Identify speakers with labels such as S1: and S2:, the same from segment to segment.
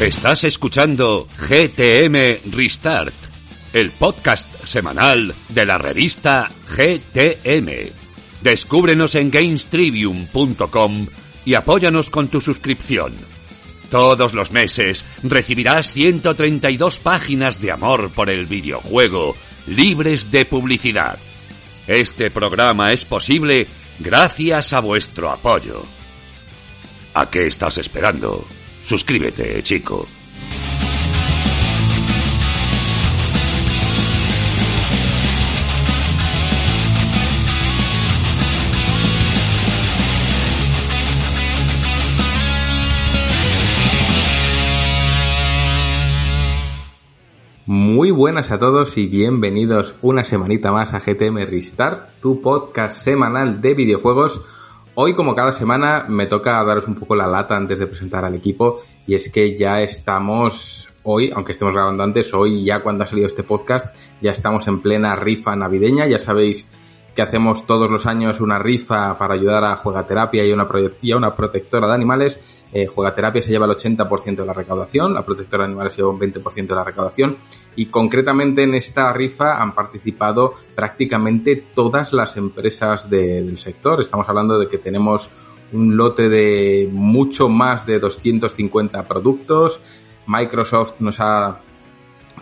S1: Estás escuchando GTM Restart, el podcast semanal de la revista GTM. Descúbrenos en GamesTrivium.com y apóyanos con tu suscripción. Todos los meses recibirás 132 páginas de amor por el videojuego, libres de publicidad. Este programa es posible gracias a vuestro apoyo. ¿A qué estás esperando? Suscríbete, chico.
S2: Muy buenas a todos y bienvenidos una semanita más a GTM Restart, tu podcast semanal de videojuegos. Hoy, como cada semana, me toca daros un poco la lata antes de presentar al equipo y es que ya estamos hoy, aunque estemos grabando antes, hoy ya cuando ha salido este podcast, ya estamos en plena rifa navideña, ya sabéis que hacemos todos los años una rifa para ayudar a Juegaterapia y una, y a una protectora de animales eh, Juegaterapia se lleva el 80% de la recaudación, la protectora de animales lleva un 20% de la recaudación y concretamente en esta rifa han participado prácticamente todas las empresas del sector. Estamos hablando de que tenemos un lote de mucho más de 250 productos. Microsoft nos ha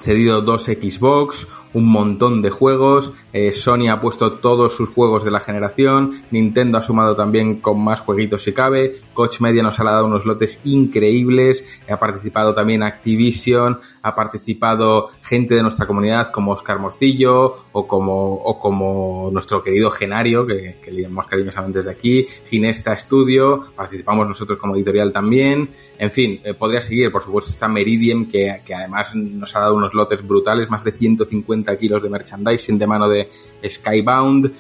S2: cedido dos Xbox, un montón de juegos, eh, Sony ha puesto todos sus juegos de la generación, Nintendo ha sumado también con más jueguitos si cabe, Coach Media nos ha dado unos lotes increíbles, ha participado también Activision, ha participado gente de nuestra comunidad como Oscar Morcillo o como, o como nuestro querido Genario, que, que le llamamos cariñosamente desde aquí, Ginesta Studio, participamos nosotros como editorial también, en fin, eh, podría seguir, por supuesto está Meridian, que, que además nos ha dado unos lotes brutales, más de 150 kilos de merchandising de mano de Skybound.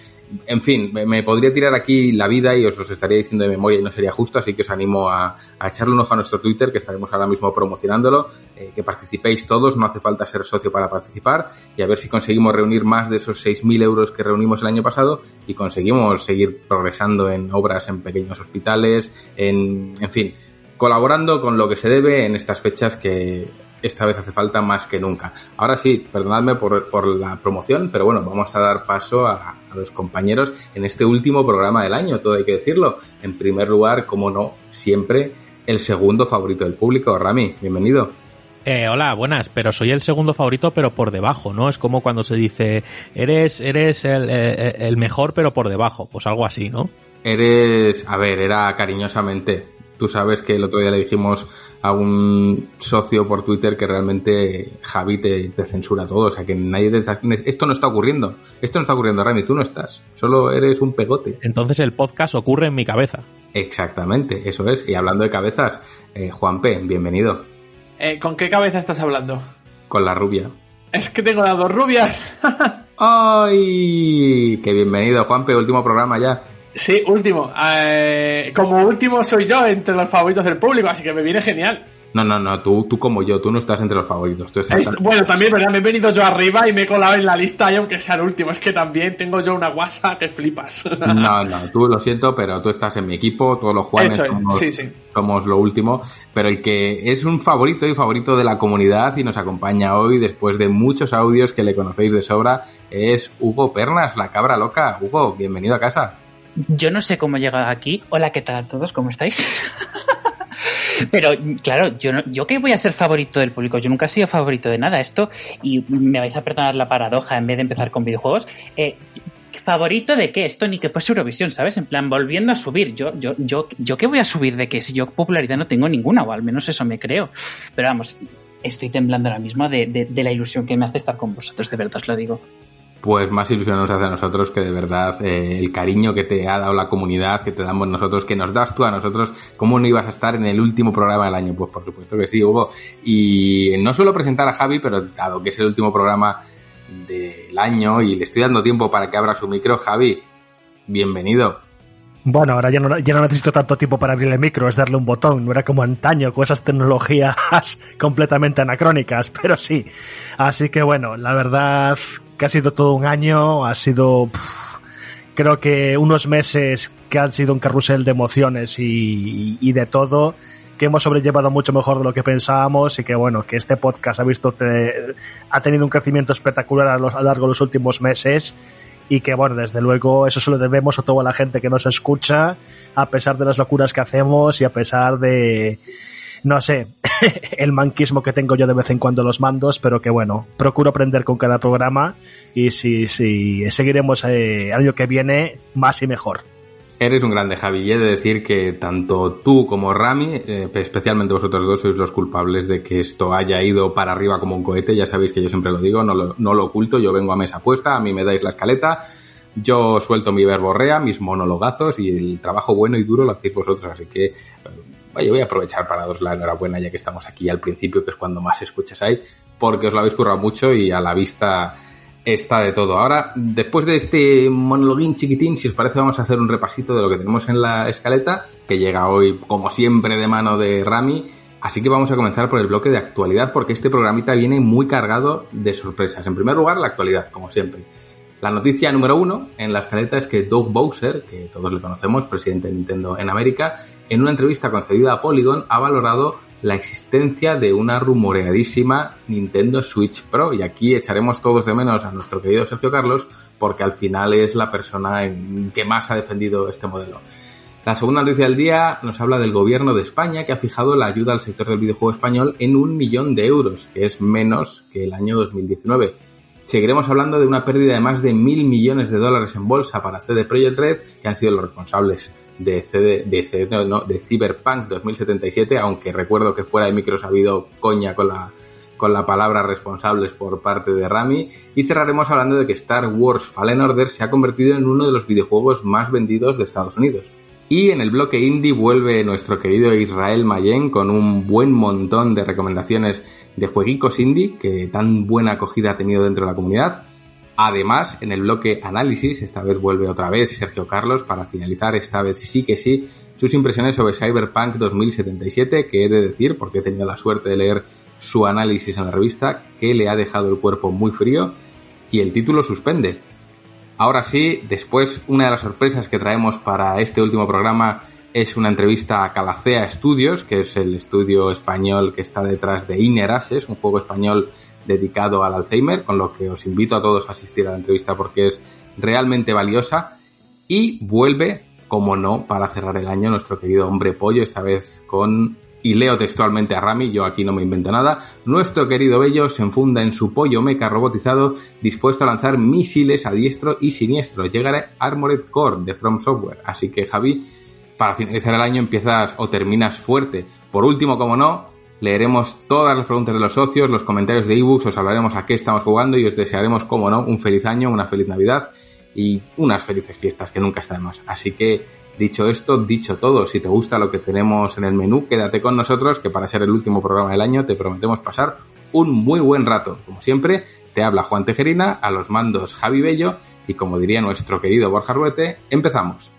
S2: En fin, me, podría tirar aquí la vida y os los estaría diciendo de memoria y no sería justo, así que os animo a, echarle un ojo a nuestro Twitter, que estaremos ahora mismo promocionándolo, eh, que participéis todos, no hace falta ser socio para participar, y a ver si conseguimos reunir más de esos 6.000 euros que reunimos el año pasado y conseguimos seguir progresando en obras en pequeños hospitales, en, en fin, colaborando con lo que se debe en estas fechas que esta vez hace falta más que nunca. Ahora sí, perdonadme por, por la promoción, pero bueno, vamos a dar paso a, a, los compañeros en este último programa del año, todo hay que decirlo. En primer lugar, como no, siempre el segundo favorito del público. Rami, bienvenido.
S3: Eh, hola, buenas, pero soy el segundo favorito, pero por debajo, ¿no? Es como cuando se dice, eres, eres el, el, el mejor, pero por debajo, pues algo así, ¿no?
S2: Eres, a ver, era cariñosamente. Tú sabes que el otro día le dijimos a un socio por Twitter que realmente Javi te, te, censura todo. O sea, que nadie te, Esto no está ocurriendo. Esto no está ocurriendo, Rami. Tú no estás. Solo eres un pegote.
S3: Entonces el podcast ocurre en mi cabeza.
S2: Exactamente, eso es. Y hablando de cabezas, eh, Juanpe, bienvenido.
S4: Eh, ¿Con qué cabeza estás hablando?
S2: Con la rubia.
S4: Es que tengo las dos rubias.
S2: ¡Ay! ¡Qué bienvenido, Juanpe! Último programa ya.
S4: Sí, último. Eh, como último soy yo entre los favoritos del público, así que me viene genial.
S2: No, no, no, tú, tú como yo, tú no estás entre los favoritos. Tú
S4: estás... Bueno, también, ¿verdad? Me he venido yo arriba y me he colado en la lista y aunque sea el último, es que también tengo yo una guasa, te flipas.
S2: No, no, tú lo siento, pero tú estás en mi equipo, todos los Juanes somos,
S4: sí, sí.
S2: somos lo último, pero el que es un favorito y favorito de la comunidad y nos acompaña hoy después de muchos audios que le conocéis de sobra es Hugo Pernas, la cabra loca. Hugo, bienvenido a casa.
S5: Yo no sé cómo he llegado aquí. Hola, ¿qué tal a todos? ¿Cómo estáis? Pero claro, yo no, yo que voy a ser favorito del público, yo nunca he sido favorito de nada esto y me vais a perdonar la paradoja en vez de empezar con videojuegos. Eh, favorito de qué esto ni que fuese Eurovisión, ¿sabes? En plan volviendo a subir. Yo yo yo yo qué voy a subir de qué si yo popularidad no tengo ninguna o al menos eso me creo. Pero vamos, estoy temblando ahora mismo de, de, de la ilusión que me hace estar con vosotros, de verdad os lo digo
S2: pues más ilusión nos hace a nosotros que de verdad eh, el cariño que te ha dado la comunidad, que te damos nosotros, que nos das tú a nosotros, ¿cómo no ibas a estar en el último programa del año? Pues por supuesto que sí, Hugo. Y no suelo presentar a Javi, pero dado que es el último programa del año y le estoy dando tiempo para que abra su micro, Javi, bienvenido.
S6: Bueno, ahora ya no, ya no, necesito tanto tiempo para abrir el micro, es darle un botón, no era como antaño con esas tecnologías completamente anacrónicas, pero sí. Así que bueno, la verdad que ha sido todo un año, ha sido pff, creo que unos meses que han sido un carrusel de emociones y, de todo que hemos sobrellevado mucho mejor de lo que pensábamos y que bueno, que este podcast ha visto te, ha tenido un crecimiento espectacular a lo largo de los últimos meses y que bueno, desde luego eso se lo debemos a toda la gente que nos escucha, a pesar de las locuras que hacemos y a pesar de, no sé, el manquismo que tengo yo de vez en cuando los mandos, pero que bueno, procuro aprender con cada programa y si, si seguiremos eh, el año que viene más y mejor.
S2: Eres un grande, Javi, he de decir que tanto tú como Rami, eh, especialmente vosotros dos, sois los culpables de que esto haya ido para arriba como un cohete. Ya sabéis que yo siempre lo digo, no lo, no lo oculto, yo vengo a mesa puesta, a mí me dais la escaleta, yo suelto mi verborrea, mis monologazos y el trabajo bueno y duro lo hacéis vosotros, así que eh, voy a aprovechar para daros la enhorabuena ya que estamos aquí al principio, que es cuando más escuchas hay, porque os lo habéis currado mucho y a la vista está de todo. Ahora, después de este monologuín chiquitín, si os parece, vamos a hacer un repasito de lo que tenemos en la escaleta, que llega hoy, como siempre, de mano de Rami. Así que vamos a comenzar por el bloque de actualidad, porque este programita viene muy cargado de sorpresas. En primer lugar, la actualidad, como siempre. La noticia número uno en la escaleta es que Doug Bowser, que todos le conocemos, presidente de Nintendo en América, en una entrevista concedida a Polygon ha valorado la existencia de una rumoreadísima Nintendo Switch Pro. Y aquí echaremos todos de menos a nuestro querido Sergio Carlos, porque al final es la persona que más ha defendido este modelo. La segunda noticia del día nos habla del gobierno de España que ha fijado la ayuda al sector del videojuego español en un millón de euros, que es menos que el año 2019. Seguiremos hablando de una pérdida de más de mil millones de dólares en bolsa para CD Projekt Red, que han sido los responsables de, CD, de, no, de Cyberpunk 2077, aunque recuerdo que fuera de micros ha habido coña con la, con la palabra responsables por parte de Rami. Y cerraremos hablando de que Star Wars Fallen Order se ha convertido en uno de los videojuegos más vendidos de Estados Unidos. Y en el bloque indie vuelve nuestro querido Israel Mayen con un buen montón de recomendaciones de jueguicos indie que tan buena acogida ha tenido dentro de la comunidad. Además, en el bloque análisis, esta vez vuelve otra vez Sergio Carlos para finalizar, esta vez sí que sí, sus impresiones sobre Cyberpunk 2077, que he de decir, porque he tenido la suerte de leer su análisis en la revista, que le ha dejado el cuerpo muy frío y el título suspende. Ahora sí, después una de las sorpresas que traemos para este último programa es una entrevista a Calacea Studios, que es el estudio español que está detrás de Inner un juego español dedicado al Alzheimer, con lo que os invito a todos a asistir a la entrevista porque es realmente valiosa. Y vuelve, como no, para cerrar el año nuestro querido hombre pollo, esta vez con, y leo textualmente a Rami, yo aquí no me invento nada, nuestro querido Bello se enfunda en su pollo meca robotizado, dispuesto a lanzar misiles a diestro y siniestro. Llegará Armored Core de From Software. Así que Javi, para finalizar el año empiezas o terminas fuerte. Por último, como no, leeremos todas las preguntas de los socios, los comentarios de ebooks, os hablaremos a qué estamos jugando y os desearemos, como no, un feliz año, una feliz Navidad y unas felices fiestas que nunca más. Así que, dicho esto, dicho todo, si te gusta lo que tenemos en el menú, quédate con nosotros, que para ser el último programa del año te prometemos pasar un muy buen rato. Como siempre, te habla Juan Tejerina, a los mandos Javi Bello y como diría nuestro querido Borja Ruete, empezamos.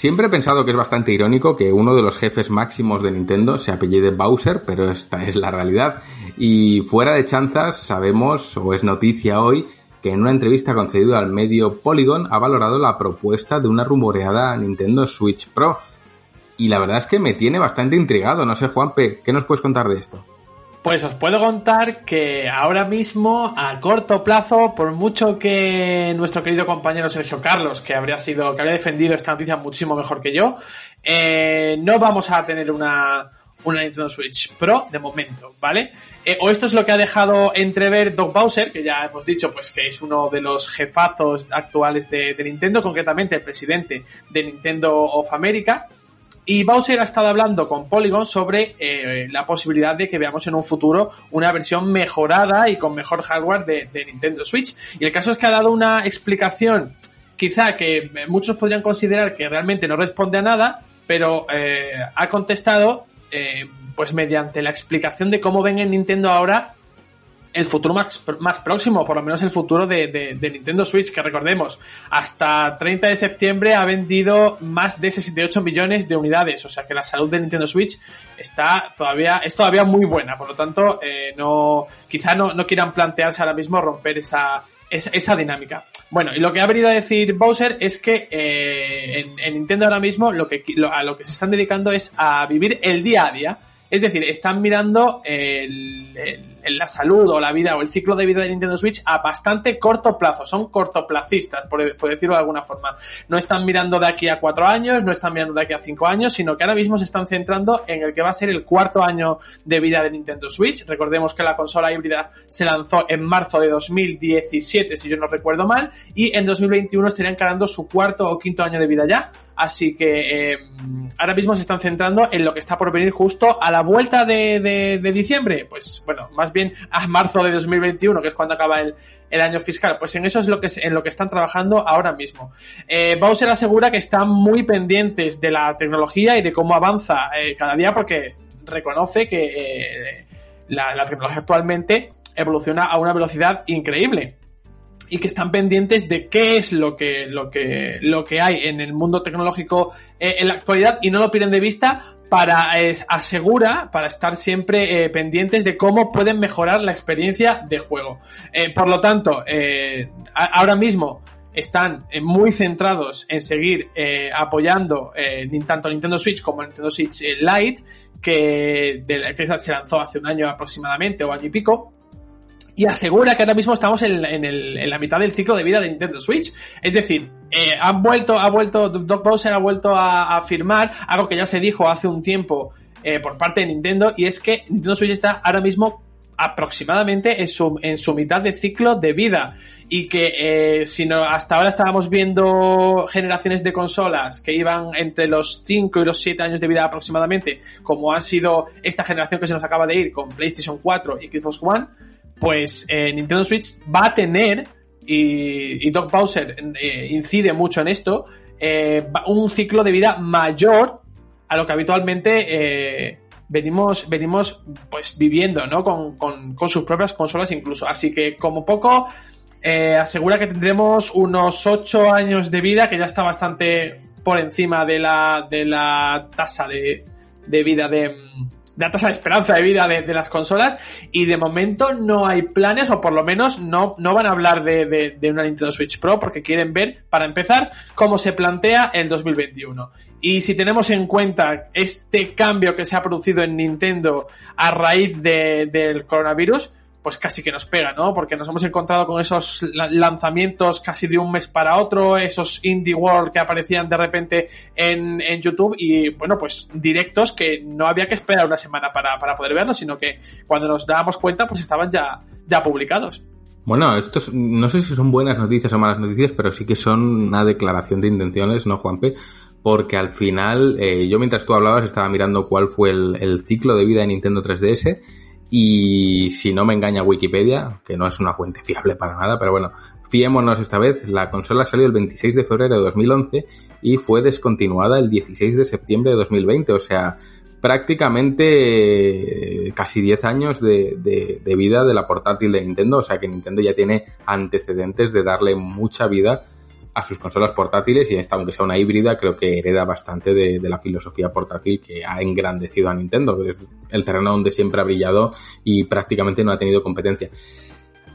S2: Siempre he pensado que es bastante irónico que uno de los jefes máximos de Nintendo se apellide Bowser, pero esta es la realidad. Y fuera de chanzas, sabemos, o es noticia hoy, que en una entrevista concedida al medio Polygon ha valorado la propuesta de una rumoreada Nintendo Switch Pro. Y la verdad es que me tiene bastante intrigado. No sé, Juanpe, ¿qué nos puedes contar de esto?
S4: Pues os puedo contar que ahora mismo, a corto plazo, por mucho que nuestro querido compañero Sergio Carlos, que habría sido, que habría defendido esta noticia muchísimo mejor que yo, eh, no vamos a tener una, una Nintendo Switch Pro de momento, ¿vale? Eh, o esto es lo que ha dejado entrever Doc Bowser, que ya hemos dicho pues que es uno de los jefazos actuales de, de Nintendo, concretamente el presidente de Nintendo of America. Y Bowser ha estado hablando con Polygon sobre eh, la posibilidad de que veamos en un futuro una versión mejorada y con mejor hardware de, Nintendo Switch. Y el caso es que ha dado una explicación, quizá que muchos podrían considerar que realmente no responde a nada, pero eh, ha contestado eh, pues mediante la explicación de cómo ven en Nintendo ahora el futuro más, próximo, por lo menos el futuro de, Nintendo Switch, que recordemos, hasta 30 de septiembre ha vendido más de 68 millones de unidades, o sea que la salud de Nintendo Switch está todavía, es todavía muy buena, por lo tanto, eh, no, quizá no, no quieran plantearse ahora mismo romper esa, esa, esa, dinámica. Bueno, y lo que ha venido a decir Bowser es que eh, en, en, Nintendo ahora mismo lo que, a lo que se están dedicando es a vivir el día a día, es decir, están mirando el, la salud o la vida o el ciclo de vida de Nintendo Switch a bastante corto plazo. Son cortoplacistas, por, por, decirlo de alguna forma. No están mirando de aquí a cuatro años, no están mirando de aquí a cinco años, sino que ahora mismo se están centrando en el que va a ser el cuarto año de vida de Nintendo Switch. Recordemos que la consola híbrida se lanzó en marzo de 2017, si yo no recuerdo mal, y en 2021 estaría encarando su cuarto o quinto año de vida ya. Así que eh, ahora mismo se están centrando en lo que está por venir justo a la vuelta de, diciembre. Pues bueno, más bien a marzo de 2021, que es cuando acaba el, año fiscal. Pues en eso es en lo que están trabajando ahora mismo. Eh, Bowser asegura que están muy pendientes de la tecnología y de cómo avanza eh, cada día porque reconoce que eh, la tecnología actualmente evoluciona a una velocidad increíble y que están pendientes de qué es lo que, lo que, lo que hay en el mundo tecnológico eh, en la actualidad y no lo pierden de vista para eh, asegura, para estar siempre eh, pendientes de cómo pueden mejorar la experiencia de juego. Eh, por lo tanto, ahora mismo están muy centrados en seguir apoyando tanto Nintendo Switch como Nintendo Switch Lite, que, de, que se lanzó hace un año aproximadamente o año y pico y asegura que ahora mismo estamos en, en, la mitad del ciclo de vida de Nintendo Switch. Es decir, eh, han vuelto, ha vuelto, Doc Bowser ha vuelto a, a, afirmar algo que ya se dijo hace un tiempo eh, por parte de Nintendo y es que Nintendo Switch está ahora mismo aproximadamente en su, en su mitad de ciclo de vida y que eh, si no, hasta ahora estábamos viendo generaciones de consolas que iban entre los 5 y los 7 años de vida aproximadamente, como ha sido esta generación que se nos acaba de ir con PlayStation 4 y Xbox One, pues eh, Nintendo Switch va a tener, y, y Doc Bowser eh, incide mucho en esto, eh, un ciclo de vida mayor a lo que habitualmente eh, venimos, venimos pues viviendo, ¿no? Con, con, con, sus propias consolas incluso. Así que como poco eh, asegura que tendremos unos 8 años de vida, que ya está bastante por encima de la, de la tasa de, de vida de de la tasa de esperanza de vida de, de, las consolas y de momento no hay planes o por lo menos no, no van a hablar de, de, de, una Nintendo Switch Pro porque quieren ver, para empezar, cómo se plantea el 2021. Y si tenemos en cuenta este cambio que se ha producido en Nintendo a raíz del coronavirus, pues casi que nos pega, ¿no? Porque nos hemos encontrado con esos lanzamientos casi de un mes para otro, esos indie world que aparecían de repente en, YouTube y, bueno, pues directos que no había que esperar una semana para, para poder verlos, sino que cuando nos dábamos cuenta, pues estaban ya, ya publicados.
S2: Bueno, estos no sé si son buenas noticias o malas noticias, pero sí que son una declaración de intenciones, ¿no, Juanpe? Porque al final, eh, yo mientras tú hablabas estaba mirando cuál fue el, el ciclo de vida de Nintendo 3DS y si no me engaña Wikipedia, que no es una fuente fiable para nada, pero bueno, fiémonos esta vez, la consola salió el 26 de febrero de 2011 y fue descontinuada el 16 de septiembre de 2020, o sea, prácticamente casi 10 años de, de, de vida de la portátil de Nintendo, o sea que Nintendo ya tiene antecedentes de darle mucha vida a sus consolas portátiles y esta, aunque sea una híbrida, creo que hereda bastante de, la filosofía portátil que ha engrandecido a Nintendo, es el terreno donde siempre ha brillado y prácticamente no ha tenido competencia.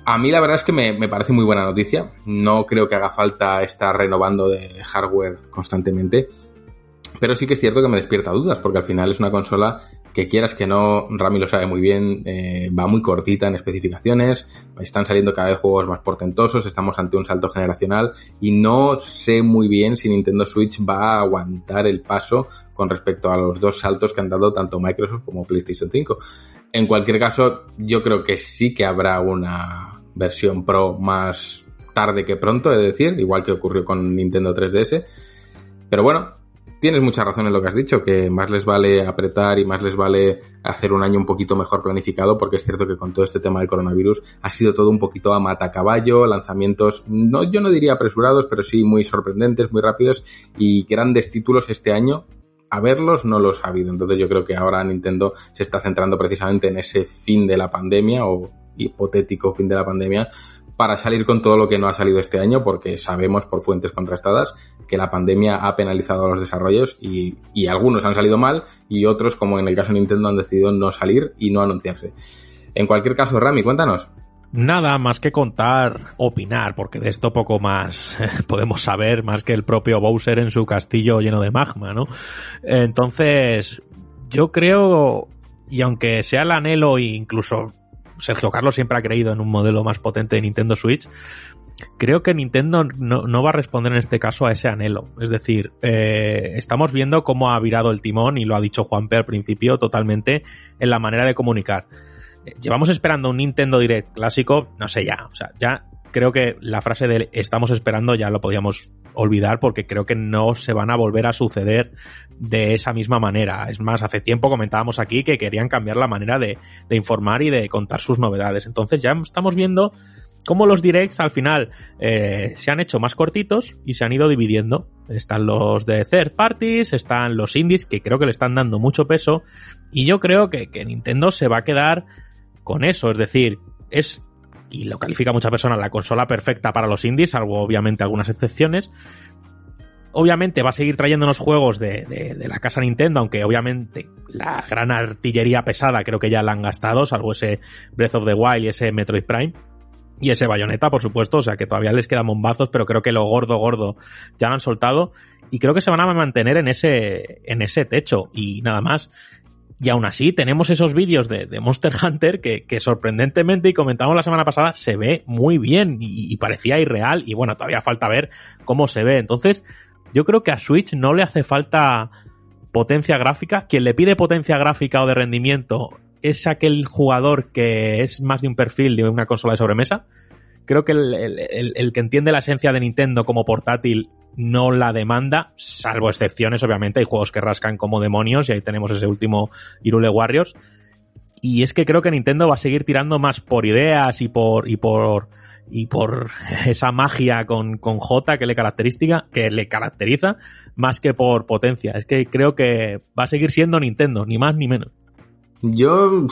S2: A mí la verdad es que me, me parece muy buena noticia. No creo que haga falta estar renovando de hardware constantemente. Pero sí que es cierto que me despierta dudas, porque al final es una consola que quieras que no, Rami lo sabe muy bien, eh, va muy cortita en especificaciones, están saliendo cada vez juegos más portentosos, estamos ante un salto generacional y no sé muy bien si Nintendo Switch va a aguantar el paso con respecto a los dos saltos que han dado tanto Microsoft como PlayStation 5. En cualquier caso, yo creo que sí que habrá una versión Pro más tarde que pronto, es decir, igual que ocurrió con Nintendo 3DS. Pero bueno, tienes mucha razón en lo que has dicho, que más les vale apretar y más les vale hacer un año un poquito mejor planificado, porque es cierto que con todo este tema del coronavirus ha sido todo un poquito a matacaballo, lanzamientos, no, yo no diría apresurados, pero sí muy sorprendentes, muy rápidos y grandes títulos este año a verlos no los ha habido. Entonces yo creo que ahora Nintendo se está centrando precisamente en ese fin de la pandemia o hipotético fin de la pandemia para salir con todo lo que no ha salido este año porque sabemos por fuentes contrastadas que la pandemia ha penalizado a los desarrollos y, y algunos han salido mal y otros como en el caso de Nintendo han decidido no salir y no anunciarse. En cualquier caso, Rami, cuéntanos.
S3: Nada más que contar, opinar, porque de esto poco más podemos saber, más que el propio Bowser en su castillo lleno de magma, ¿no? Entonces, yo creo, y aunque sea el anhelo, e incluso Sergio Carlos siempre ha creído en un modelo más potente de Nintendo Switch, creo que Nintendo no, va a responder en este caso a ese anhelo. Es decir, eh, estamos viendo cómo ha virado el timón, y lo ha dicho Juanpe al principio, totalmente en la manera de comunicar llevamos esperando un Nintendo Direct clásico, no sé ya, o sea, ya creo que la frase de estamos esperando ya lo podíamos olvidar porque creo que no se van a volver a suceder de esa misma manera. Es más, hace tiempo comentábamos aquí que querían cambiar la manera de, de informar y de contar sus novedades. Entonces ya estamos viendo cómo los directs al final eh, se han hecho más cortitos y se han ido dividiendo. Están los de third parties, están los indies que creo que le están dando mucho peso y yo creo que, que Nintendo se va a quedar con eso. Es decir, es, y lo califica mucha persona, la consola perfecta para los indies, salvo obviamente algunas excepciones. Obviamente va a seguir trayéndonos juegos de, de, la casa Nintendo, aunque obviamente la gran artillería pesada creo que ya la han gastado, salvo ese Breath of the Wild y ese Metroid Prime. Y ese Bayonetta, por supuesto, o sea que todavía les quedan bombazos, pero creo que lo gordo, gordo ya lo han soltado. Y creo que se van a mantener en ese, en ese techo. Y nada más. Y aún así tenemos esos vídeos de, Monster Hunter que, sorprendentemente, y comentamos la semana pasada, se ve muy bien y, y, parecía irreal y bueno, todavía falta ver cómo se ve. Entonces, yo creo que a Switch no le hace falta potencia gráfica. Quien le pide potencia gráfica o de rendimiento es aquel jugador que es más de un perfil de una consola de sobremesa. Creo que el, el, el que entiende la esencia de Nintendo como portátil no la demanda, salvo excepciones, obviamente. Hay juegos que rascan como demonios y ahí tenemos ese último Irule Warriors. Y es que creo que Nintendo va a seguir tirando más por ideas y por, y por, y por esa magia con, con J que le caracteriza, que le caracteriza, más que por potencia. Es que creo que va a seguir siendo Nintendo, ni más ni menos.
S2: Yo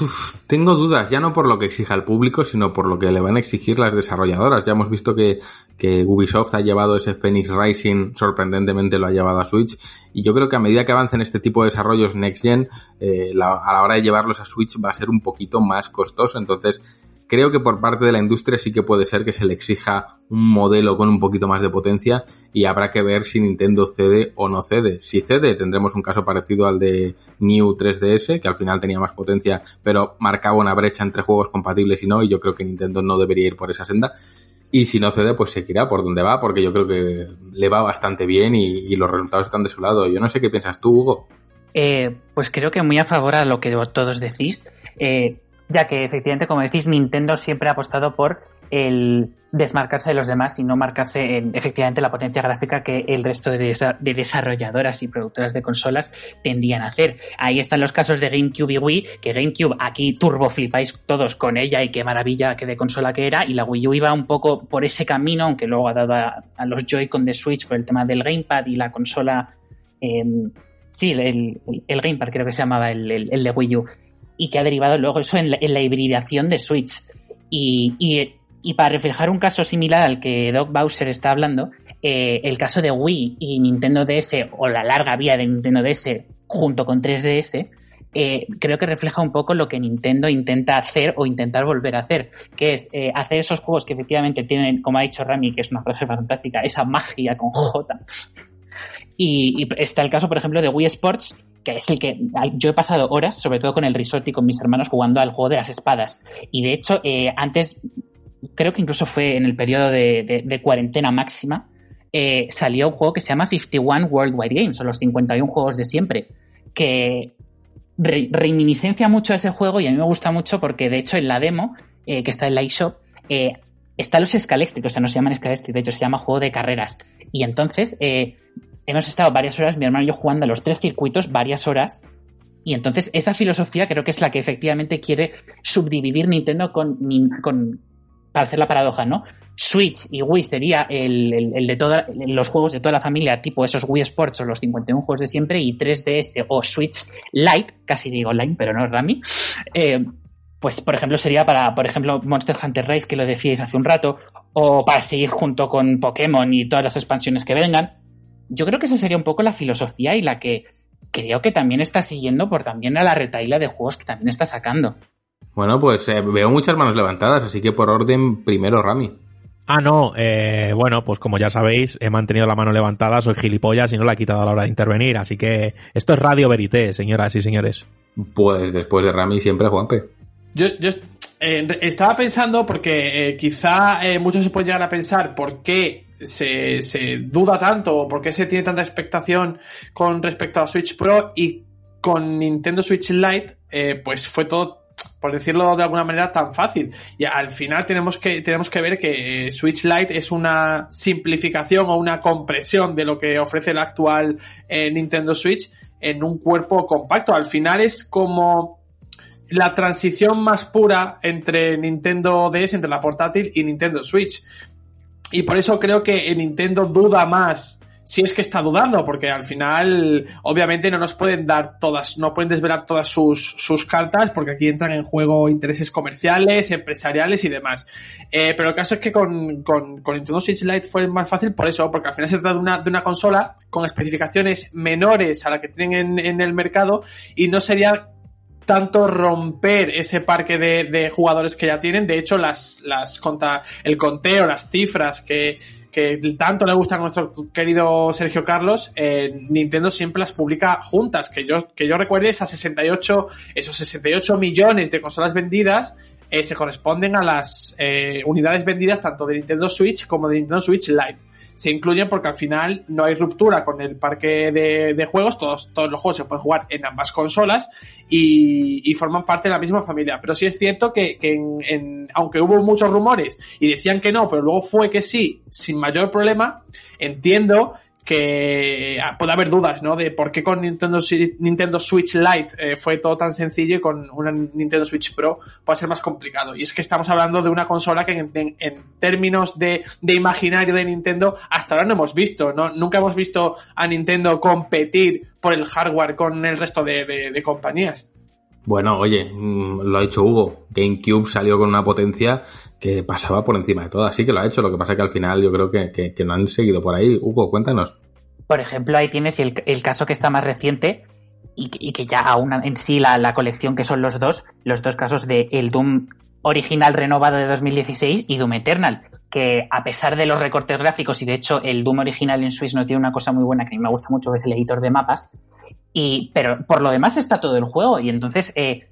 S2: tengo dudas, ya no por lo que exija el público, sino por lo que le van a exigir las desarrolladoras. Ya hemos visto que, que Ubisoft ha llevado ese Phoenix Rising, sorprendentemente lo ha llevado a Switch, y yo creo que a medida que avancen este tipo de desarrollos Next Gen, eh, a la hora de llevarlos a Switch va a ser un poquito más costoso, entonces creo que por parte de la industria sí que puede ser que se le exija un modelo con un poquito más de potencia y habrá que ver si Nintendo cede o no cede. Si cede, tendremos un caso parecido al de New 3DS, que al final tenía más potencia, pero marcaba una brecha entre juegos compatibles y no, y yo creo que Nintendo no debería ir por esa senda. Y si no cede, pues seguirá por donde va, porque yo creo que le va bastante bien y, los resultados están de su lado. Yo no sé qué piensas tú, Hugo.
S5: Eh, pues creo que muy a favor a lo que todos decís. Eh, ya que efectivamente, como decís, Nintendo siempre ha apostado por el desmarcarse de los demás y no marcarse en efectivamente la potencia gráfica que el resto de, desa de, desarrolladoras y productoras de consolas tendían a hacer. Ahí están los casos de GameCube y Wii, que GameCube aquí turbo flipáis todos con ella y qué maravilla que de consola que era, y la Wii U iba un poco por ese camino, aunque luego ha dado a, los Joy-Con de Switch por el tema del Gamepad y la consola... Eh, sí, el, Gamepad creo que se llamaba el, de Wii U y que ha derivado luego eso en la, hibridación de Switch. Y, y, para reflejar un caso similar al que Doc Bowser está hablando, eh, el caso de Wii y Nintendo DS, o la larga vía de Nintendo DS junto con 3DS, eh, creo que refleja un poco lo que Nintendo intenta hacer o intentar volver a hacer, que es eh, hacer esos juegos que efectivamente tienen, como ha dicho Rami, que es una frase fantástica, esa magia con J. Y, está el caso, por ejemplo, de Wii Sports, que es el que yo he pasado horas, sobre todo con el resort y con mis hermanos, jugando al juego de las espadas. Y de hecho, antes, creo que incluso fue en el periodo de, cuarentena máxima, eh, salió un juego que se llama 51 Worldwide Games, o los 51 juegos de siempre, que reminiscencia mucho ese juego y a mí me gusta mucho porque de hecho en la demo, que está en la eShop, están los escaléctricos, o sea, no se llaman escaléctricos, de hecho se llama juego de carreras. Y entonces eh, hemos estado varias horas, mi hermano y yo jugando a los tres circuitos varias horas. Y entonces esa filosofía creo que es la que efectivamente quiere subdividir Nintendo con, con para hacer la paradoja, ¿no? Switch y Wii sería el, de todos los juegos de toda la familia, tipo esos Wii Sports o los 51 juegos de siempre, y 3DS o Switch Lite, casi digo online, pero no Rami, eh, pues por ejemplo sería para, por ejemplo, Monster Hunter Rise, que lo decíais hace un rato, o para seguir junto con Pokémon y todas las expansiones que vengan. Yo creo que esa sería un poco la filosofía y la que creo que también está siguiendo por también a la retaila de juegos que también está sacando.
S2: Bueno, pues eh, veo muchas manos levantadas, así que por orden primero Rami.
S3: Ah, no, eh, bueno, pues como ya sabéis, he mantenido la mano levantada, soy gilipollas y no la he quitado a la hora de intervenir, así que esto es Radio Verité, señoras y señores.
S2: Pues después de Rami siempre Juanpe.
S4: Yo, yo eh, estaba pensando porque eh, quizá eh, muchos se pueden llegar a pensar por qué se, se duda tanto o por qué se tiene tanta expectación con respecto a Switch Pro y con Nintendo Switch Lite, pues fue todo por decirlo de alguna manera, tan fácil. Y al final tenemos que, tenemos que ver que Switch Lite es una simplificación o una compresión de lo que ofrece el actual Nintendo Switch en un cuerpo compacto. Al final es como la transición más pura entre Nintendo DS, entre la portátil y Nintendo Switch. Y por eso creo que Nintendo duda más si es que está dudando, porque al final, obviamente, no nos pueden dar todas, no pueden desvelar todas sus, sus cartas, porque aquí entran en juego intereses comerciales, empresariales y demás. Eh, pero el caso es que con, con, con, Nintendo Switch fue más fácil por eso, porque al final se trata de una, de una consola con especificaciones menores a la que tienen en, en el mercado y no sería tanto romper ese parque de, jugadores que ya tienen. De hecho, las, las conta, el conteo, las cifras que, que tanto le gustan a nuestro querido Sergio Carlos, eh, Nintendo siempre las publica juntas. Que yo, que yo recuerde esas 68, esos 68 millones de consolas vendidas eh, se corresponden a las eh, unidades vendidas tanto de Nintendo Switch como de Nintendo Switch Lite se incluyen porque al final no hay ruptura con el parque de, juegos, todos, todos los juegos se pueden jugar en ambas consolas y, forman parte de la misma familia. Pero sí es cierto que, en, aunque hubo muchos rumores y decían que no, pero luego fue que sí, sin mayor problema, entiendo que ah, puede haber dudas, ¿no? De por qué con Nintendo, Nintendo Switch Lite eh, fue todo tan sencillo y con una Nintendo Switch Pro puede ser más complicado. Y es que estamos hablando de una consola que en, términos de, de, imaginario de Nintendo hasta ahora no hemos visto, ¿no? Nunca hemos visto a Nintendo competir por el hardware con el resto de, de compañías.
S2: Bueno, oye, mm, lo ha dicho Hugo. GameCube salió con una potencia que pasaba por encima de todo. Así que lo ha hecho. Lo que pasa es que al final yo creo que, no han seguido por ahí. Hugo, cuéntanos.
S5: Por ejemplo, ahí tienes el, caso que está más reciente y, que ya aún en sí la, colección que son los dos, los dos casos de el Doom original renovado de 2016 y Doom Eternal, que a pesar de los recortes gráficos y de hecho el Doom original en Swiss no tiene una cosa muy buena que a mí me gusta mucho, que es el editor de mapas, y, pero por lo demás está todo el juego y entonces eh,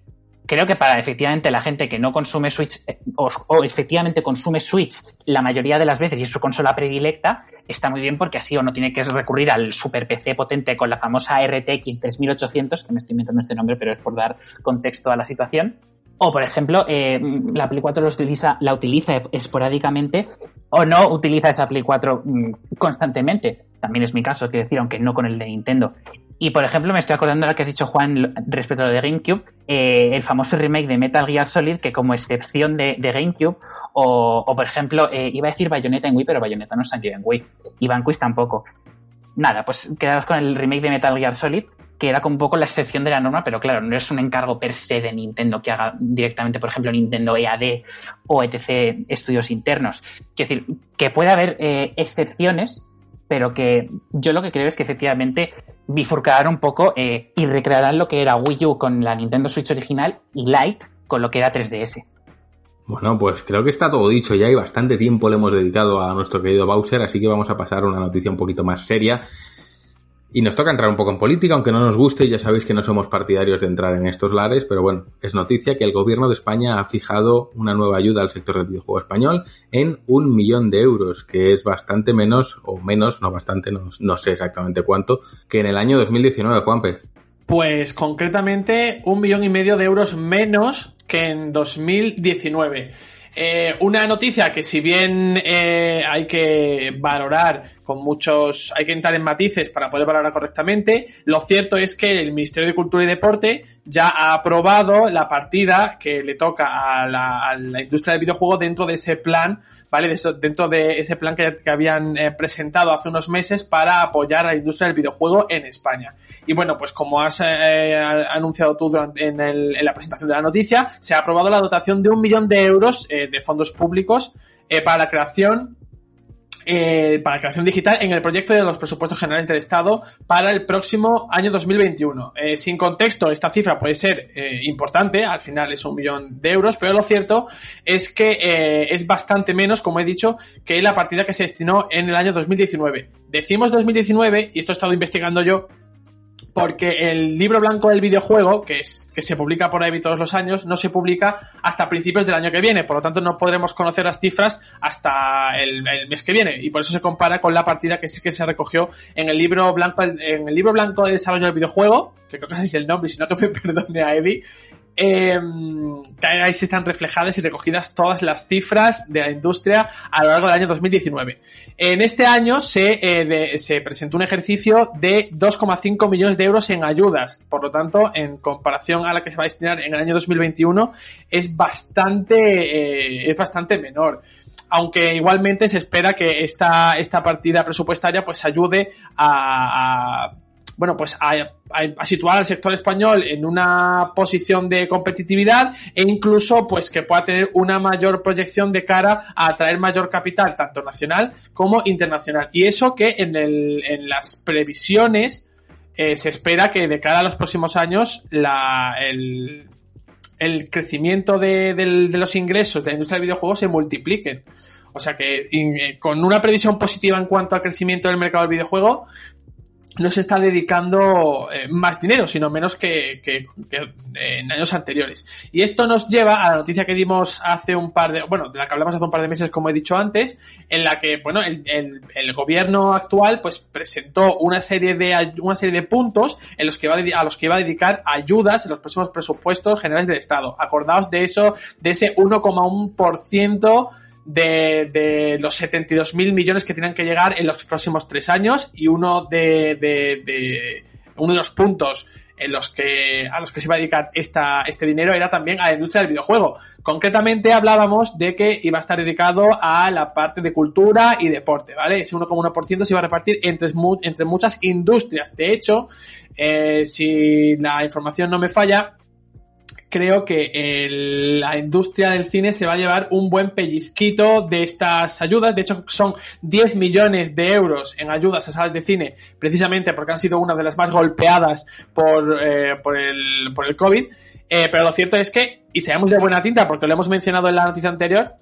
S5: creo que para efectivamente la gente que no consume Switch eh, o, efectivamente consume Switch la mayoría de las veces y es su consola predilecta, está muy bien porque así o no tiene que recurrir al super PC potente con la famosa RTX 3800, que me estoy inventando este nombre, pero es por dar contexto a la situación. O, por ejemplo, eh, la Play 4 utiliza, la utiliza esporádicamente o no utiliza esa Play 4 mm, constantemente. También es mi caso, quiero decir, aunque no con el de Nintendo. Y por ejemplo, me estoy acordando de lo que has dicho, Juan, respecto a lo de GameCube, eh, el famoso remake de Metal Gear Solid, que como excepción de, GameCube, o, por ejemplo, eh, iba a decir Bayonetta en Wii, pero Bayonetta no salió en Wii, y Vanquish tampoco. Nada, pues quedaos con el remake de Metal Gear Solid, que era como un poco la excepción de la norma, pero claro, no es un encargo per se de Nintendo que haga directamente, por ejemplo, Nintendo EAD o etc. estudios internos. Quiero decir, que puede haber eh, excepciones, pero que yo lo que creo es que efectivamente bifurcarán un poco eh, y recrearán lo que era Wii U con la Nintendo Switch original y Lite con lo que era 3DS.
S2: Bueno, pues creo que está todo dicho ya y bastante tiempo le hemos dedicado a nuestro querido Bowser, así que vamos a pasar a una noticia un poquito más seria. Y nos toca entrar un poco en política, aunque no nos guste, ya sabéis que no somos partidarios de entrar en estos lares, pero bueno, es noticia que el gobierno de España ha fijado una nueva ayuda al sector del videojuego español en un millón de euros, que es bastante menos, o menos, no bastante, no, no sé exactamente cuánto, que en el año 2019, Juanpe.
S4: Pues concretamente un millón y medio de euros menos que en 2019. Eh, una noticia que si bien eh, hay que valorar muchos, hay que entrar en matices para poder valorar correctamente, lo cierto es que el Ministerio de Cultura y Deporte ya ha aprobado la partida que le toca a la, industria del videojuego dentro de ese plan, ¿vale? Dentro de ese plan que, habían eh, presentado hace unos meses para apoyar a la industria del videojuego en España. Y bueno, pues como has anunciado tú durante, en, la presentación de la noticia, se ha aprobado la dotación de un millón de euros de fondos públicos eh, para la creación eh, para creación digital en el proyecto de los presupuestos generales del Estado para el próximo año 2021. Eh, sin contexto, esta cifra puede ser importante, al final es un millón de euros, pero lo cierto es que es bastante menos, como he dicho, que la partida que se destinó en el año 2019. Decimos 2019, y esto he estado investigando yo, porque el libro blanco del videojuego, que, es, que se publica por ahí todos los años, no se publica hasta principios del año que viene, por lo tanto no podremos conocer las cifras hasta el, mes que viene, y por eso se compara con la partida que sí que se recogió en el libro blanco, en el libro blanco de desarrollo del videojuego, que creo que ese es el nombre, si no que me perdone a Eddie, eh, ahí se están reflejadas y recogidas todas las cifras de la industria a lo largo del año 2019. En este año se, eh, se presentó un ejercicio de 2,5 millones de euros en ayudas. Por lo tanto, en comparación a la que se va a destinar en el año 2021, es bastante, eh, es bastante menor aunque igualmente se espera que esta, esta partida presupuestaria pues ayude a bueno, pues a, situar al sector español en una posición de competitividad e incluso pues que pueda tener una mayor proyección de cara a atraer mayor capital, tanto nacional como internacional. Y eso que en, el, en las previsiones eh, se espera que de cara a los próximos años el, crecimiento de, de, los ingresos de la industria del videojuego se multipliquen. O sea que eh, con una previsión positiva en cuanto al crecimiento del mercado del videojuego, no se está dedicando eh, más dinero, sino menos que, que, en años anteriores. Y esto nos lleva a la noticia que dimos hace un par de, bueno, de la que hablamos hace un par de meses, como he dicho antes, en la que, bueno, el, el, gobierno actual, pues, presentó una serie de, una serie de puntos en los que va a, a los que iba a dedicar ayudas en los próximos presupuestos generales del Estado. Acordaos de eso, de ese 1,1% de, de los 72 mil millones que tienen que llegar en los próximos tres años y uno de, de, uno de los puntos en los que a los que se iba a dedicar esta, este dinero era también a la industria del videojuego. Concretamente hablábamos de que iba a estar dedicado a la parte de cultura y deporte, ¿vale? Ese 1,1% se iba a repartir entre, entre muchas industrias. De hecho, eh, si la información no me falla, creo que la industria del cine se va a llevar un buen pellizquito de estas ayudas. De hecho, son 10 millones de euros en ayudas a salas de cine, precisamente porque han sido una de las más golpeadas por, eh, por, el, por el COVID. Eh, pero lo cierto es que, y seamos de buena tinta, porque lo hemos mencionado en la noticia anterior,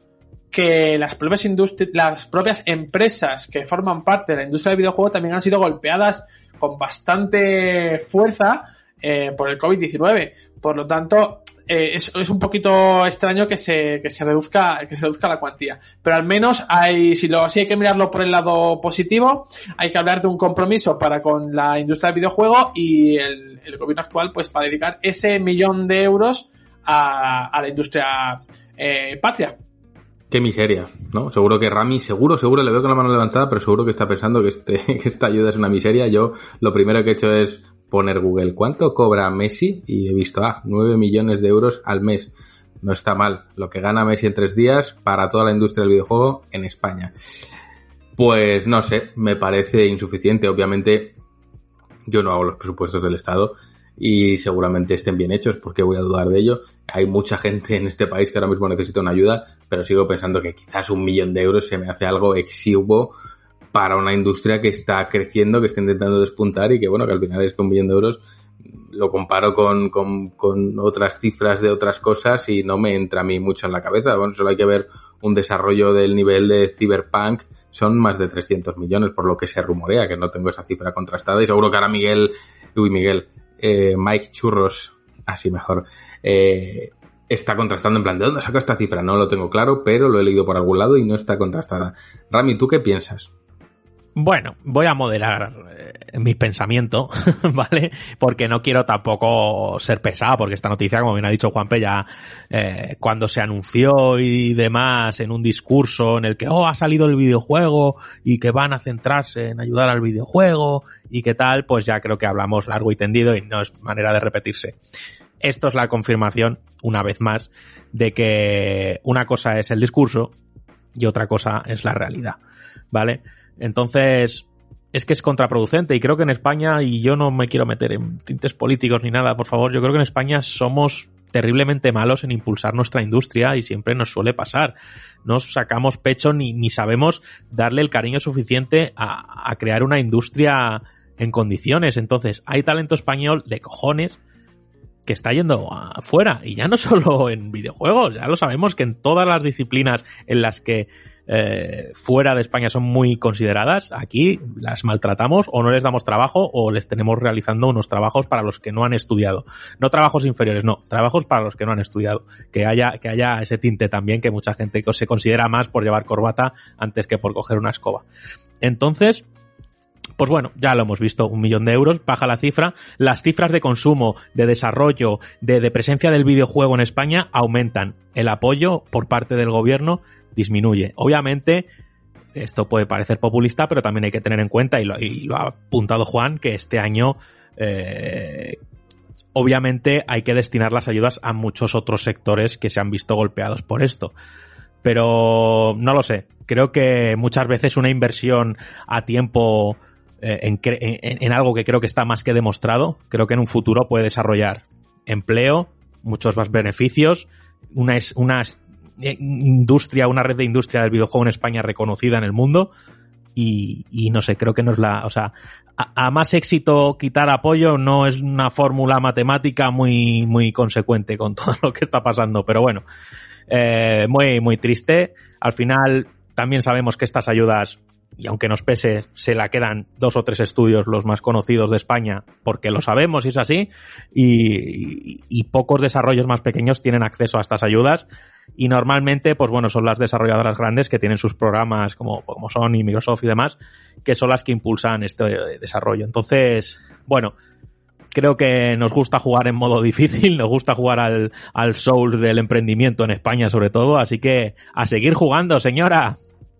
S4: que las propias, las propias empresas que forman parte de la industria del videojuego también han sido golpeadas con bastante fuerza eh, por el COVID-19. Por lo tanto, eh, es, un poquito extraño que se, que se reduzca, que se reduzca la cuantía. Pero al menos hay, si lo, si hay que mirarlo por el lado positivo, hay que hablar de un compromiso para con la industria del videojuego y el, gobierno actual, pues, para dedicar ese millón de euros a, a la industria eh, patria.
S2: Qué miseria, ¿no? Seguro que Rami, seguro, seguro, le veo con la mano levantada, pero seguro que está pensando que, este, que esta ayuda es una miseria. Yo lo primero que he hecho es poner Google cuánto cobra Messi y he visto, ah, 9 millones de euros al mes. No está mal. Lo que gana Messi en tres días para toda la industria del videojuego en España. Pues no sé, me parece insuficiente. Obviamente, yo no hago los presupuestos del Estado y seguramente estén bien hechos, porque voy a dudar de ello. Hay mucha gente en este país que ahora mismo necesita una ayuda, pero sigo pensando que quizás un millón de euros se me hace algo exiguo para una industria que está creciendo, que está intentando despuntar y que, bueno, que al final es que un millón de euros lo comparo con, con, otras cifras de otras cosas y no me entra a mí mucho en la cabeza. Bueno, solo hay que ver un desarrollo del nivel de Cyberpunk son más de 300 millones, por lo que se rumorea, que no tengo esa cifra contrastada. Y seguro que ahora Miguel, uy, Miguel, eh, Mike Churros, así mejor, eh, está contrastando en plan, ¿de dónde saco esta cifra? No lo tengo claro, pero lo he leído por algún lado y no está contrastada. Rami, ¿tú qué piensas?
S3: Bueno, voy a moderar eh, mi pensamiento, ¿vale? Porque no quiero tampoco ser pesado, porque esta noticia, como bien ha dicho Juanpe, ya eh, cuando se anunció y demás en un discurso en el que, oh, ha salido el videojuego y que van a centrarse en ayudar al videojuego y qué tal, pues ya creo que hablamos largo y tendido y no es manera de repetirse. Esto es la confirmación, una vez más, de que una cosa es el discurso y otra cosa es la realidad, ¿vale? Entonces, es que es contraproducente y creo que en España, y yo no me quiero meter en tintes políticos ni nada, por favor, yo creo que en España somos terriblemente malos en impulsar nuestra industria y siempre nos suele pasar. No sacamos pecho ni, ni sabemos darle el cariño suficiente a, a crear una industria en condiciones. Entonces, hay talento español de cojones que está yendo afuera y ya no solo en videojuegos, ya lo sabemos que en todas las disciplinas en las que eh, fuera de España son muy consideradas, aquí las maltratamos o no les damos trabajo o les tenemos realizando unos trabajos para los que no han estudiado. No trabajos inferiores, no, trabajos para los que no han estudiado. Que haya, que haya ese tinte también que mucha gente se considera más por llevar corbata antes que por coger una escoba. Entonces, pues bueno, ya lo hemos visto, un millón de euros, baja la cifra. Las cifras de consumo, de desarrollo, de, presencia del videojuego en España aumentan. El apoyo por parte del gobierno disminuye. Obviamente, esto puede parecer populista, pero también hay que tener en cuenta, y lo, ha apuntado Juan, que este año, eh, obviamente hay que destinar las ayudas a muchos otros sectores que se han visto golpeados por esto. Pero no lo sé. Creo que muchas veces una inversión a tiempo en, en, algo que creo que está más que demostrado, creo que en un futuro puede desarrollar empleo, muchos más beneficios, una, una industria, una red de industria del videojuego en España reconocida en el mundo. Y, no sé, creo que no es la. O sea, a, a, más éxito quitar apoyo no es una fórmula matemática muy, muy consecuente con todo lo que está pasando. Pero bueno, eh, muy, muy triste. Al final, también sabemos que estas ayudas y aunque nos pese, se la quedan dos o tres estudios los más conocidos de España, porque lo sabemos y es así, y, pocos desarrollos más pequeños tienen acceso a estas ayudas, y normalmente, pues bueno, son las desarrolladoras grandes que tienen sus programas como, como Sony, Microsoft y demás, que son las que impulsan este desarrollo. Entonces, bueno, creo que nos gusta jugar en modo difícil, nos gusta jugar al, al Soul del emprendimiento en España sobre todo, así que a seguir jugando, señora.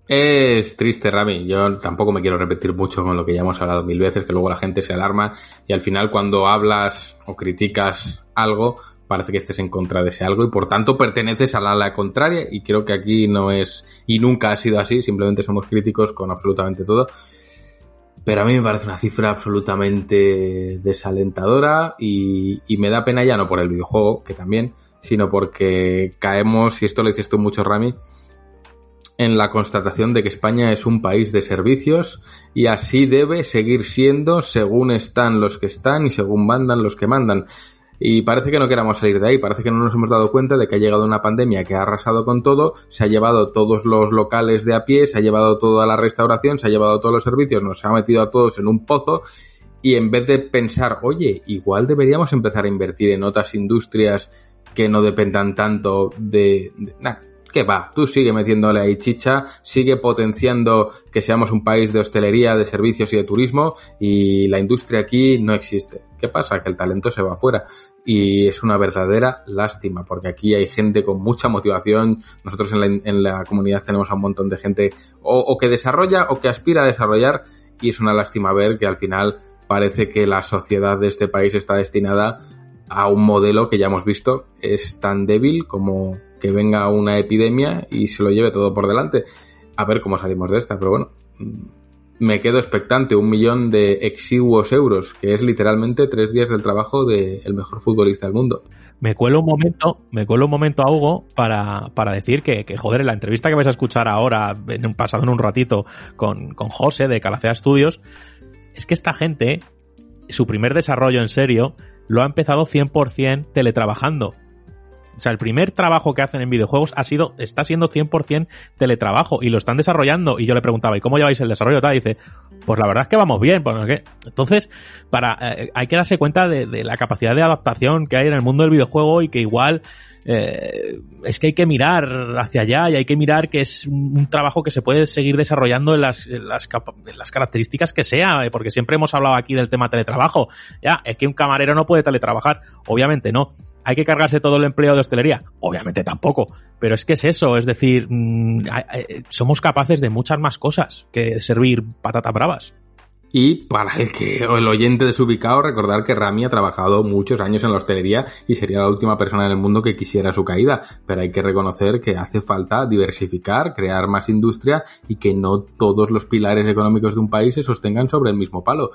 S2: Es triste, Rami. Yo tampoco me quiero repetir mucho con lo que ya hemos hablado mil veces, que luego la gente se alarma y al final cuando hablas o criticas algo, parece que estés en contra de ese algo y por tanto perteneces a la ala contraria y creo que aquí no es y nunca ha sido así, simplemente somos críticos con absolutamente todo. Pero a mí me parece una cifra absolutamente desalentadora y, me da pena ya no por el videojuego, que también, sino porque caemos, y esto lo dices tú mucho, Rami, en la constatación de que España es un país de servicios y así debe seguir siendo según están los que están y según mandan los que mandan. Y parece que no queramos salir de ahí, parece que no nos hemos dado cuenta de que ha llegado una pandemia que ha arrasado con todo, se ha llevado todos los locales de a pie, se ha llevado toda la restauración, se ha llevado todos los servicios, nos ha metido a todos en un pozo y en vez de pensar, oye, igual deberíamos empezar a invertir en otras industrias que no dependan tanto de... ¿Qué va? Tú sigue metiéndole ahí chicha, sigue potenciando que seamos un país de hostelería, de servicios y de turismo y la industria aquí no existe. ¿Qué pasa? Que el talento se va afuera y es una verdadera lástima porque aquí hay gente con mucha motivación. Nosotros en la, comunidad tenemos a un montón de gente o que desarrolla o que aspira a desarrollar y es una lástima ver que al final parece que la sociedad de este país está destinada a un modelo que ya hemos visto es tan débil como que venga una epidemia y se lo lleve todo por delante. A ver cómo salimos de esta, pero bueno, me quedo expectante. Un millón de exiguos euros, que es literalmente tres días del trabajo del de mejor futbolista del mundo.
S3: Me cuelo un momento, me cuelo un momento a Hugo para, para decir que, que, joder, la entrevista que vais a escuchar ahora, en un, pasado en un ratito, con, con José de Calacea Studios, es que esta gente, su primer desarrollo en serio, lo ha empezado 100% teletrabajando. O sea, el primer trabajo que hacen en videojuegos ha sido, está siendo 100% teletrabajo y lo están desarrollando. Y yo le preguntaba, ¿y cómo lleváis el desarrollo? Tal, y dice, pues la verdad es que vamos bien. Pues. Entonces, para, eh, hay que darse cuenta de, la capacidad de adaptación que hay en el mundo del videojuego y que igual eh, es que hay que mirar hacia allá y hay que mirar que es un, trabajo que se puede seguir desarrollando en las, las, las, características que sea, eh, porque siempre hemos hablado aquí del tema teletrabajo. Ya, es que un camarero no puede teletrabajar, obviamente no. ¿Hay que cargarse todo el empleo de hostelería? Obviamente tampoco. Pero es que es eso, es decir, mmm, somos capaces de muchas más cosas que servir patatas bravas.
S2: Y para el que el oyente desubicado, recordar que Rami ha trabajado muchos años en la hostelería y sería la última persona en el mundo que quisiera su caída. Pero hay que reconocer que hace falta diversificar, crear más industria y que no todos los pilares económicos de un país se sostengan sobre el mismo palo.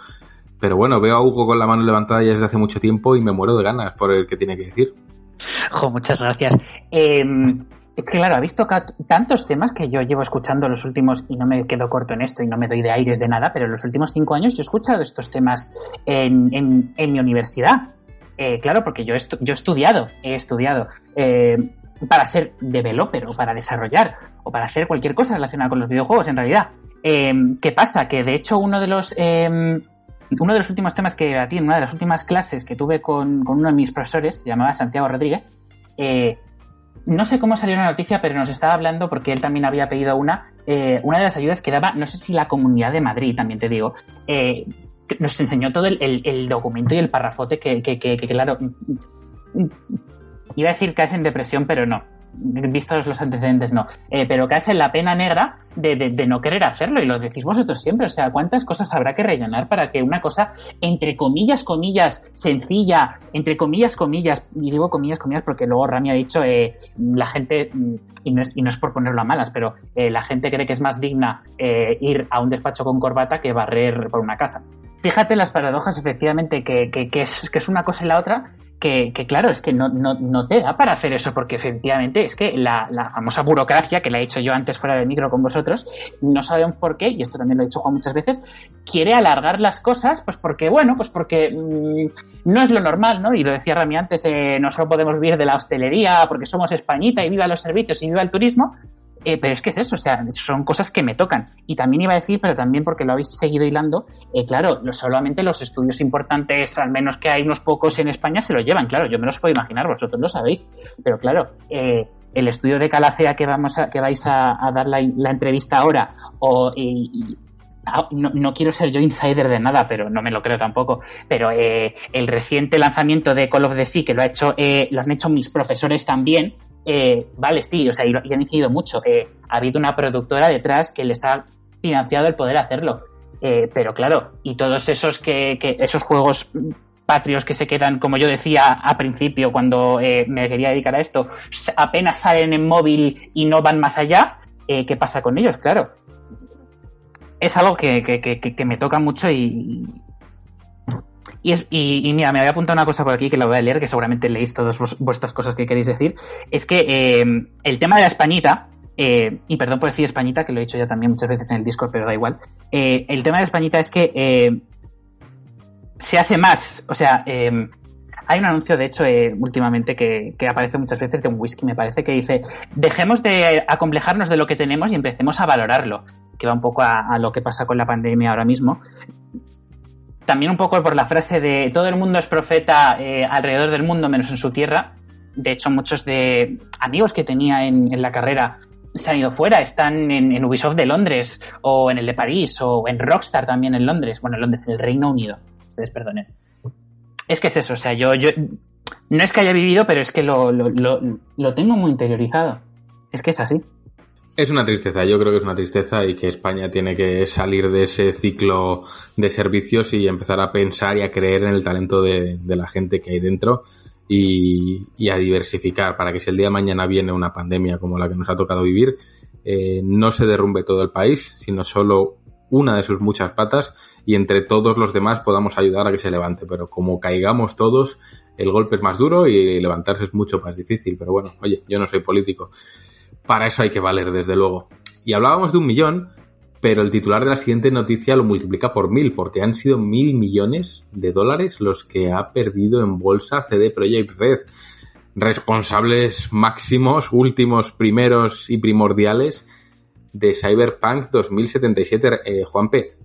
S2: Pero bueno, veo a Hugo con la mano levantada ya desde hace mucho tiempo y me muero de ganas por el que tiene que decir.
S5: Jo, muchas gracias. Eh, es que claro, ha visto tantos temas que yo llevo escuchando los últimos, y no me quedo corto en esto y no me doy de aires de nada, pero en los últimos cinco años yo he escuchado estos temas en, en, mi universidad. Eh, claro, porque yo he, yo he estudiado, he estudiado eh, para ser developer o para desarrollar o para hacer cualquier cosa relacionada con los videojuegos en realidad. Eh, ¿Qué pasa? Que de hecho uno de los... Eh, uno de los últimos temas que a ti en una de las últimas clases que tuve con, uno de mis profesores, se llamaba Santiago Rodríguez, eh, no sé cómo salió la noticia, pero nos estaba hablando porque él también había pedido una, eh, una de las ayudas que daba, no sé si la Comunidad de Madrid, también te digo, eh, nos enseñó todo el, documento y el parrafote que, que, que, que, claro, iba a decir caes en depresión, pero no vistos los antecedentes, no. Eh, pero caes en la pena negra de, de, no querer hacerlo, y lo decís vosotros siempre. O sea, ¿cuántas cosas habrá que rellenar para que una cosa, entre comillas, comillas, sencilla, entre comillas, comillas, y digo comillas, comillas porque luego Rami ha dicho, eh, la gente, y no, es, y no es por ponerlo a malas, pero eh, la gente cree que es más digna ir a un despacho con corbata que barrer por una casa. Fíjate las paradojas, efectivamente, que, que, es, que es una cosa y la otra, que, que, claro, es que no, no, no, te da para hacer eso, porque efectivamente es que la, la, famosa burocracia, que la he dicho yo antes fuera del micro con vosotros, no sabemos por qué, y esto también lo he dicho Juan muchas veces, quiere alargar las cosas, pues porque, bueno, pues porque mmm, no es lo normal, ¿no? Y lo decía Rami antes, eh, no solo podemos vivir de la hostelería, porque somos españita y viva los servicios y viva el turismo, eh, pero es que es eso, o sea, son cosas que me tocan. Y también iba a decir, pero también porque lo habéis seguido hilando, eh, claro, solamente los estudios importantes, al menos que hay unos pocos en España, se lo llevan, claro, yo me los puedo imaginar, vosotros lo sabéis, pero claro, eh, el estudio de Calacea que vamos a, que vais a, dar la, entrevista ahora, o no, no, quiero ser yo insider de nada, pero no me lo creo tampoco. Pero eh, el reciente lanzamiento de Call of the Sea, que lo ha hecho, eh, lo han hecho mis profesores también, eh, vale, sí, o sea, y, han incidido mucho. Eh, ha habido una productora detrás que les ha financiado el poder hacerlo. Eh, pero claro, y todos esos que, que, esos juegos patrios que se quedan, como yo decía a principio cuando eh, me quería dedicar a esto, apenas salen en móvil y no van más allá, ¿qué pasa con ellos? Claro. Es algo que, que me toca mucho y, y, es, y, mira, me había apuntado una cosa por aquí que la voy a leer, que seguramente leéis todas vuestras cosas que queréis decir. Es que eh, el tema de la españita, eh, y perdón por decir españita, que lo he dicho ya también muchas veces en el Discord, pero da igual. Eh, el tema de la españita es que eh, se hace más. O sea, hay un anuncio, de hecho, últimamente que, que, aparece muchas veces de un whisky, me parece, que dice: Dejemos de acomplejarnos de lo que tenemos y empecemos a valorarlo. Que va un poco a lo que pasa con la pandemia ahora mismo también un poco por la frase de todo el mundo es profeta eh, alrededor del mundo menos en su tierra. De hecho, muchos de amigos que tenía en, en la carrera se han ido fuera, están en, Ubisoft de Londres o en el de París o en Rockstar también en Londres, bueno, en Londres, en el Reino Unido. Ustedes perdonen. Es que es eso, o sea, yo, yo no es que haya vivido, pero es que lo, lo, lo tengo muy interiorizado. Es que es así.
S2: Es una tristeza, yo creo que es una tristeza y que España tiene que salir de ese ciclo de servicios y empezar a pensar y a creer en el talento de, la gente que hay dentro y, y, a diversificar para que si el día de mañana viene una pandemia como la que nos ha tocado vivir, eh, no se derrumbe todo el país, sino solo una de sus muchas patas y entre todos los demás podamos ayudar a que se levante. Pero como caigamos todos, el golpe es más duro y levantarse es mucho más difícil. Pero bueno, oye, yo no soy político para eso hay que valer, desde luego. Y hablábamos de un millón, pero el titular de la siguiente noticia lo multiplica por mil, porque han sido mil millones de dólares los que ha perdido en bolsa CD Projekt Red. responsables máximos, últimos, primeros y primordiales de Cyberpunk 2077. Eh, Juanpe,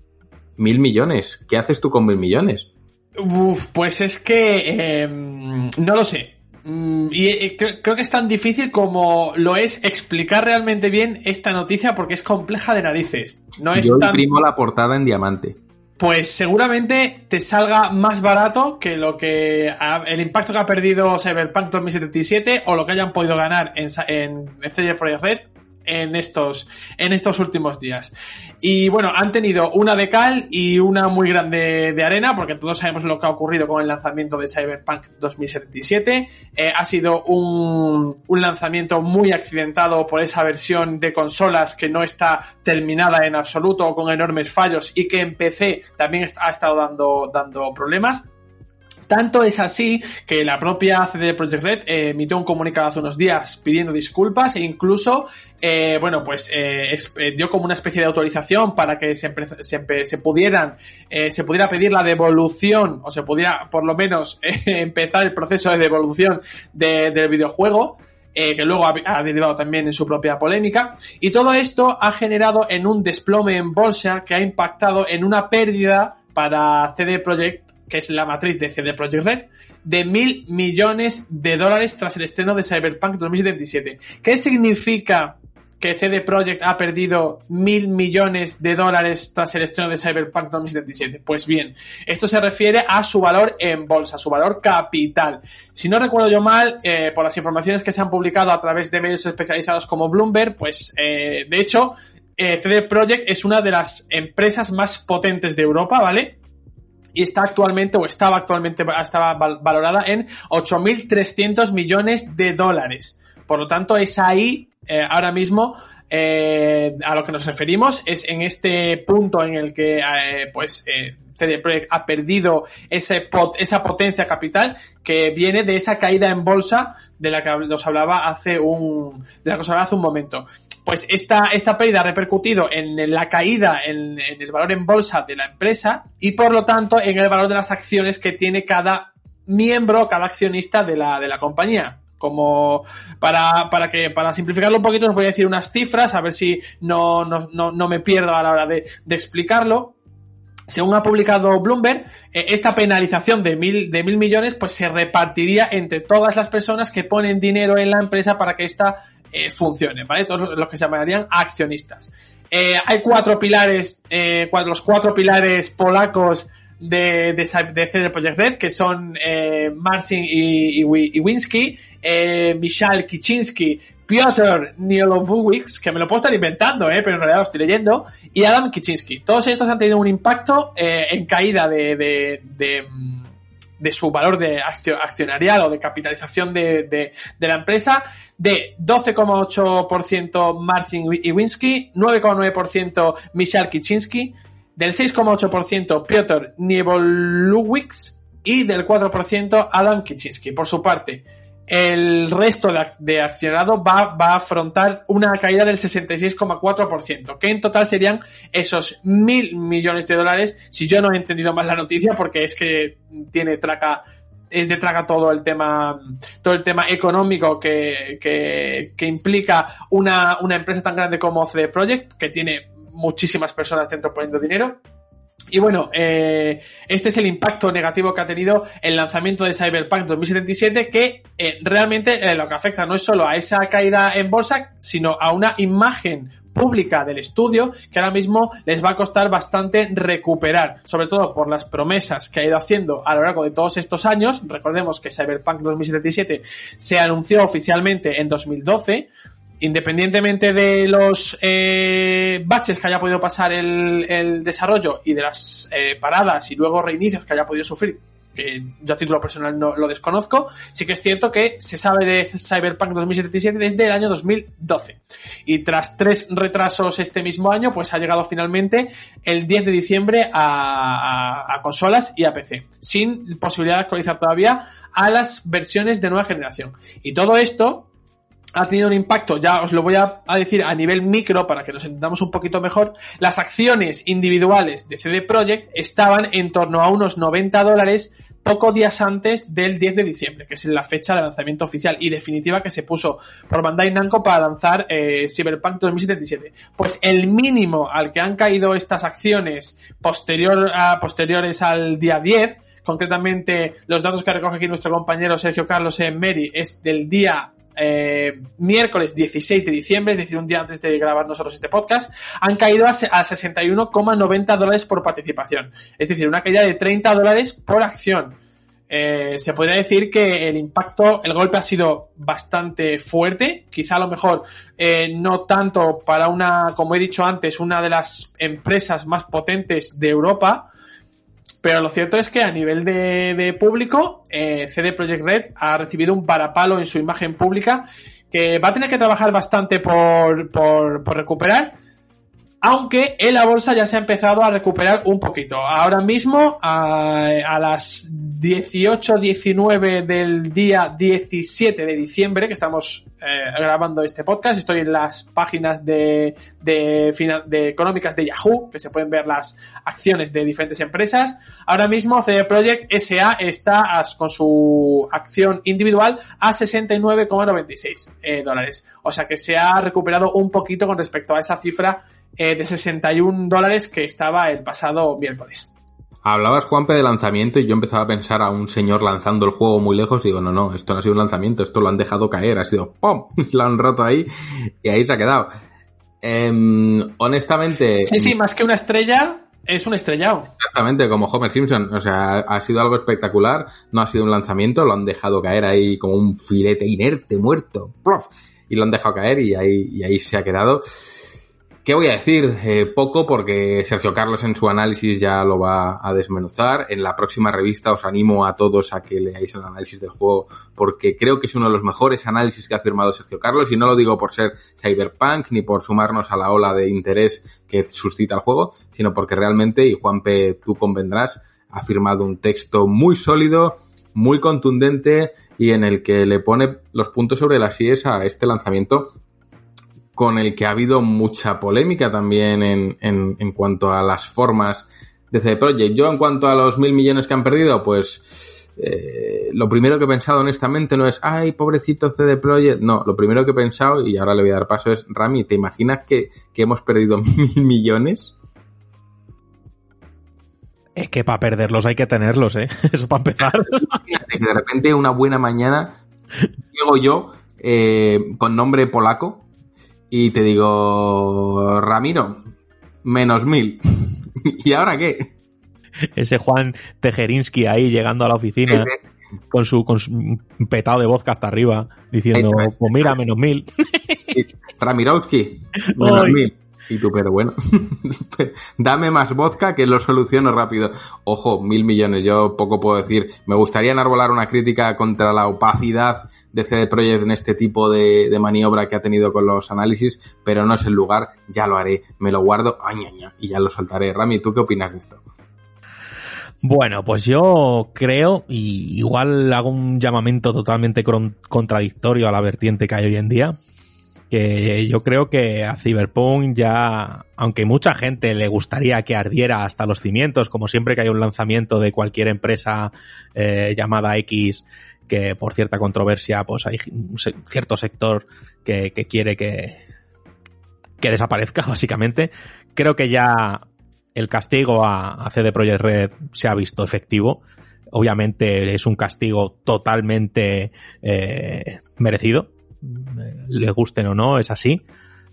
S2: mil millones. ¿Qué haces tú con mil millones?
S4: Uf, pues es que em, no lo sé. Mm, y eh, creo, que es tan difícil como lo es explicar realmente bien esta noticia porque es compleja de narices. No es
S2: Yo
S4: tan...
S2: imprimo la portada en diamante.
S4: Pues seguramente te salga más barato que lo que el impacto que ha perdido Cyberpunk 2077 o lo que hayan podido ganar en, en CD Projekt Red en estos, en estos últimos días. Y bueno, han tenido una de cal y una muy grande de arena, porque todos sabemos lo que ha ocurrido con el lanzamiento de Cyberpunk 2077. Eh, ha sido un, un lanzamiento muy accidentado por esa versión de consolas que no está terminada en absoluto, con enormes fallos y que en PC también ha estado dando, dando problemas. Tanto es así que la propia CD Projekt Red eh, emitió un comunicado hace unos días pidiendo disculpas e incluso, eh, bueno, pues eh, dio como una especie de autorización para que se, se, pudieran, se pudiera pedir la devolución o se pudiera por lo menos empezar el proceso de devolución del videojuego. que luego ha, derivado también en su propia polémica. Y todo esto ha generado en un desplome en bolsa que ha impactado en una pérdida para CD Projekt que es la matriz de CD Projekt Red, de mil millones de dólares tras el estreno de Cyberpunk 2077. ¿Qué significa que CD Projekt ha perdido mil millones de dólares tras el estreno de Cyberpunk 2077? Pues bien, esto se refiere a su valor en bolsa, su valor capital. Si no recuerdo yo mal, eh, por las informaciones que se han publicado a través de medios especializados como Bloomberg, pues eh, de hecho, eh, CD Projekt es una de las empresas más potentes de Europa, ¿vale? Y está actualmente o estaba actualmente estaba valorada en 8.300 millones de dólares. Por lo tanto, es ahí eh, ahora mismo eh, a lo que nos referimos, es en este punto en el que eh, pues CD Projekt ha perdido ese esa potencia capital que viene de esa caída en bolsa de la que nos hablaba hace un de la que os hablaba hace un momento pues esta, esta pérdida ha repercutido en la caída en, el valor en bolsa de la empresa y por lo tanto en el valor de las acciones que tiene cada miembro, cada accionista de la, de la compañía. Como para, para que, para simplificarlo un poquito, os voy a decir unas cifras, a ver si no, no, me pierdo a la hora de, explicarlo. Según ha publicado Bloomberg, eh, esta penalización de mil, de mil millones pues se repartiría entre todas las personas que ponen dinero en la empresa para que esta eh, funcionen, ¿vale? Todos los que se llamarían accionistas. Eh, hay cuatro pilares, eh, los cuatro pilares polacos de, de, CD Projekt Red, que son eh, Marcin Winsky, eh, Michal Kiczynski, Piotr Nielobowicz, que me lo puedo estar inventando, eh, pero en realidad lo estoy leyendo, y Adam Kiczynski. Todos estos han tenido un impacto eh, en caída de, de, de de su valor de accionarial o de capitalización de, de, la empresa de 12,8% Marcin Iwinski, 9,9% Michal Kiczynski, del 6,8% Piotr Niewoluwicz y del 4% Adam Kiczynski. Por su parte, el resto de, accionado va, a afrontar una caída del 66,4%, que en total serían esos mil millones de dólares, si yo no he entendido mal la noticia, porque es que tiene traca es de traga todo el tema todo el tema económico que, que, que implica una, una empresa tan grande como CD Projekt que tiene muchísimas personas dentro poniendo dinero y bueno, eh, este es el impacto negativo que ha tenido el lanzamiento de Cyberpunk 2077, que eh, realmente eh, lo que afecta no es solo a esa caída en bolsa, sino a una imagen pública del estudio que ahora mismo les va a costar bastante recuperar, sobre todo por las promesas que ha ido haciendo a lo largo de todos estos años. Recordemos que Cyberpunk 2077 se anunció oficialmente en 2012 independientemente de los eh, baches que haya podido pasar el, desarrollo y de las eh, paradas y luego reinicios que haya podido sufrir, que yo a título personal no lo desconozco, sí que es cierto que se sabe de Cyberpunk 2077 desde el año 2012. Y tras tres retrasos este mismo año, pues ha llegado finalmente el 10 de diciembre a, a consolas y a PC, sin posibilidad de actualizar todavía a las versiones de nueva generación. Y todo esto ha tenido un impacto, ya os lo voy a, decir a nivel micro para que nos entendamos un poquito mejor, las acciones individuales de CD Projekt estaban en torno a unos 90 dólares pocos días antes del 10 de diciembre, que es la fecha de lanzamiento oficial y definitiva que se puso por Bandai Namco para lanzar eh, Cyberpunk 2077. Pues el mínimo al que han caído estas acciones posterior a, posteriores al día 10, concretamente los datos que recoge aquí nuestro compañero Sergio Carlos en Mary, es del día eh, miércoles 16 de diciembre, es decir, un día antes de grabar nosotros este podcast, han caído a, a 61,90 dólares por participación. Es decir, una caída de 30 dólares por acción. Eh, se podría decir que el impacto, el golpe ha sido bastante fuerte, quizá a lo mejor eh, no tanto para una, como he dicho antes, una de las empresas más potentes de Europa, pero lo cierto es que a nivel de, de público, eh, CD Projekt Red ha recibido un parapalo en su imagen pública que va a tener que trabajar bastante por, por, recuperar aunque en la bolsa ya se ha empezado a recuperar un poquito. Ahora mismo, a las 18-19 del día 17 de diciembre, que estamos eh, grabando este podcast, estoy en las páginas de, de, de, económicas de Yahoo, que se pueden ver las acciones de diferentes empresas. Ahora mismo CD Projekt SA está con su acción individual a 69,96 eh, dólares. O sea que se ha recuperado un poquito con respecto a esa cifra eh, de 61 dólares que estaba el pasado miércoles.
S2: Hablabas, Juanpe, de lanzamiento y yo empezaba a pensar a un señor lanzando el juego muy lejos y digo, no, no, esto no ha sido un lanzamiento, esto lo han dejado caer, ha sido ¡pum! lo han roto ahí y ahí se ha quedado. Eh, honestamente...
S4: Sí, sí, más que una estrella, es un estrellado.
S2: Exactamente, como Homer Simpson. O sea, ha sido algo espectacular, no ha sido un lanzamiento, lo han dejado caer ahí como un filete inerte, muerto, ¡prof! y lo han dejado caer y ahí, y ahí se ha quedado. ¿Qué voy a decir? Eh, poco porque Sergio Carlos en su análisis ya lo va a desmenuzar. En la próxima revista os animo a todos a que leáis el análisis del juego porque creo que es uno de los mejores análisis que ha firmado Sergio Carlos y no lo digo por ser cyberpunk ni por sumarnos a la ola de interés que suscita el juego, sino porque realmente, y Juanpe, tú convendrás, ha firmado un texto muy sólido, muy contundente y en el que le pone los puntos sobre las IES a este lanzamiento con el que ha habido mucha polémica también en, en, en cuanto a las formas de CD Projekt. Yo en cuanto a los mil millones que han perdido, pues eh, lo primero que he pensado honestamente no es, ay, pobrecito CD Projekt. No, lo primero que he pensado, y ahora le voy a dar paso, es, Rami, ¿te imaginas que, que hemos perdido mil millones?
S3: Es que para perderlos hay que tenerlos, ¿eh? Eso para empezar.
S2: Imagínate que de repente una buena mañana llego yo eh, con nombre polaco y te digo, Ramiro, menos mil. ¿Y ahora qué?
S3: Ese Juan Tejerinsky ahí llegando a la oficina Ese. con su, con su petado de vodka hasta arriba, diciendo, pues mira, menos mil.
S2: Ramirowski, menos mil. Y tú, pero bueno, dame más vodka que lo soluciono rápido. Ojo, mil millones, yo poco puedo decir. Me gustaría enarbolar una crítica contra la opacidad de CD Projekt en este tipo de, maniobra que ha tenido con los análisis, pero no es el lugar, ya lo haré, me lo guardo, añaña, y ya lo soltaré. Rami, ¿tú qué opinas de esto?
S3: Bueno, pues yo creo, y igual hago un llamamiento totalmente contradictorio a la vertiente que hay hoy en día, que yo creo que a Cyberpunk ya, aunque mucha gente le gustaría que ardiera hasta los cimientos, como siempre que hay un lanzamiento de cualquier empresa eh, llamada X, que por cierta controversia, pues hay un cierto sector que, que quiere que, que desaparezca, básicamente. Creo que ya el castigo a, a CD Projekt Red se ha visto efectivo. Obviamente es un castigo totalmente eh, merecido les gusten o no, es así.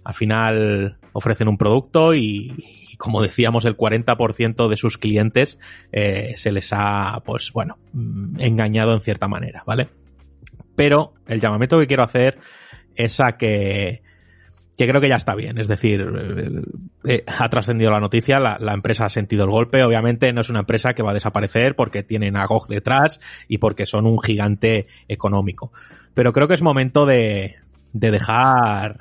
S3: Al final ofrecen un producto y, y como decíamos, el 40% de sus clientes eh, se les ha, pues bueno, engañado en cierta manera, ¿vale? Pero el llamamiento que quiero hacer es a que, que creo que ya está bien. Es decir, eh, eh, ha trascendido la noticia, la, empresa ha sentido el golpe. Obviamente no es una empresa que va a desaparecer porque tienen a GOG detrás y porque son un gigante económico. Pero creo que es momento de, de dejar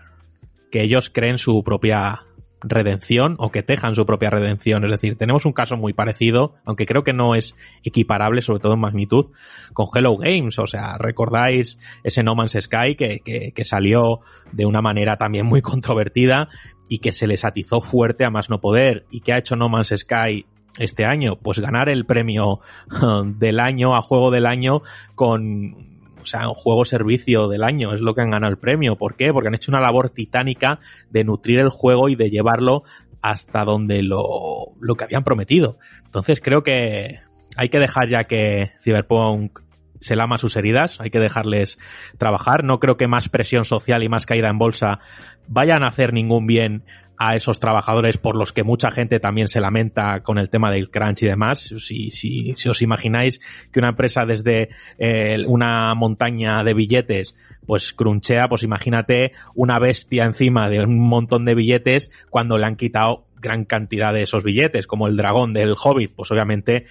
S3: que ellos creen su propia redención o que tejan su propia redención. Es decir, tenemos un caso muy parecido, aunque creo que no es equiparable, sobre todo en magnitud, con Hello Games. O sea, recordáis ese No Man's Sky que, que, salió de una manera también muy controvertida y que se les atizó fuerte a más no poder y que ha hecho No Man's Sky este año? Pues ganar el premio del año a juego del año con o sea, un juego servicio del año, es lo que han ganado el premio. ¿Por qué? Porque han hecho una labor titánica de nutrir el juego y de llevarlo hasta donde lo, lo que habían prometido. Entonces creo que hay que dejar ya que Cyberpunk se lama sus heridas, hay que dejarles trabajar. No creo que más presión social y más caída en bolsa vayan a hacer ningún bien a esos trabajadores por los que mucha gente también se lamenta con el tema del crunch y demás. Si, si, si os imagináis que una empresa desde eh, una montaña de billetes pues crunchea, pues imagínate una bestia encima de un montón de billetes cuando le han quitado gran cantidad de esos billetes, como el dragón del Hobbit, pues obviamente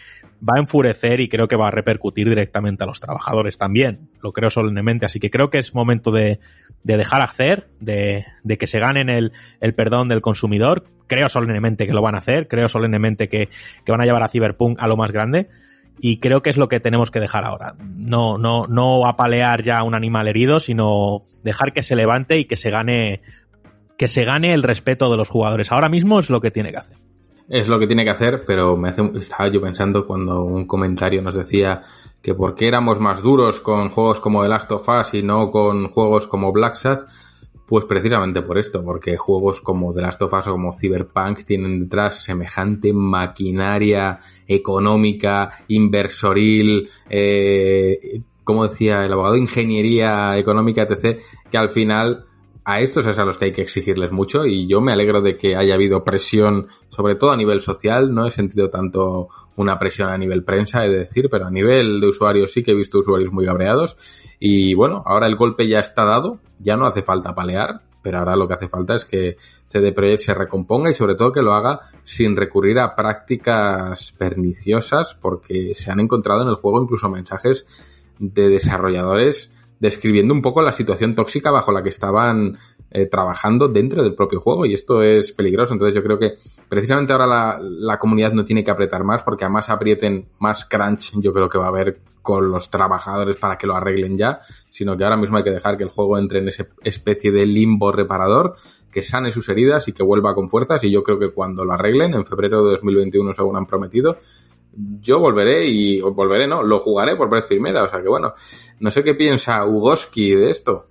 S3: va a enfurecer y creo que va a repercutir directamente a los trabajadores también. Lo creo solemnemente. Así que creo que es momento de, de dejar hacer, de, de, que se ganen el, el, perdón del consumidor. Creo solemnemente que lo van a hacer. Creo solemnemente que, que van a llevar a Cyberpunk a lo más grande. Y creo que es lo que tenemos que dejar ahora. No, no, no apalear ya a un animal herido, sino dejar que se levante y que se gane, que se gane el respeto de los jugadores. Ahora mismo es lo que tiene que hacer
S2: es lo que tiene que hacer, pero me hace, estaba yo pensando cuando un comentario nos decía que por qué éramos más duros con juegos como The Last of Us y no con juegos como Black Sabbath, pues precisamente por esto, porque juegos como The Last of Us o como Cyberpunk tienen detrás semejante maquinaria económica, inversoril, eh, como decía el abogado, ingeniería económica, etc., que al final a estos es a los que hay que exigirles mucho y yo me alegro de que haya habido presión, sobre todo a nivel social, no he sentido tanto una presión a nivel prensa, he de decir, pero a nivel de usuarios sí que he visto usuarios muy cabreados. Y bueno, ahora el golpe ya está dado, ya no hace falta palear, pero ahora lo que hace falta es que CD Projekt se recomponga y sobre todo que lo haga sin recurrir a prácticas perniciosas porque se han encontrado en el juego incluso mensajes de desarrolladores describiendo un poco la situación tóxica bajo la que estaban eh, trabajando dentro del propio juego y esto es peligroso. Entonces yo creo que precisamente ahora la, comunidad no tiene que apretar más porque a más aprieten, más crunch yo creo que va a haber con los trabajadores para que lo arreglen ya, sino que ahora mismo hay que dejar que el juego entre en esa especie de limbo reparador, que sane sus heridas y que vuelva con fuerzas y yo creo que cuando lo arreglen, en febrero de 2021 según han prometido, yo volveré y volveré, no, lo jugaré por vez primera, o sea que bueno, no sé qué piensa Ugoski de esto.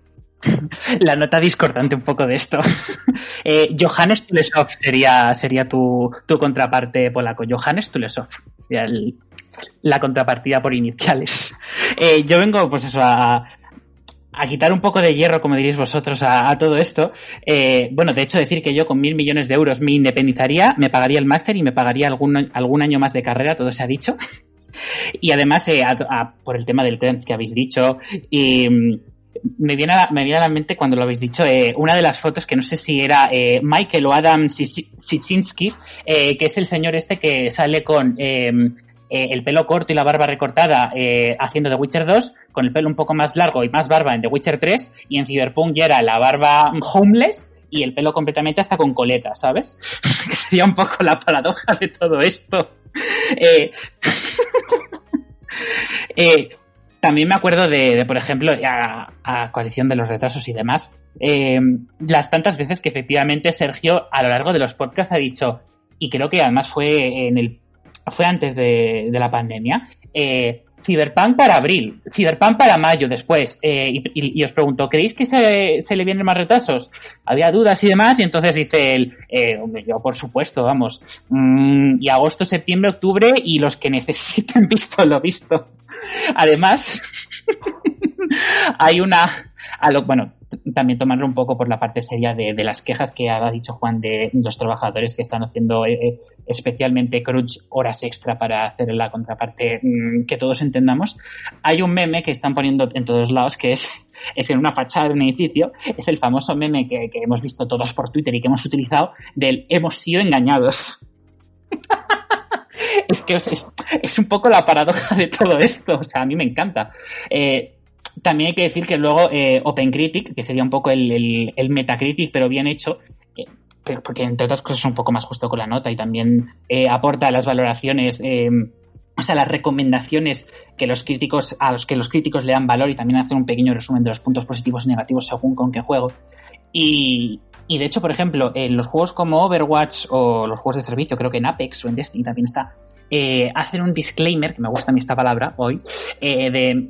S5: La nota discordante un poco de esto. eh, Johannes Tulesov sería, sería tu, tu contraparte polaco. Johannes Tulesov. La contrapartida por iniciales. Eh, yo vengo, pues eso, a, a quitar un poco de hierro, como diréis vosotros, a, todo esto. Eh, bueno, de hecho, decir que yo con mil millones de euros me independizaría, me pagaría el máster y me pagaría algún, algún año más de carrera, todo se ha dicho. y además, eh, por el tema del trends que habéis dicho, y mm, me viene, a, me viene a la mente cuando lo habéis dicho, eh, una de las fotos que no sé si era eh, Michael o Adam Sitsinski, eh, que es el señor este que sale con el pelo corto y la barba recortada haciendo The Witcher 2, con el pelo un poco más largo y más barba en The Witcher 3, y en Cyberpunk ya era la barba homeless y el pelo completamente hasta con coleta, ¿sabes? que sería un poco la paradoja de todo esto. eh, también me acuerdo de, por ejemplo, a, a, coalición de los retrasos y demás, eh, las tantas veces que efectivamente Sergio a lo largo de los podcasts ha dicho, y creo que además fue en el fue antes de, la pandemia, eh, Cyberpunk para abril, Cyberpunk para mayo después, eh, y, os pregunto, ¿creéis que se, le vienen más retrasos? Había dudas y demás, y entonces dice él, eh, yo por supuesto, vamos, mmm, y agosto, septiembre, octubre, y los que necesiten visto lo visto. Además, hay una. Bueno, también tomarlo un poco por la parte seria de, las quejas que ha dicho Juan de los trabajadores que están haciendo eh, especialmente crunch horas extra para hacer la contraparte mmm, que todos entendamos. Hay un meme que están poniendo en todos lados que es, es en una fachada de un edificio, es el famoso meme que, que hemos visto todos por Twitter y que hemos utilizado del hemos sido engañados. es que es, es, un poco la paradoja de todo esto. O sea, a mí me encanta. Eh, también hay que decir que luego eh, OpenCritic, que sería un poco el, el, Metacritic, pero bien hecho, eh, porque entre otras cosas es un poco más justo con la nota y también eh, aporta las valoraciones, o sea, las recomendaciones que los críticos, a los que los críticos le dan valor y también hace un pequeño resumen de los puntos positivos y negativos según con qué juego. Y, y de hecho, por ejemplo, en los juegos como Overwatch o los juegos de servicio, creo que en Apex o en Destiny también está, eh, hacen un disclaimer, que me gusta a mí esta palabra hoy, de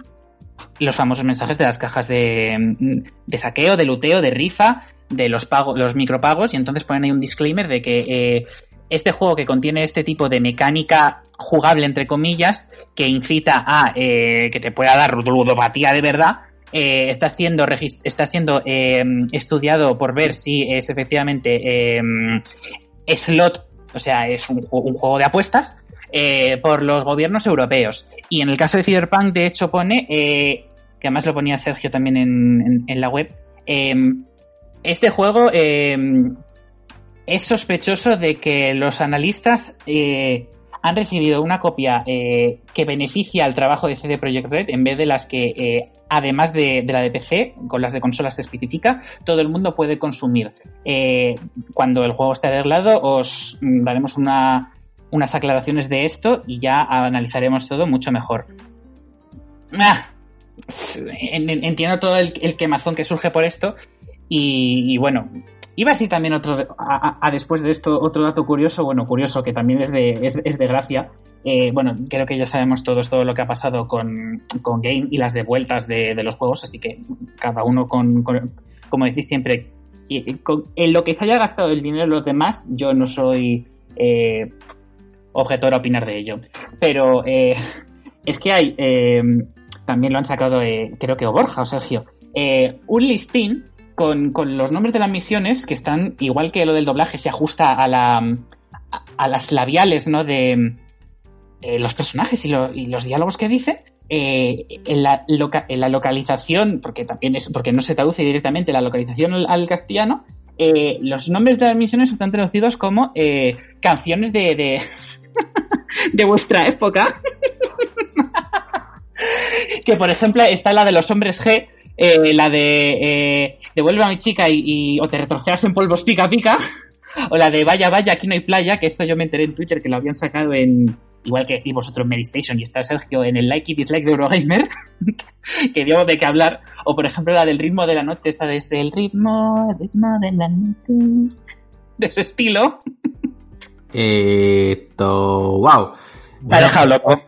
S5: los famosos mensajes de las cajas de, de, saqueo, de luteo, de rifa, de los pagos, los micropagos, y entonces ponen ahí un disclaimer de que eh, este juego que contiene este tipo de mecánica jugable, entre comillas, que incita a eh, que te pueda dar ludopatía de verdad, eh, está siendo, está siendo estudiado por ver si es efectivamente slot, o sea, es un juego de apuestas, por los gobiernos europeos. Y en el caso de Cyberpunk, de hecho, pone, que además lo ponía Sergio también en, la web, este juego es sospechoso de que los analistas eh, han recibido una copia eh, que beneficia al trabajo de CD Projekt Red en vez de las que, eh, además de, la de PC, con las de consolas se especifica, todo el mundo puede consumir. Eh, cuando el juego esté arreglado, os daremos una, unas aclaraciones de esto y ya analizaremos todo mucho mejor. Ah, entiendo todo el, quemazón que surge por esto y, bueno, Iba a decir también otro, a, a, después de esto, otro dato curioso, bueno, curioso, que también es de, es, de gracia. Eh, bueno, creo que ya sabemos todos todo lo que ha pasado con, con Game y las devueltas de, los juegos, así que cada uno con, como decís siempre, en lo que se haya gastado el dinero de los demás, yo no soy eh, objetor a opinar de ello. Pero eh, es que hay, eh, también lo han sacado, eh, creo que o Borja o Sergio, eh, un listín con, con, los nombres de las misiones que están, igual que lo del doblaje, se ajusta a, la, a, las labiales ¿no? de eh, los personajes y, lo, y, los diálogos que dice. En, la loca, en, la localización, porque también es porque no se traduce directamente la localización al, castellano, los nombres de las misiones están traducidos como canciones de, de vuestra época. que por ejemplo está la de los hombres G, eh, la de eh, devuelve a mi chica y, o te retrocedas en polvos pica pica, o la de vaya vaya aquí no hay playa, que esto yo me enteré en Twitter que lo habían sacado en igual que decís vosotros en Medistation y está Sergio en el like y dislike de Eurogamer, que dio de qué hablar, o por ejemplo la del ritmo de la noche, esta desde el ritmo, el ritmo de la noche, de ese estilo.
S2: Eh, to, wow.
S5: Me ha dejado loco.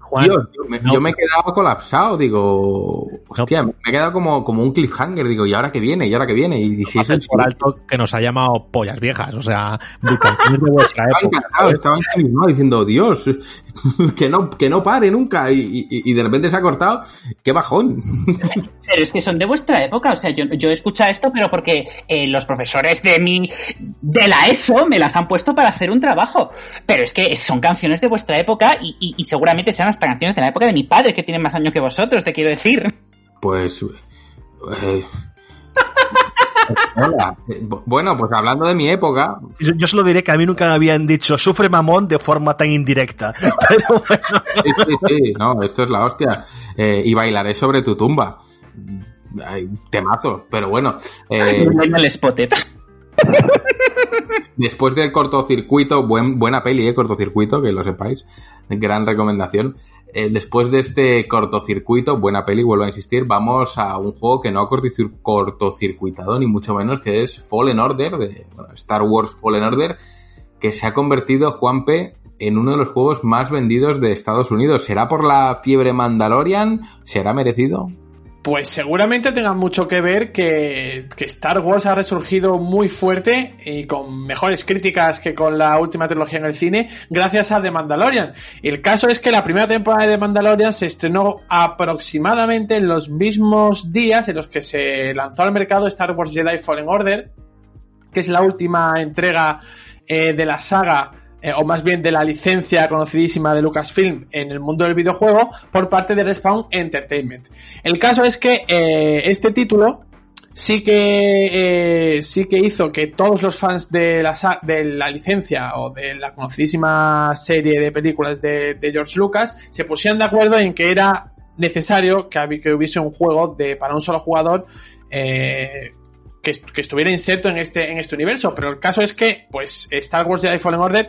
S2: Juan, Dios, yo me, no, yo me, he quedado colapsado, digo, hostia, no, me he quedado como, como un cliffhanger, digo, ¿y ahora qué viene? ¿Y ahora qué viene? Y, y
S3: si es el por alto que nos ha llamado pollas viejas, o sea, de vuestra
S2: estaba
S3: época.
S2: Encantado, estaba encantado diciendo, Dios, que no, que no pare nunca, y, y, y, de repente se ha cortado, qué bajón.
S5: Pero es que son de vuestra época, o sea, yo, yo he escuchado esto, pero porque eh, los profesores de mi, de la ESO me las han puesto para hacer un trabajo, pero es que son canciones de vuestra época y, y seguramente sean hasta canciones de la época de mi padre, que tienen más años que vosotros, te quiero decir.
S2: Pues. Eh... Hola. Bueno, pues hablando de mi época.
S6: Yo, yo, solo diré que a mí nunca me habían dicho sufre mamón de forma tan indirecta. Pero bueno.
S2: Sí, sí, sí, no, esto es la hostia. Eh, y bailaré sobre tu tumba. Ay, temazo, pero bueno.
S5: Eh... el.
S2: Después del cortocircuito, buen, buena peli, eh, cortocircuito, que lo sepáis. Gran recomendación. Eh, después de este cortocircuito, buena peli, vuelvo a insistir, vamos a un juego que no ha cortocircuitado, ni mucho menos, que es Fallen Order, de bueno, Star Wars Fallen Order, que se ha convertido, Juanpe, en uno de los juegos más vendidos de Estados Unidos. ¿Será por la fiebre Mandalorian? ¿Será merecido?
S4: Pues seguramente tenga mucho que ver que, Star Wars ha resurgido muy fuerte y con mejores críticas que con la última trilogía en el cine gracias a The Mandalorian. El caso es que la primera temporada de The Mandalorian se estrenó aproximadamente en los mismos días en los que se lanzó al mercado Star Wars Jedi Fallen Order, que es la última entrega eh, de la saga eh, o más bien de la licencia conocidísima de Lucasfilm en el mundo del videojuego por parte de Respawn Entertainment. El caso es que eh, este título sí que eh, sí que hizo que todos los fans de la, de la licencia o de la conocidísima serie de películas de, George Lucas se pusieran de acuerdo en que era necesario que, que hubiese un juego de para un solo jugador eh, que, estuviera inserto en este, en este universo. Pero el caso es que, pues, Star Wars Jedi Fallen Order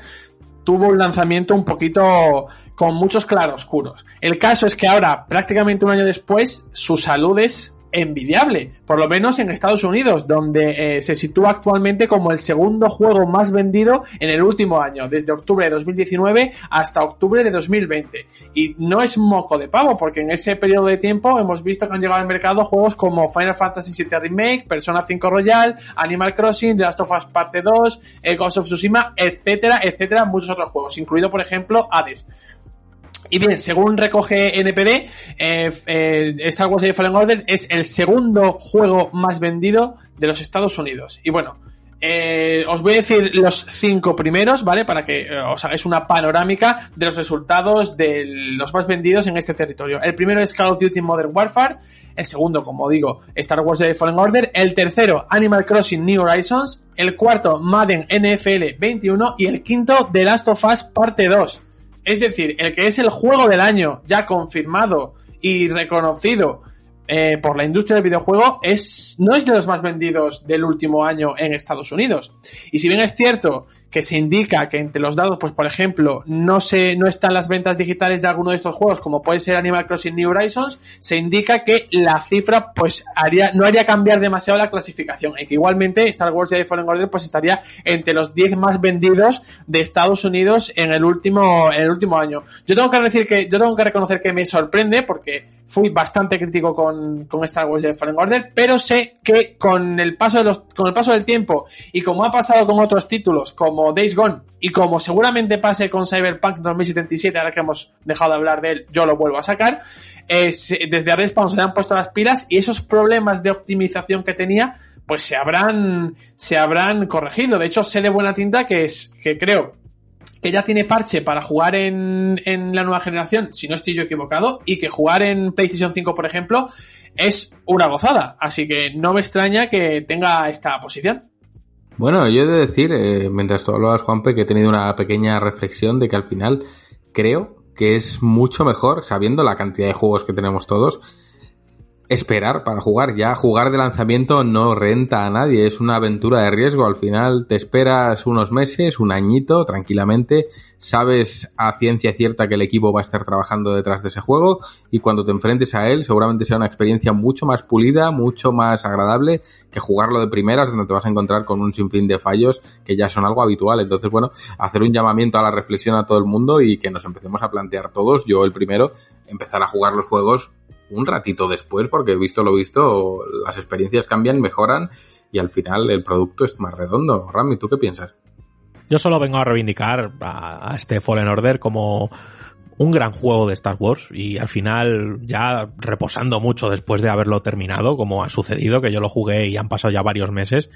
S4: tuvo un lanzamiento un poquito con muchos claroscuros. El caso es que ahora, prácticamente un año después, su salud es envidiable, por lo menos en Estados Unidos, donde eh, se sitúa actualmente como el segundo juego más vendido en el último año, desde octubre de 2019 hasta octubre de 2020. Y no es moco de pavo, porque en ese periodo de tiempo hemos visto que han llegado al mercado juegos como Final Fantasy VII Remake, Persona 5 Royal, Animal Crossing, The Last of Us Parte 2, Ghost of Tsushima, etcétera, etcétera, muchos otros juegos, incluido por ejemplo Hades. Y bien, según recoge NPD, eh, eh, Star Wars Jedi Fallen Order es el segundo juego más vendido de los Estados Unidos. Y bueno, eh, os voy a decir los cinco primeros, ¿vale? Para que os hagáis una panorámica de los resultados de los más vendidos en este territorio. El primero es Call of Duty Modern Warfare. El segundo, como digo, Star Wars Jedi Fallen Order. El tercero, Animal Crossing New Horizons. El cuarto, Madden NFL 21. Y el quinto, The Last of Us Parte 2. Es decir, el que es el juego del año ya confirmado y reconocido eh, por la industria del videojuego es, no es de los más vendidos del último año en Estados Unidos. Y si bien es cierto que se indica que entre los dados, pues por ejemplo, no se, no están las ventas digitales de alguno de estos juegos, como puede ser Animal Crossing New Horizons, se indica que la cifra, pues haría, no haría cambiar demasiado la clasificación, y que igualmente Star Wars Jedi Fallen Order, pues estaría entre los 10 más vendidos de Estados Unidos en el último, en el último año. Yo tengo que decir que, yo tengo que reconocer que me sorprende, porque fui bastante crítico con, con Star Wars Jedi Fallen Order, pero sé que con el paso de los, con el paso del tiempo, y como ha pasado con otros títulos, como Days Gone y como seguramente pase con Cyberpunk 2077, ahora que hemos dejado de hablar de él, yo lo vuelvo a sacar, desde Respawn se le han puesto las pilas y esos problemas de optimización que tenía, pues se habrán, se habrán corregido. De hecho, sé de buena tinta que es, que creo que ya tiene parche para jugar en, en la nueva generación, si no estoy yo equivocado, y que jugar en PlayStation 5, por ejemplo, es una gozada. Así que no me extraña que tenga esta posición.
S2: Bueno, yo he de decir, eh, mientras tú hablabas, Juanpe, que he tenido una pequeña reflexión de que al final creo que es mucho mejor, sabiendo la cantidad de juegos que tenemos todos, esperar para jugar. Ya jugar de lanzamiento no renta a nadie, es una aventura de riesgo. Al final te esperas unos meses, un añito, tranquilamente, sabes a ciencia cierta que el equipo va a estar trabajando detrás de ese juego y cuando te enfrentes a él seguramente sea una experiencia mucho más pulida, mucho más agradable que jugarlo de primeras donde te vas a encontrar con un sinfín de fallos que ya son algo habitual. Entonces, bueno, hacer un llamamiento a la reflexión a todo el mundo y que nos empecemos a plantear todos, yo el primero, empezar a jugar los juegos un ratito después, porque visto lo visto, las experiencias cambian, mejoran y al final el producto es más redondo. Rami, ¿tú qué piensas?
S3: Yo solo vengo a reivindicar a, este Fallen Order como un gran juego de Star Wars y al final ya reposando mucho después de haberlo terminado, como ha sucedido, que yo lo jugué y han pasado ya varios meses.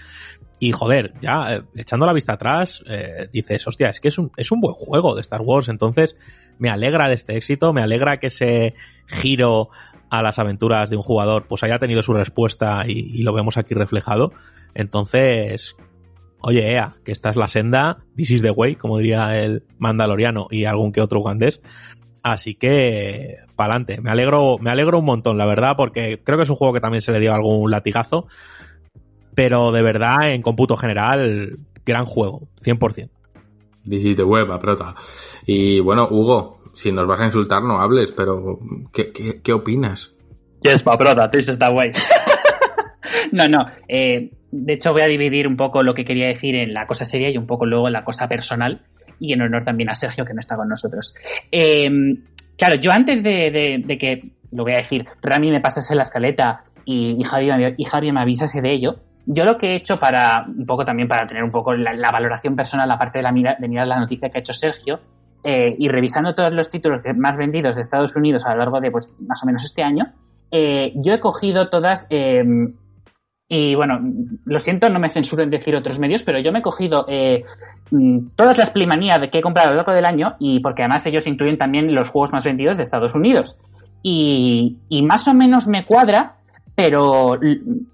S3: Y joder, ya eh, echando la vista atrás, eh, dices, hostia, es que es un, es un buen juego de Star Wars, entonces me alegra de este éxito, me alegra que ese giro a las aventuras de un jugador pues haya tenido su respuesta y, lo vemos aquí reflejado. Entonces, oye, Ea, que esta es la senda, this is the way, como diría el mandaloriano y algún que otro ugandés. Así que, pa'lante. Me alegro, me alegro un montón, la verdad, porque creo que es un juego que también se le dio algún latigazo. Pero de verdad, en cómputo general, gran juego, 100%.
S2: This is the web, aprota. Y bueno, Hugo, si nos vas a insultar, no hables, pero ¿qué, qué, qué opinas?
S5: Yes, paprota, this está guay. no, no. Eh, de hecho, voy a dividir un poco lo que quería decir en la cosa seria y un poco luego en la cosa personal. Y en honor también a Sergio, que no está con nosotros. Eh, claro, yo antes de, que, lo voy a decir, Rami me pasase la escaleta y, y, Javi, y Javi me avisase de ello, yo lo que he hecho para, un poco también para tener un poco la, valoración personal, aparte de, la, de mirar la noticia que ha hecho Sergio, eh, y revisando todos los títulos más vendidos de Estados Unidos a lo largo de pues, más o menos este año, eh, yo he cogido todas, eh, y bueno, lo siento, no me censuro en decir otros medios, pero yo me he cogido mm, todas las plimanías que he comprado a lo largo del año, y porque además ellos incluyen también los juegos más vendidos de Estados Unidos. Y, y más o menos me cuadra, pero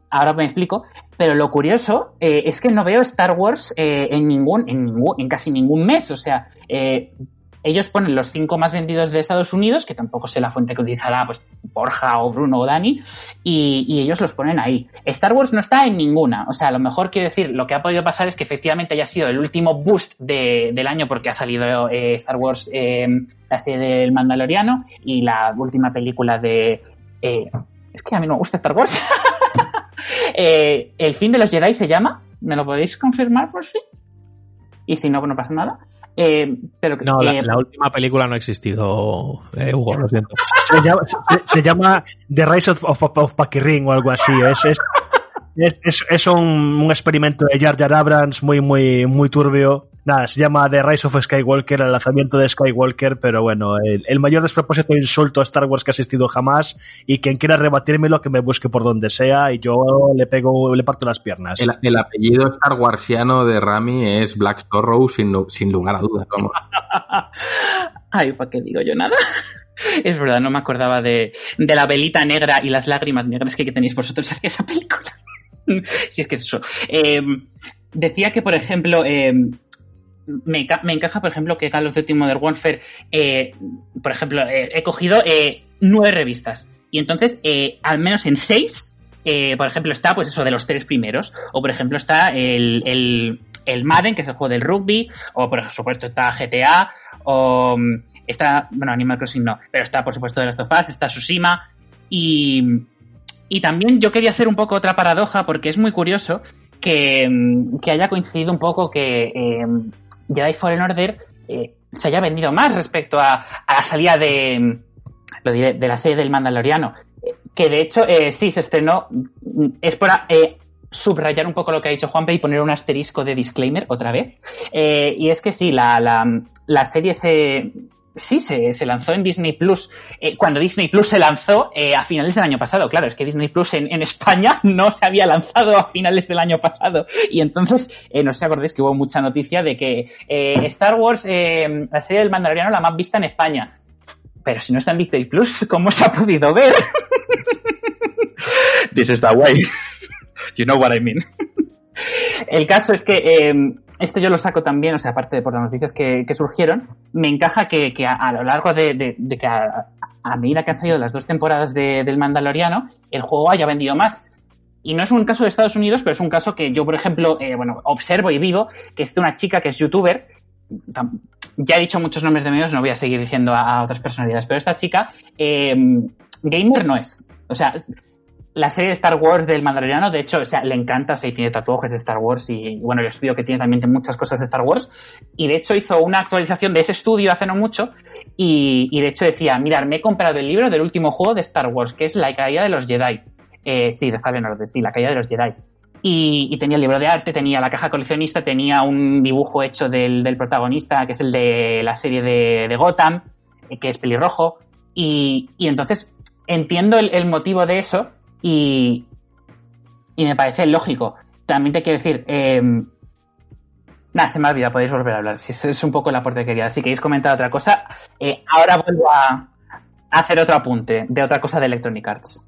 S5: ahora me explico, pero lo curioso es que no veo Star Wars en ningún, en ningún, en casi ningún mes. O sea, ellos ponen los cinco más vendidos de Estados Unidos, que tampoco sé la fuente que utilizará pues, Borja o Bruno o Dani, y, ellos los ponen ahí. Star Wars no está en ninguna. O sea, a lo mejor quiero decir, lo que ha podido pasar es que efectivamente haya sido el último boost del año porque ha salido eh, Star Wars, eh, la serie del Mandaloriano, y la última película de... Eh, Es que a mí no me gusta Star Wars. El fin de los Jedi se llama. ¿Me lo podéis confirmar por fin? Y si no, no pasa nada. Eh, pero,
S3: no,
S5: eh,
S3: la, última película no ha existido, eh, Hugo, lo siento.
S6: Se llama, se, se llama The Rise of, of, of o algo así. Es, es, es, es un, un, experimento de Jar Jar Abrams muy, muy, muy turbio. Nada, se llama The Rise of Skywalker, el lanzamiento de Skywalker, pero bueno, el, el mayor despropósito e insulto a Star Wars que ha existido jamás y quien quiera rebatírmelo que me busque por donde sea y yo le pego, le parto las piernas.
S2: El, el apellido Star Warsiano de Rami es Black Storrow sin, sin lugar a dudas, vamos.
S5: Ay, ¿para qué digo yo nada? Es verdad, no me acordaba de, de, la velita negra y las lágrimas negras que, que tenéis vosotros en esa película. si es que es eso. Eh, decía que, por ejemplo, eh, me, me, encaja, por ejemplo, que Call of Duty Modern Warfare, eh, por ejemplo, eh, he cogido eh, nueve revistas. Y entonces, al menos en seis, por ejemplo, está pues eso de los tres primeros. O por ejemplo, está el, el, Madden, que es el juego del rugby. O por supuesto está GTA. O está, bueno, Animal Crossing no. Pero está, por supuesto, Last of Us, está Tsushima. Y, y también yo quería hacer un poco otra paradoja, porque es muy curioso que, que haya coincidido un poco que Jedi Fallen Order eh, se haya vendido más respecto a, la salida de, lo diré, de la serie del Mandaloriano. Que de hecho, eh, sí, se estrenó. Es eh, subrayar un poco lo que ha dicho Juanpe y poner un asterisco de disclaimer otra vez. Eh, y es que sí, la, la, la serie se, sí, se, se, lanzó en Disney Plus. Eh, cuando Disney Plus se lanzó eh, a finales del año pasado, claro, es que Disney Plus en, en, España no se había lanzado a finales del año pasado. Y entonces, eh, no sé si acordáis que hubo mucha noticia de que Star Wars, la serie del Mandaloriano, la más vista en España. Pero si no está en Disney Plus, ¿cómo se ha podido ver? This is the way. You know what I mean. El caso es que eh, esto yo lo saco también, o sea, aparte de por las noticias que, surgieron, me encaja que, a, lo largo de, que a, medida que han salido las dos temporadas de, del Mandaloriano, el juego haya vendido más. Y no es un caso de Estados Unidos, pero es un caso que yo, por ejemplo, eh, bueno, observo y vivo, que es de una chica que es youtuber, ya he dicho muchos nombres de medios, no voy a seguir diciendo a, otras personalidades, pero esta chica, eh, gamer no es. O sea, la serie de Star Wars del Mandaloriano, de hecho, o sea, le encanta, o tiene tatuajes de Star Wars y, bueno, el estudio que tiene también muchas cosas de Star Wars. Y de hecho hizo una actualización de ese estudio hace no mucho y, de hecho decía, mirad, me he comprado el libro del último juego de Star Wars, que es La caída de los Jedi. Eh, sí, de Fallen Order, sí, La caída de los Jedi. Y, tenía el libro de arte, tenía la caja coleccionista, tenía un dibujo hecho del, protagonista, que es el de la serie de, de Gotham, que es pelirrojo. Y, entonces entiendo el motivo de eso, y, me parece lógico. También te quiero decir, eh, nada, se me ha olvidado, podéis volver a hablar. Si es, un poco que quería. Si queréis comentar otra cosa, eh, ahora vuelvo a, hacer otro apunte de otra cosa de Electronic Arts.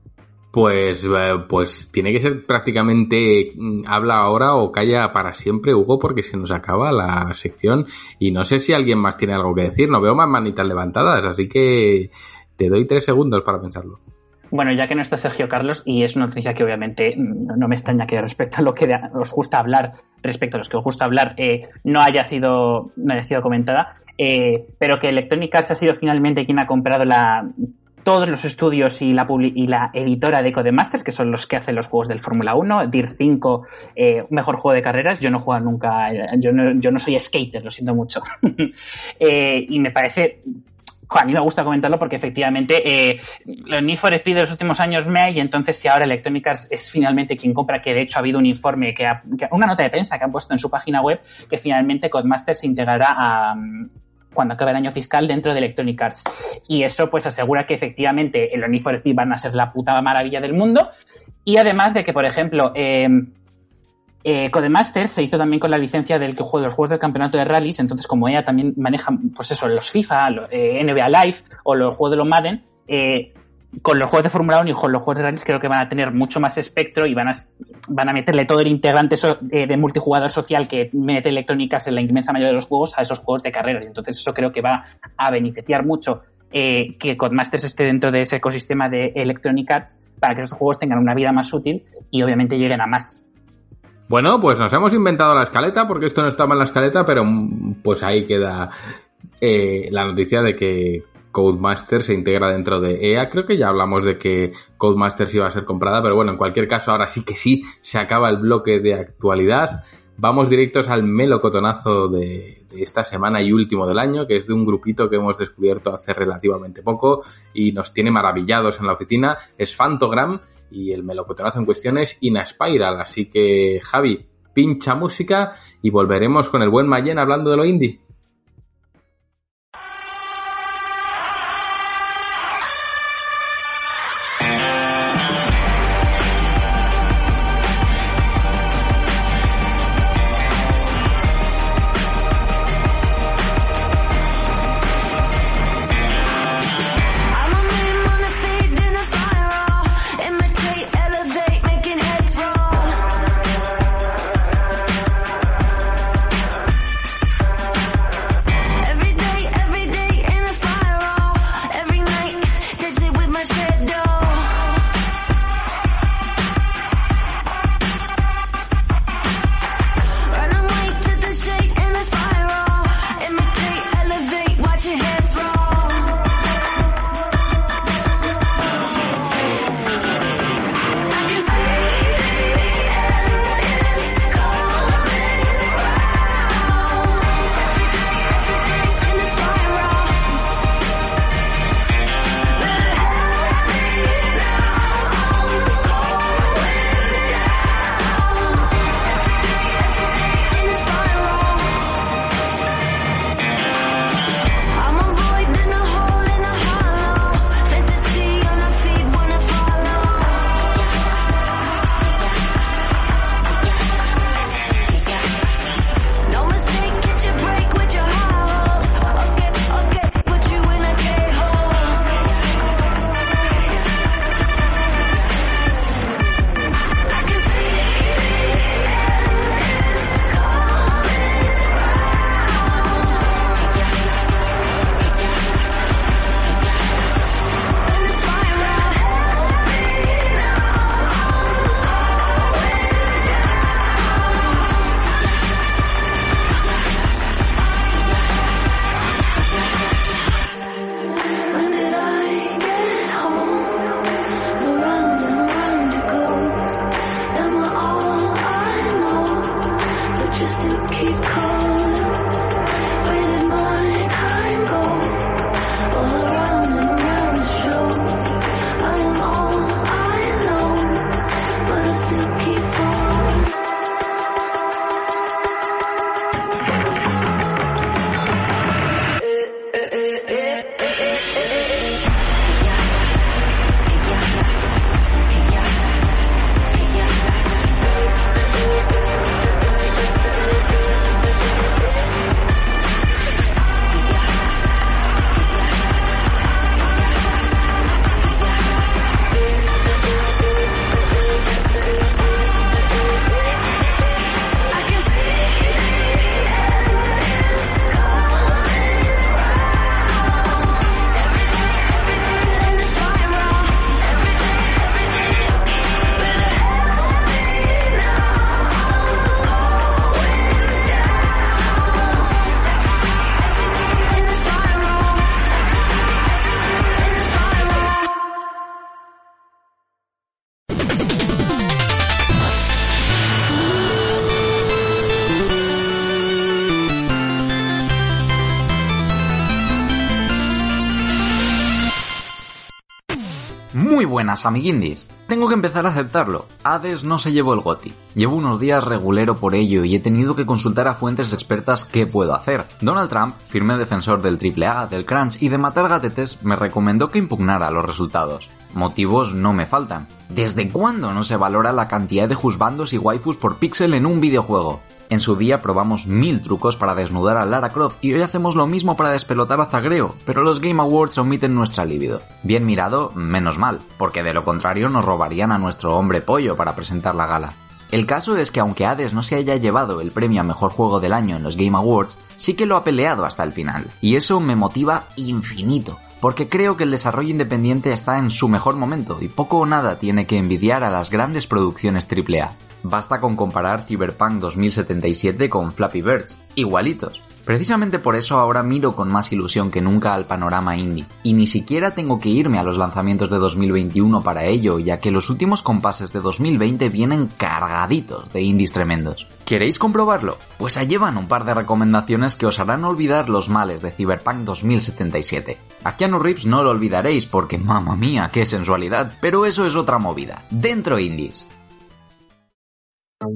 S2: Pues, pues tiene que ser prácticamente habla ahora o calla para siempre, Hugo, porque se nos acaba la sección y no sé si alguien más tiene algo que decir. No veo más manitas levantadas, así que te doy tres segundos para pensarlo.
S5: Bueno, ya que no está Sergio Carlos, y es una noticia que obviamente no me extraña que respecto a lo que os gusta hablar, respecto a los que os gusta hablar, eh, no haya sido, no haya sido comentada, eh, pero que Electronic Arts ha sido finalmente quien ha comprado la, todos los estudios y la, y la editora de Codemasters, que son los que hacen los juegos del Fórmula 1, DIR 5, eh, mejor juego de carreras. Yo no juego nunca, no, yo no soy skater, lo siento mucho. eh, y me parece a mí me gusta comentarlo porque efectivamente eh, los Need for Speed de los últimos años me y entonces si ahora Electronic Arts es finalmente quien compra, que de hecho ha habido un informe, que, ha, una nota de prensa que han puesto en su página web, que finalmente Codemasters se integrará a, cuando acabe el año fiscal dentro de Electronic Arts. Y eso pues asegura que efectivamente los Need for Speed van a ser la puta maravilla del mundo y además de que, por ejemplo, eh, eh, Codemasters se hizo también con la licencia del que juega los juegos del campeonato de rallies, entonces como ella también maneja, pues eso, los FIFA, eh, NBA Live o los juegos de los Madden, eh, con los juegos de Fórmula 1 y con los juegos de rallies creo que van a tener mucho más espectro y van a, van a meterle todo el integrante eh, de multijugador social que mete electrónicas en la inmensa mayoría de los juegos a esos juegos de carreras. Entonces eso creo que va a beneficiar mucho que Codemasters esté dentro de ese ecosistema de Electronic Arts para que esos juegos tengan una vida más útil y obviamente lleguen a más.
S2: Bueno, pues nos hemos inventado la escaleta, porque esto no estaba en la escaleta, pero pues ahí queda eh, la noticia de que
S7: Codemasters se integra dentro de EA. Creo que ya hablamos de que Codemasters iba a ser comprada, pero bueno, en cualquier caso, ahora sí que sí, se acaba el bloque de actualidad. Vamos directos al melocotonazo de, de esta semana y último del año, que es de un grupito que hemos descubierto hace relativamente poco y nos tiene maravillados en la oficina. Es Fantogram y el melocotonazo en cuestión es Inaspiral. Así que, Javi, pincha música y volveremos con el buen Mayen hablando de lo indie.
S8: Buenas, amiguindis. Tengo que empezar a aceptarlo. Hades no se llevó el GOTI. Llevo unos días regulero por ello y he tenido que consultar a fuentes expertas qué puedo hacer. Donald Trump, firme defensor del AAA, del crunch y de matar gatetes, me recomendó que impugnara los resultados. Motivos no me faltan. ¿Desde cuándo no se valora la cantidad de juzbandos y waifus por píxel en un videojuego? En su día probamos mil trucos para desnudar a Lara Croft y hoy hacemos lo mismo para despelotar a Zagreo, pero los Game Awards omiten nuestra libido. Bien mirado, menos mal, porque de lo contrario nos robarían a nuestro hombre pollo para presentar la gala. El caso es que aunque Hades no se haya llevado el premio a mejor juego del año en los Game Awards, sí que lo ha peleado hasta el final. Y eso me motiva infinito, porque creo que el desarrollo independiente está en su mejor momento y poco o nada tiene que envidiar a las grandes producciones AAA. Basta con comparar Cyberpunk 2077 con Flappy Birds, igualitos. Precisamente por eso ahora miro con más ilusión que nunca al panorama indie, y ni siquiera tengo que irme a los lanzamientos de 2021 para ello, ya que los últimos compases de 2020 vienen cargaditos de indies tremendos. ¿Queréis comprobarlo? Pues allí van un par de recomendaciones que os harán olvidar los males de Cyberpunk 2077. A Keanu Reeves no lo olvidaréis porque, mamma mía, qué sensualidad, pero eso es otra movida. Dentro indies. Ahora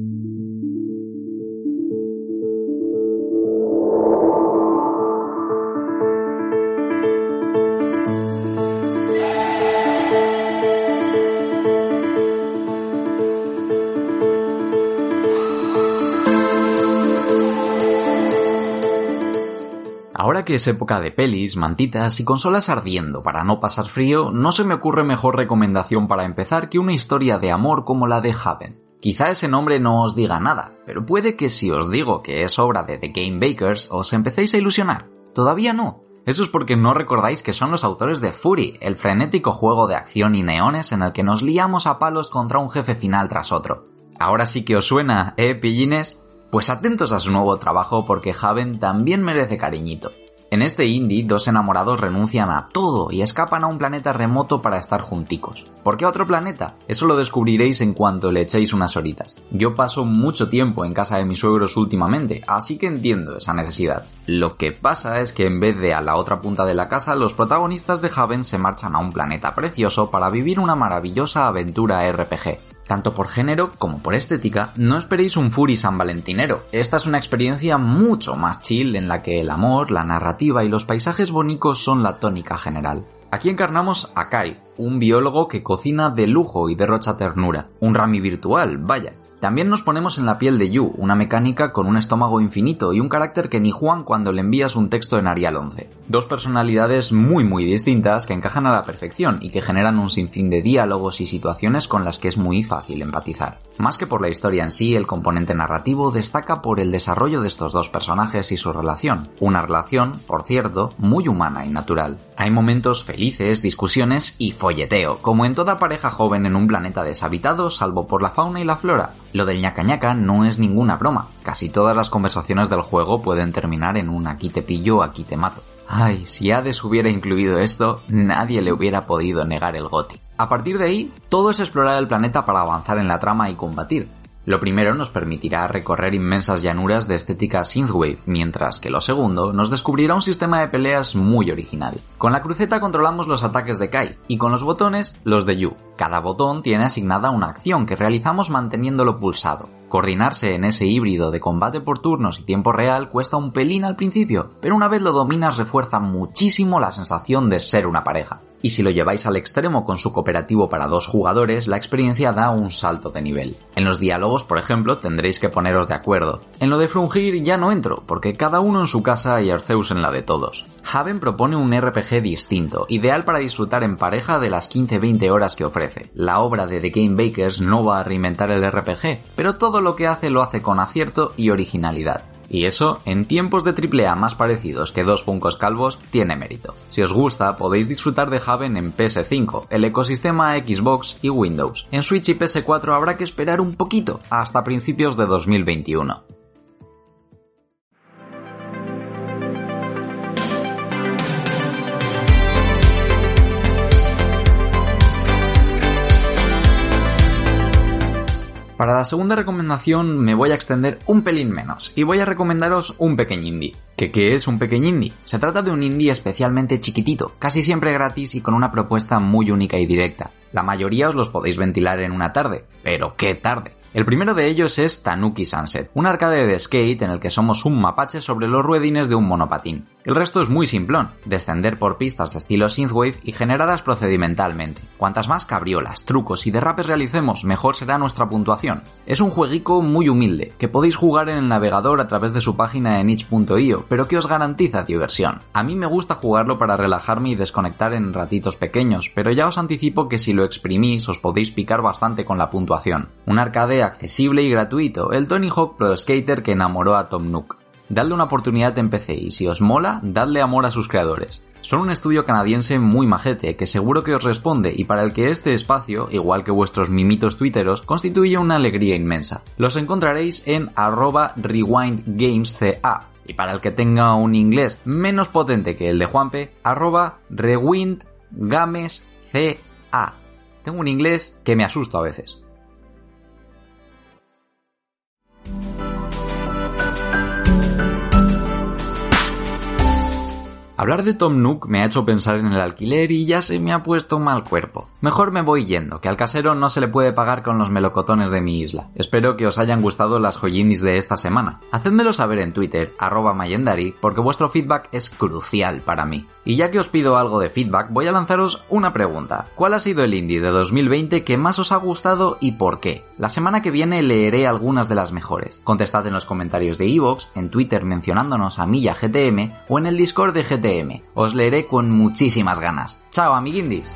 S8: que es época de pelis, mantitas y consolas ardiendo para no pasar frío, no se me ocurre mejor recomendación para empezar que una historia de amor como la de Haven. Quizá ese nombre no os diga nada, pero puede que si os digo que es obra de The Game Bakers os empecéis a ilusionar. Todavía no. Eso es porque no recordáis que son los autores de Fury, el frenético juego de acción y neones en el que nos liamos a palos contra un jefe final tras otro. Ahora sí que os suena, ¿eh, pillines? Pues atentos a su nuevo trabajo porque Haven también merece cariñito. En este indie, dos enamorados renuncian a todo y escapan a un planeta remoto para estar junticos. ¿Por qué a otro planeta? Eso lo descubriréis en cuanto le echéis unas horitas. Yo paso mucho tiempo en casa de mis suegros últimamente, así que entiendo esa necesidad. Lo que pasa es que en vez de a la otra punta de la casa, los protagonistas de Haven se marchan a un planeta precioso para vivir una maravillosa aventura RPG. Tanto por género como por estética, no esperéis un Fury San Valentinero. Esta es una experiencia mucho más chill en la que el amor, la narrativa y los paisajes bonitos son la tónica general. Aquí encarnamos a Kai, un biólogo que cocina de lujo y derrocha ternura. Un Rami virtual, vaya. También nos ponemos en la piel de Yu, una mecánica con un estómago infinito y un carácter que ni Juan cuando le envías un texto en Arial 11. Dos personalidades muy muy distintas que encajan a la perfección y que generan un sinfín de diálogos y situaciones con las que es muy fácil empatizar. Más que por la historia en sí, el componente narrativo destaca por el desarrollo de estos dos personajes y su relación. Una relación, por cierto, muy humana y natural. Hay momentos felices, discusiones y folleteo, como en toda pareja joven en un planeta deshabitado salvo por la fauna y la flora. Lo del ñaca ñaca no es ninguna broma. Casi todas las conversaciones del juego pueden terminar en un aquí te pillo, aquí te mato. Ay, si Hades hubiera incluido esto, nadie le hubiera podido negar el goti. A partir de ahí, todo es explorar el planeta para avanzar en la trama y combatir. Lo primero nos permitirá recorrer inmensas llanuras de estética synthwave, mientras que lo segundo nos descubrirá un sistema de peleas muy original. Con la cruceta controlamos los ataques de Kai y con los botones los de Yu. Cada botón tiene asignada una acción que realizamos manteniéndolo pulsado. Coordinarse en ese híbrido de combate por turnos y tiempo real cuesta un pelín al principio, pero una vez lo dominas refuerza muchísimo la sensación de ser una pareja. Y si lo lleváis al extremo con su cooperativo para dos jugadores, la experiencia da un salto de nivel. En los diálogos, por ejemplo, tendréis que poneros de acuerdo. En lo de frungir ya no entro, porque cada uno en su casa y Arceus en la de todos. Haven propone un RPG distinto, ideal para disfrutar en pareja de las 15-20 horas que ofrece. La obra de The Game Bakers no va a reinventar el RPG, pero todo lo que hace lo hace con acierto y originalidad. Y eso, en tiempos de AAA más parecidos que dos funcos calvos, tiene mérito. Si os gusta, podéis disfrutar de Haven en PS5, el ecosistema Xbox y Windows. En Switch y PS4 habrá que esperar un poquito, hasta principios de 2021. Para la segunda recomendación me voy a extender un pelín menos y voy a recomendaros un pequeño indie. ¿Que qué es un pequeño indie? Se trata de un indie especialmente chiquitito, casi siempre gratis y con una propuesta muy única y directa. La mayoría os los podéis ventilar en una tarde, pero ¿qué tarde? El primero de ellos es Tanuki Sunset, un arcade de skate en el que somos un mapache sobre los ruedines de un monopatín. El resto es muy simplón, descender por pistas de estilo synthwave y generadas procedimentalmente. Cuantas más cabriolas, trucos y derrapes realicemos, mejor será nuestra puntuación. Es un jueguico muy humilde, que podéis jugar en el navegador a través de su página en itch.io, pero que os garantiza diversión. A mí me gusta jugarlo para relajarme y desconectar en ratitos pequeños, pero ya os anticipo que si lo exprimís os podéis picar bastante con la puntuación. Un arcade accesible y gratuito, el Tony Hawk Pro Skater que enamoró a Tom Nook. Dadle una oportunidad en PC y si os mola, dadle amor a sus creadores. Son un estudio canadiense muy majete que seguro que os responde y para el que este espacio, igual que vuestros mimitos twitteros, constituye una alegría inmensa. Los encontraréis en arroba rewindgamesca Y para el que tenga un inglés menos potente que el de Juanpe, arroba rewindgamesca. Tengo un inglés que me asusta a veces. Hablar de Tom Nook me ha hecho pensar en el alquiler y ya se me ha puesto mal cuerpo. Mejor me voy yendo, que al casero no se le puede pagar con los melocotones de mi isla. Espero que os hayan gustado las joyindis de esta semana. Hacedmelo saber en Twitter, arroba mayendari, porque vuestro feedback es crucial para mí. Y ya que os pido algo de feedback, voy a lanzaros una pregunta. ¿Cuál ha sido el indie de 2020 que más os ha gustado y por qué? La semana que viene leeré algunas de las mejores. Contestad en los comentarios de iVoox, en Twitter mencionándonos a Milla GTM o en el Discord de GTM. Os leeré con muchísimas ganas. ¡Chao, amiguindis!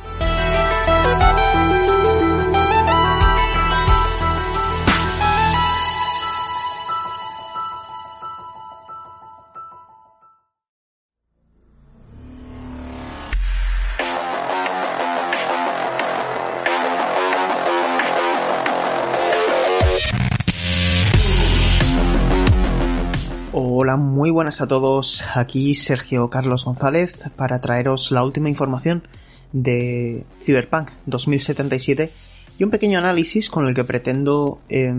S9: Muy buenas a todos. Aquí Sergio Carlos González para traeros la última información de Cyberpunk 2077 y un pequeño análisis con el que pretendo eh,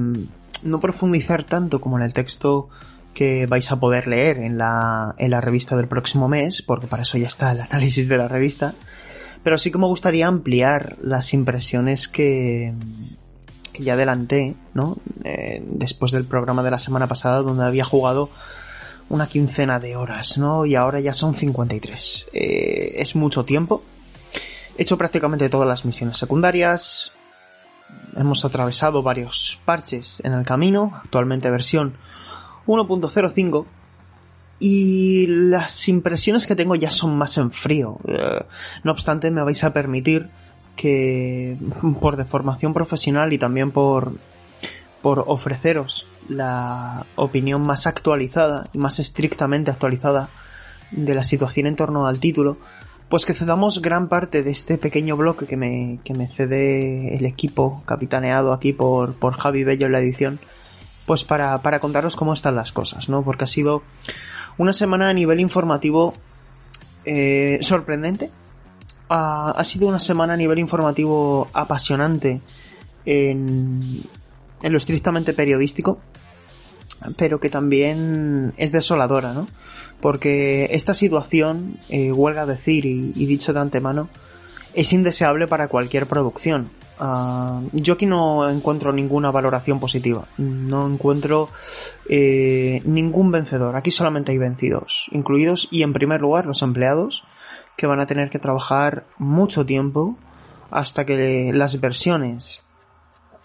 S9: no profundizar tanto como en el texto que vais a poder leer en la, en la revista del próximo mes, porque para eso ya está el análisis de la revista, pero sí que me gustaría ampliar las impresiones que, que ya adelanté, ¿no? Eh, después del programa de la semana pasada donde había jugado una quincena de horas, ¿no? Y ahora ya son 53. Eh, es mucho tiempo. He hecho prácticamente todas las misiones secundarias. Hemos atravesado varios parches en el camino, actualmente versión 1.05. Y las impresiones que tengo ya son más en frío. Eh, no obstante, me vais a permitir que por deformación profesional y también por, por ofreceros la opinión más actualizada y más estrictamente actualizada de la situación en torno al título, pues que cedamos gran parte de este pequeño bloque que me, que me cede el equipo capitaneado aquí por, por Javi Bello en la edición, pues para, para contaros cómo están las cosas, ¿no? Porque ha sido una semana a nivel informativo eh, sorprendente. Ha, ha sido una semana a nivel informativo apasionante en, en lo estrictamente periodístico, pero que también es desoladora, ¿no? Porque esta situación, eh, huelga decir y, y, dicho de antemano, es indeseable para cualquier producción. Uh, yo aquí no encuentro ninguna valoración positiva, no encuentro eh, ningún vencedor, aquí solamente hay vencidos, incluidos y en primer lugar los empleados que van a tener que trabajar mucho tiempo hasta que las versiones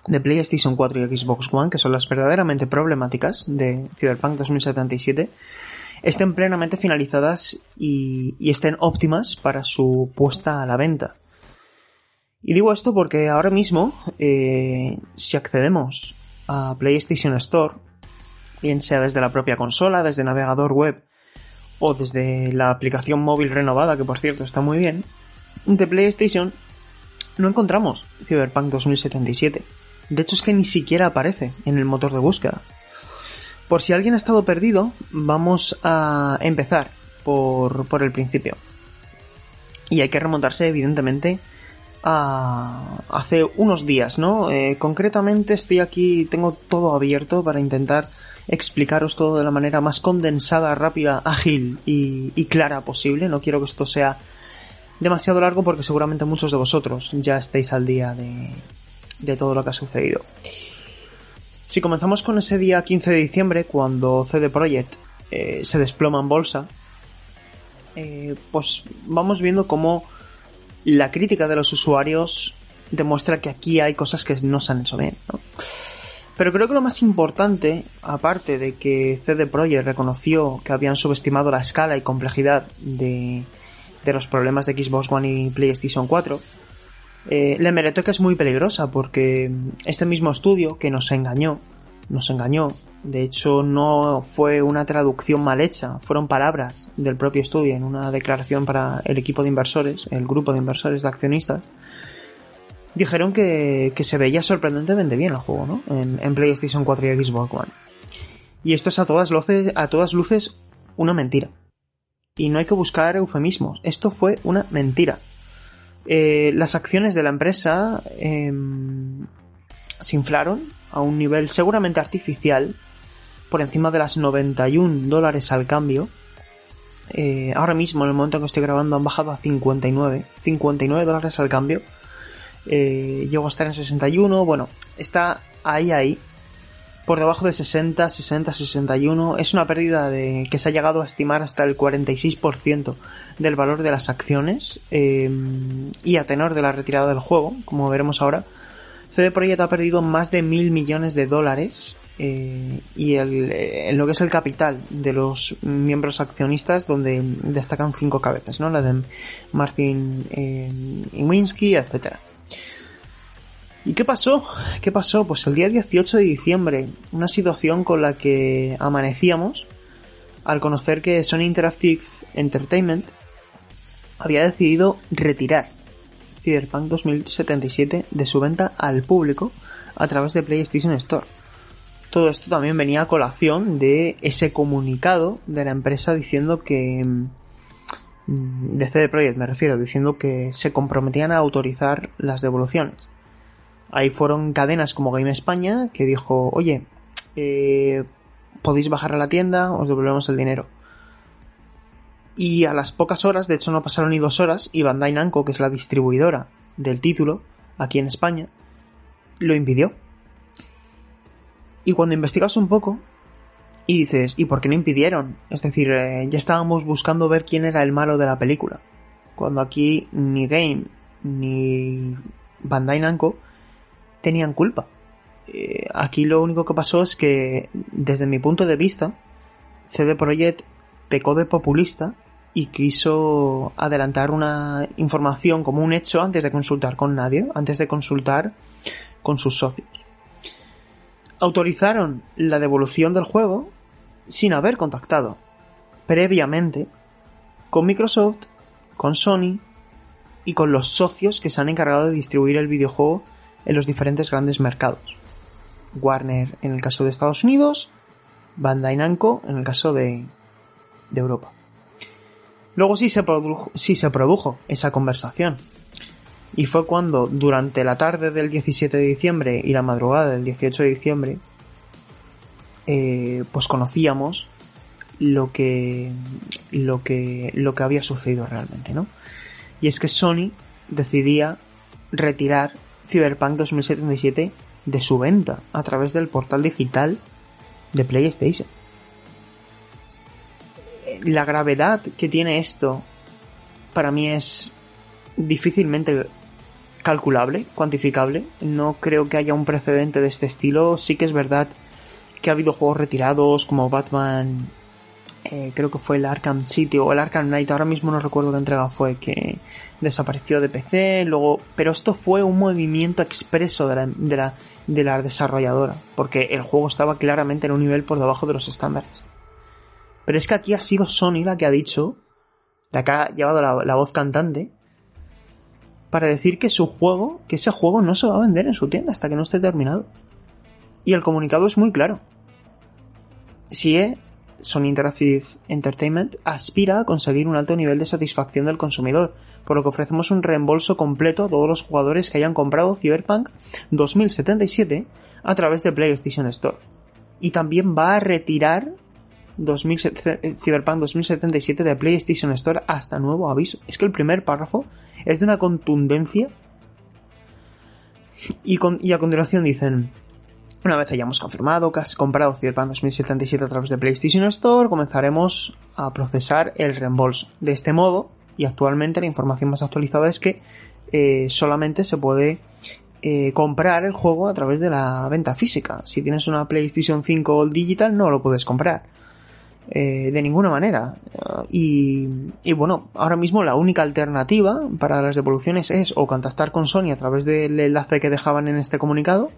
S9: de PlayStation 4 y Xbox One, que son las verdaderamente problemáticas de Cyberpunk 2077, estén plenamente finalizadas y, estén óptimas para su puesta a la venta. Y digo esto porque ahora mismo, eh, si accedemos a PlayStation Store, bien sea desde la propia consola, desde navegador web o desde la aplicación móvil renovada, que por cierto está muy bien, de PlayStation no encontramos Cyberpunk 2077. De hecho es que ni siquiera aparece en el motor de búsqueda. Por si alguien ha estado perdido, vamos a empezar por, por el principio. Y hay que remontarse evidentemente a hace unos días, ¿no? Eh, concretamente estoy aquí, tengo todo abierto para intentar explicaros todo de la manera más condensada, rápida, ágil y, y clara posible. No quiero que esto sea demasiado largo porque seguramente muchos de vosotros ya estéis al día de, de todo lo que ha sucedido. Si comenzamos con ese día 15 de diciembre, cuando CD Projekt eh, se desploma en bolsa, eh, pues vamos viendo cómo la crítica de los usuarios demuestra que aquí hay cosas que no se han hecho bien. Pero creo que lo más importante, aparte de que CD Projekt reconoció que habían subestimado la escala y complejidad de, de los problemas de Xbox One y PlayStation 4, eh, la hemeroteca es muy peligrosa porque este mismo estudio que nos engañó, nos engañó, de hecho no fue una traducción mal hecha, fueron palabras del propio estudio en una declaración para el equipo de inversores, el grupo de inversores de accionistas, dijeron que, que se veía sorprendentemente bien el juego, ¿no? En, en, PlayStation 4 y Xbox One. Y esto es a todas luces, a todas luces una mentira. Y no hay que buscar eufemismos. Esto fue una mentira. Eh, las acciones de la empresa em, se inflaron a un nivel seguramente artificial, por encima de las 91 dólares al cambio. Eh, ahora mismo, en el momento en que estoy grabando, han bajado a 59. 59 dólares al cambio. Eh, llegó a estar en 61. Bueno, está ahí, ahí. Por debajo de 60, 60, 61. Es una pérdida de que se ha llegado a estimar hasta el 46% del valor de las acciones. eh, y a tenor de la retirada del juego, como veremos ahora. CD Projekt ha perdido más de mil millones de dólares eh, y el, eh, en lo que es el capital de los miembros accionistas donde destacan cinco cabezas, ¿no? La de Martin eh, Iwinski, etcétera. ¿Y qué pasó? ¿Qué pasó? Pues el día 18 de diciembre, una situación con la que amanecíamos al conocer que Sony Interactive Entertainment había decidido retirar Cyberpunk 2077 de su venta al público a través de PlayStation Store. Todo esto también venía a colación de ese comunicado de la empresa diciendo que mm, de CD Projekt me refiero, diciendo que se comprometían a autorizar las devoluciones. Ahí fueron cadenas como Game España que dijo, oye, eh, podéis bajar a la tienda, os devolvemos el dinero. Y a las pocas horas, de hecho no pasaron ni dos horas, y Bandai Namco, que es la distribuidora del título aquí en España, lo impidió. Y cuando investigas un poco y dices, ¿y por qué no impidieron? Es decir, eh, ya estábamos buscando ver quién era el malo de la película. Cuando aquí ni Game ni Bandai Namco tenían culpa. Eh, aquí lo único que pasó es que, desde mi punto de vista, CD Projekt pecó de populista y quiso adelantar una información como un hecho antes de consultar con nadie, antes de consultar con sus socios. Autorizaron la devolución del juego sin haber contactado previamente con Microsoft, con Sony y con los socios que se han encargado de distribuir el videojuego en los diferentes grandes mercados. Warner en el caso de Estados Unidos, Bandai Namco en el caso de, de Europa. Luego sí se, produjo, sí se produjo esa conversación. Y fue cuando, durante la tarde del 17 de diciembre y la madrugada del 18 de diciembre, eh, pues conocíamos lo que, lo que, lo que había sucedido realmente, ¿no? Y es que Sony decidía retirar Cyberpunk 2077 de su venta a través del portal digital de PlayStation. La gravedad que tiene esto para mí es difícilmente calculable, cuantificable. No creo que haya un precedente de este estilo. Sí que es verdad que ha habido juegos retirados como Batman, eh, creo que fue el Arkham City o el Arkham Knight, ahora mismo no recuerdo qué entrega fue, que desapareció de PC, luego, pero esto fue un movimiento expreso de la, de la, de la desarrolladora, porque el juego estaba claramente en un nivel por debajo de los estándares. Pero es que aquí ha sido Sony la que ha dicho, la que ha llevado la, la voz cantante, para decir que su juego, que ese juego no se va a vender en su tienda hasta que no esté terminado. Y el comunicado es muy claro. SIE, Sony Interactive Entertainment, aspira a conseguir un alto nivel de satisfacción del consumidor, por lo que ofrecemos un reembolso completo a todos los jugadores que hayan comprado Cyberpunk 2077 a través de PlayStation Store. Y también va a retirar 2007 Cyberpunk 2077 de PlayStation Store hasta nuevo aviso. Es que el primer párrafo es de una contundencia. Y, con, y a continuación dicen, una vez hayamos confirmado que has comprado Cyberpunk 2077 a través de PlayStation Store, comenzaremos a procesar el reembolso. De este modo, y actualmente la información más actualizada es que eh, solamente se puede eh, comprar el juego a través de la venta física. Si tienes una PlayStation 5 Digital no lo puedes comprar. Eh, de ninguna manera. Y, y, bueno, ahora mismo la única alternativa para las devoluciones es o contactar con Sony a través del enlace que dejaban en este comunicado,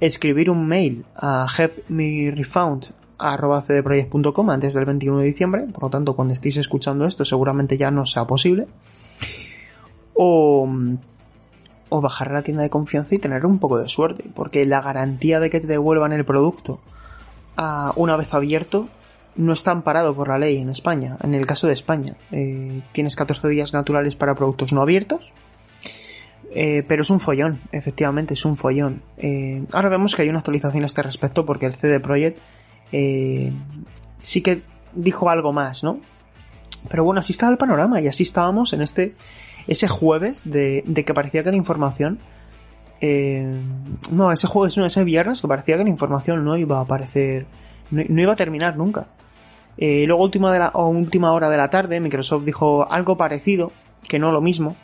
S9: escribir un mail a helpmerefund.cdproject.com antes del 21 de diciembre, por lo tanto cuando estéis escuchando esto seguramente ya no sea posible, o, o bajar la tienda de confianza y tener un poco de suerte, porque la garantía de que te devuelvan el producto a una vez abierto no está amparado por la ley en España. En el caso de España, eh, tienes 14 días naturales para productos no abiertos. Eh, pero es un follón, efectivamente, es un follón. Eh, ahora vemos que hay una actualización a este respecto porque el CD Projekt eh, sí que dijo algo más, ¿no? Pero bueno, así estaba el panorama y así estábamos en este ese jueves de, que parecía que la información eh, no, ese jueves no, ese viernes que parecía que la información no iba a aparecer, no, no iba a terminar nunca. Luego última, de la, o última hora de la tarde Microsoft dijo algo parecido, que no lo mismo,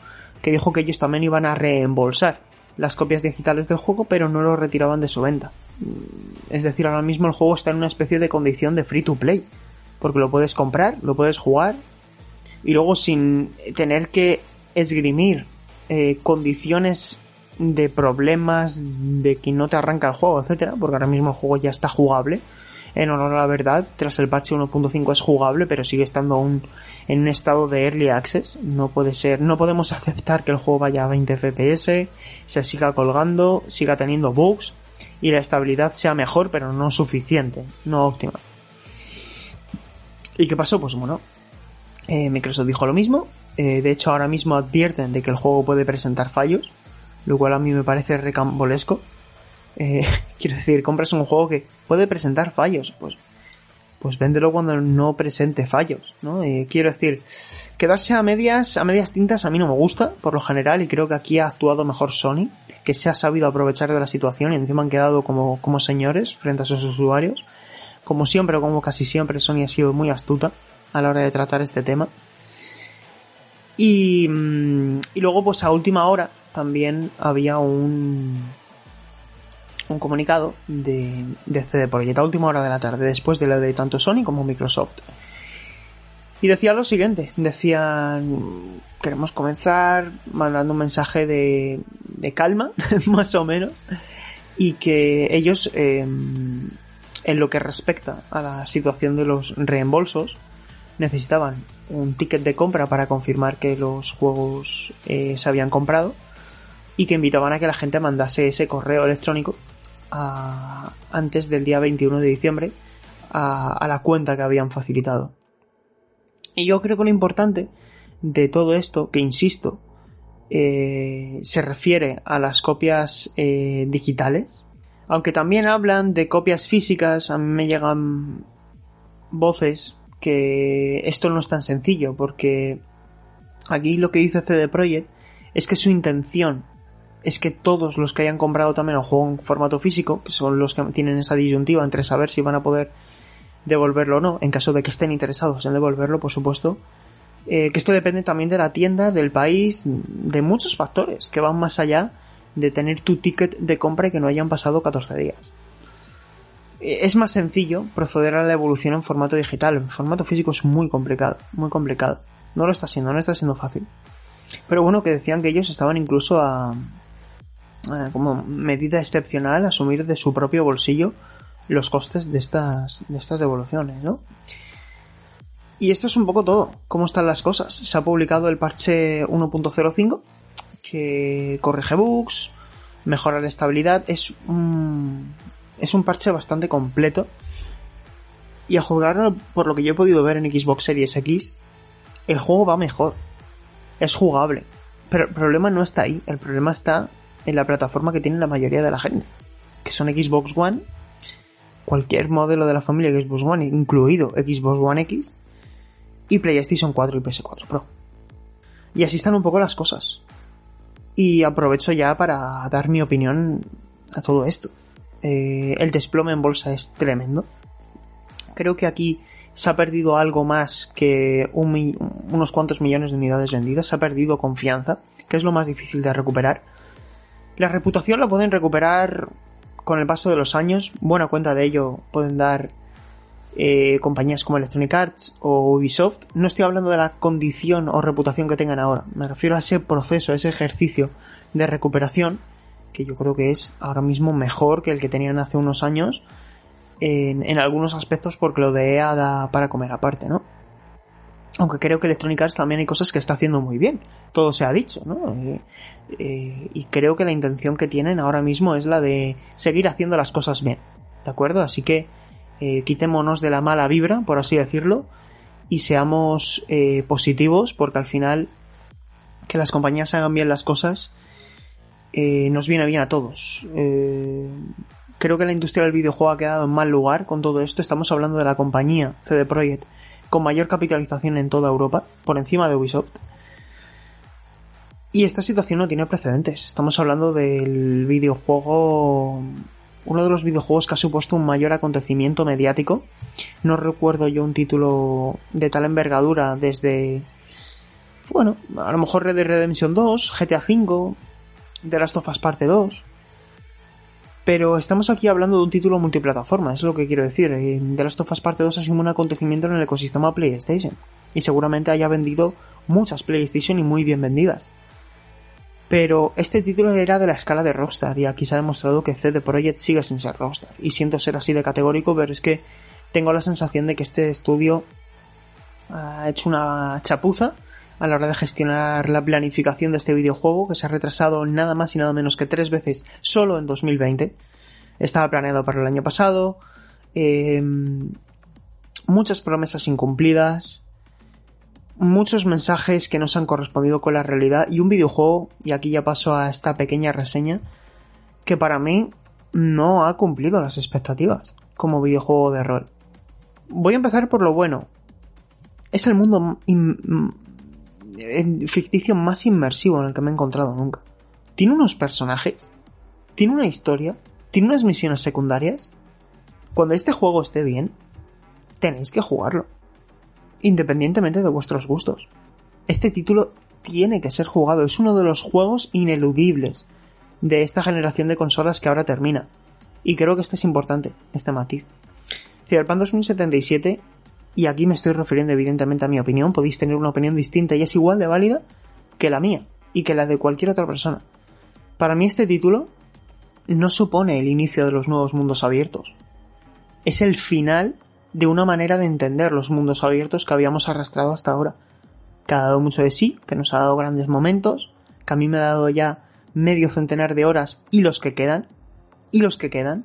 S9: que dijo que ellos también iban a reembolsar las copias digitales del juego, pero no lo retiraban de su venta. Mm, Es decir, ahora mismo el juego está en una especie de condición de free to play, porque lo puedes comprar, lo puedes jugar, y luego sin tener que esgrimir eh, condiciones de problemas de que no te arranca el juego, etcétera, porque ahora mismo el juego ya está jugable. En honor a la verdad, tras el parche 1.5 es jugable, pero sigue estando aún en un estado de early access. No puede ser, no podemos aceptar que el juego vaya a 20 FPS, se siga colgando, siga teniendo bugs y la estabilidad sea mejor, pero no suficiente, no óptima. ¿Y qué pasó? Pues bueno, eh, Microsoft dijo lo mismo. Eh, de hecho, ahora mismo advierten de que el juego puede presentar fallos, lo cual a mí me parece recambolesco. Eh, quiero decir, compras un juego que puede presentar fallos, pues, pues véndelo cuando no presente fallos, ¿no? Eh, quiero decir, quedarse a medias, a medias tintas a mí no me gusta, por lo general, y creo que aquí ha actuado mejor Sony, que se ha sabido aprovechar de la situación y encima han quedado como, como señores frente a sus usuarios. Como siempre, o como casi siempre, Sony ha sido muy astuta a la hora de tratar este tema. Y, mm, y luego, pues a última hora, también había un, un comunicado de, de CD Projekt a última hora de la tarde, después de lo de tanto Sony como Microsoft. Y decía lo siguiente, decían, queremos comenzar mandando un mensaje de, de calma, más o menos, y que ellos, eh, en lo que respecta a la situación de los reembolsos, necesitaban un ticket de compra para confirmar que los juegos eh, se habían comprado y que invitaban a que la gente mandase ese correo electrónico a- antes del día 21 de diciembre a, a la cuenta que habían facilitado. Y yo creo que lo importante de todo esto, que insisto, eh, se refiere a las copias eh, digitales, aunque también hablan de copias físicas, a mí me llegan voces que esto no es tan sencillo, porque aquí lo que dice CD Projekt es que su intención es que todos los que hayan comprado también el juego en formato físico, que son los que tienen esa disyuntiva entre saber si van a poder devolverlo o no, en caso de que estén interesados en devolverlo, por supuesto, eh, que esto depende también de la tienda, del país, de muchos factores que van más allá de tener tu ticket de compra y que no hayan pasado 14 días. Eh, Es más sencillo proceder a la evolución en formato digital, en formato físico es muy complicado, muy complicado. No lo está siendo, no está siendo fácil. Pero bueno, que decían que ellos estaban incluso a, a, como medida excepcional asumir de su propio bolsillo los costes de estas, de estas devoluciones, ¿no? Y esto es un poco todo, cómo están las cosas. Se ha publicado el parche 1.05 que corrige bugs, mejora la estabilidad, es un, es un parche bastante completo. Y a juzgar por lo que yo he podido ver en Xbox Series X, el juego va mejor. Es jugable. Pero el problema no está ahí, el problema está en la plataforma que tiene la mayoría de la gente, que son Xbox One, cualquier modelo de la familia Xbox One, incluido Xbox One X, y PlayStation 4 y PS4 Pro. Y así están un poco las cosas. Y aprovecho ya para dar mi opinión a todo esto. Eh, el desplome en bolsa es tremendo. Creo que aquí se ha perdido algo más que unos cuantos millones de unidades vendidas. Se ha perdido confianza, que es lo más difícil de recuperar. La reputación la pueden recuperar con el paso de los años. Buena cuenta de ello pueden dar eh, compañías como Electronic Arts o Ubisoft. No estoy hablando de la condición o reputación que tengan ahora. Me refiero a ese proceso, a ese ejercicio de recuperación que yo creo que es ahora mismo mejor que el que tenían hace unos años en, en algunos aspectos porque lo de EA da para comer aparte, ¿no? Aunque creo que Electronic Arts también hay cosas que está haciendo muy bien. Todo se ha dicho, ¿no? Eh, eh, y creo que la intención que tienen ahora mismo es la de seguir haciendo las cosas bien. ¿De acuerdo? Así que eh, quitémonos de la mala vibra, por así decirlo, y seamos eh, positivos, porque al final que las compañías hagan bien las cosas nos viene bien a todos. Creo que la industria del videojuego ha quedado en mal lugar con todo esto. Estamos hablando de la compañía CD Projekt con mayor capitalización en toda Europa, por encima de Ubisoft. Y esta situación no tiene precedentes. Estamos hablando del videojuego. Uno de los videojuegos que ha supuesto un mayor acontecimiento mediático. No recuerdo yo un título de tal envergadura desde. Bueno, a lo mejor Red Dead Redemption 2, GTA V, The Last of Us Parte 2. Pero estamos aquí hablando de un título multiplataforma, es lo que quiero decir. Eh, The Last of Us Parte 2 ha sido un acontecimiento en el ecosistema PlayStation. Y seguramente haya vendido muchas PlayStation y muy bien vendidas. Pero este título era de la escala de Rockstar y aquí se ha demostrado que CD Projekt sigue sin ser Rockstar. Y siento ser así de categórico, pero es que tengo la sensación de que este estudio ha hecho una chapuza a la hora de gestionar la planificación de este videojuego que se ha retrasado nada más y nada menos que tres veces solo en 2020. Estaba planeado para el año pasado. eh, muchas promesas incumplidas. Muchos mensajes que no se han correspondido con la realidad. Y un videojuego, y aquí ya paso a esta pequeña reseña, que para mí no ha cumplido las expectativas como videojuego de rol. Voy a empezar por lo bueno. Es el mundo ficticio más inmersivo en el que me he encontrado nunca. Tiene unos personajes, tiene una historia, tiene unas misiones secundarias. Cuando este juego esté bien, tenéis que jugarlo. Independientemente de vuestros gustos. Este título tiene que ser jugado, es uno de los juegos ineludibles de esta generación de consolas que ahora termina. Y creo que este es importante, este matiz. Cyberpunk 2077 y aquí me estoy refiriendo evidentemente a mi opinión, podéis tener una opinión distinta y es igual de válida que la mía y que la de cualquier otra persona. Para mí este título no supone el inicio de los nuevos mundos abiertos. Es el final de una manera de entender los mundos abiertos que habíamos arrastrado hasta ahora. Que ha dado mucho de sí, que nos ha dado grandes momentos, que a mí me ha dado ya medio centenar de horas y los que quedan, y los que quedan,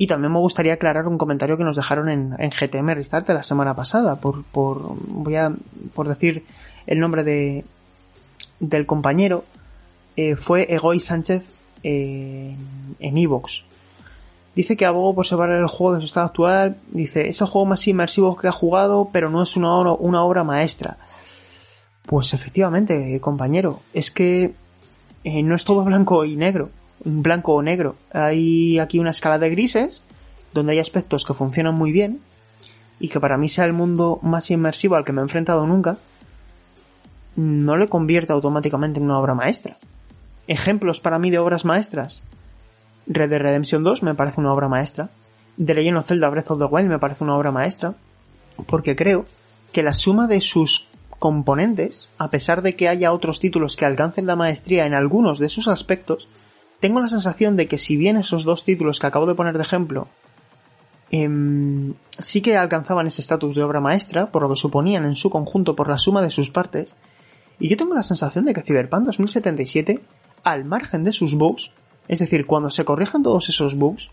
S9: y también me gustaría aclarar un comentario que nos dejaron en, GTM Restart la semana pasada, por, por, voy a, por decir el nombre de, del compañero, eh, fue Egoy Sánchez eh, en Evox. Dice que abogó por separar el juego de su estado actual. Dice, es el juego más inmersivo que ha jugado, pero no es una obra, una obra maestra. Pues efectivamente, compañero, es que eh, no es todo blanco y negro blanco o negro. Hay aquí una escala de grises donde hay aspectos que funcionan muy bien y que para mí sea el mundo más inmersivo al que me he enfrentado nunca, no le convierte automáticamente en una obra maestra. Ejemplos para mí de obras maestras. Red Dead Redemption 2 me parece una obra maestra. The Legend of Zelda Breath of the Wild me parece una obra maestra. Porque creo que la suma de sus componentes, a pesar de que haya otros títulos que alcancen la maestría en algunos de sus aspectos, tengo la sensación de que si bien esos dos títulos que acabo de poner de ejemplo em, sí que alcanzaban ese estatus de obra maestra, por lo que suponían en su conjunto por la suma de sus partes, y yo tengo la sensación de que Cyberpunk 2077, al margen de sus bugs, es decir, cuando se corrijan todos esos bugs,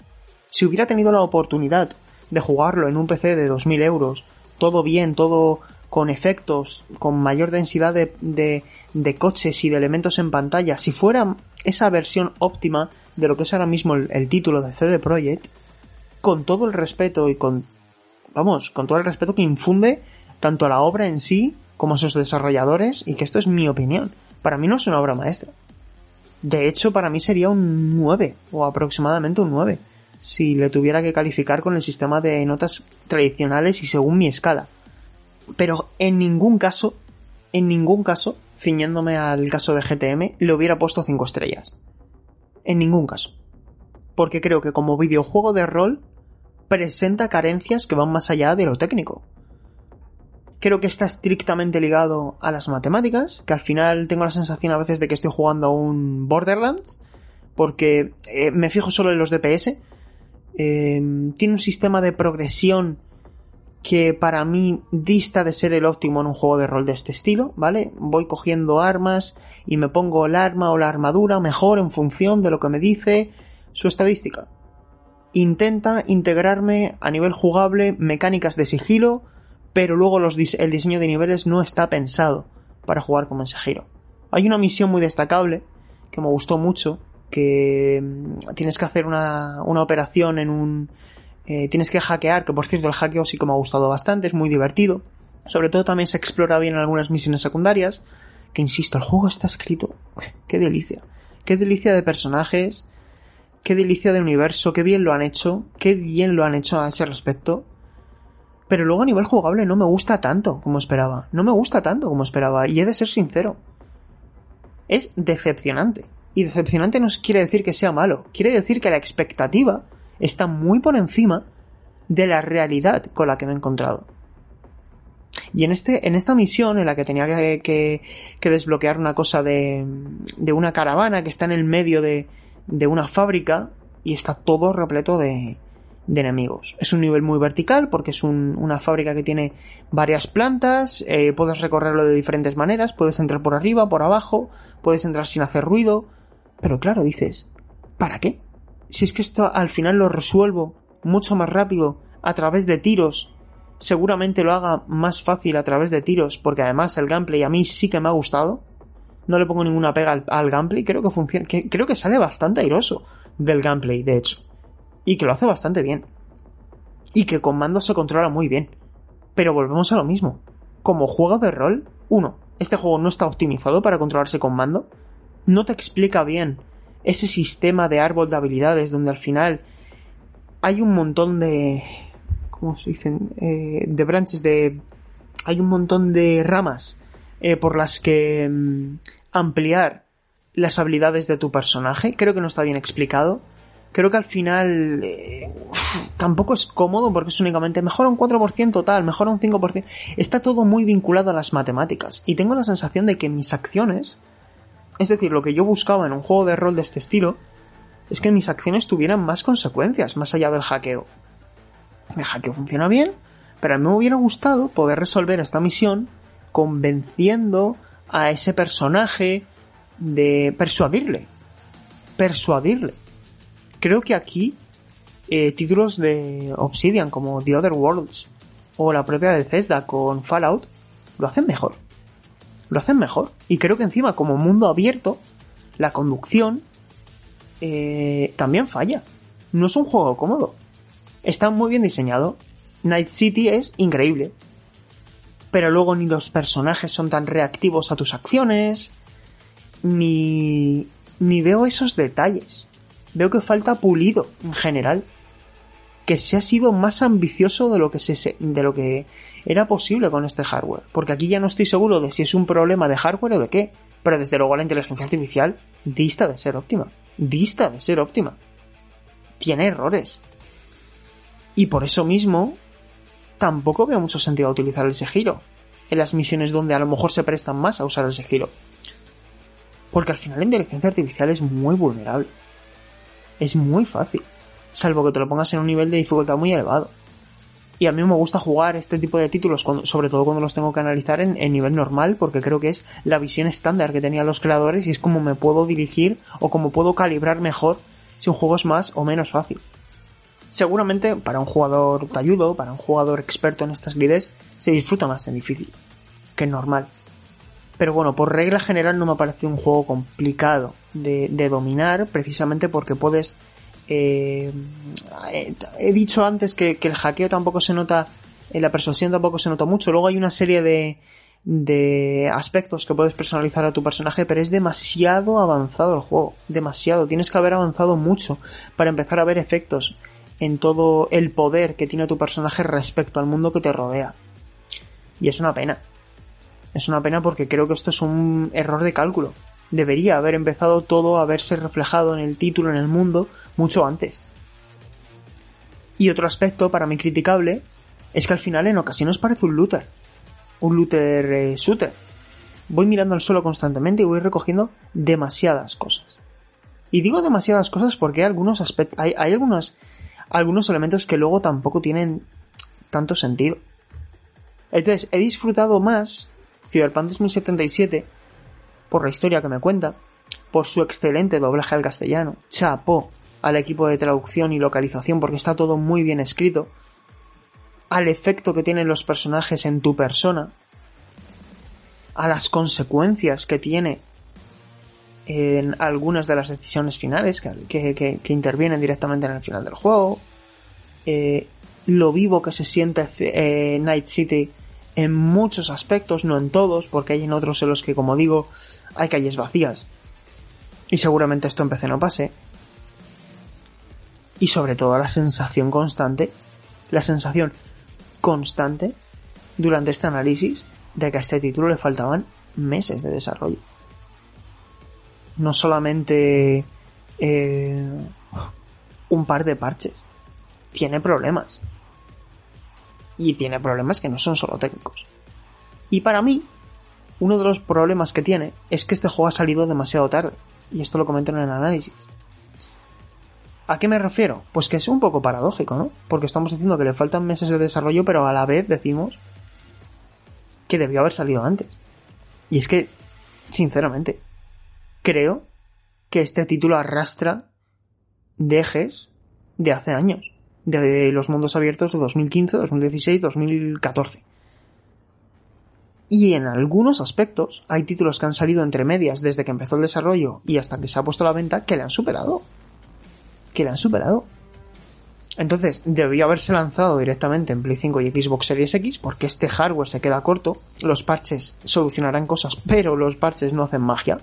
S9: si hubiera tenido la oportunidad de jugarlo en un PC de 2.000 euros, todo bien, todo con efectos, con mayor densidad de, de, de, coches y de elementos en pantalla, si fuera esa versión óptima de lo que es ahora mismo el, título de CD Projekt, con todo el respeto y con, vamos, con todo el respeto que infunde tanto a la obra en sí como a sus desarrolladores, y que esto es mi opinión. Para mí no es una obra maestra. De hecho, para mí sería un 9, o aproximadamente un 9, si le tuviera que calificar con el sistema de notas tradicionales y según mi escala pero en ningún caso, en ningún caso, ciñéndome al caso de GTM, le hubiera puesto 5 estrellas. En ningún caso. Porque creo que como videojuego de rol presenta carencias que van más allá de lo técnico. Creo que está estrictamente ligado a las matemáticas, que al final tengo la sensación a veces de que estoy jugando a un Borderlands, porque eh, me fijo solo en los DPS. Eh, tiene un sistema de progresión que para mí dista de ser el óptimo en un juego de rol de este estilo, ¿vale? Voy cogiendo armas y me pongo el arma o la armadura mejor en función de lo que me dice su estadística. intenta integrarme a nivel jugable mecánicas de sigilo, pero luego el diseño de niveles no está pensado para jugar como en Sekiro. Hay una misión muy destacable que me gustó mucho, que mm, tienes que hacer una, una operación en un... eh, tienes que hackear, que por cierto el hackeo sí que me ha gustado bastante, es muy divertido. Sobre todo también se explora bien en algunas misiones secundarias, que insisto, el juego está escrito. Qué delicia. Qué delicia de personajes, qué delicia de universo, qué bien lo han hecho, qué bien lo han hecho a ese respecto. Pero luego a nivel jugable no me gusta tanto como esperaba. No me gusta tanto como esperaba. Y he de ser sincero. Es decepcionante. Y decepcionante no quiere decir que sea malo. Quiere decir que la expectativa está muy por encima de la realidad con la que me he encontrado. Y en, este, en esta misión en la que tenía que, que- que desbloquear una cosa de, de una caravana que está en el medio de, de una fábrica y está todo repleto de, de enemigos. Es un nivel muy vertical porque es un- una fábrica que tiene varias plantas, eh, puedes recorrerlo de diferentes maneras, puedes entrar por arriba, por abajo, puedes entrar sin hacer ruido, pero claro, dices, ¿para qué? Si es que esto al final lo resuelvo mucho más rápido a través de tiros, seguramente lo haga más fácil a través de tiros, porque además el gameplay a mí sí que me ha gustado. No le pongo ninguna pega al, gameplay, creo que funciona, creo que sale bastante airoso del gameplay, de hecho. Y que lo hace bastante bien. Y que con mando se controla muy bien. Pero volvemos a lo mismo. Como juego de rol, uno, este juego no está optimizado para controlarse con mando. No te explica bien ese sistema de árbol de habilidades donde al final hay un montón de... ¿Cómo se dicen? Eh, de branches, de... Hay un montón de ramas eh, por las que mm, ampliar las habilidades de tu personaje. Creo que no está bien explicado. Creo que al final eh, tampoco es cómodo porque es únicamente mejora un 4% tal, mejora un 5%. Está todo muy vinculado a las matemáticas. Y tengo la sensación de que mis acciones, es decir, lo que yo buscaba en un juego de rol de este estilo, es que mis acciones tuvieran más consecuencias, más allá del hackeo. El hackeo funciona bien, pero a mí me hubiera gustado poder resolver esta misión convenciendo a ese personaje de persuadirle. Persuadirle. Creo que aquí eh, títulos de Obsidian como The Other Worlds o la propia Bethesda con Fallout lo hacen mejor. Lo hacen mejor. Y creo que encima como mundo abierto, la conducción eh, también falla. No es un juego cómodo. Está muy bien diseñado. Night City es increíble. Pero luego ni los personajes son tan reactivos a tus acciones. Ni. ni veo esos detalles. Veo que falta pulido en general. Que se ha sido más ambicioso de lo que se de lo que era posible con este hardware. Porque aquí ya no estoy seguro de si es un problema de hardware o de qué. Pero desde luego la inteligencia artificial dista de ser óptima. Dista de ser óptima. Tiene errores. Y por eso mismo, tampoco veo mucho sentido utilizar el Segiro. En las misiones donde a lo mejor se prestan más a usar el Segiro. Porque al final la inteligencia artificial es muy vulnerable. Es muy fácil. Salvo que te lo pongas en un nivel de dificultad muy elevado. Y a mí me gusta jugar este tipo de títulos, sobre todo cuando los tengo que analizar en, en nivel normal, porque creo que es la visión estándar que tenían los creadores y es como me puedo dirigir o como puedo calibrar mejor si un juego es más o menos fácil. Seguramente para un jugador talludo, para un jugador experto en estas grides, se disfruta más en difícil que en normal. Pero bueno, por regla general no me parece un juego complicado de dominar, precisamente porque puedes... eh, he, he dicho antes que, el hackeo tampoco se nota, en la persuasión tampoco se nota mucho. Luego hay una serie de, de aspectos que puedes personalizar a tu personaje, pero es demasiado avanzado el juego. Demasiado. Tienes que haber avanzado mucho para empezar a ver efectos en todo el poder que tiene tu personaje respecto al mundo que te rodea. Y es una pena. Es una pena porque creo que esto es un error de cálculo. Debería haber empezado todo a verse reflejado en el título, en el mundo, mucho antes. Y otro aspecto para mí criticable es que al final en ocasiones parece un looter. Un looter eh, shooter. Voy mirando al suelo constantemente y voy recogiendo demasiadas cosas. Y digo demasiadas cosas porque hay algunos aspectos, hay, hay algunos, algunos elementos que luego tampoco tienen tanto sentido. Entonces, he disfrutado más Cyberpunk 2077 por la historia que me cuenta, por su excelente doblaje al castellano. Chapo, al equipo de traducción y localización porque está todo muy bien escrito, al efecto que tienen los personajes en tu persona, a las consecuencias que tiene en algunas de las decisiones finales que, que- intervienen directamente en el final del juego, eh, lo vivo que se siente eh, Night City en muchos aspectos, no en todos, porque hay en otros en los que, como digo, hay calles vacías. Y seguramente esto en PC no pase. Y sobre todo la sensación constante, la sensación constante durante este análisis de que a este título le faltaban meses de desarrollo. No solamente eh, un par de parches. Tiene problemas. Y tiene problemas que no son solo técnicos. Y para mí, uno de los problemas que tiene es que este juego ha salido demasiado tarde. Y esto lo comento en el análisis. ¿A qué me refiero? Pues que es un poco paradójico, ¿no? Porque estamos diciendo que le faltan meses de desarrollo, pero a la vez decimos que debió haber salido antes. Y es que, sinceramente, creo que este título arrastra dejes de hace años, de los mundos abiertos de 2015, 2016, 2014. Y en algunos aspectos hay títulos que han salido entre medias desde que empezó el desarrollo y hasta que se ha puesto a la venta que le han superado. Que le han superado. Entonces, debió haberse lanzado directamente en Play 5 y Xbox Series X porque este hardware se queda corto, los parches solucionarán cosas, pero los parches no hacen magia.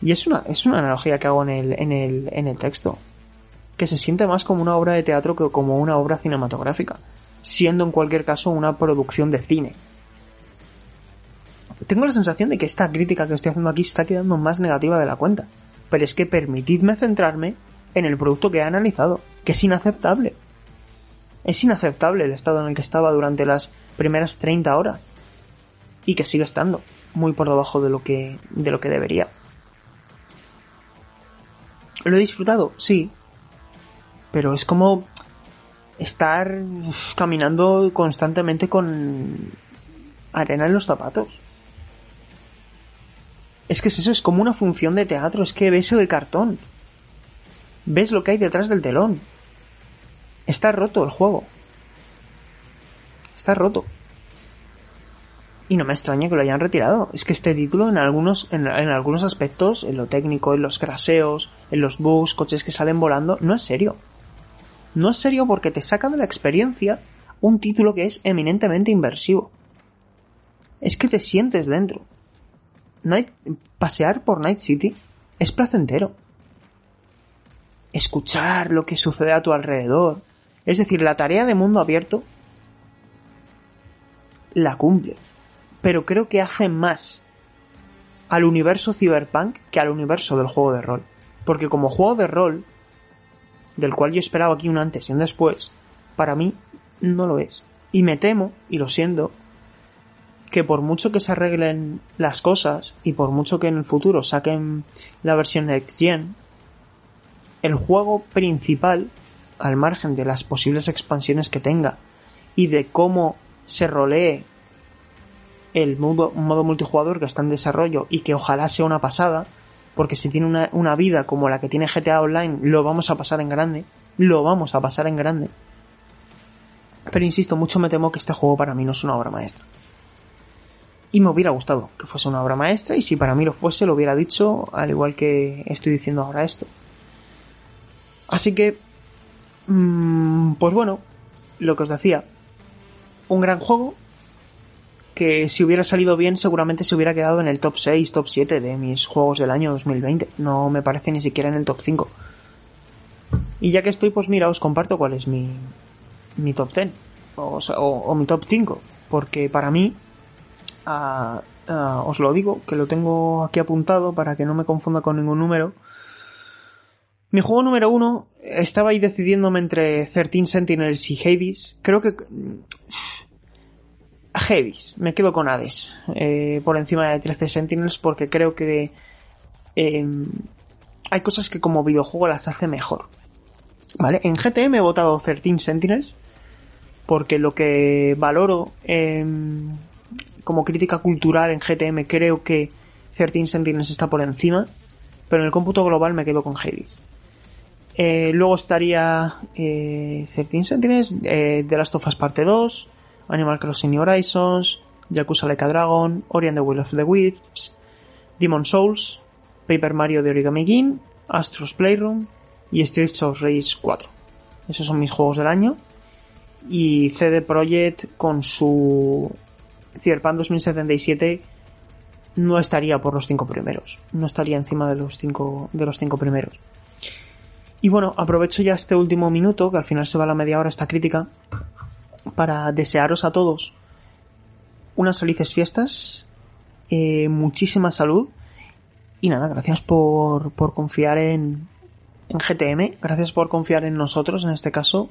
S9: Y es una, es una analogía que hago en el, en, el, en el texto. Que se siente más como una obra de teatro que como una obra cinematográfica. Siendo en cualquier caso una producción de cine. Tengo la sensación de que esta crítica que estoy haciendo aquí está quedando más negativa de la cuenta. Pero es que permitidme centrarme en el producto que he analizado, que es inaceptable. Es inaceptable el estado en el que estaba durante las primeras 30 horas. Y que sigue estando muy por debajo de lo que, de lo que debería. ¿Lo he disfrutado? Sí. Pero es como estar caminando constantemente con arena en los zapatos. Es que es eso, es como una función de teatro, es que ves el cartón. Ves lo que hay detrás del telón. Está roto el juego. Está roto. Y no me extraña que lo hayan retirado. Es que este título en algunos, en, en algunos aspectos, en lo técnico, en los craseos, en los bugs, coches que salen volando, no es serio. No es serio porque te saca de la experiencia un título que es eminentemente inversivo. Es que te sientes dentro. Night- pasear por Night City es placentero. Escuchar lo que sucede a tu alrededor. Es decir, la tarea de mundo abierto la cumple. Pero creo que hace más al universo cyberpunk que al universo del juego de rol. Porque como juego de rol, del cual yo esperaba aquí un antes y un después, para mí no lo es. Y me temo, y lo siento, que por mucho que se arreglen las cosas y por mucho que en el futuro saquen la versión Next Gen, el juego principal, al margen de las posibles expansiones que tenga y de cómo se rolee el modo, multijugador que está en desarrollo y que ojalá sea una pasada, porque si tiene una, una vida como la que tiene GTA Online, lo vamos a pasar en grande, lo vamos a pasar en grande. Pero insisto, mucho me temo que este juego para mí no es una obra maestra. Y me hubiera gustado que fuese una obra maestra y si para mí lo fuese lo hubiera dicho al igual que estoy diciendo ahora esto. Así que, mm, pues bueno, lo que os decía, un gran juego que si hubiera salido bien seguramente se hubiera quedado en el top 6, top 7 de mis juegos del año 2020. No me parece ni siquiera en el top 5. Y ya que estoy, pues mira, os comparto cuál es mi, mi top 10 o, o mi top 5. Porque para mí, ah, ah, os lo digo, que lo tengo aquí apuntado para que no me confunda con ningún número. Mi juego número uno estaba ahí decidiéndome entre 13 Sentinels y Hades. Creo que Hades, me quedo con Hades eh, por encima de 13 Sentinels porque creo que eh, hay cosas que como videojuego las hace mejor. ¿Vale? En GTM he votado 13 Sentinels porque lo que valoro eh, como crítica cultural en GTM creo que 13 Sentinels está por encima, pero en el cómputo global me quedo con Hades. Eh, luego estaría eh, 13 Sentinels, eh, The Last of Us Parte 2, Animal Crossing New Horizons, Yakuza Like Dragon, Ori and the Will of the Wisps, Demon Souls, Paper Mario de Origami King, Astro's Playroom y Streets of Rage 4. Esos son mis juegos del año. Y CD Projekt con su Cyberpunk 2077 no estaría por los cinco primeros. No estaría encima de los cinco, de los cinco primeros. Y bueno, aprovecho ya este último minuto, que al final se va a la media hora esta crítica, para desearos a todos unas felices fiestas, eh, muchísima salud y nada, gracias por, por confiar en, en GTM, gracias por confiar en nosotros en este caso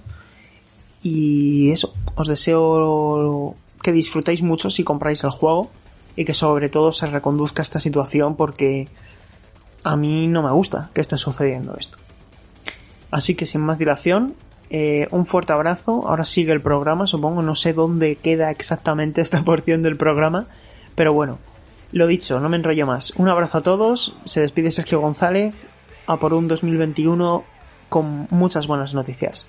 S9: y eso, os deseo que disfrutéis mucho si compráis el juego y que sobre todo se reconduzca esta situación porque a mí no me gusta que esté sucediendo esto. Así que sin más dilación, eh, un fuerte abrazo. Ahora sigue el programa, supongo. No sé dónde queda exactamente esta porción del programa. Pero bueno, lo dicho, no me enrollo más. Un abrazo a todos. Se despide Sergio González. A por un 2021 con muchas buenas noticias.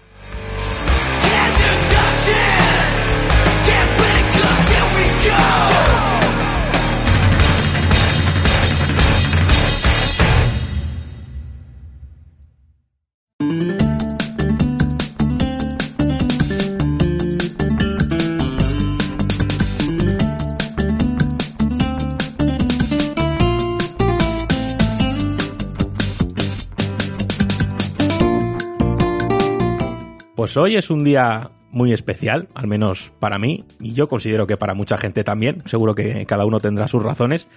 S3: Pues hoy es un día muy especial, al menos para mí, y yo considero que para mucha gente también, seguro que cada uno tendrá sus razones.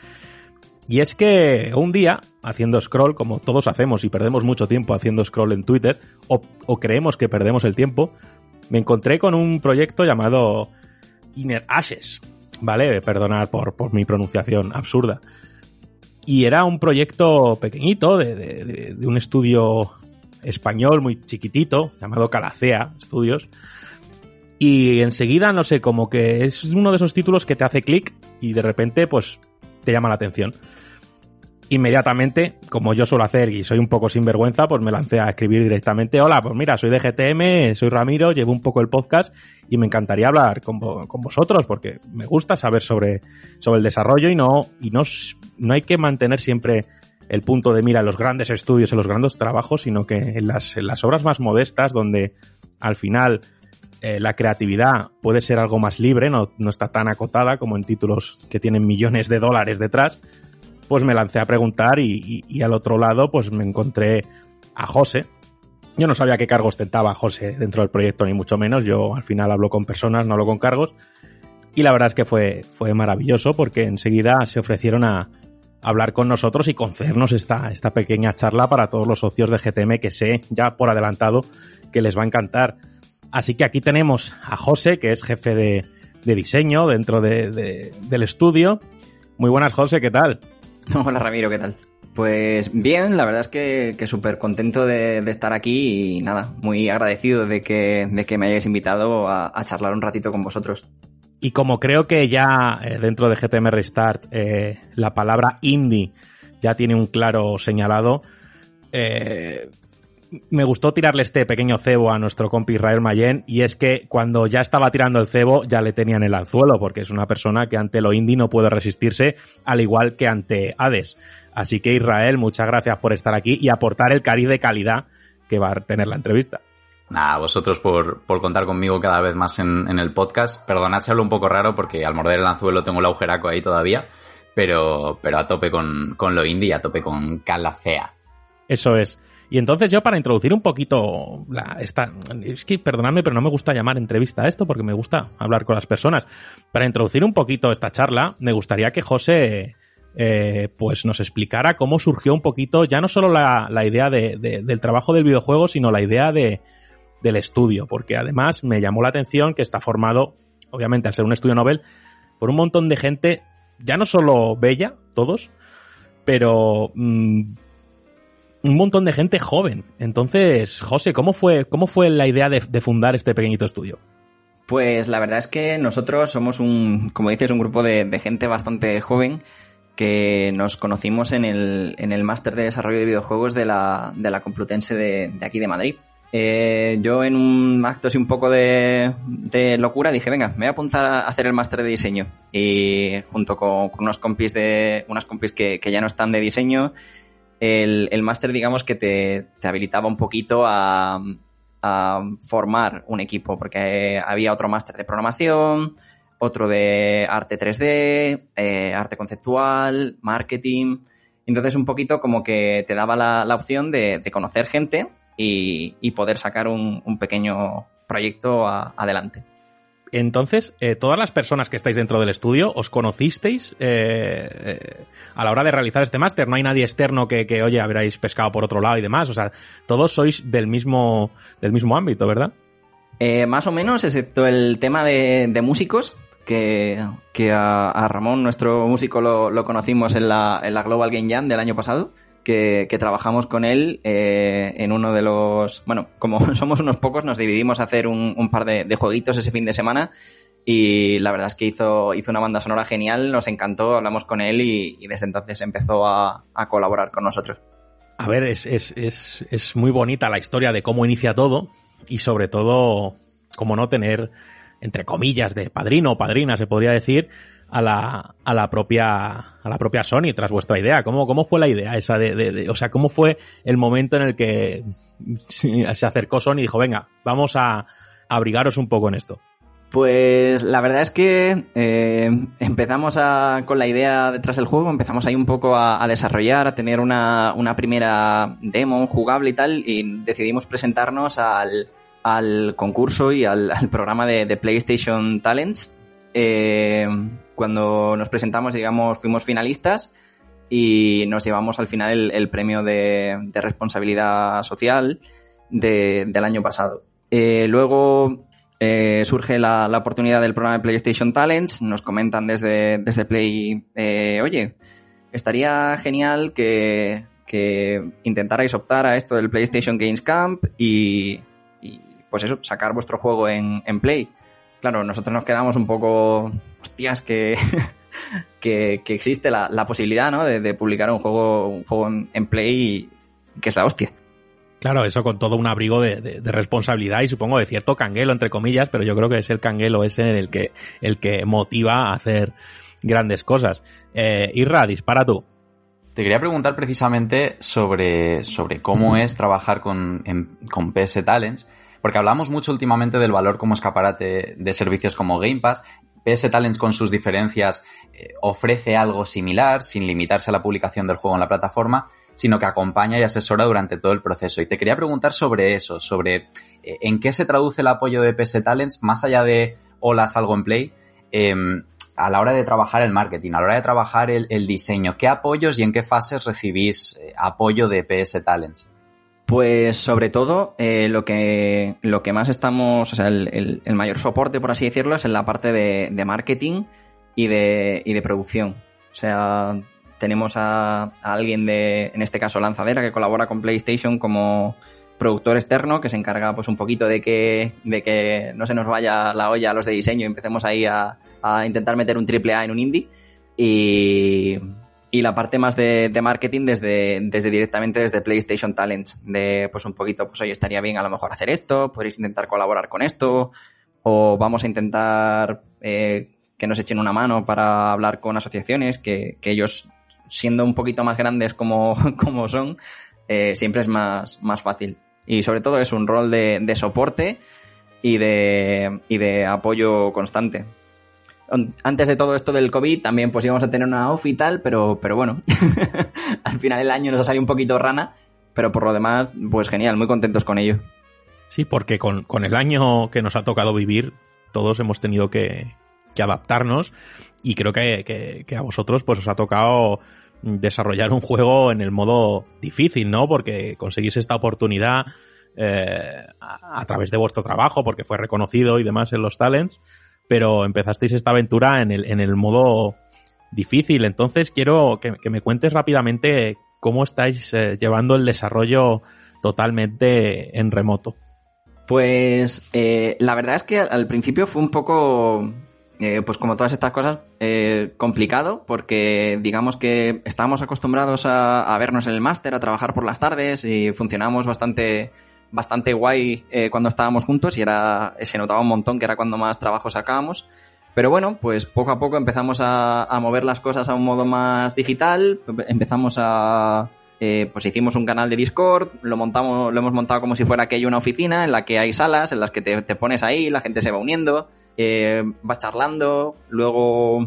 S3: Y es que un día, haciendo scroll, como todos hacemos y perdemos mucho tiempo haciendo scroll en Twitter, o, creemos que perdemos el tiempo, me encontré con un proyecto llamado Inner Ashes, ¿vale? Perdonad por, por mi pronunciación absurda. Y era un proyecto pequeñito de- de un estudio español muy chiquitito, llamado Calacea Studios. Y enseguida, no sé, como que es uno de esos títulos que te hace clic y de repente, pues, te llama la atención. Inmediatamente, como yo suelo hacer y soy un poco sinvergüenza, pues me lancé a escribir directamente, hola, pues mira, soy de GTM, soy Ramiro, llevo un poco el podcast y me encantaría hablar con, con vosotros porque me gusta saber sobre, sobre el desarrollo y no, y no, no hay que mantener siempre el punto de mira en los grandes estudios, en los grandes trabajos, sino que en las, obras más modestas donde al final eh, la creatividad puede ser algo más libre, no, no está tan acotada como en títulos que tienen millones de dólares detrás, pues me lancé a preguntar y, y- y al otro lado pues me encontré a José. Yo no sabía qué cargo ostentaba José dentro del proyecto, ni mucho menos. Yo al final hablo con personas, no hablo con cargos. Y la verdad es que fue, fue maravilloso porque enseguida se ofrecieron a hablar con nosotros y concedernos esta, esta pequeña charla para todos los socios de GTM que sé ya por adelantado que les va a encantar. Así que aquí tenemos a José, que es jefe de, de diseño dentro de- de- del estudio. Muy buenas, José, ¿qué tal?
S10: Hola Ramiro, ¿qué tal? Pues bien, la verdad es que, que súper contento de, de estar aquí y nada, muy agradecido de que, de que me hayáis invitado a, a charlar un ratito con vosotros.
S3: Y como creo que ya eh, dentro de GTM Restart eh, la palabra indie ya tiene un claro señalado, eh, me gustó tirarle este pequeño cebo a nuestro compi Israel Mayen y es que cuando ya estaba tirando el cebo ya le tenían el anzuelo porque es una persona que ante lo indie no puede resistirse al igual que ante Hades. Así que Israel, muchas gracias por estar aquí y aportar el cariz de calidad que va a tener la entrevista.
S8: Nada, vosotros por, por contar conmigo cada vez más en, en el podcast. Perdonad si hablo un poco raro porque al morder el anzuelo tengo el agujeraco ahí todavía, pero, pero a tope con, con lo indie a tope con Calacea.
S3: Eso es. Y entonces yo para introducir un poquito esta, es que perdonadme, pero no me gusta llamar entrevista a esto porque me gusta hablar con las personas. Para introducir un poquito esta charla, me gustaría que José eh, pues nos explicara cómo surgió un poquito ya no solo la, la idea de- de- del trabajo del videojuego, sino la idea de, del estudio, porque además me llamó la atención que está formado, obviamente al ser un estudio Nobel, por un montón de gente, ya no solo bella, todos, pero mm, un montón de gente joven. Entonces, José, ¿cómo fue, cómo fue la idea de, fundar este pequeñito estudio?
S10: Pues la verdad es que nosotros somos un, como dices, un grupo de, gente bastante joven que nos conocimos en el, en el máster de desarrollo de videojuegos de la, de la Complutense de aquí de Madrid. Eh, yo en un acto así un poco de, de locura dije, venga, me voy a apuntar a hacer el máster de diseño. Y junto con, unos compis de, unas compis que, que ya no están de diseño, el, el máster digamos que te, te habilitaba un poquito a, a formar un equipo, porque había otro máster de programación, otro de arte 3D, eh, arte conceptual, marketing. Entonces un poquito como que te daba la, opción de conocer gente y, y poder sacar un, un pequeño proyecto a- adelante.
S3: Entonces, eh, todas las personas que estáis dentro del estudio, ¿os conocisteis eh, eh, a la hora de realizar este máster? No hay nadie externo que, que, oye, habréis pescado por otro lado y demás. O sea, todos sois del mismo, del mismo ámbito, ¿verdad?
S10: Eh, más o menos, excepto el tema de, de músicos, que, que a, a Ramón, nuestro músico, lo, lo conocimos en la, en la Global Game Jam del año pasado, que, trabajamos con él eh, en uno de los... Bueno, como somos unos pocos, nos dividimos a hacer un, par de, jueguitos ese fin de semana y la verdad es que hizo, hizo una banda sonora genial, nos encantó, hablamos con él y, y desde entonces empezó a, a colaborar con nosotros.
S3: A ver, es, es, es, es muy bonita la historia de cómo inicia todo y sobre todo, cómo no tener, entre comillas, de padrino o padrina, se podría decir, a la, a la propia a la propia Sony tras vuestra idea. ¿Cómo, cómo fue la idea esa de, o sea, cómo fue el momento en el que se acercó Sony y dijo, venga, vamos a, abrigaros un poco en esto?
S10: Pues la verdad es que eh, empezamos a, con la idea detrás del juego, empezamos ahí un poco a, a desarrollar, a tener una, una primera demo jugable y tal, y decidimos presentarnos al, al concurso y al, al programa de, de PlayStation Talents. Eh, cuando nos presentamos, digamos, fuimos finalistas y nos llevamos al final el, premio de, responsabilidad social de- del año pasado. Eh, luego eh, surge la, oportunidad del programa de PlayStation Talents, nos comentan desde, desde Play, eh, oye, estaría genial que, intentarais optar a esto del PlayStation Games Camp y, y, pues eso, sacar vuestro juego en Play. Claro, nosotros nos quedamos un poco, hostias, que, que, que existe la, la posibilidad ¿no? de, de publicar un juego, un juego en, en Play y que es la hostia.
S3: Claro, eso con todo un abrigo de, de- de responsabilidad y supongo de cierto canguelo, entre comillas, pero yo creo que es el canguelo ese el que, el que motiva a hacer grandes cosas. Eh, Irra, dispara tú.
S8: Te quería preguntar precisamente sobre, sobre cómo es trabajar con, en- con PS Talents, porque hablamos mucho últimamente del valor como escaparate de servicios como Game Pass. PS Talents con sus diferencias eh, ofrece algo similar, sin limitarse a la publicación del juego en la plataforma, sino que acompaña y asesora durante todo el proceso. Y te quería preguntar sobre eso, sobre eh, en qué se traduce el apoyo de PS Talents, más allá de hola, salgo en play, em, a la hora de trabajar el marketing, a la hora de trabajar el, el diseño, ¿qué apoyos y en qué fases recibís eh, apoyo de PS Talents?
S10: Pues sobre todo eh, lo que lo que más estamos, o sea, el, el- mayor soporte, por así decirlo, es en la parte de, de marketing y de, y de producción. O sea, tenemos a, a alguien de, en este caso, Lanzadera, que colabora con PlayStation como productor externo, que se encarga pues un poquito de que, de que no se nos vaya la olla a los de diseño y empecemos ahí a, a intentar meter un triple A en un indie. Y, y la parte más de, de marketing desde, desde directamente desde PlayStation Talents, de pues un poquito, pues oye, estaría bien a lo mejor hacer esto, podréis intentar colaborar con esto, o vamos a intentar eh, que nos echen una mano para hablar con asociaciones, que, que ellos, siendo un poquito más grandes como, como son, eh, siempre es más, más fácil. Y sobre todo es un rol de, de soporte y de, y de apoyo constante. Antes de todo esto del COVID también pues íbamos a tener una off y tal, pero, pero bueno, al final el año nos ha salido un poquito rana, pero por lo demás, pues genial, muy contentos con ello.
S3: Sí, porque con, con el año que nos ha tocado vivir, todos hemos tenido que, que adaptarnos y creo que, que- a vosotros pues os ha tocado desarrollar un juego en el modo difícil, ¿no? Porque conseguís esta oportunidad eh, a través de vuestro trabajo, porque fue reconocido y demás en los talents, pero empezasteis esta aventura en el, en el modo difícil. Entonces quiero que, me cuentes rápidamente cómo estáis eh, llevando el desarrollo totalmente en remoto.
S10: Pues eh, la verdad es que al, al principio fue un poco eh, pues como todas estas cosas, eh, complicado porque digamos que estábamos acostumbrados a, a vernos en el máster, a trabajar por las tardes y funcionamos bastante, bastante guay eh, cuando estábamos juntos y era, se notaba un montón que era cuando más trabajo sacábamos. Pero bueno, pues poco a poco empezamos a, mover las cosas a un modo más digital, empezamos a... eh, pues hicimos un canal de Discord, lo montamos, lo hemos montado como si fuera aquello una oficina en la que hay salas, en las que te, te pones ahí, la gente se va uniendo, eh, vas charlando, luego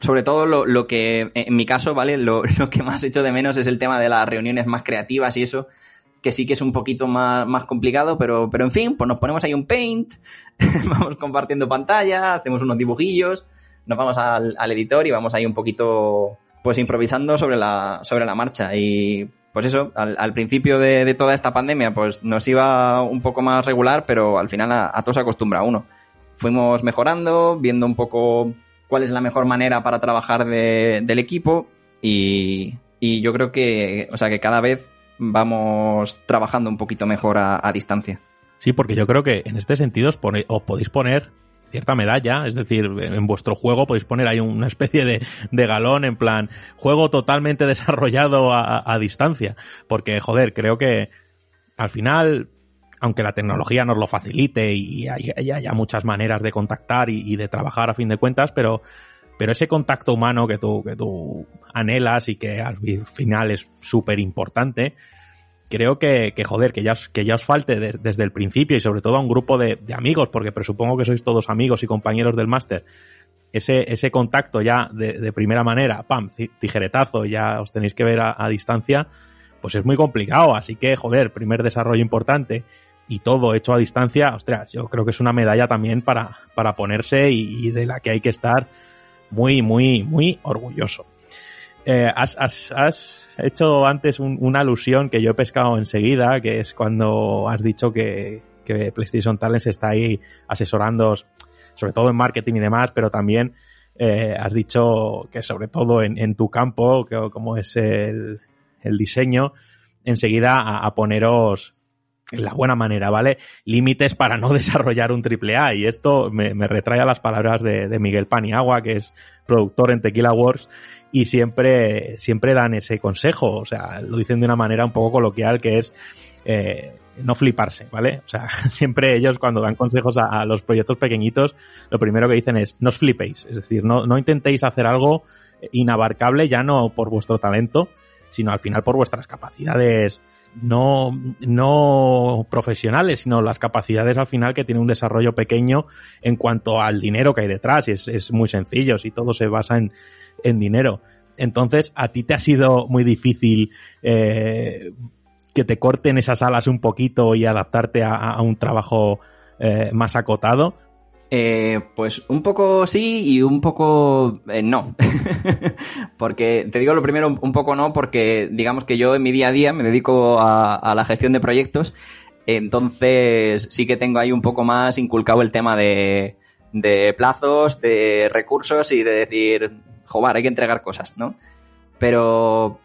S10: sobre todo lo, lo que en mi caso, ¿vale? Lo, lo que más echo de menos es el tema de las reuniones más creativas y eso, que sí que es un poquito más, más complicado, pero, pero en fin, pues nos ponemos ahí un paint, vamos compartiendo pantalla, hacemos unos dibujillos, nos vamos al, al editor y vamos ahí un poquito pues improvisando sobre la, sobre la marcha. Y pues eso, al, principio de, toda esta pandemia, pues nos iba un poco más regular, pero al final a, a todo se acostumbra uno. Fuimos mejorando, viendo un poco cuál es la mejor manera para trabajar de- del equipo y, y yo creo que, o sea, que cada vez vamos trabajando un poquito mejor a, distancia.
S3: Sí, porque yo creo que en este sentido os, pone- os podéis poner cierta medalla, es decir, en vuestro juego podéis poner ahí una especie de, de galón en plan juego totalmente desarrollado a, distancia, porque joder, creo que al final, aunque la tecnología nos lo facilite y hay, hay- haya muchas maneras de contactar y de trabajar a fin de cuentas, pero, pero ese contacto humano que tú, que tú anhelas y que al fi- final es súper importante, creo que, que, joder, que ya os, que ya os falte de- desde el principio y sobre todo a un grupo de, de amigos, porque presupongo que sois todos amigos y compañeros del máster, ese, ese contacto ya de, primera manera, pam, tijeretazo, ya os tenéis que ver a, distancia, pues es muy complicado. Así que, joder, primer desarrollo importante y todo hecho a distancia, ostras, yo creo que es una medalla también para, para ponerse y de la que hay que estar muy, muy, muy orgulloso. Eh, has, has- has hecho antes un- una alusión que yo he pescado enseguida, que es cuando has dicho que, que PlayStation Talents está ahí asesorando, sobre todo en marketing y demás, pero también eh, has dicho que sobre todo en, en tu campo, que, como es el, el diseño, enseguida a, a poneros en la buena manera, ¿vale? Límites para no desarrollar un triple A. Y esto me, me retrae a las palabras de, de Miguel Paniagua, que es productor en Tequila Wars, y siempre, siempre dan ese consejo. O sea, lo dicen de una manera un poco coloquial, que es eh, no fliparse, ¿vale? O sea, siempre ellos cuando dan consejos a, a los proyectos pequeñitos, lo primero que dicen es no os flipéis. Es decir, no, no intentéis hacer algo inabarcable ya no por vuestro talento, sino al final por vuestras capacidades no, no profesionales, sino las capacidades al final que tiene un desarrollo pequeño en cuanto al dinero que hay detrás. Y es, es muy sencillo, si todo se basa en, en dinero. Entonces, ¿a ti te ha sido muy difícil eh, que te corten esas alas un poquito y adaptarte a, a un trabajo eh, más acotado?
S10: Eh, pues un poco sí y un poco eh, no. porque te digo lo primero, un poco no, porque digamos que yo en mi día a día me dedico a, la gestión de proyectos. Entonces sí que tengo ahí un poco más inculcado el tema de, de plazos, de recursos y de decir, joder, hay que entregar cosas, ¿no? Pero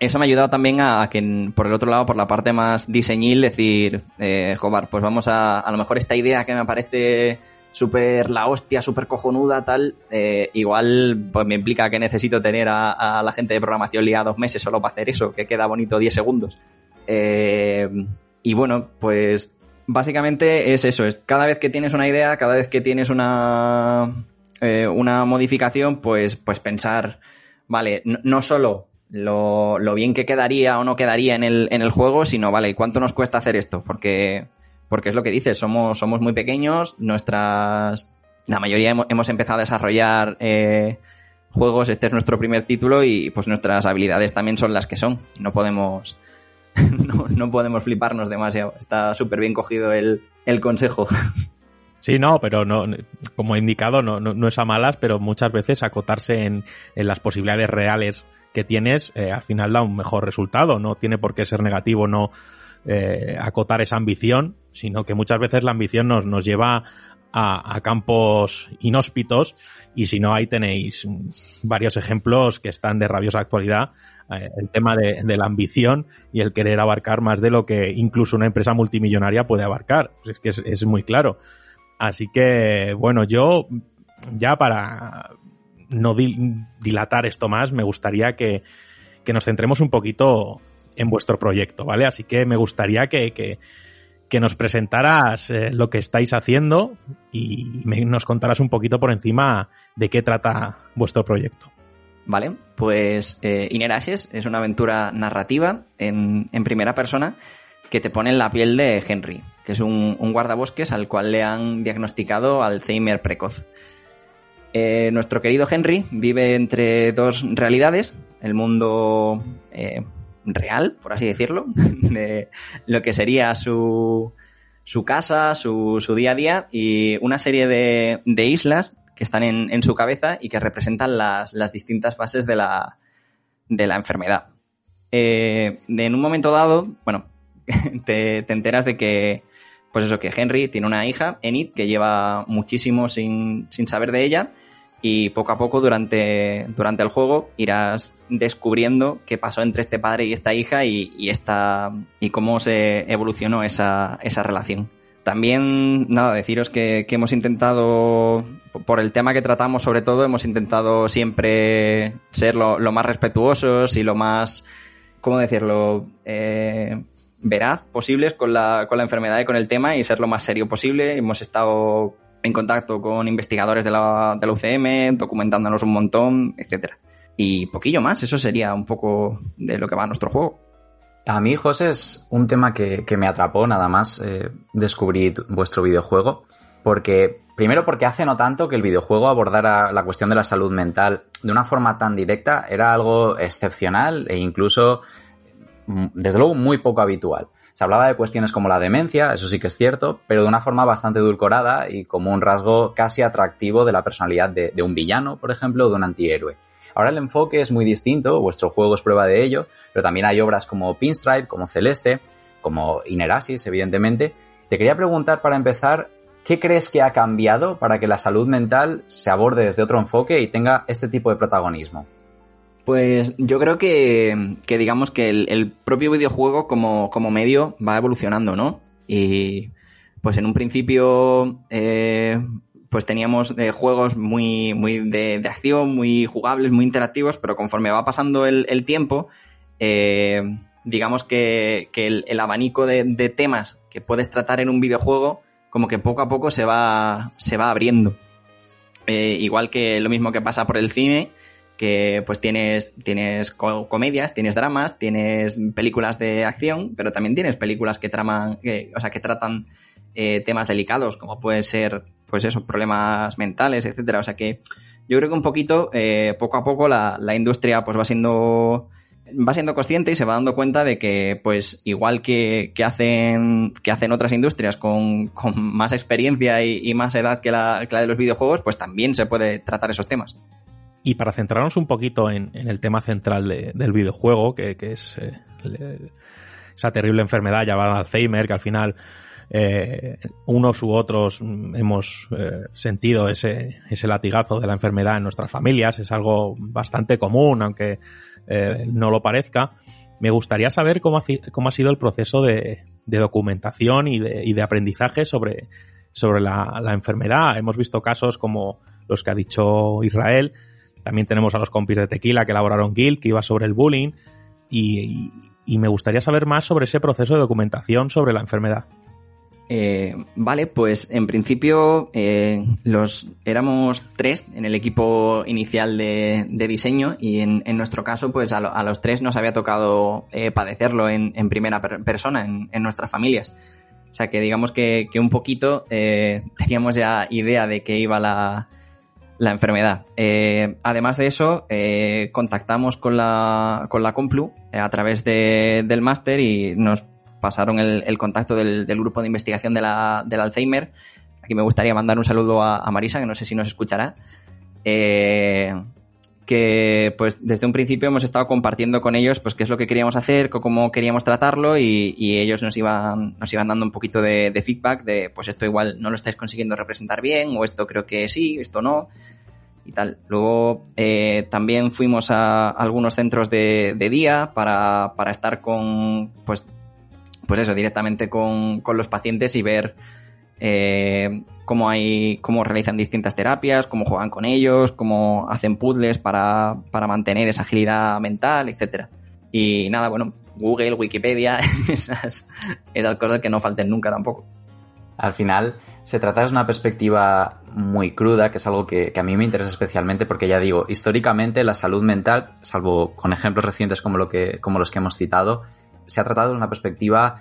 S10: eso me ha ayudado también a, a que, por el otro lado, por la parte más diseñil, decir, eh, joder, pues vamos a, a lo mejor esta idea que me parece súper la hostia, súper cojonuda, tal, eh, igual pues me implica que necesito tener a, la gente de programación liada dos meses solo para hacer eso, que queda bonito 10 segundos. Eh, y bueno, pues básicamente es eso, es cada vez que tienes una idea, cada vez que tienes una, eh, una modificación, pues, pues pensar, vale, no, no solo lo, lo, bien que quedaría o no quedaría en el, en el juego, sino, vale, ¿cuánto nos cuesta hacer esto? Porque, porque es lo que dices, somos, somos muy pequeños, nuestras... La mayoría hemos, empezado a desarrollar eh, juegos, este es nuestro primer título y pues nuestras habilidades también son las que son. No podemos... no, no podemos fliparnos demasiado. Está súper bien cogido el, el consejo.
S3: Sí, no, pero no, como he indicado, no, no, no, es a malas, pero muchas veces acotarse en, en las posibilidades reales que tienes, eh, al final da un mejor resultado. No tiene por qué ser negativo no eh, acotar esa ambición, sino que muchas veces la ambición nos, nos lleva a, campos inhóspitos y si no, ahí tenéis varios ejemplos que están de rabiosa actualidad. Eh, el tema de, la ambición y el querer abarcar más de lo que incluso una empresa multimillonaria puede abarcar. Pues es que es, muy claro. Así que, bueno, yo ya para no dil- dilatar esto más, me gustaría que, que nos centremos un poquito en vuestro proyecto, ¿vale? Así que me gustaría que, que, que nos presentaras eh, lo que estáis haciendo y me- nos contaras un poquito por encima de qué trata vuestro proyecto.
S10: Vale, pues eh, es una aventura narrativa en, en primera persona que te pone en la piel de Henry, que es un, un guardabosques al cual le han diagnosticado Alzheimer precoz. Eh, nuestro querido Henry vive entre dos realidades, el mundo eh, real, por así decirlo, de lo que sería su, su casa, su, su día a día y una serie de, de islas que están en, en su cabeza y que representan las, las distintas fases de la, de la enfermedad. Eh, en un momento dado, bueno, te, te enteras de que, pues eso, que Henry tiene una hija, Enid, que lleva muchísimo sin, sin saber de ella y poco a poco durante, durante el juego irás descubriendo qué pasó entre este padre y esta hija y, y, esta, y cómo se evolucionó esa, esa relación. También, nada, deciros que, que hemos intentado, por el tema que tratamos sobre todo, hemos intentado siempre ser lo, lo más respetuosos y lo más, ¿cómo decirlo?, eh, veraz posibles con la, con la enfermedad y con el tema y ser lo más serio posible. Hemos estado en contacto con investigadores de la, de la UCM, documentándonos un montón, etcétera. Y poquillo más, eso sería un poco de lo que va nuestro juego.
S8: A mí, José, es un tema que, que me atrapó nada más eh, descubrir vuestro videojuego. Porque, primero porque hace no tanto que el videojuego abordara la cuestión de la salud mental de una forma tan directa, era algo excepcional e incluso, mm, desde luego, muy poco habitual. Se hablaba de cuestiones como la demencia, eso sí que es cierto, pero de una forma bastante edulcorada y como un rasgo casi atractivo de la personalidad de, de un villano, por ejemplo, o de un antihéroe. Ahora el enfoque es muy distinto, vuestro juego es prueba de ello, pero también hay obras como Pinstripe, como Celeste, como Inerasis, evidentemente. Te quería preguntar para empezar, ¿qué crees que ha cambiado para que la salud mental se aborde desde otro enfoque y tenga este tipo de protagonismo?
S10: Pues yo creo que, que digamos que el, propio videojuego como, como, medio va evolucionando, ¿no? Y pues en un principio eh, pues teníamos eh, juegos muy, muy de, de, acción, muy jugables, muy interactivos, pero conforme va pasando el, tiempo, eh, digamos que, que el, abanico de, temas que puedes tratar en un videojuego como que poco a poco se va, se va abriendo. Igual que lo mismo que pasa por el cine, que pues tienes, tienes co comedias, tienes dramas, tienes películas de acción, pero también tienes películas que traman, o sea, que tratan eh, temas delicados, como pueden ser, pues eso, problemas mentales, etcétera. O sea que yo creo que un poquito, eh, poco a poco, la, la, industria pues va siendo va siendo consciente y se va dando cuenta de que, pues, igual que, que hacen, que hacen otras industrias con, con más experiencia y, y más edad que la, que la, de los videojuegos, pues también se puede tratar esos temas.
S3: Y para centrarnos un poquito en, el tema central de, del videojuego, que, es eh, esa terrible enfermedad llamada Alzheimer, que al final eh, unos u otros hemos eh, sentido ese, ese latigazo de la enfermedad en nuestras familias, es algo bastante común, aunque no lo parezca. Me gustaría saber cómo ha, cómo ha sido el proceso de, documentación y de, y de, aprendizaje sobre, sobre la, enfermedad. Hemos visto casos como los que ha dicho Israel. También tenemos a los compis de Tequila que elaboraron Guild, que iba sobre el bullying. Y, y, me gustaría saber más sobre ese proceso de documentación sobre la enfermedad.
S10: Eh, vale, pues en principio eh, los éramos tres en el equipo inicial de, de diseño y en, en, nuestro caso pues a, lo, a, los tres nos había tocado eh, padecerlo en, en, primera per persona en, en, nuestras familias. O sea que digamos que, que un poquito eh, teníamos ya idea de que iba la, la enfermedad. Eh, además de eso, eh, contactamos con la, con la Complu a través de, del máster y nos pasaron el, el contacto del, del, grupo de investigación de la, del Alzheimer. Aquí me gustaría mandar un saludo a, a Marisa, que no sé si nos escuchará. Eh, que pues desde un principio hemos estado compartiendo con ellos pues qué es lo que queríamos hacer, cómo queríamos tratarlo y, ellos nos iban, nos iban dando un poquito de, de, feedback de pues esto igual no lo estáis consiguiendo representar bien o esto creo que sí, esto no y tal. Luego eh, también fuimos a algunos centros de, de día para, para estar con pues pues eso, directamente con, con los pacientes y ver eh, cómo, hay, cómo realizan distintas terapias, cómo juegan con ellos, cómo hacen puzzles para, para mantener esa agilidad mental, etcétera. Y nada, bueno, Google, Wikipedia, esas, esas cosas que no falten nunca tampoco.
S8: Al final, se trata de una perspectiva muy cruda, que es algo que, que, a mí me interesa especialmente porque ya digo, históricamente la salud mental, salvo con ejemplos recientes como, lo que, como los que hemos citado, se ha tratado de una perspectiva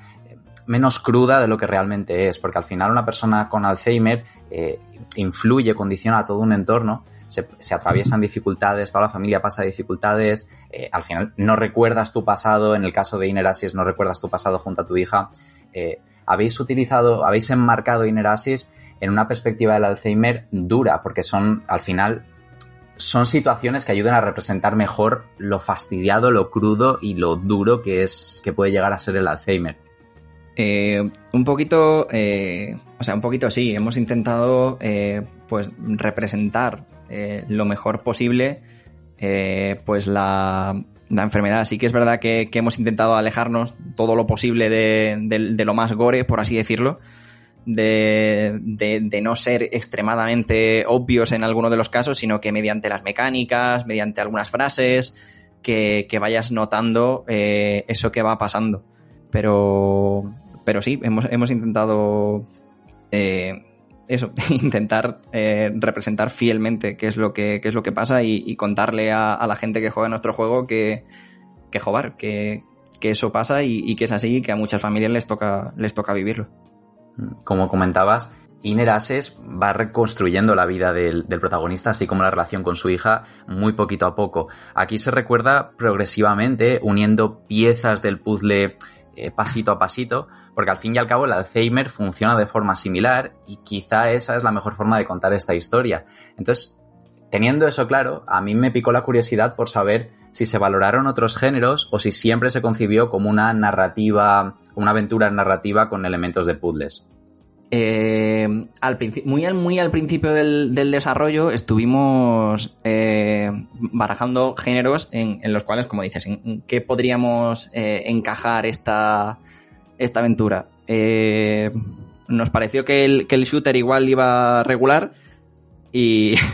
S8: menos cruda de lo que realmente es, porque al final una persona con Alzheimer eh, influye, condiciona todo un entorno, se, se, atraviesan dificultades, toda la familia pasa dificultades, eh, al final no recuerdas tu pasado, en el caso de Inerasis no recuerdas tu pasado junto a tu hija, eh, habéis utilizado, habéis enmarcado Inerasis en una perspectiva del Alzheimer dura, porque son al final son situaciones que ayudan a representar mejor lo fastidiado, lo crudo y lo duro que es que puede llegar a ser el Alzheimer.
S10: Eh, un poquito, eh, o sea, un poquito sí, hemos intentado eh, pues representar eh, lo mejor posible pues la, la, enfermedad. Sí que es verdad que, hemos intentado alejarnos todo lo posible de, lo más gore, por así decirlo. De, de, no ser extremadamente obvios en algunos de los casos, sino que mediante las mecánicas, mediante algunas frases, que, que vayas notando eh, eso que va pasando. Pero, pero sí, hemos, hemos intentado eh, eso, intentar eh, representar fielmente qué es lo que, qué es lo que pasa y, contarle a, la gente que juega nuestro juego que, que joder, que, que eso pasa y, que es así y que a muchas familias les toca, les toca vivirlo.
S8: Como comentabas, Inner Ashes va reconstruyendo la vida del, del, protagonista, así como la relación con su hija, muy poquito a poco. Aquí se recuerda progresivamente, uniendo piezas del puzzle eh, pasito a pasito, porque al fin y al cabo el Alzheimer funciona de forma similar y quizá esa es la mejor forma de contar esta historia. Entonces, teniendo eso claro, a mí me picó la curiosidad por saber si se valoraron otros géneros o si siempre se concibió como una narrativa, una aventura narrativa con elementos de puzzles.
S10: Eh, muy, al, muy al principio del, del desarrollo estuvimos eh, barajando géneros en, en, los cuales, como dices, en, qué podríamos eh, encajar esta, esta aventura. Nos pareció que el, que el shooter igual iba regular Y...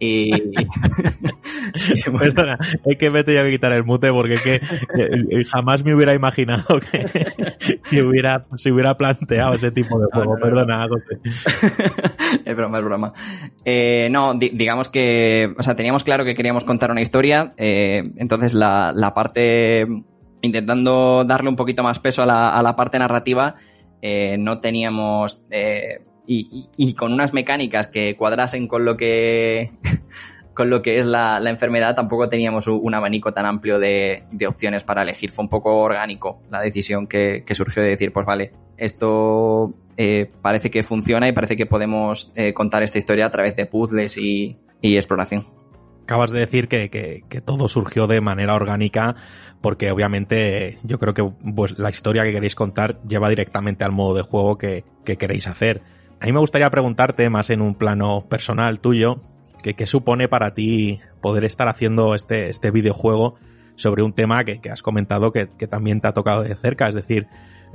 S3: Perdona, es que me tenía que quitar el mute porque es que eh, jamás me hubiera imaginado que, que hubiera, se hubiera planteado ese tipo de juego. No, no, Perdona, no.
S10: es broma, es broma. Eh, no, di digamos que, o sea, teníamos claro que queríamos contar una historia, eh, entonces la, la, parte, intentando darle un poquito más peso a la, a la parte narrativa, eh, no teníamos y, y, y, con unas mecánicas que cuadrasen con lo que con lo que es la, la enfermedad tampoco teníamos un, abanico tan amplio de, de, opciones para elegir. Fue un poco orgánico la decisión que, que surgió de decir, pues vale, esto eh, parece que funciona y parece que podemos eh, contar esta historia a través de puzzles y, y exploración.
S3: Acabas de decir que, que, que, todo surgió de manera orgánica porque obviamente yo creo que pues, la historia que queréis contar lleva directamente al modo de juego que, que queréis hacer. A mí me gustaría preguntarte, más en un plano personal tuyo, qué supone para ti poder estar haciendo este, este videojuego sobre un tema que, has comentado que, también te ha tocado de cerca, es decir,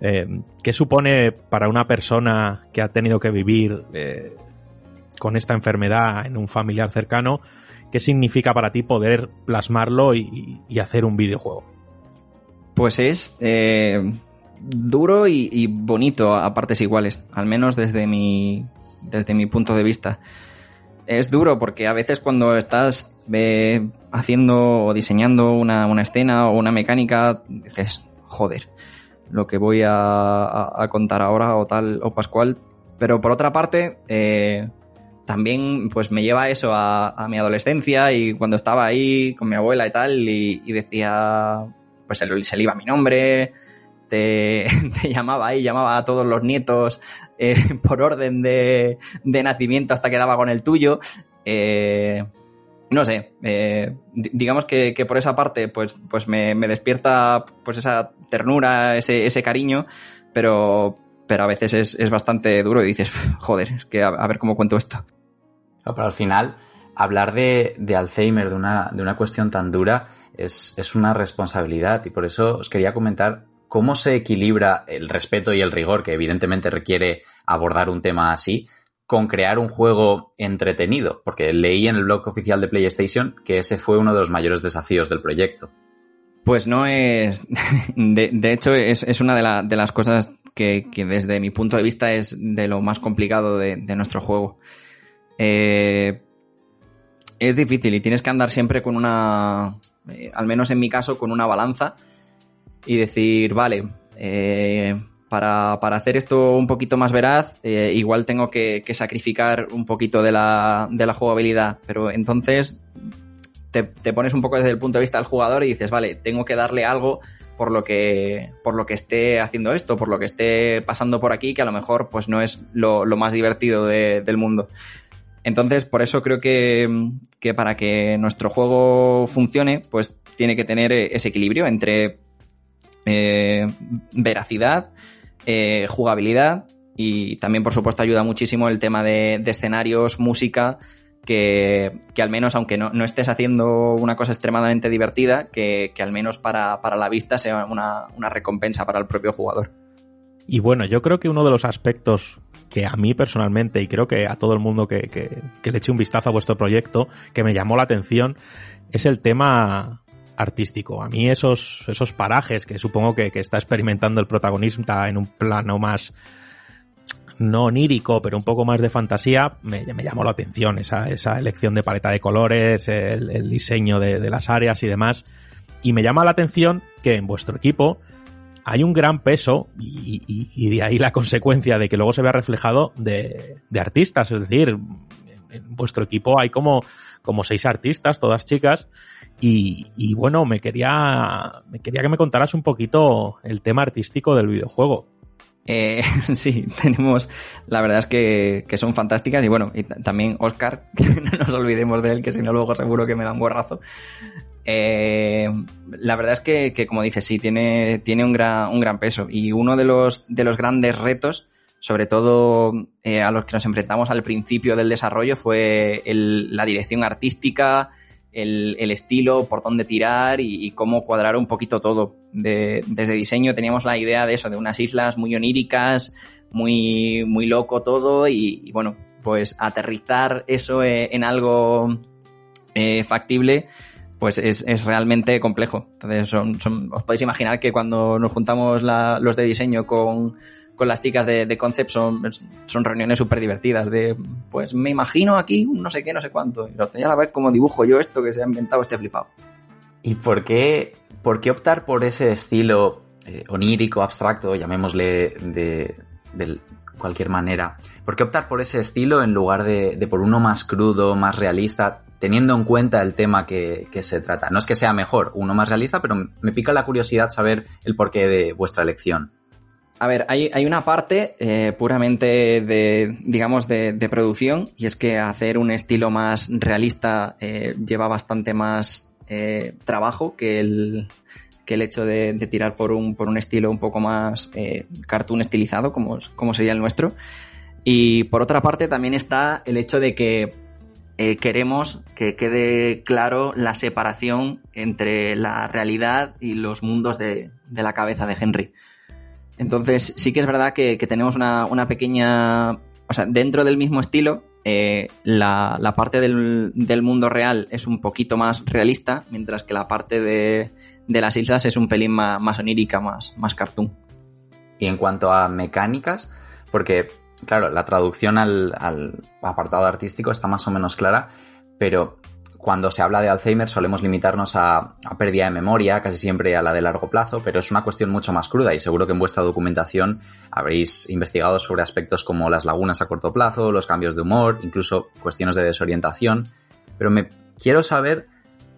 S3: eh, ¿qué supone para una persona que ha tenido que vivir eh, con esta enfermedad en un familiar cercano? ¿Qué significa para ti poder plasmarlo y, y hacer un videojuego?
S10: Pues es eh, duro y, y, bonito a partes iguales, al menos desde mi, desde mi punto de vista. Es duro porque a veces cuando estás eh, haciendo o diseñando una, una, escena o una mecánica, dices, joder, lo que voy a, a, contar ahora o tal o pascual. Pero por otra parte, eh, también pues me lleva eso a, a, mi adolescencia y cuando estaba ahí con mi abuela y tal y, decía, pues se, se le iba mi nombre, te, te, llamaba y llamaba a todos los nietos eh, por orden de, de, nacimiento hasta que daba con el tuyo. Eh, no sé, eh, digamos que, que, por esa parte pues, pues me, me, despierta pues esa ternura, ese, ese cariño, pero, pero a veces es, es, bastante duro y dices, joder, es que a, a ver cómo cuento esto.
S8: Pero al final, hablar de, de Alzheimer, de una, de una cuestión tan dura, es, es una responsabilidad y por eso os quería comentar ¿cómo se equilibra el respeto y el rigor que evidentemente requiere abordar un tema así con crear un juego entretenido? Porque leí en el blog oficial de PlayStation que ese fue uno de los mayores desafíos del proyecto.
S10: Pues no es. De, hecho, es, es una de, la- de las cosas que, desde mi punto de vista es de lo más complicado de, de nuestro juego. Eh, es difícil y tienes que andar siempre con una. eh, al menos en mi caso, con una balanza y decir, vale, eh, para, para hacer esto un poquito más veraz, eh, igual tengo que, sacrificar un poquito de la, de la jugabilidad, pero entonces te, pones un poco desde el punto de vista del jugador y dices, vale, tengo que darle algo por lo que por lo que esté haciendo esto, por lo que esté pasando por aquí, que a lo mejor pues no es lo, más divertido de- del mundo. Entonces, por eso creo que, que para que nuestro juego funcione, pues tiene que tener eh, ese equilibrio entre eh, veracidad, eh, jugabilidad y también, por supuesto, ayuda muchísimo el tema de, de escenarios, música, que, que al menos, aunque no, no estés haciendo una cosa extremadamente divertida, que, que al menos para, para la vista sea una, una recompensa para el propio jugador.
S3: Y bueno, yo creo que uno de los aspectos que a mí personalmente, y creo que a todo el mundo que, que- que le eche un vistazo a vuestro proyecto, que me llamó la atención, es el tema artístico. A mí esos, esos parajes que supongo que, está experimentando el protagonista en un plano más no onírico, pero un poco más de fantasía, me, llamó la atención esa, esa elección de paleta de colores, el, diseño de, las áreas y demás. Y me llama la atención que en vuestro equipo hay un gran peso y, de ahí la consecuencia de que luego se vea reflejado de, de artistas. Es decir, en, en vuestro equipo hay como, como seis artistas, todas chicas. Y, y bueno, me quería, me quería que me contaras un poquito el tema artístico del videojuego.
S10: Eh, sí, tenemos, la verdad es que, que son fantásticas y bueno, y ta- también Oscar, que no nos olvidemos de él, que si no luego seguro que me da un borrazo. Eh, la verdad es que, que, como dices, sí, tiene, tiene un, gran, un gran peso y uno de los, de los grandes retos, sobre todo eh, a los que nos enfrentamos al principio del desarrollo, fue la dirección artística, el, el estilo, por dónde tirar y, cómo cuadrar un poquito todo. De- desde diseño teníamos la idea de eso, de unas islas muy oníricas, muy, muy loco todo y, y bueno, pues aterrizar eso eh, en algo eh, factible pues es, es realmente complejo. Entonces, son, son- os podéis imaginar que cuando nos juntamos la- los de diseño con, con las chicas de, Concept son, reuniones súper divertidas de, pues me imagino aquí un no sé qué, no sé cuánto. Y lo tenía a ver cómo dibujo yo esto que se ha inventado este flipado.
S8: ¿Y por qué, por qué optar por ese estilo eh, onírico, abstracto, llamémosle de, cualquier manera? ¿Por qué optar por ese estilo en lugar de, de por uno más crudo, más realista, teniendo en cuenta el tema que, que se trata? No es que sea mejor uno más realista, pero me pica la curiosidad saber el porqué de vuestra elección.
S10: A ver, hay, hay una parte eh, puramente de, digamos, de, de producción, y es que hacer un estilo más realista eh, lleva bastante más eh, trabajo que el, que el hecho de, tirar por un, por un estilo un poco más cartoon estilizado, como, como sería el nuestro. Y por otra parte también está el hecho de que queremos que quede claro la separación entre la realidad y los mundos de, de la cabeza de Henry. Entonces, sí que es verdad que, tenemos una, pequeña. O sea, dentro del mismo estilo, eh, la, parte del, mundo real es un poquito más realista, mientras que la parte de, las islas es un pelín más, onírica, más, más cartoon.
S8: Y en cuanto a mecánicas, porque, claro, la traducción al apartado artístico está más o menos clara, pero cuando se habla de Alzheimer solemos limitarnos a, pérdida de memoria, casi siempre a la de largo plazo, pero es una cuestión mucho más cruda y seguro que en vuestra documentación habréis investigado sobre aspectos como las lagunas a corto plazo, los cambios de humor, incluso cuestiones de desorientación. Pero me quiero saber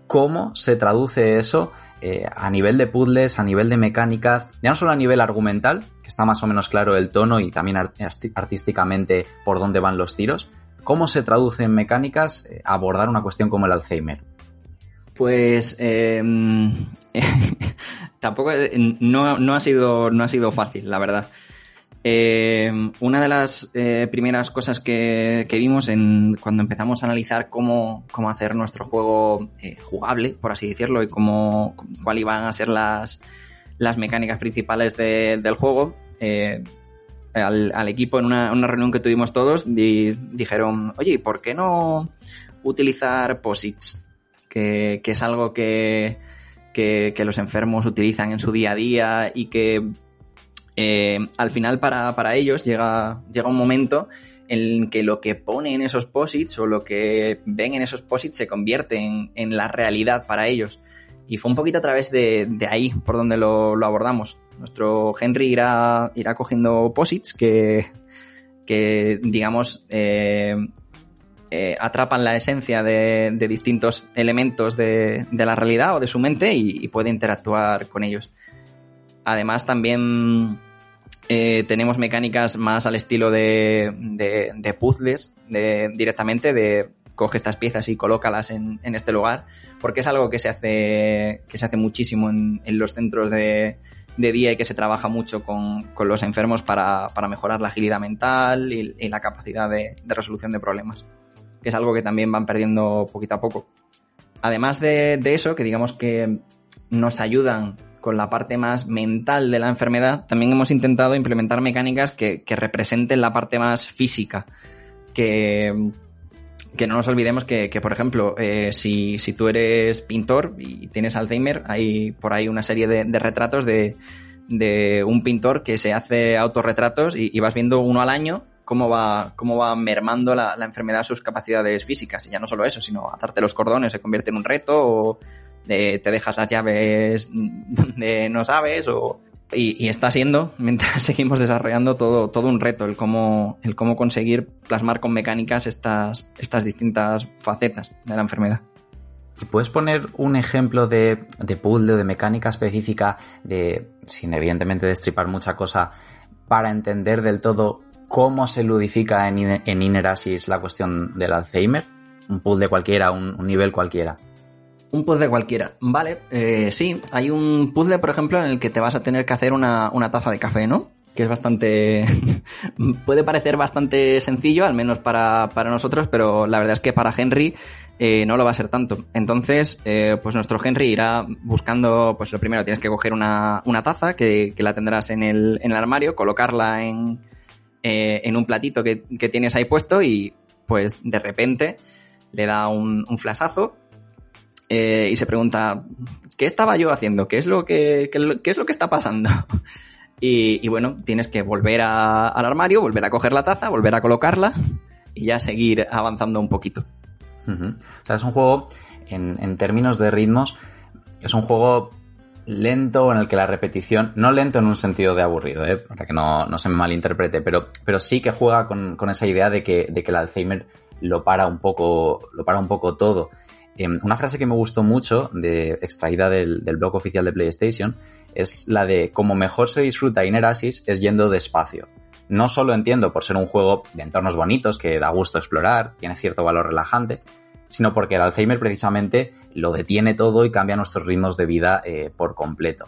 S8: cómo se traduce eso eh, a nivel de puzzles, a nivel de mecánicas, ya no solo a nivel argumental, que está más o menos claro el tono y también art artísticamente por dónde van los tiros, ¿Cómo se traduce en mecánicas eh, abordar una cuestión como el Alzheimer?
S10: Pues eh, tampoco no, no, ha sido, no ha sido fácil, la verdad. Eh, una de las eh, primeras cosas que, que vimos en, cuando empezamos a analizar cómo, cómo hacer nuestro juego eh, jugable, por así decirlo, y cómo, cuál iban a ser las, las mecánicas principales de- del juego, eh, al, al equipo en una, una reunión que tuvimos todos di- dijeron, oye, ¿y ¿por qué no utilizar posits? Que, que es algo que, que, los enfermos utilizan en su día a día y que eh, al final para, para ellos llega, llega un momento en que lo que pone en esos posits o lo que ven en esos posits se convierte en, en la realidad para ellos. Y fue un poquito a través de, de ahí por donde lo, lo abordamos. Nuestro Henry irá, irá cogiendo posits que, que digamos, eh, eh, atrapan la esencia de, de distintos elementos de, de la realidad o de su mente y, puede interactuar con ellos. Además, también eh, tenemos mecánicas más al estilo de, de, puzzles, directamente de coge estas piezas y colócalas en, en este lugar, porque es algo que se hace, que se hace muchísimo en, en los centros de, de día y que se trabaja mucho con, con los enfermos para, para mejorar la agilidad mental y, la capacidad de, de resolución de problemas, que es algo que también van perdiendo poquito a poco. Además de, de eso, que digamos que nos ayudan con la parte más mental de la enfermedad, también hemos intentado implementar mecánicas que, que representen la parte más física. Que, que no nos olvidemos que, que por ejemplo, eh, si, si, tú eres pintor y tienes Alzheimer, hay por ahí una serie de, de retratos de, de, un pintor que se hace autorretratos y, y, vas viendo uno al año cómo va, cómo va mermando la, la, enfermedad sus capacidades físicas. Y ya no solo eso, sino atarte los cordones se convierte en un reto o te dejas las llaves donde no sabes o y, y, está siendo mientras seguimos desarrollando todo, todo un reto el cómo, el cómo conseguir plasmar con mecánicas estas, estas distintas facetas de la enfermedad.
S8: ¿Puedes poner un ejemplo de, de puzzle o de mecánica específica de, sin evidentemente destripar mucha cosa, para entender del todo cómo se ludifica en, en Inerasis la cuestión del Alzheimer? Un puzzle cualquiera, un nivel cualquiera.
S10: Un puzzle cualquiera. Vale, eh, sí, hay un puzzle, por ejemplo, en el que te vas a tener que hacer una, una taza de café, ¿no? Que es bastante... puede parecer bastante sencillo, al menos para, para, nosotros, pero la verdad es que para Henry eh, no lo va a ser tanto. Entonces, eh, pues nuestro Henry irá buscando, pues lo primero, tienes que coger una, una taza que, que, la tendrás en el, en el armario, colocarla en, eh, en un platito que, que tienes ahí puesto y pues de repente le da un, un flashazo eh, y se pregunta, ¿qué estaba yo haciendo? ¿Qué es lo que, qué, es lo que está pasando? Y, bueno, tienes que volver a, al armario, volver a coger la taza, volver a colocarla y ya seguir avanzando un poquito.
S8: Es un juego, en, en, términos de ritmos, es un juego lento en el que la repetición, no lento en un sentido de aburrido, ¿eh? para que no, no se me malinterprete, pero, pero sí que juega con, con esa idea de que, de que el Alzheimer lo para un poco, lo para un poco todo. Eh, una frase que me gustó mucho, de, extraída del, blog oficial de PlayStation, es la de como mejor se disfruta Inerasis es yendo despacio. No solo entiendo por ser un juego de entornos bonitos, que da gusto explorar, tiene cierto valor relajante, sino porque el Alzheimer precisamente lo detiene todo y cambia nuestros ritmos de vida eh, por completo.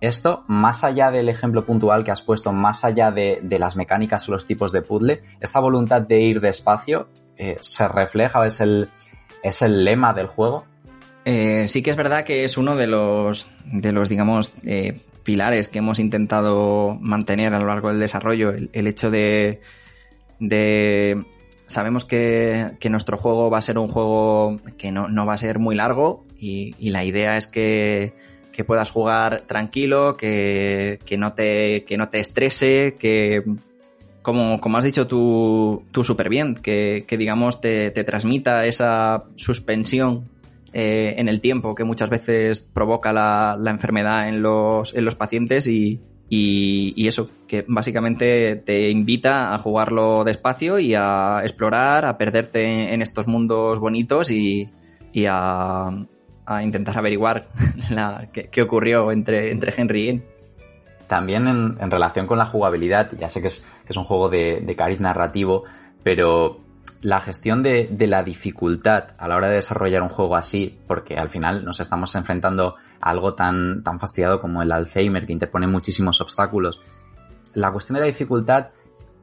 S8: Esto, más allá del ejemplo puntual que has puesto, más allá de, de las mecánicas o los tipos de puzzle, esta voluntad de ir despacio eh, se refleja, es el, es el lema del juego.
S10: Eh, sí que es verdad que es uno de los, de los digamos, eh, pilares que hemos intentado mantener a lo largo del desarrollo. El, hecho de, de sabemos que, que, nuestro juego va a ser un juego que no, no va a ser muy largo y, y la idea es que, que, puedas jugar tranquilo, que, que, no te, que no te estrese, que como, como has dicho tú, tú súper bien, que, que digamos te, te, transmita esa suspensión eh, en el tiempo que muchas veces provoca la, la enfermedad en los, en los pacientes y, y, eso, que básicamente te invita a jugarlo despacio y a explorar, a perderte en estos mundos bonitos y, y a, a, intentar averiguar la, qué, qué, ocurrió entre, entre Henry y Ian.
S8: También en, relación con la jugabilidad, ya sé que es, un juego de, de cariz narrativo, pero la gestión de, la dificultad a la hora de desarrollar un juego así, porque al final nos estamos enfrentando a algo tan, fastidiado como el Alzheimer, que interpone muchísimos obstáculos. La cuestión de la dificultad,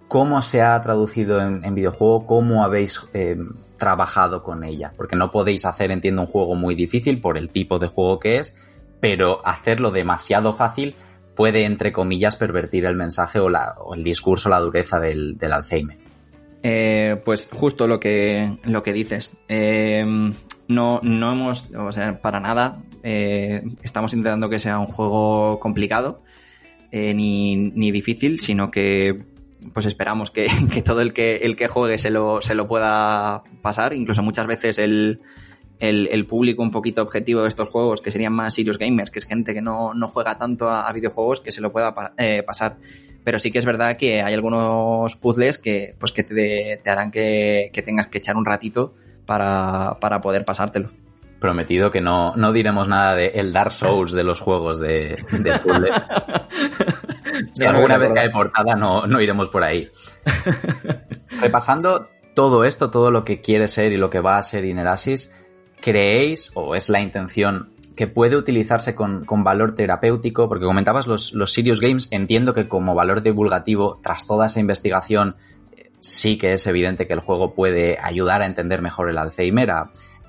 S8: ¿cómo se ha traducido en, en videojuego? ¿Cómo habéis eh, trabajado con ella? Porque no podéis hacer, entiendo, un juego muy difícil por el tipo de juego que es, pero hacerlo demasiado fácil puede, entre comillas, pervertir el mensaje o, la, el discurso, la dureza del, del Alzheimer.
S10: Eh, pues justo lo que, lo que dices. Eh, no, no hemos, o sea, para nada, eh, estamos intentando que sea un juego complicado eh, ni, ni difícil, sino que pues esperamos que, que todo el que, el que juegue se lo, se lo pueda pasar. Incluso muchas veces el, el, el público un poquito objetivo de estos juegos, que serían más serious gamers, que es gente que no, no juega tanto a, a videojuegos, que se lo pueda pa- eh, pasar. Pero sí que es verdad que hay algunos puzzles que, pues que te, te harán que, que tengas que echar un ratito para, para poder pasártelo.
S8: Prometido que no, no diremos nada de el Dark Souls de los juegos de, de puzzle. si alguna vez cae portada, no, no iremos por ahí. Repasando todo esto, todo lo que quiere ser y lo que va a ser Inerasis, ¿creéis o es la intención que puede utilizarse con, valor terapéutico? Porque comentabas los, los Serious Games, entiendo que como valor divulgativo, tras toda esa investigación, eh, sí que es evidente que el juego puede ayudar a entender mejor el Alzheimer,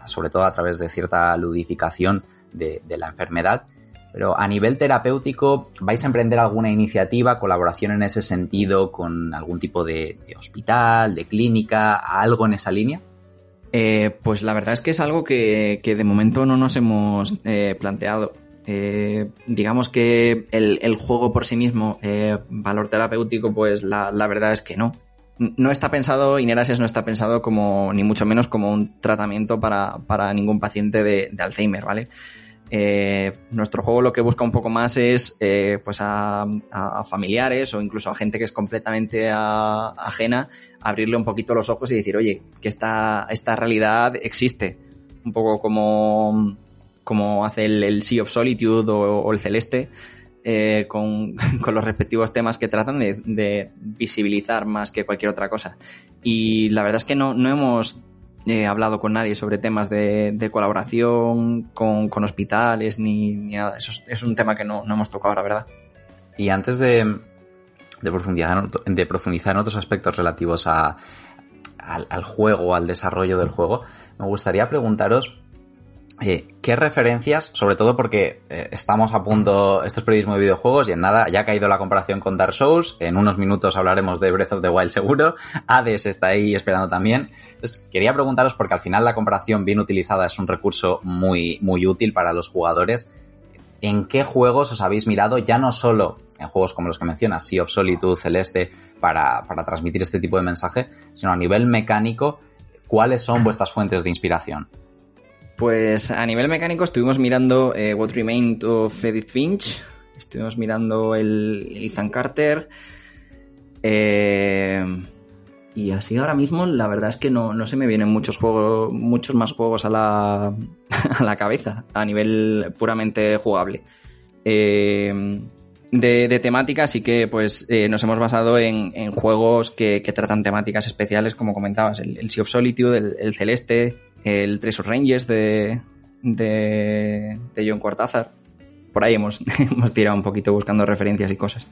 S8: sobre todo a través de cierta ludificación de, la enfermedad. Pero a nivel terapéutico, ¿vais a emprender alguna iniciativa, colaboración en ese sentido con algún tipo de hospital, de clínica, algo en esa línea?
S10: Eh, pues la verdad es que es algo que, de momento no nos hemos eh, planteado. Eh, digamos que el, juego por sí mismo, eh, valor terapéutico, pues la, verdad es que no. No está pensado, Inerasias no está pensado como, ni mucho menos como un tratamiento para, para ningún paciente de Alzheimer, ¿vale? Eh, nuestro juego lo que busca un poco más es eh, pues a, a- familiares o incluso a gente que es completamente ajena abrirle un poquito los ojos y decir, oye, que esta, esta realidad existe. Un poco como, como hace el, Sea of Solitude o, o el Celeste, eh, con, con los respectivos temas que tratan de, de visibilizar más que cualquier otra cosa. Y la verdad es que no, no hemos eh, hablado con nadie sobre temas de, de colaboración con, con hospitales ni, nada. Eso es, un tema que no, no hemos tocado, la verdad.
S8: Y antes de, profundizar, de profundizar en otros aspectos relativos a, al, al juego, al desarrollo del juego, me gustaría preguntaros qué referencias, sobre todo porque eh, estamos a punto, esto es periodismo de videojuegos y en nada ya ha caído la comparación con Dark Souls, en unos minutos hablaremos de Breath of the Wild seguro, Hades está ahí esperando también. Quería preguntaros porque al final la comparación bien utilizada es un recurso muy, muy útil para los jugadores. ¿En qué juegos os habéis mirado, ya no solo en juegos como los que mencionas, Sea of Solitude, Celeste, para, para transmitir este tipo de mensaje, sino a nivel mecánico, cuáles son vuestras fuentes de inspiración?
S10: Pues a nivel mecánico estuvimos mirando eh, What Remained of Edith Finch, estuvimos mirando el, Ethan Carter. eh, y así ahora mismo la verdad es que no, no se me vienen muchos juegos, muchos más juegos a la, a la cabeza a nivel puramente jugable. Eh, de, de temática sí que pues eh, nos hemos basado en, juegos que, tratan temáticas especiales, como comentabas, el, Sea of Solitude, el Celeste, el Treasure Rangers de, de, de John Cortázar. Por ahí hemos, hemos tirado un poquito buscando referencias y cosas.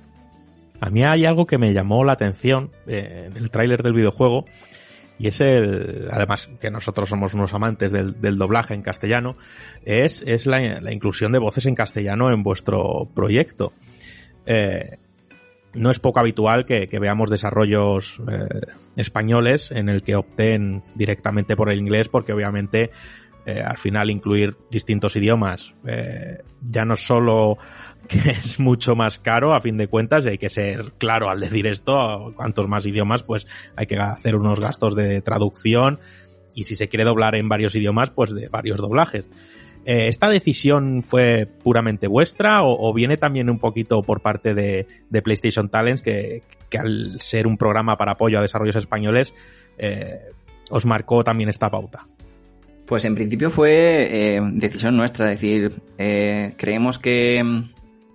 S3: A mí hay algo que me llamó la atención eh, en el tráiler del videojuego y es el, además que nosotros somos unos amantes del, del doblaje en castellano, es, es la, la inclusión de voces en castellano en vuestro proyecto. Eh, no es poco habitual que, veamos desarrollos eh, españoles en el que opten directamente por el inglés porque obviamente eh, al final incluir distintos idiomas eh, ya no solo que es mucho más caro a fin de cuentas y hay que ser claro al decir esto, cuantos más idiomas pues hay que hacer unos gastos de traducción y si se quiere doblar en varios idiomas pues de varios doblajes. Eh, ¿Esta decisión fue puramente vuestra o, viene también un poquito por parte de, PlayStation Talents que, al ser un programa para apoyo a desarrollos españoles eh, os marcó también esta pauta?
S10: Pues en principio fue eh, decisión nuestra, es decir, creemos que,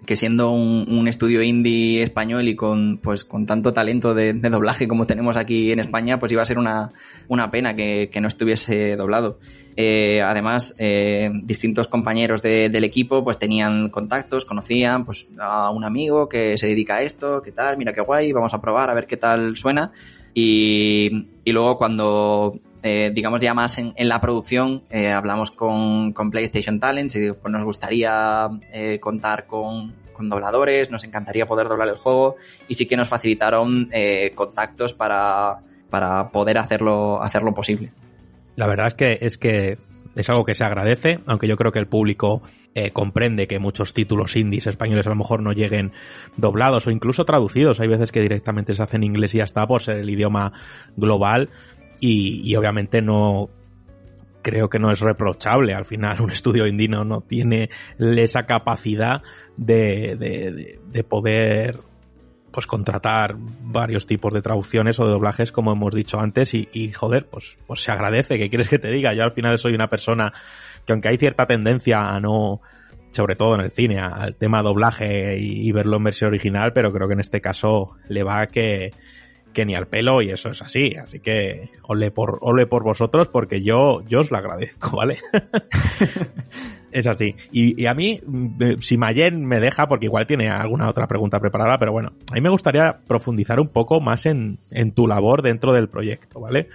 S10: que siendo un, un, estudio indie español y con pues con tanto talento de, de, doblaje como tenemos aquí en España, pues iba a ser una, una pena que, que no estuviese doblado. Eh, además, eh, distintos compañeros de, del equipo pues tenían contactos, conocían pues a un amigo que se dedica a esto, qué tal, mira qué guay, vamos a probar a ver qué tal suena. Y, y luego cuando eh, digamos ya más en, en la producción, eh, hablamos con, con, PlayStation Talents y pues nos gustaría eh, contar con, con dobladores, nos encantaría poder doblar el juego y sí que nos facilitaron eh, contactos para, para poder hacerlo, hacerlo posible.
S3: La verdad es que es que es algo que se agradece, aunque yo creo que el público eh, comprende que muchos títulos indies españoles a lo mejor no lleguen doblados o incluso traducidos. Hay veces que directamente se hacen en inglés y ya está por ser el idioma global y, obviamente no creo que no es reprochable. Al final un estudio indie no, tiene esa capacidad de, de, de, de poder pues contratar varios tipos de traducciones o de doblajes como hemos dicho antes y, y, joder, pues, pues se agradece, ¿qué quieres que te diga? Yo al final soy una persona que aunque hay cierta tendencia a no, sobre todo en el cine, al tema doblaje y, y verlo en versión original, pero creo que en este caso le va que, que ni al pelo y eso es así. Así que ole por, ole por vosotros porque yo, yo os lo agradezco, ¿vale? es así. Y, y, a mí, si Mayen me deja, porque igual tiene alguna otra pregunta preparada, pero bueno, a mí me gustaría profundizar un poco más en, en tu labor dentro del proyecto, ¿vale?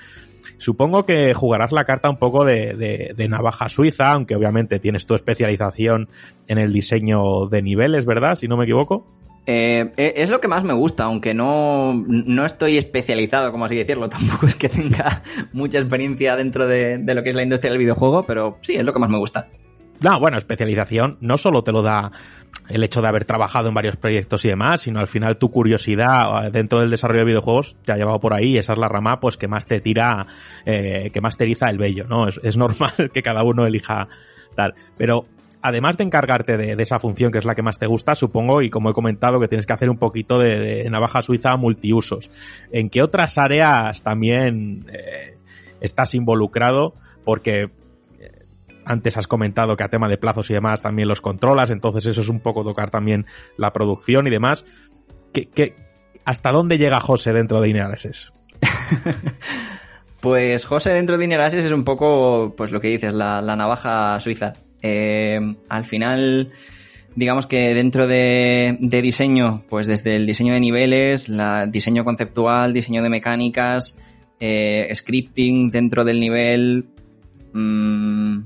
S3: Supongo que jugarás la carta un poco de, de, de, navaja suiza, aunque obviamente tienes tu especialización en el diseño de niveles, ¿verdad? Si no me equivoco.
S10: Eh, es lo que más me gusta, aunque no, no estoy especializado, como así decirlo. Tampoco es que tenga mucha experiencia dentro de, de, lo que es la industria del videojuego, pero sí, es lo que más me gusta.
S3: No, bueno, especialización no solo te lo da el hecho de haber trabajado en varios proyectos y demás, sino al final tu curiosidad dentro del desarrollo de videojuegos te ha llevado por ahí esa es la rama pues que más te tira, eh, que más te eriza el vello, ¿no? Es normal que cada uno elija tal. Pero además de encargarte de, esa función que es la que más te gusta, supongo, y como he comentado, que tienes que hacer un poquito de, navaja suiza multiusos. ¿En qué otras áreas también eh, estás involucrado? Porque antes has comentado que a tema de plazos y demás también los controlas, entonces eso es un poco tocar también la producción y demás. ¿Qué, hasta dónde llega José dentro de Inerases?
S10: pues José dentro de Inerases es un poco, pues lo que dices, la navaja suiza. Eh, al final, digamos que dentro de, de, diseño, pues desde el diseño de niveles, la, diseño conceptual, diseño de mecánicas, eh, scripting dentro del nivel, mmm,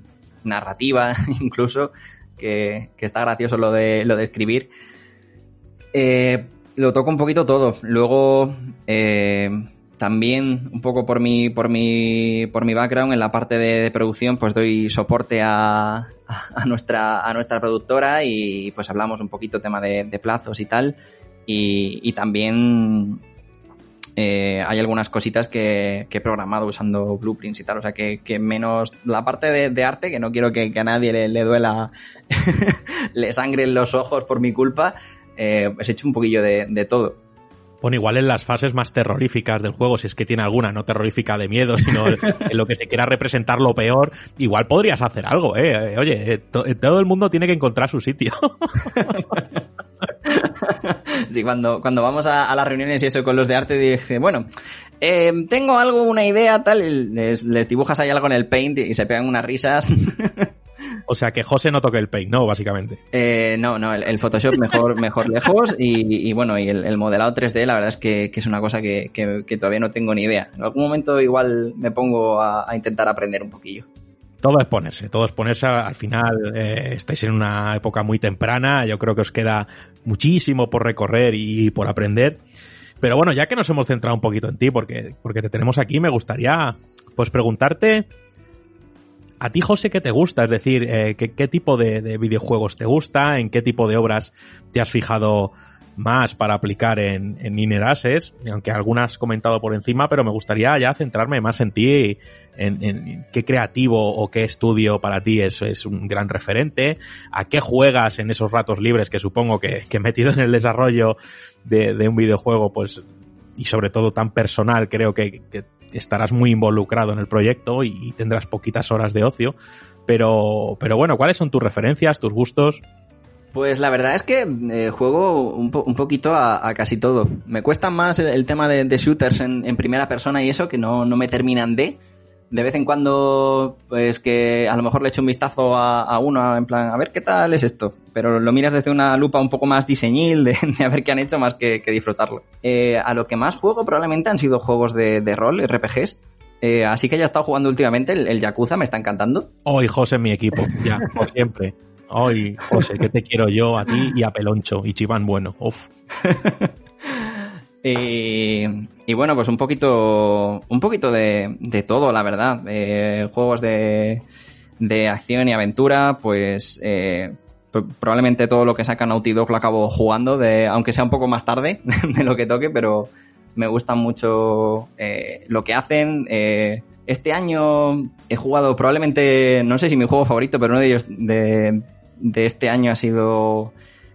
S10: narrativa incluso, que, que, está gracioso lo de, lo de escribir. Eh, lo toco un poquito todo. Luego, eh, también un poco por mi, por mi, por mi background en la parte de, producción, pues doy soporte a, a, nuestra, a nuestra productora y pues hablamos un poquito tema de, plazos y tal. Y, también eh, hay algunas cositas que, que, he programado usando blueprints y tal, o sea que, menos la parte de, arte, que no quiero que, que a nadie le, le duela, le sangren los ojos por mi culpa, eh, pues he hecho un poquillo de todo.
S3: Bueno, igual en las fases más terroríficas del juego, si es que tiene alguna, no terrorífica de miedo, sino en lo que se quiera representar lo peor, igual podrías hacer algo, ¿eh? Oye, to todo el mundo tiene que encontrar su sitio.
S10: sí, cuando, cuando vamos a, a, las reuniones y eso con los de arte, dije, bueno, eh, tengo algo, una idea, tal, les, les, dibujas ahí algo en el paint y se pegan unas risas.
S3: O sea que José no toque el paint, ¿no? Básicamente.
S10: Eh, no, no, el, el, Photoshop mejor, mejor lejos y, y bueno, y el, el, modelado 3D la verdad es que, que es una cosa que, que, que, todavía no tengo ni idea. En algún momento igual me pongo a, a intentar aprender un poquillo.
S3: Todo es ponerse, todo es ponerse. Al final eh, estáis en una época muy temprana, yo creo que os queda muchísimo por recorrer y por aprender. Pero bueno, ya que nos hemos centrado un poquito en ti, porque, porque te tenemos aquí, me gustaría pues preguntarte a ti, José, ¿qué te gusta? Es decir, eh, ¿qué, ¿qué, tipo de, de, videojuegos te gusta? ¿En qué tipo de obras te has fijado más para aplicar en, en Inerases? Aunque algunas has comentado por encima, pero me gustaría ya centrarme más en ti, en, en qué creativo o qué estudio para ti es, es, un gran referente, a qué juegas en esos ratos libres que supongo que, que metido en el desarrollo de, un videojuego, pues y sobre todo tan personal, creo que estarás muy involucrado en el proyecto y, tendrás poquitas horas de ocio. Pero, pero bueno, ¿cuáles son tus referencias, tus gustos?
S10: Pues la verdad es que eh, juego un, po un poquito a, casi todo. Me cuesta más el, tema de, de shooters en, en, primera persona y eso, que no, no me terminan de de vez en cuando, pues que a lo mejor le echo un vistazo a, a, uno, en plan, a ver qué tal es esto. Pero lo miras desde una lupa un poco más diseñil, de, de a ver qué han hecho más que, que disfrutarlo. Eh, a lo que más juego probablemente han sido juegos de, de rol, RPGs. Eh, así que ya he estado jugando últimamente, el, el Yakuza me está encantando.
S3: Hijos en mi equipo, ya, por siempre. Ay, José, que te quiero yo a ti y a Peloncho y Chiván Bueno. Uf.
S10: Y, y bueno, pues un poquito, un poquito de, de todo, la verdad. Eh, juegos de, de acción y aventura, pues eh, pr- probablemente todo lo que saca Naughty Dog lo acabo jugando, de, aunque sea un poco más tarde de lo que toque, pero me gusta mucho eh, lo que hacen. Eh, este año he jugado probablemente, no sé si mi juego favorito, pero uno de ellos de, de este año ha sido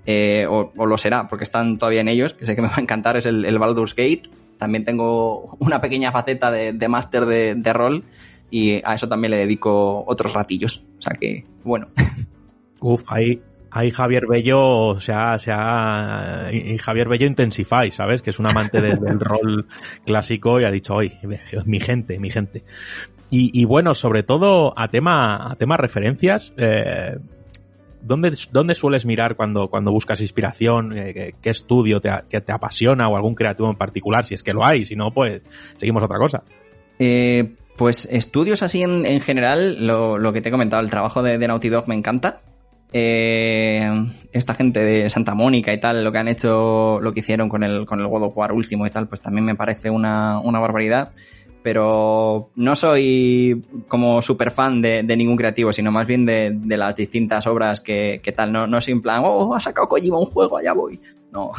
S10: eh, o, o lo será, porque están todavía en ellos, que sé que me va a encantar, es el, el Baldur's Gate. También tengo una pequeña faceta de, de máster de, de rol y a eso también le dedico otros ratillos. O sea que, bueno.
S3: Uf, ahí, ahí Javier Bello se ha, se ha- y Javier Bello Intensify, ¿sabes? Que es un amante de- del rol clásico y ha dicho, hoy, mi gente, mi gente. Y, y bueno, sobre todo a tema, a tema referencias, eh, ¿dónde, ¿dónde sueles mirar cuando, cuando buscas inspiración? Eh, ¿Qué, estudio te, que te apasiona o algún creativo en particular? Si es que lo hay, si no, pues seguimos otra cosa.
S10: Eh, pues estudios así en, en general, lo, lo que te he comentado, el trabajo de, de Naughty Dog me encanta. Eh, esta gente de Santa Mónica y tal, lo que han hecho, lo que hicieron con el, con el God of War último y tal, pues también me parece una, una barbaridad. Pero no soy como super fan de, ningún creativo, sino más bien de, las distintas obras que, que tal. No, no soy en plan, oh, ha sacado Kojima un juego, allá voy. No.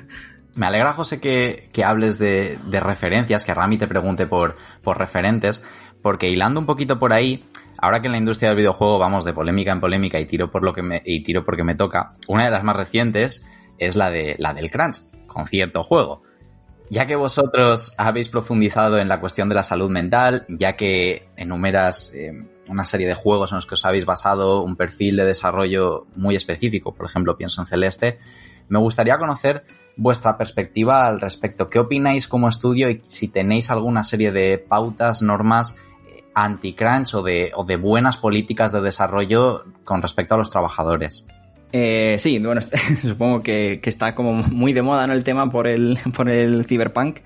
S8: Me alegra, José, que, que hables de, de referencias, que Rami te pregunte por, por referentes, porque hilando un poquito por ahí, ahora que en la industria del videojuego vamos de polémica en polémica y tiro por lo que me, y tiro porque me toca, una de las más recientes es la de la del crunch, con cierto juego. Ya que vosotros habéis profundizado en la cuestión de la salud mental, ya que enumeras eh, una serie de juegos en los que os habéis basado un perfil de desarrollo muy específico, por ejemplo, pienso en Celeste, me gustaría conocer vuestra perspectiva al respecto. ¿Qué opináis como estudio y si tenéis alguna serie de pautas, normas eh, anti-crunch o de, o de buenas políticas de desarrollo con respecto a los trabajadores?
S10: Eh, sí, bueno, supongo que, que está como muy de moda ¿no? el tema por el, por el cyberpunk.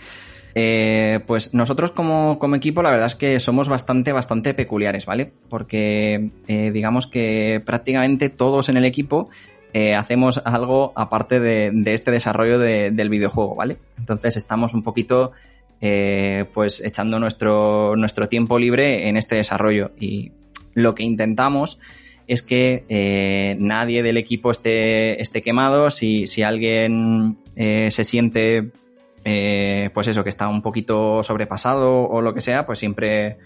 S10: Eh, pues nosotros como, como equipo la verdad es que somos bastante, bastante peculiares, ¿vale? Porque eh, digamos que prácticamente todos en el equipo eh, hacemos algo aparte de, de este desarrollo de- del videojuego, ¿vale? Entonces estamos un poquito eh, pues echando nuestro, nuestro tiempo libre en este desarrollo y lo que intentamos es que eh, nadie del equipo esté, esté quemado. Si, si alguien eh, se siente, eh, pues eso, que está un poquito sobrepasado o lo que sea, pues siempre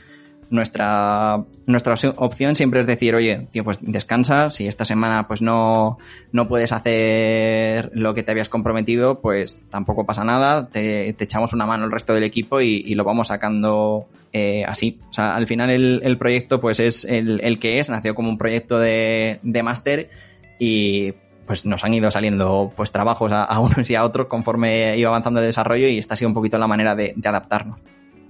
S10: nuestra, nuestra opción- siempre es decir, oye, tío, pues descansa, si esta semana pues no, no puedes hacer lo que te habías comprometido, pues tampoco pasa nada, te, echamos una mano el resto del equipo y, y lo vamos sacando eh, así. O sea, al final el, proyecto pues es el, el que es, nació como un proyecto de, de máster y pues nos han ido saliendo pues trabajos a, a unos y a otros conforme iba avanzando el desarrollo y esta ha sido un poquito la manera de, de adaptarnos.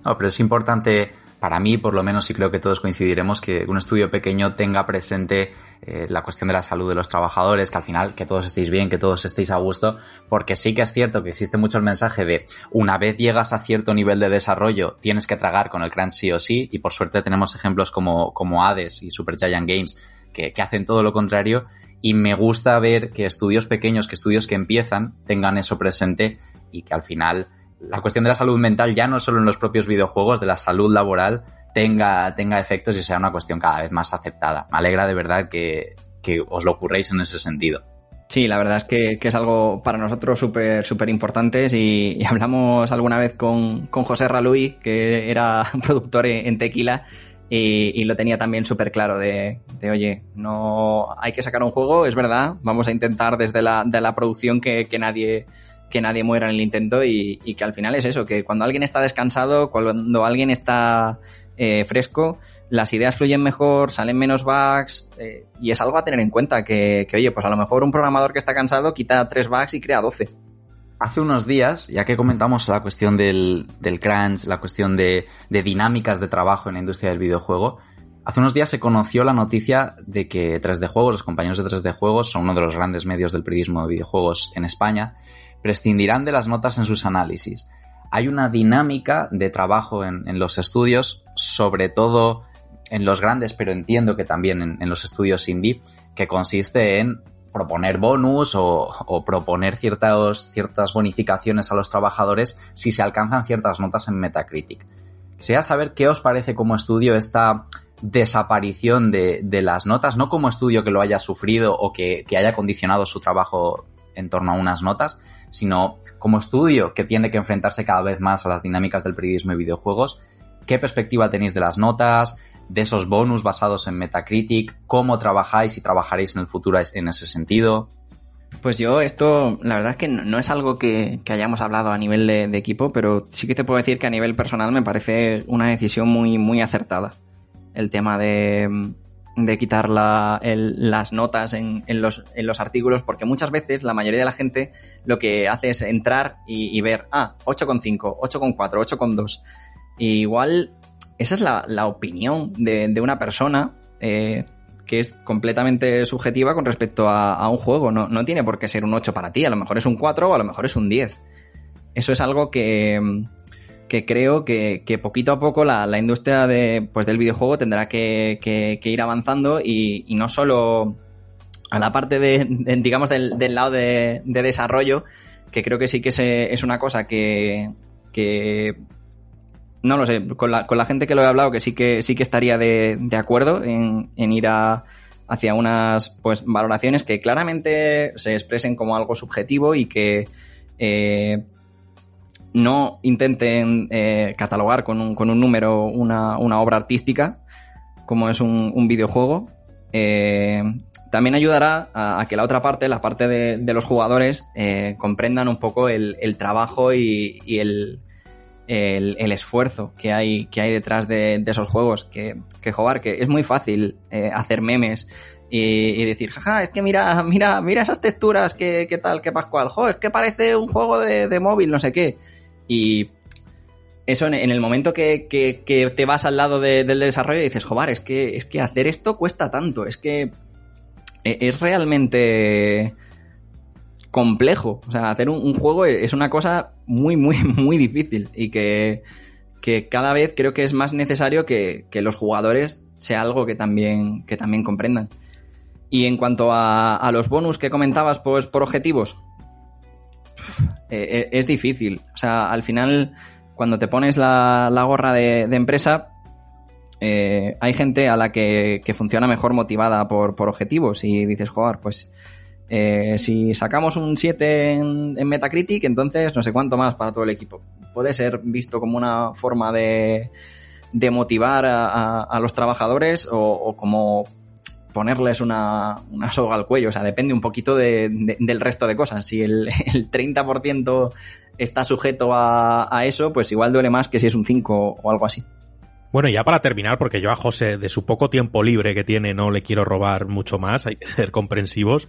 S8: No, pero es importante, para mí por lo menos, y creo que todos coincidiremos, que un estudio pequeño tenga presente eh, la cuestión de la salud de los trabajadores, que al final que todos estéis bien, que todos estéis a gusto, porque sí que es cierto que existe mucho el mensaje de una vez llegas a cierto nivel de desarrollo, tienes que tragar con el crunch sí o sí, y por suerte tenemos ejemplos como, como Hades y Super Giant Games que, que hacen todo lo contrario, y me gusta ver que estudios pequeños, que estudios que empiezan, tengan eso presente y que al final la cuestión de la salud mental ya no solo en los propios videojuegos, de la salud laboral, tenga, tenga efectos y sea una cuestión cada vez más aceptada. Me alegra de verdad que, que os lo ocurréis en ese sentido.
S10: Sí, la verdad es que, que es algo para nosotros súper súper importante y, hablamos alguna vez con, con José Raluy, que era productor en, en Tequila, y, y lo tenía también súper claro de, de, oye, no hay que sacar un juego, es verdad, vamos a intentar desde la, de la producción que, que nadie que nadie muera en el intento y, que al final es eso, que cuando alguien está descansado, cuando alguien está eh, fresco, las ideas fluyen mejor, salen menos bugs eh, y es algo a tener en cuenta, que, que, oye, pues a lo mejor un programador que está cansado quita tres bugs y crea 12.
S8: Hace unos días, ya que comentamos la cuestión del, del crunch, la cuestión de, de dinámicas de trabajo en la industria del videojuego, Hace unos días se conoció la noticia de que 3D Juegos, los compañeros de 3D Juegos, son uno de los grandes medios del periodismo de videojuegos en España, prescindirán de las notas en sus análisis. Hay una dinámica de trabajo en, los estudios, sobre todo en los grandes, pero entiendo que también en, los estudios indie, que consiste en proponer bonus o, proponer ciertas, ciertas bonificaciones a los trabajadores si se alcanzan ciertas notas en Metacritic. Quisiera saber qué os parece como estudio esta desaparición de, las notas, no como estudio que lo haya sufrido o que haya condicionado su trabajo en torno a unas notas, sino como estudio que tiene que enfrentarse cada vez más a las dinámicas del periodismo y videojuegos. ¿Qué perspectiva tenéis de las notas, de esos bonus basados en Metacritic? ¿Cómo trabajáis y trabajaréis en el futuro en ese sentido?
S10: Pues yo esto, la verdad es que no, es algo que, que hayamos hablado a nivel de, de equipo, pero sí que te puedo decir que a nivel personal me parece una decisión muy, muy acertada. El tema de, de quitar las notas en, los, artículos, porque muchas veces la mayoría de la gente lo que hace es entrar y, ver, ah, 8,5, 8,4, 8,2. Y igual esa es la, opinión de, una persona eh, que es completamente subjetiva con respecto a, a un juego. No, no tiene por qué ser un 8 para ti, a lo mejor es un 4 o a lo mejor es un 10. Eso es algo que, que creo que, poquito a poco la, la industria de, pues, del videojuego tendrá que, que- ir avanzando y, no solo a la parte de, digamos, del, del lado de, de desarrollo, que creo que sí que se- es una cosa que, no lo sé, con la, con la gente que lo he hablado, que sí que sí que estaría de, de acuerdo en, en ir a, hacia unas pues valoraciones que claramente se expresen como algo subjetivo y que eh, no intenten eh, catalogar con un, con un número una, una obra artística, como es un, videojuego. Eh, también ayudará a, que la otra parte, la parte de, de los jugadores, eh, comprendan un poco el, el trabajo y, el, el, esfuerzo que hay, que hay detrás de, esos juegos. Que, que jugar, que es muy fácil hacer memes y, decir, jaja, es que mira, mira, mira esas texturas, qué, qué tal, qué pascual, jo, es que parece un juego de, de móvil, no sé qué. Y eso en, el momento que, que- te vas al lado de- del desarrollo y dices, joder, es que, es que hacer esto cuesta tanto, es que e- es realmente complejo. O sea, hacer un, un juego es una cosa muy, muy, muy difícil y que, que cada vez creo que es más necesario que, que los jugadores sea algo que también, que también comprendan. Y en cuanto a, a los bonus que comentabas, pues por objetivos, eh, eh, es difícil. O sea, al final, cuando te pones la, la gorra de, empresa, eh, hay gente a la que, que funciona mejor motivada por, por objetivos y dices, joder, pues si sacamos un 7 en, Metacritic, entonces no sé cuánto más para todo el equipo. Puede ser visto como una forma de, de motivar a, los trabajadores o como ponerles una, una soga al cuello. O sea, depende un poquito de- de- del resto de cosas. Si el, el 30% está sujeto a, a eso, pues igual duele más que si es un 5 o algo así.
S3: Bueno, y ya para terminar, porque yo a José, de su poco tiempo libre que tiene, no le quiero robar mucho más, hay que ser comprensivos.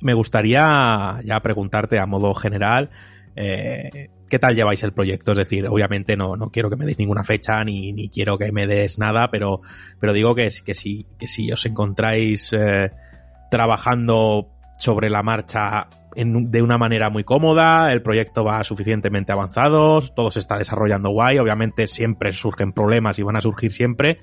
S3: Me gustaría ya preguntarte a modo general, eh, ¿qué tal lleváis el proyecto? Es decir, obviamente no, no quiero que me deis ninguna fecha ni, ni quiero que me des nada, pero, pero digo que, que si, que si os encontráis eh, trabajando sobre la marcha en- de una manera muy cómoda, el proyecto va suficientemente avanzado, todo se está desarrollando guay, obviamente siempre surgen problemas y van a surgir siempre,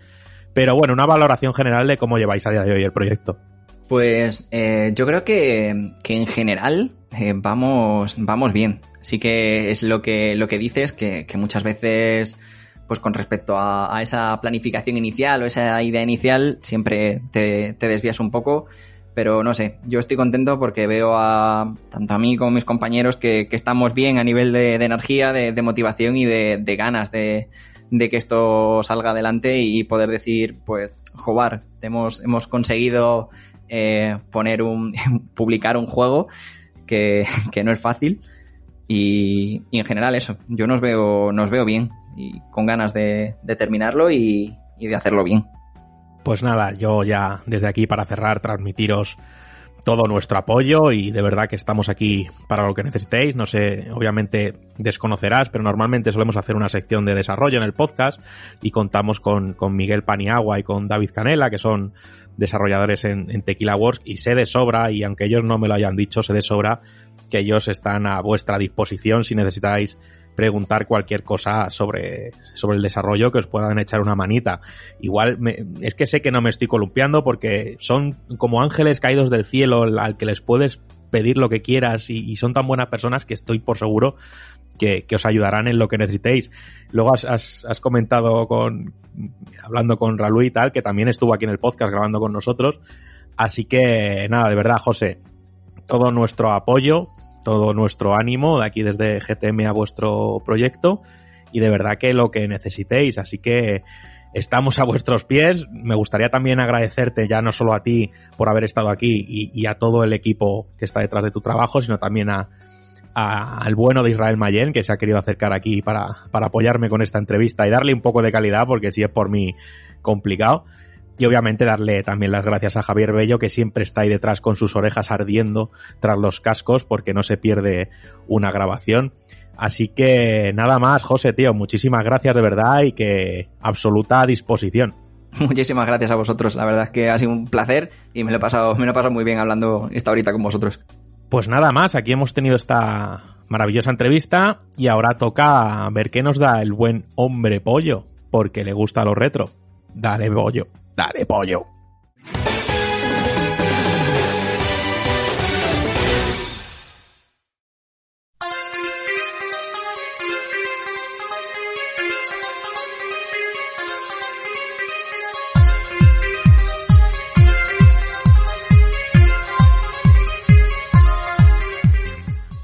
S3: pero bueno, una valoración general de cómo lleváis a día de hoy el proyecto.
S10: Pues eh, yo creo que, que en general vamos, vamos bien. Así que es lo que, lo que dices, que, que muchas veces, pues con respecto a, esa planificación inicial o esa idea inicial, siempre te, te desvías un poco. Pero no sé, yo estoy contento porque veo a tanto a mí como a mis compañeros que, que estamos bien a nivel de, de energía, de, de motivación y de, de ganas de, que esto salga adelante y poder decir, pues, jobar, hemos, hemos conseguido eh, poner un, publicar un juego que, que no es fácil y, en general eso, yo nos veo, nos veo bien y con ganas de, terminarlo y, y de hacerlo bien.
S3: Pues nada, yo ya desde aquí para cerrar transmitiros todo nuestro apoyo y de verdad que estamos aquí para lo que necesitéis. No sé, obviamente desconocerás, pero normalmente solemos hacer una sección de desarrollo en el podcast y contamos con, con Miguel Paniagua y con David Canela, que son desarrolladores en, en Tequila Works y sé de sobra, y aunque ellos no me lo hayan dicho, sé de sobra que ellos están a vuestra disposición si necesitáis preguntar cualquier cosa sobre, sobre el desarrollo que os puedan echar una manita. Igual, me- es que sé que no me estoy columpiando porque son como ángeles caídos del cielo al que les puedes pedir lo que quieras y, son tan buenas personas que estoy por seguro que, que os ayudarán en lo que necesitéis. Luego has, has- has comentado con, hablando con Raúl y tal, que también estuvo aquí en el podcast grabando con nosotros. Así que nada, de verdad, José, todo nuestro apoyo, todo nuestro ánimo de aquí desde GTM a vuestro proyecto y de verdad que lo que necesitéis. Así que estamos a vuestros pies. Me gustaría también agradecerte ya no solo a ti por haber estado aquí y, a todo el equipo que está detrás de tu trabajo, sino también a, a- al bueno de Israel Mayen, que se ha querido acercar aquí para, para apoyarme con esta entrevista y darle un poco de calidad, porque si es por mí complicado. Y obviamente darle también las gracias a Javier Bello, que siempre está ahí detrás con sus orejas ardiendo tras los cascos, porque no se pierde una grabación. Así que nada más, José, tío, muchísimas gracias de verdad y que absoluta disposición.
S10: Muchísimas gracias a vosotros. La verdad es que ha sido un placer y me lo he pasado, me lo he pasado muy bien hablando esta horita con vosotros.
S3: Pues nada más, aquí hemos tenido esta maravillosa entrevista y ahora toca ver qué nos da el buen hombre pollo, porque le gusta lo retro. Dale pollo, dale pollo.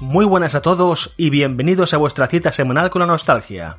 S6: Muy buenas a todos y bienvenidos a vuestra cita semanal con la nostalgia.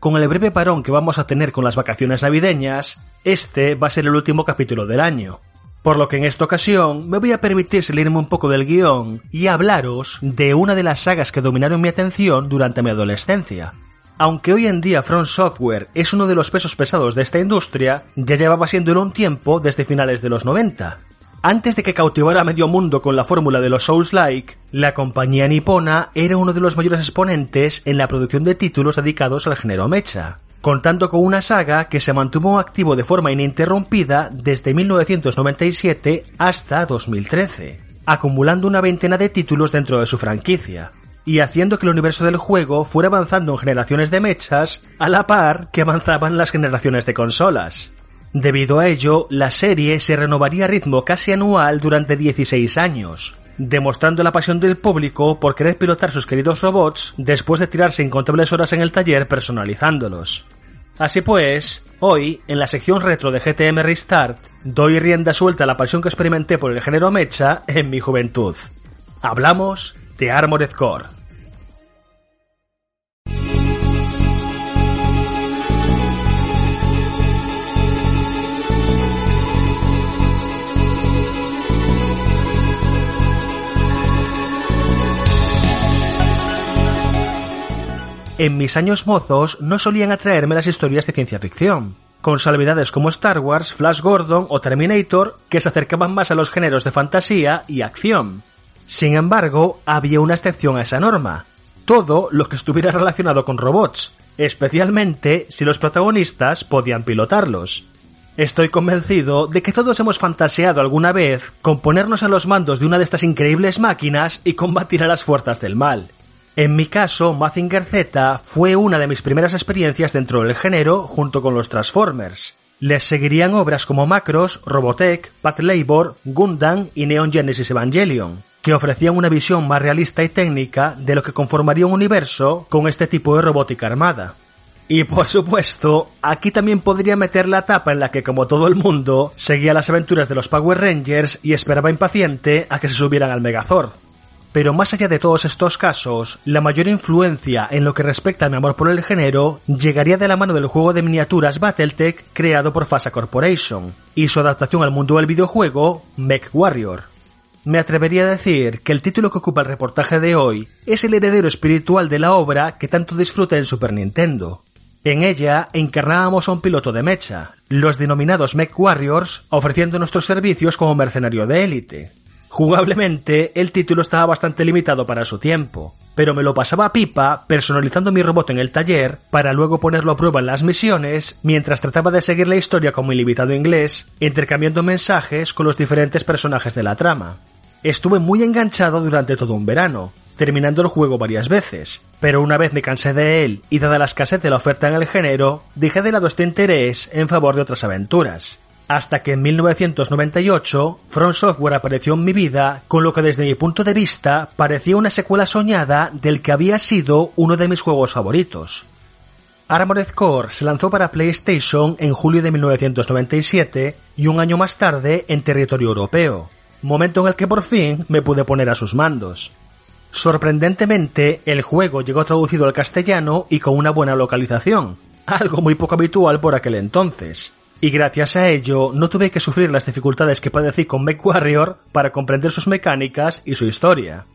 S6: Con el breve parón que vamos a tener con las vacaciones navideñas, este va a ser el último capítulo del año. Por lo que en esta ocasión me voy a permitir salirme un poco del guion y hablaros de una de las sagas que dominaron mi atención durante mi adolescencia. Aunque hoy en día Front Software es uno de los pesos pesados de esta industria, ya llevaba siéndolo un tiempo desde finales de los 90. Antes de que cautivara a medio mundo con la fórmula de los Souls-like, la compañía nipona era uno de los mayores exponentes en la producción de títulos dedicados al género mecha, contando con una saga que se mantuvo activo de forma ininterrumpida desde 1997 hasta 2013, acumulando una veintena de títulos dentro de su franquicia, y haciendo que el universo del juego fuera avanzando en generaciones de mechas a la par que avanzaban las generaciones de consolas. Debido a ello, la serie se renovaría a ritmo casi anual durante 16 años, demostrando la pasión del público por querer pilotar sus queridos robots después de tirarse incontables horas en el taller personalizándolos. Así pues, hoy, en la sección retro de GTM Restart, doy rienda suelta a la pasión que experimenté por el género mecha en mi juventud. Hablamos de Armored Core. En mis años mozos no solían atraerme las historias de ciencia ficción, con salvedades como Star Wars, Flash Gordon o Terminator que se acercaban más a los géneros de fantasía y acción. Sin embargo, había una excepción a esa norma, todo lo que estuviera relacionado con robots, especialmente si los protagonistas podían pilotarlos. Estoy convencido de que todos hemos fantaseado alguna vez con ponernos a los mandos de una de estas increíbles máquinas y combatir a las fuerzas del mal. En mi caso, Mazinger Z fue una de mis primeras experiencias dentro del género junto con los Transformers. Les seguirían obras como Macros, Robotech, Path Labor, Gundam y Neon Genesis Evangelion, que ofrecían una visión más realista y técnica de lo que conformaría un universo con este tipo de robótica armada. Y por supuesto, aquí también podría meter la etapa en la que, como todo el mundo, seguía las aventuras de los Power Rangers y esperaba impaciente a que se subieran al Megazord. Pero más allá de todos estos casos, la mayor influencia en lo que respecta a mi amor por el género llegaría de la mano del juego de miniaturas Battletech creado por Fasa Corporation y su adaptación al mundo del videojuego Mech Warrior. Me atrevería a decir que el título que ocupa el reportaje de hoy es el heredero espiritual de la obra que tanto disfruté en Super Nintendo. En ella encarnábamos a un piloto de mecha, los denominados Mech Warriors, ofreciendo nuestros servicios como mercenario de élite. Jugablemente, el título estaba bastante limitado para su tiempo, pero me lo pasaba a pipa personalizando mi robot en el taller para luego ponerlo a prueba en las misiones mientras trataba de seguir la historia como ilimitado inglés, intercambiando mensajes con los diferentes personajes de la trama. Estuve muy enganchado durante todo un verano, terminando el juego varias veces, pero una vez me cansé de él y dada la escasez de la oferta en el género, dejé de lado este interés en favor de otras aventuras. Hasta que en 1998 From Software apareció en mi vida con lo que desde mi punto de vista parecía una secuela soñada del que había sido uno de mis juegos favoritos. Armored Core se lanzó para PlayStation en julio de 1997 y un año más tarde en territorio europeo, momento en el que por fin me pude poner a sus mandos. Sorprendentemente, el juego llegó traducido al castellano y con una buena localización, algo muy poco habitual por aquel entonces. Y gracias a ello no tuve que sufrir las dificultades que padecí con MechWarrior para comprender sus mecánicas y su historia.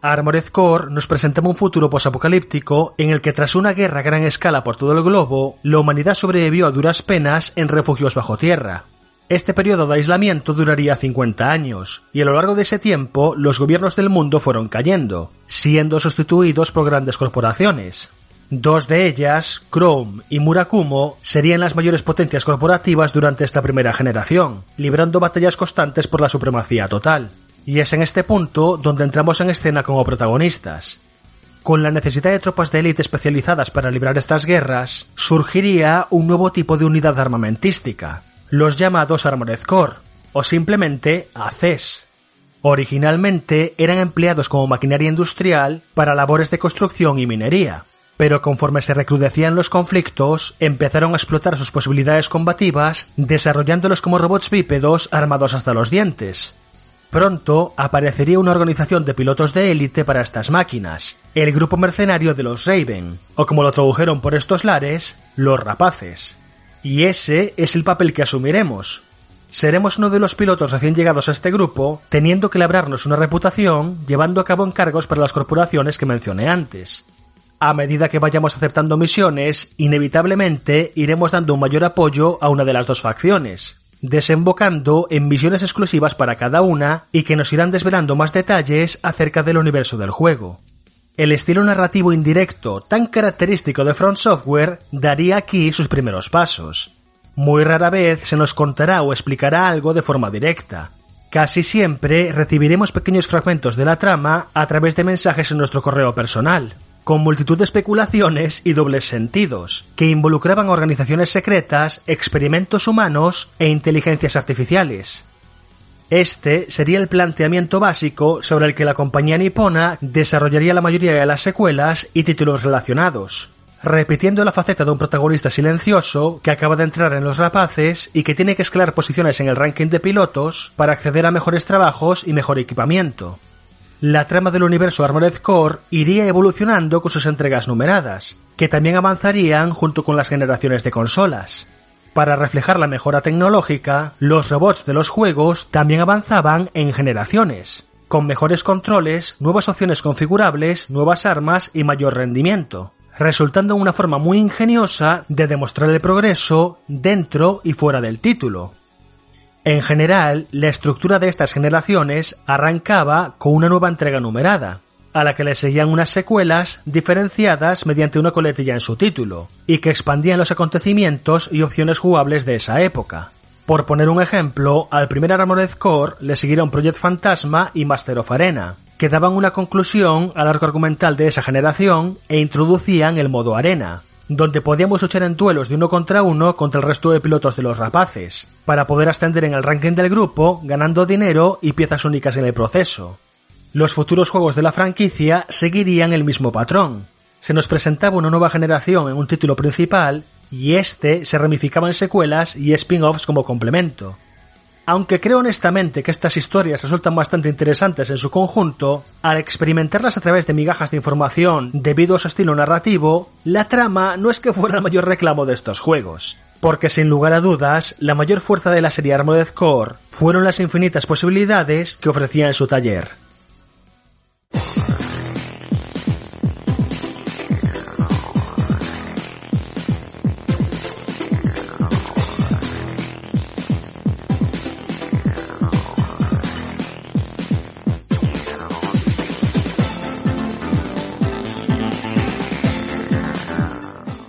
S6: Armored Core nos presentaba un futuro posapocalíptico en el que tras una guerra a gran escala por todo el globo, la humanidad sobrevivió a duras penas en refugios bajo tierra. Este periodo de aislamiento duraría 50 años, y a lo largo de ese tiempo los gobiernos del mundo fueron cayendo, siendo sustituidos por grandes corporaciones. Dos de ellas, Chrome y Murakumo, serían las mayores potencias corporativas durante esta primera generación, librando batallas constantes por la supremacía total. Y es en este punto donde entramos en escena como protagonistas. Con la necesidad de tropas de élite especializadas para librar estas guerras, surgiría un nuevo tipo de unidad armamentística, los llamados Armored Core, o simplemente ACES. Originalmente eran empleados como maquinaria industrial para labores de construcción y minería, pero conforme se recrudecían los conflictos, empezaron a explotar sus posibilidades combativas, desarrollándolos como robots bípedos armados hasta los dientes. Pronto aparecería una organización de pilotos de élite para estas máquinas, el grupo mercenario de los Raven, o como lo tradujeron por estos lares, los rapaces. Y ese es el papel que asumiremos. Seremos uno de los pilotos recién llegados a este grupo, teniendo que labrarnos una reputación, llevando a cabo encargos para las corporaciones que mencioné antes. A medida que vayamos aceptando misiones, inevitablemente iremos dando un mayor apoyo a una de las dos facciones, desembocando en misiones exclusivas para cada una y que nos irán desvelando más detalles acerca del universo del juego. El estilo narrativo indirecto tan característico de Front Software daría aquí sus primeros pasos. Muy rara vez se nos contará o explicará algo de forma directa. Casi siempre recibiremos pequeños fragmentos de la trama a través de mensajes en nuestro correo personal, con multitud de especulaciones y dobles sentidos, que involucraban organizaciones secretas, experimentos humanos e inteligencias artificiales. Este sería el planteamiento básico sobre el que la compañía nipona desarrollaría la mayoría de las secuelas y títulos relacionados, repitiendo la faceta de un protagonista silencioso que acaba de entrar en los rapaces y que tiene que escalar posiciones en el ranking de pilotos para acceder a mejores trabajos y mejor equipamiento. La trama del universo Armored Core iría evolucionando con sus entregas numeradas, que también avanzarían junto con las generaciones de consolas. Para reflejar la mejora tecnológica, los robots de los juegos también avanzaban en generaciones, con mejores controles, nuevas opciones configurables, nuevas armas y mayor rendimiento, resultando una forma muy ingeniosa de demostrar el progreso dentro y fuera del título. En general, la estructura de estas generaciones arrancaba con una nueva entrega numerada, a la que le seguían unas secuelas diferenciadas mediante una coletilla en su título, y que expandían los acontecimientos y opciones jugables de esa época. Por poner un ejemplo, al primer Armored Core le siguieron Project Fantasma y Master of Arena, que daban una conclusión al arco argumental de esa generación e introducían el modo arena, donde podíamos luchar en duelos de uno contra uno contra el resto de pilotos de los rapaces, para poder ascender en el ranking del grupo, ganando dinero y piezas únicas en el proceso. Los futuros juegos de la franquicia seguirían el mismo patrón. Se nos presentaba una nueva generación en un título principal y este se ramificaba en secuelas y spin-offs como complemento. Aunque creo honestamente que estas historias resultan bastante interesantes en su conjunto, al experimentarlas a través de migajas de información debido a su estilo narrativo, la trama no es que fuera el mayor reclamo de estos juegos. Porque sin lugar a dudas, la mayor fuerza de la serie Armored Core fueron las infinitas posibilidades que ofrecía en su taller.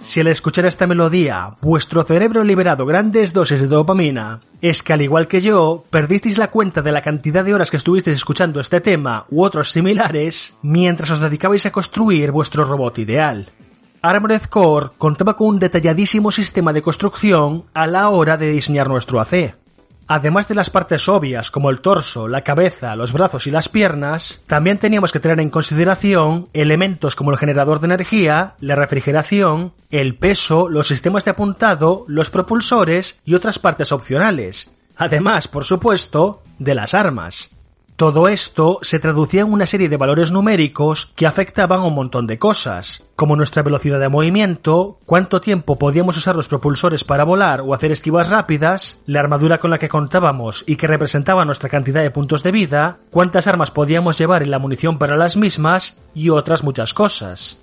S6: Si al escuchar esta melodía vuestro cerebro ha liberado grandes dosis de dopamina, es que al igual que yo, perdisteis la cuenta de la cantidad de horas que estuvisteis escuchando este tema u otros similares mientras os dedicabais a construir vuestro robot ideal. Armored Core contaba con un detalladísimo sistema de construcción a la hora de diseñar nuestro AC. Además de las partes obvias como el torso, la cabeza, los brazos y las piernas, también teníamos que tener en consideración elementos como el generador de energía, la refrigeración, el peso, los sistemas de apuntado, los propulsores y otras partes opcionales. Además, por supuesto, de las armas. Todo esto se traducía en una serie de valores numéricos que afectaban a un montón de cosas, como nuestra velocidad de movimiento, cuánto tiempo podíamos usar los propulsores para volar o hacer esquivas rápidas, la armadura con la que contábamos y que representaba nuestra cantidad de puntos de vida, cuántas armas podíamos llevar y la munición para las mismas y otras muchas cosas.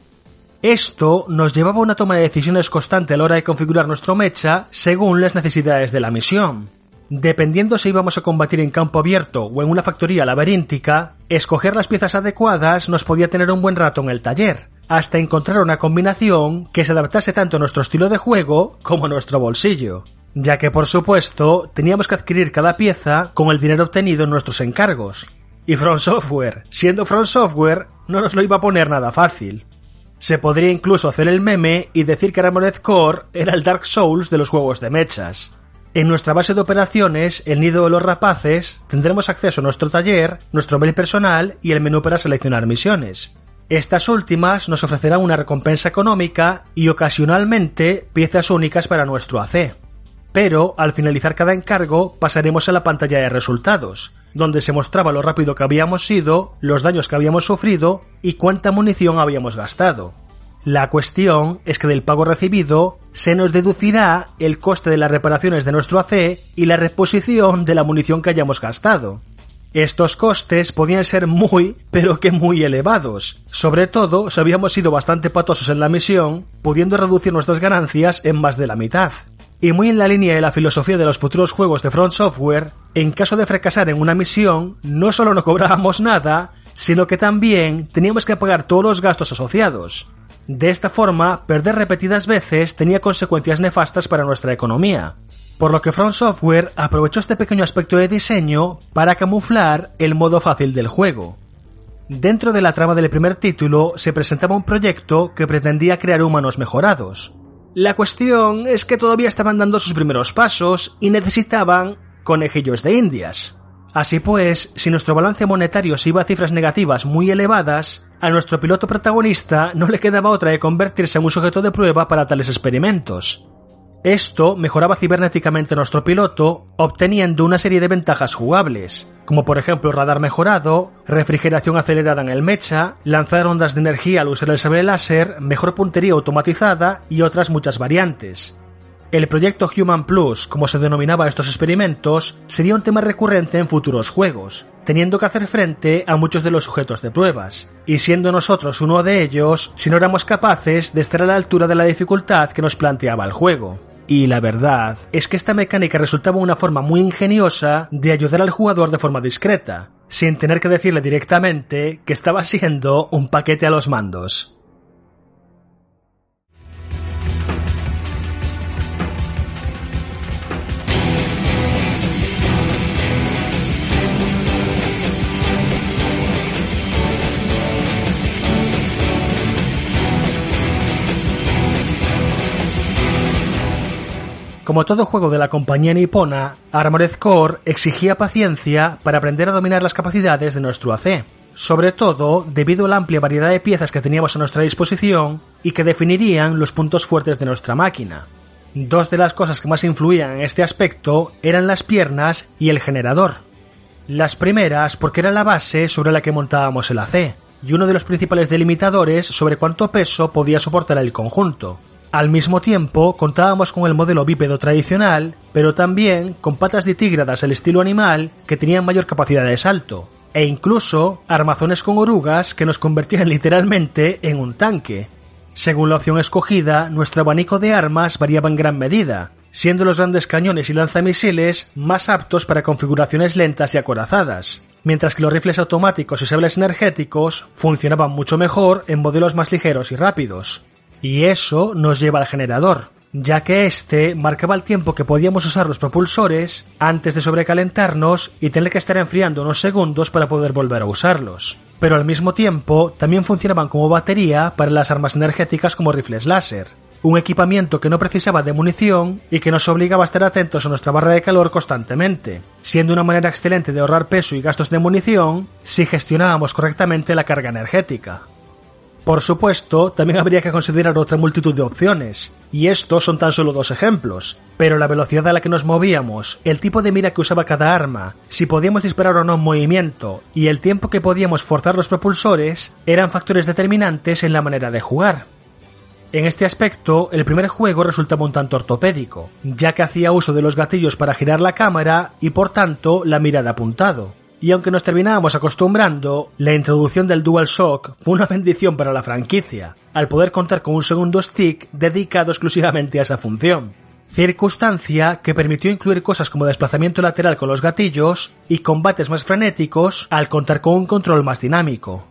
S6: Esto nos llevaba a una toma de decisiones constante a la hora de configurar nuestro mecha según las necesidades de la misión. Dependiendo si íbamos a combatir en campo abierto o en una factoría laberíntica, escoger las piezas adecuadas nos podía tener un buen rato en el taller, hasta encontrar una combinación que se adaptase tanto a nuestro estilo de juego como a nuestro bolsillo, ya que por supuesto teníamos que adquirir cada pieza con el dinero obtenido en nuestros encargos. Y From Software, siendo From Software, no nos lo iba a poner nada fácil. Se podría incluso hacer el meme y decir que Armored Core era el Dark Souls de los juegos de mechas. En nuestra base de operaciones, el nido de los rapaces, tendremos acceso a nuestro taller, nuestro mail personal y el menú para seleccionar misiones. Estas últimas nos ofrecerán una recompensa económica y ocasionalmente piezas únicas para nuestro AC. Pero al finalizar cada encargo pasaremos a la pantalla de resultados, donde se mostraba lo rápido que habíamos sido, los daños que habíamos sufrido y cuánta munición habíamos gastado. La cuestión es que del pago recibido se nos deducirá el coste de las reparaciones de nuestro AC y la reposición de la munición que hayamos gastado. Estos costes podían ser muy, pero que muy elevados, sobre todo si habíamos sido bastante patosos en la misión, pudiendo reducir nuestras ganancias en más de la mitad. Y muy en la línea de la filosofía de los futuros juegos de Front Software, en caso de fracasar en una misión, no solo no cobrábamos nada, sino que también teníamos que pagar todos los gastos asociados. De esta forma, perder repetidas veces tenía consecuencias nefastas para nuestra economía, por lo que Front Software aprovechó este pequeño aspecto de diseño para camuflar el modo fácil del juego. Dentro de la trama del primer título se presentaba un proyecto que pretendía crear humanos mejorados. La cuestión es que todavía estaban dando sus primeros pasos y necesitaban conejillos de indias. Así pues, si nuestro balance monetario se iba a cifras negativas muy elevadas, a nuestro piloto protagonista no le quedaba otra de convertirse en un sujeto de prueba para tales experimentos. Esto mejoraba cibernéticamente a nuestro piloto, obteniendo una serie de ventajas jugables, como por ejemplo radar mejorado, refrigeración acelerada en el mecha, lanzar ondas de energía al usar el sable láser, mejor puntería automatizada y otras muchas variantes. El proyecto Human Plus, como se denominaba estos experimentos, sería un tema recurrente en futuros juegos, teniendo que hacer frente a muchos de los sujetos de pruebas, y siendo nosotros uno de ellos si no éramos capaces de estar a la altura de la dificultad que nos planteaba el juego. Y la verdad es que esta mecánica resultaba una forma muy ingeniosa de ayudar al jugador de forma discreta, sin tener que decirle directamente que estaba siendo un paquete a los mandos. Como todo juego de la compañía nipona, Armored Core exigía paciencia para aprender a dominar las capacidades de nuestro AC, sobre todo debido a la amplia variedad de piezas que teníamos a nuestra disposición y que definirían los puntos fuertes de nuestra máquina. Dos de las cosas que más influían en este aspecto eran las piernas y el generador. Las primeras porque era la base sobre la que montábamos el AC, y uno de los principales delimitadores sobre cuánto peso podía soportar el conjunto. Al mismo tiempo, contábamos con el modelo bípedo tradicional, pero también con patas de tígradas al estilo animal que tenían mayor capacidad de salto, e incluso armazones con orugas que nos convertían literalmente en un tanque. Según la opción escogida, nuestro abanico de armas variaba en gran medida, siendo los grandes cañones y lanzamisiles más aptos para configuraciones lentas y acorazadas, mientras que los rifles automáticos y sables energéticos funcionaban mucho mejor en modelos más ligeros y rápidos. Y eso nos lleva al generador, ya que este marcaba el tiempo que podíamos usar los propulsores antes de sobrecalentarnos y tener que estar enfriando unos segundos para poder volver a usarlos. Pero al mismo tiempo también funcionaban como batería para las armas energéticas como rifles láser, un equipamiento que no precisaba de munición y que nos obligaba a estar atentos a nuestra barra de calor constantemente, siendo una manera excelente de ahorrar peso y gastos de munición si gestionábamos correctamente la carga energética. Por supuesto, también habría que considerar otra multitud de opciones, y estos son tan solo dos ejemplos, pero la velocidad a la que nos movíamos, el tipo de mira que usaba cada arma, si podíamos disparar o no en movimiento, y el tiempo que podíamos forzar los propulsores, eran factores determinantes en la manera de jugar. En este aspecto, el primer juego resultaba un tanto ortopédico, ya que hacía uso de los gatillos para girar la cámara y por tanto la mirada apuntado. Y aunque nos terminábamos acostumbrando, la introducción del DualShock fue una bendición para la franquicia, al poder contar con un segundo stick dedicado exclusivamente a esa función. Circunstancia que permitió incluir cosas como desplazamiento lateral con los gatillos y combates más frenéticos al contar con un control más dinámico.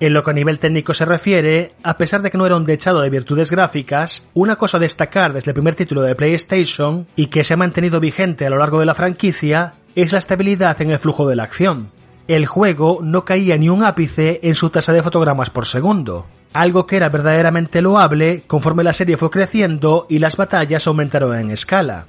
S6: En lo que a nivel técnico se refiere, a pesar de que no era un dechado de virtudes gráficas, una cosa a destacar desde el primer título de PlayStation y que se ha mantenido vigente a lo largo de la franquicia es la estabilidad en el flujo de la acción. El juego no caía ni un ápice en su tasa de fotogramas por segundo, algo que era verdaderamente loable conforme la serie fue creciendo y las batallas aumentaron en escala.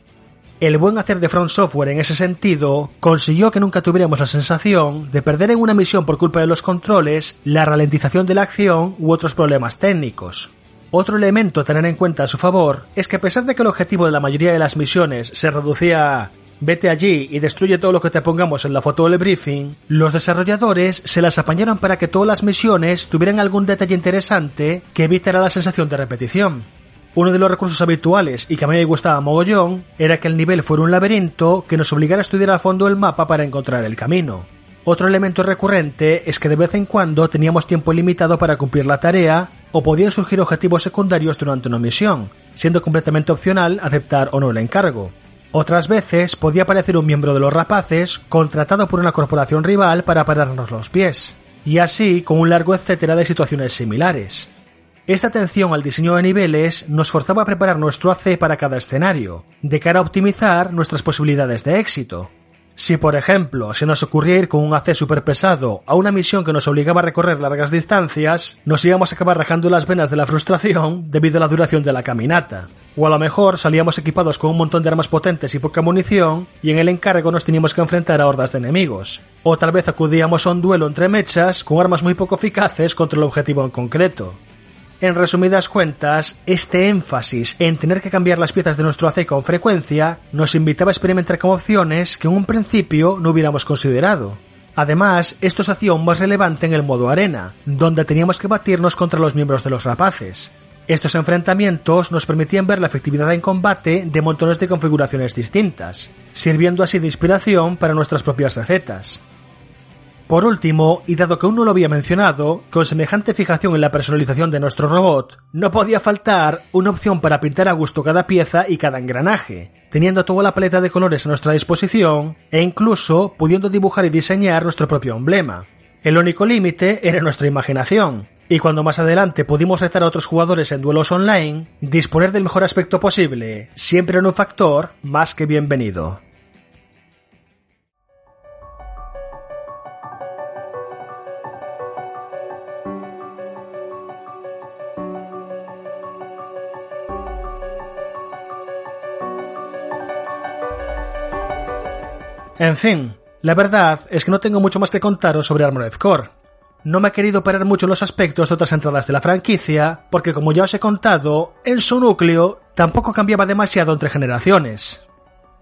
S6: El buen hacer de Front Software en ese sentido consiguió que nunca tuviéramos la sensación de perder en una misión por culpa de los controles, la ralentización de la acción u otros problemas técnicos. Otro elemento a tener en cuenta a su favor es que a pesar de que el objetivo de la mayoría de las misiones se reducía a vete allí y destruye todo lo que te pongamos en la foto del briefing, los desarrolladores se las apañaron para que todas las misiones tuvieran algún detalle interesante que evitara la sensación de repetición. Uno de los recursos habituales y que a mí me gustaba mogollón era que el nivel fuera un laberinto que nos obligara a estudiar a fondo el mapa para encontrar el camino. Otro elemento recurrente es que de vez en cuando teníamos tiempo limitado para cumplir la tarea o podían surgir objetivos secundarios durante una misión, siendo completamente opcional aceptar o no el encargo. Otras veces podía aparecer un miembro de los rapaces contratado por una corporación rival para pararnos los pies, y así con un largo etcétera de situaciones similares. Esta atención al diseño de niveles nos forzaba a preparar nuestro AC para cada escenario, de cara a optimizar nuestras posibilidades de éxito. Si, por ejemplo, se nos ocurría ir con un AC super pesado a una misión que nos obligaba a recorrer largas distancias, nos íbamos a acabar rajando las venas de la frustración debido a la duración de la caminata. O a lo mejor salíamos equipados con un montón de armas potentes y poca munición, y en el encargo nos teníamos que enfrentar a hordas de enemigos. O tal vez acudíamos a un duelo entre mechas con armas muy poco eficaces contra el objetivo en concreto. En resumidas cuentas, este énfasis en tener que cambiar las piezas de nuestro AC con frecuencia nos invitaba a experimentar con opciones que en un principio no hubiéramos considerado. Además, esto se hacía más relevante en el modo arena, donde teníamos que batirnos contra los miembros de los rapaces. Estos enfrentamientos nos permitían ver la efectividad en combate de montones de configuraciones distintas, sirviendo así de inspiración para nuestras propias recetas. Por último, y dado que aún no lo había mencionado, con semejante fijación en la personalización de nuestro robot, no podía faltar una opción para pintar a gusto cada pieza y cada engranaje, teniendo toda la paleta de colores a nuestra disposición e incluso pudiendo dibujar y diseñar nuestro propio emblema. El único límite era nuestra imaginación, y cuando más adelante pudimos retar a otros jugadores en duelos online, disponer del mejor aspecto posible siempre era un factor más que bienvenido. En fin, la verdad es que no tengo mucho más que contaros sobre Armored Core. No me he querido parar mucho en los aspectos de otras entradas de la franquicia, porque como ya os he contado, en su núcleo tampoco cambiaba demasiado entre generaciones.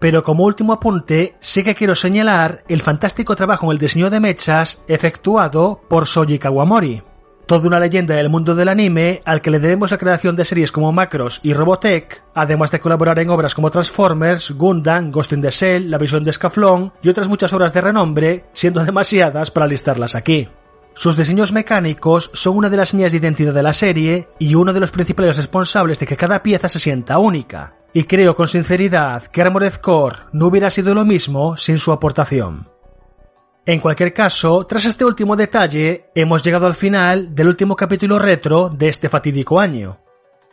S6: Pero como último apunte, sí que quiero señalar el fantástico trabajo en el diseño de mechas efectuado por Soji Kawamori. Toda una leyenda del mundo del anime al que le debemos la creación de series como Macros y Robotech, además de colaborar en obras como Transformers, Gundam, Ghost in the Shell, La visión de Scaflón y otras muchas obras de renombre, siendo demasiadas para listarlas aquí. Sus diseños mecánicos son una de las líneas de identidad de la serie y uno de los principales responsables de que cada pieza se sienta única. Y creo con sinceridad que Armored Core no hubiera sido lo mismo sin su aportación. En cualquier caso, tras este último detalle, hemos llegado al final del último capítulo retro de este fatídico año.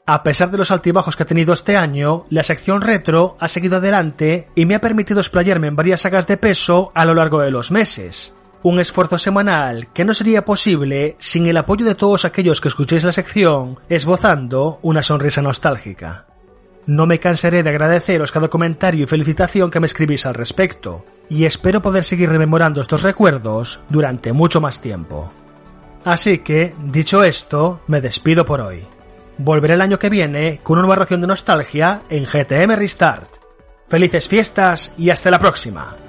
S6: A pesar de los altibajos que ha tenido este año, la sección retro ha seguido adelante y me ha permitido explayarme en varias sagas de peso a lo largo de los meses. Un esfuerzo semanal que no sería posible sin el apoyo de todos aquellos que escuchéis la sección esbozando una sonrisa nostálgica. No me cansaré de agradeceros cada comentario y felicitación que me escribís al respecto, y espero poder seguir rememorando estos recuerdos durante mucho más tiempo. Así que, dicho esto, me despido por hoy. Volveré el año que viene con una nueva ración de nostalgia en GTM Restart. Felices fiestas y hasta la próxima.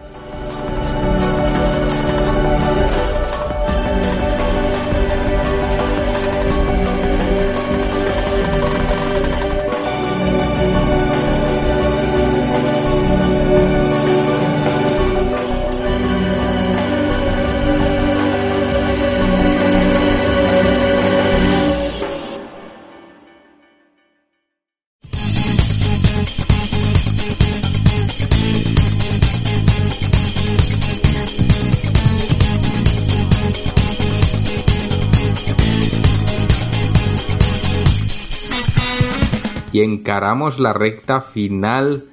S2: Y encaramos la recta final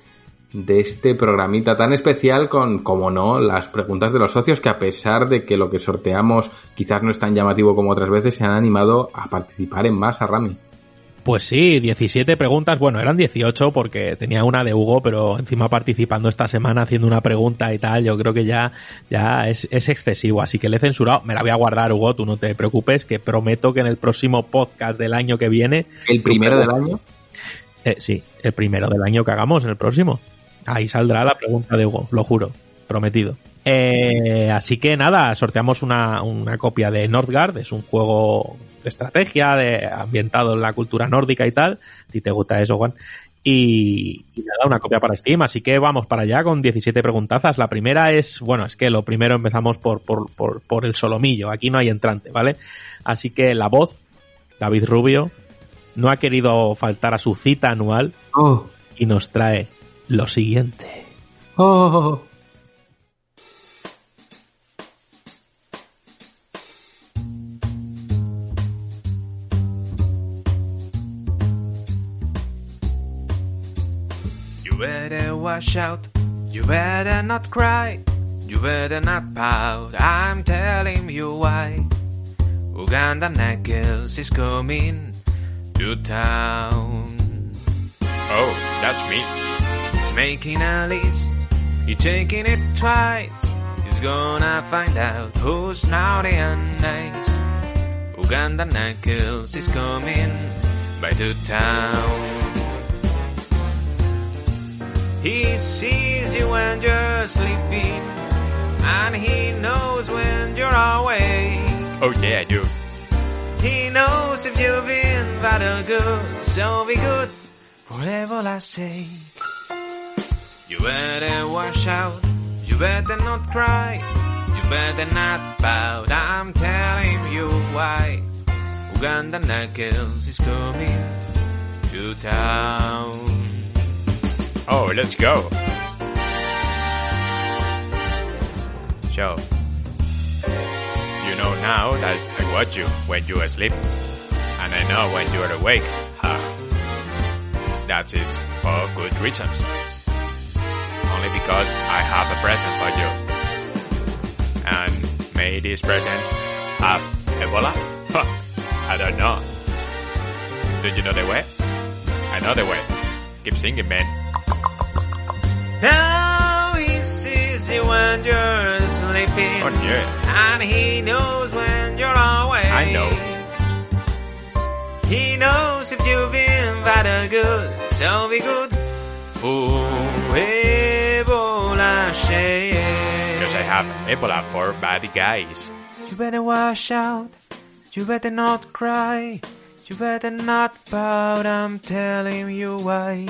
S2: de este programita tan especial con, como no, las preguntas de los socios que a pesar de que lo que sorteamos quizás no es tan llamativo como otras veces, se han animado a participar en más a Rami.
S3: Pues sí, 17 preguntas, bueno, eran 18 porque tenía una de Hugo, pero encima participando esta semana haciendo una pregunta y tal, yo creo que ya, ya es, es excesivo, así que le he censurado, me la voy a guardar Hugo, tú no te preocupes, que prometo que en el próximo podcast del año que viene...
S2: ¿El primero del año?
S3: Eh, sí, el primero del año que hagamos, en el próximo. Ahí saldrá la pregunta de Hugo, lo juro, prometido. Eh, así que nada, sorteamos una, una copia de Northgard, es un juego de estrategia, de, ambientado en la cultura nórdica y tal. Si te gusta eso, Juan. Y, y nada, una copia para Steam. Así que vamos para allá con 17 preguntazas. La primera es, bueno, es que lo primero empezamos por, por, por, por el solomillo. Aquí no hay entrante, ¿vale? Así que la voz, David Rubio, no ha querido faltar a su cita anual
S2: Oh,
S3: y nos trae lo siguiente.
S2: oh.
S11: You better watch out. You better not cry. You better not pout. I'm telling you why. Uganda Knuckles is coming to town. Oh, that's me. He's making a list. He's taking it twice. He's gonna find out who's naughty and nice. Uganda Knuckles is coming by to town. He sees you when you're sleeping, and he knows when you're awake. Oh yeah, I do. He knows if you've been bad or good, so be good forever I say. You better watch out, you better not cry, you better not pout, I'm telling you why. Uganda Knuckles is coming to town. Oh, let's go. So, you know now that watch you when you're asleep, and I know when you're awake. Ha. That is for good reasons. Only because I have a present for you. And may this present have Ebola? Huh. I don't know. Do you know the way? I know the way. Keep singing, man. Now sees you when you're sleeping. Oh yeah. And he knows when you're away. I know. He knows if you've been bad or good. So be good. Ebola share. Because I have Ebola for bad guys. You better wash out. You better not cry. You better not pout. I'm telling you why.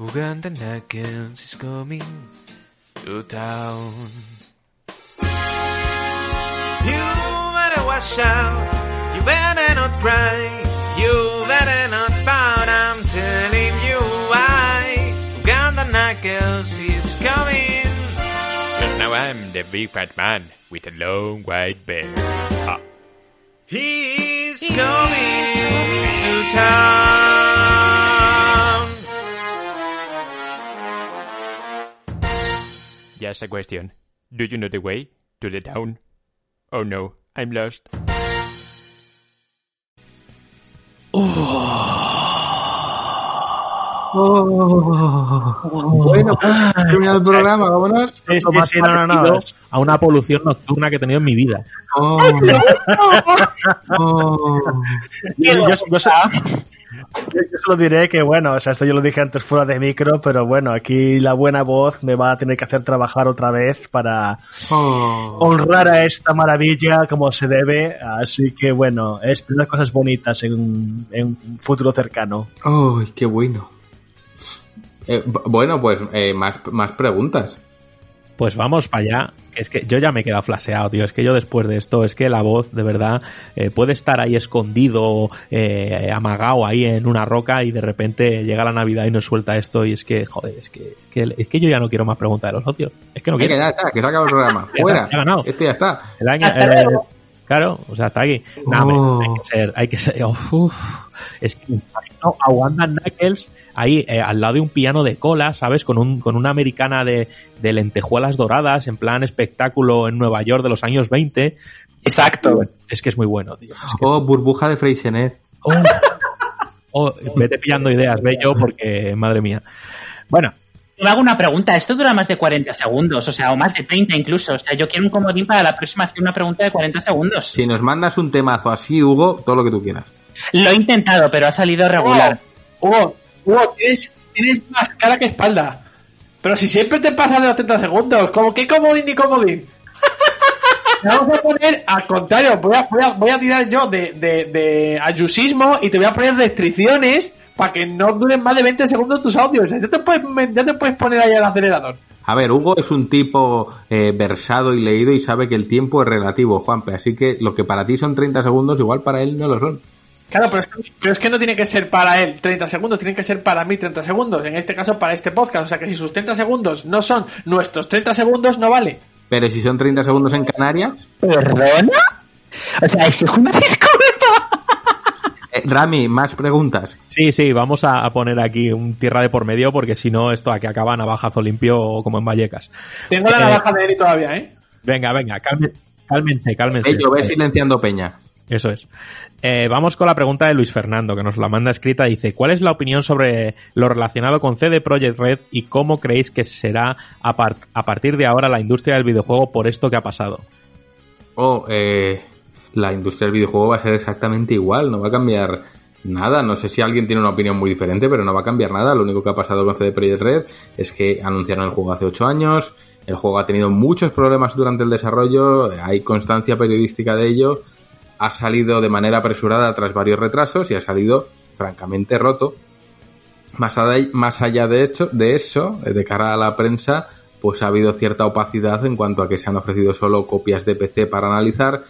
S11: Uganda Knuckles is coming to town. You better watch out. You better not cry. You better not pout. I'm telling you why. Uganda Knuckles is coming. And now I'm the big fat man with a long white beard. Ah. He is coming to town.
S12: Just a question. Do you know the way to the town? Oh no, I'm lost.
S2: Bueno, pues, terminado el programa, vámonos.
S6: Sí, sí,
S3: más
S6: sí, no, no, no.
S3: parecido
S6: es-
S3: A una polución nocturna que he tenido en mi vida.
S2: Oh. Oh.
S6: Yo, yo- yo se- yo- solo diré que, bueno, o sea, esto yo lo dije antes fuera de micro, pero bueno, aquí la buena voz me va a tener que hacer trabajar otra vez para
S2: Oh.
S6: honrar a esta maravilla como se debe. Así que, bueno, espero cosas bonitas en, en un futuro cercano.
S2: Ay, qué bueno. Eh, bueno, pues eh, más, más preguntas.
S3: Pues vamos para allá. que Es que yo ya me he quedado flaseado, tío. Es que yo después de esto, es que la voz, de verdad, eh, puede estar ahí escondido, eh, amagado ahí en una roca y de repente llega la Navidad y nos suelta esto y es que, joder, es que, que- es que yo ya no quiero más preguntas de los socios. Es que no quiero.
S2: ya está, que se ha acabado el programa.
S3: Ya
S2: Fuera.
S3: ya ha ganado.
S2: Este ya está.
S3: El año,
S2: Hasta
S3: eh,
S2: luego.
S3: Claro, o sea, hasta aquí. No,
S2: Oh.
S3: hombre, hay que ser, hay que ser. uf, es que me imagino a Wanda Knuckles ahí eh, al lado de un piano de cola, ¿sabes? Con un, con una americana de, de lentejuelas doradas, en plan espectáculo en Nueva York de los años 20.
S5: Exacto.
S3: Es que es muy bueno, tío. Es que-
S2: Oh, burbuja de Freixenet.
S3: oh, oh, vete pillando ideas, ve yo, porque madre mía. Bueno,
S5: Te hago una pregunta. Esto dura más de 40 segundos, o sea, o más de 30 incluso. O sea, yo quiero un comodín para la próxima hacer una pregunta de 40 segundos.
S2: Si nos mandas un temazo así, Hugo, todo lo que tú quieras.
S5: Lo he intentado, pero ha salido regular.
S4: Hugo, Hugo, tienes, tienes más cara que espalda. Pero si siempre te pasas de los 30 segundos, como que comodín ni comodín. Te vamos a poner, al contrario, voy a, voy a, voy a tirar yo de, de, de ayusismo y te voy a poner restricciones para que no duren más de 20 segundos tus audios. Ya te puedes, ya te puedes poner ahí al acelerador.
S2: A ver, Hugo es un tipo eh, versado y leído y sabe que el tiempo es relativo, Juanpe. Así que lo que para ti son 30 segundos, igual para él no lo son.
S4: Claro, pero es, que, pero es que no tiene que ser para él 30 segundos, tienen que ser para mí 30 segundos. En este caso, para este podcast. O sea que si sus 30 segundos no son nuestros 30 segundos, no vale.
S2: Pero si son 30 segundos en Canarias,
S5: ¿Perdona? O sea, es una
S2: Rami, más preguntas.
S3: sí, sí, vamos a, poner aquí un tierra de por medio, porque si no, esto aquí acaba navajazo limpio o como en Vallecas.
S4: Tengo la
S3: Eh,
S4: navaja de Eri todavía, ¿eh?
S3: Venga, venga, calme- cálmense, cálmense.
S2: Ello, ve silenciando Peña.
S3: Eso es. Eh, vamos con la pregunta de Luis Fernando, que nos la manda escrita. Dice, ¿cuál es la opinión sobre lo relacionado con CD Projekt Red y cómo creéis que será a, par- a partir de ahora la industria del videojuego por esto que ha pasado?
S2: O eh, la industria del videojuego va a ser exactamente igual, no va a cambiar nada. No sé si alguien tiene una opinión muy diferente, pero no va a cambiar nada. Lo único que ha pasado con CD Projekt Red es que anunciaron el juego hace 8 años. El juego ha tenido muchos problemas durante el desarrollo, hay constancia periodística de ello. Ha salido de manera apresurada tras varios retrasos y ha salido francamente roto. Más allá, de, hecho, de eso, de cara a la prensa, pues ha habido cierta opacidad en cuanto a que se han ofrecido solo copias de PC para analizar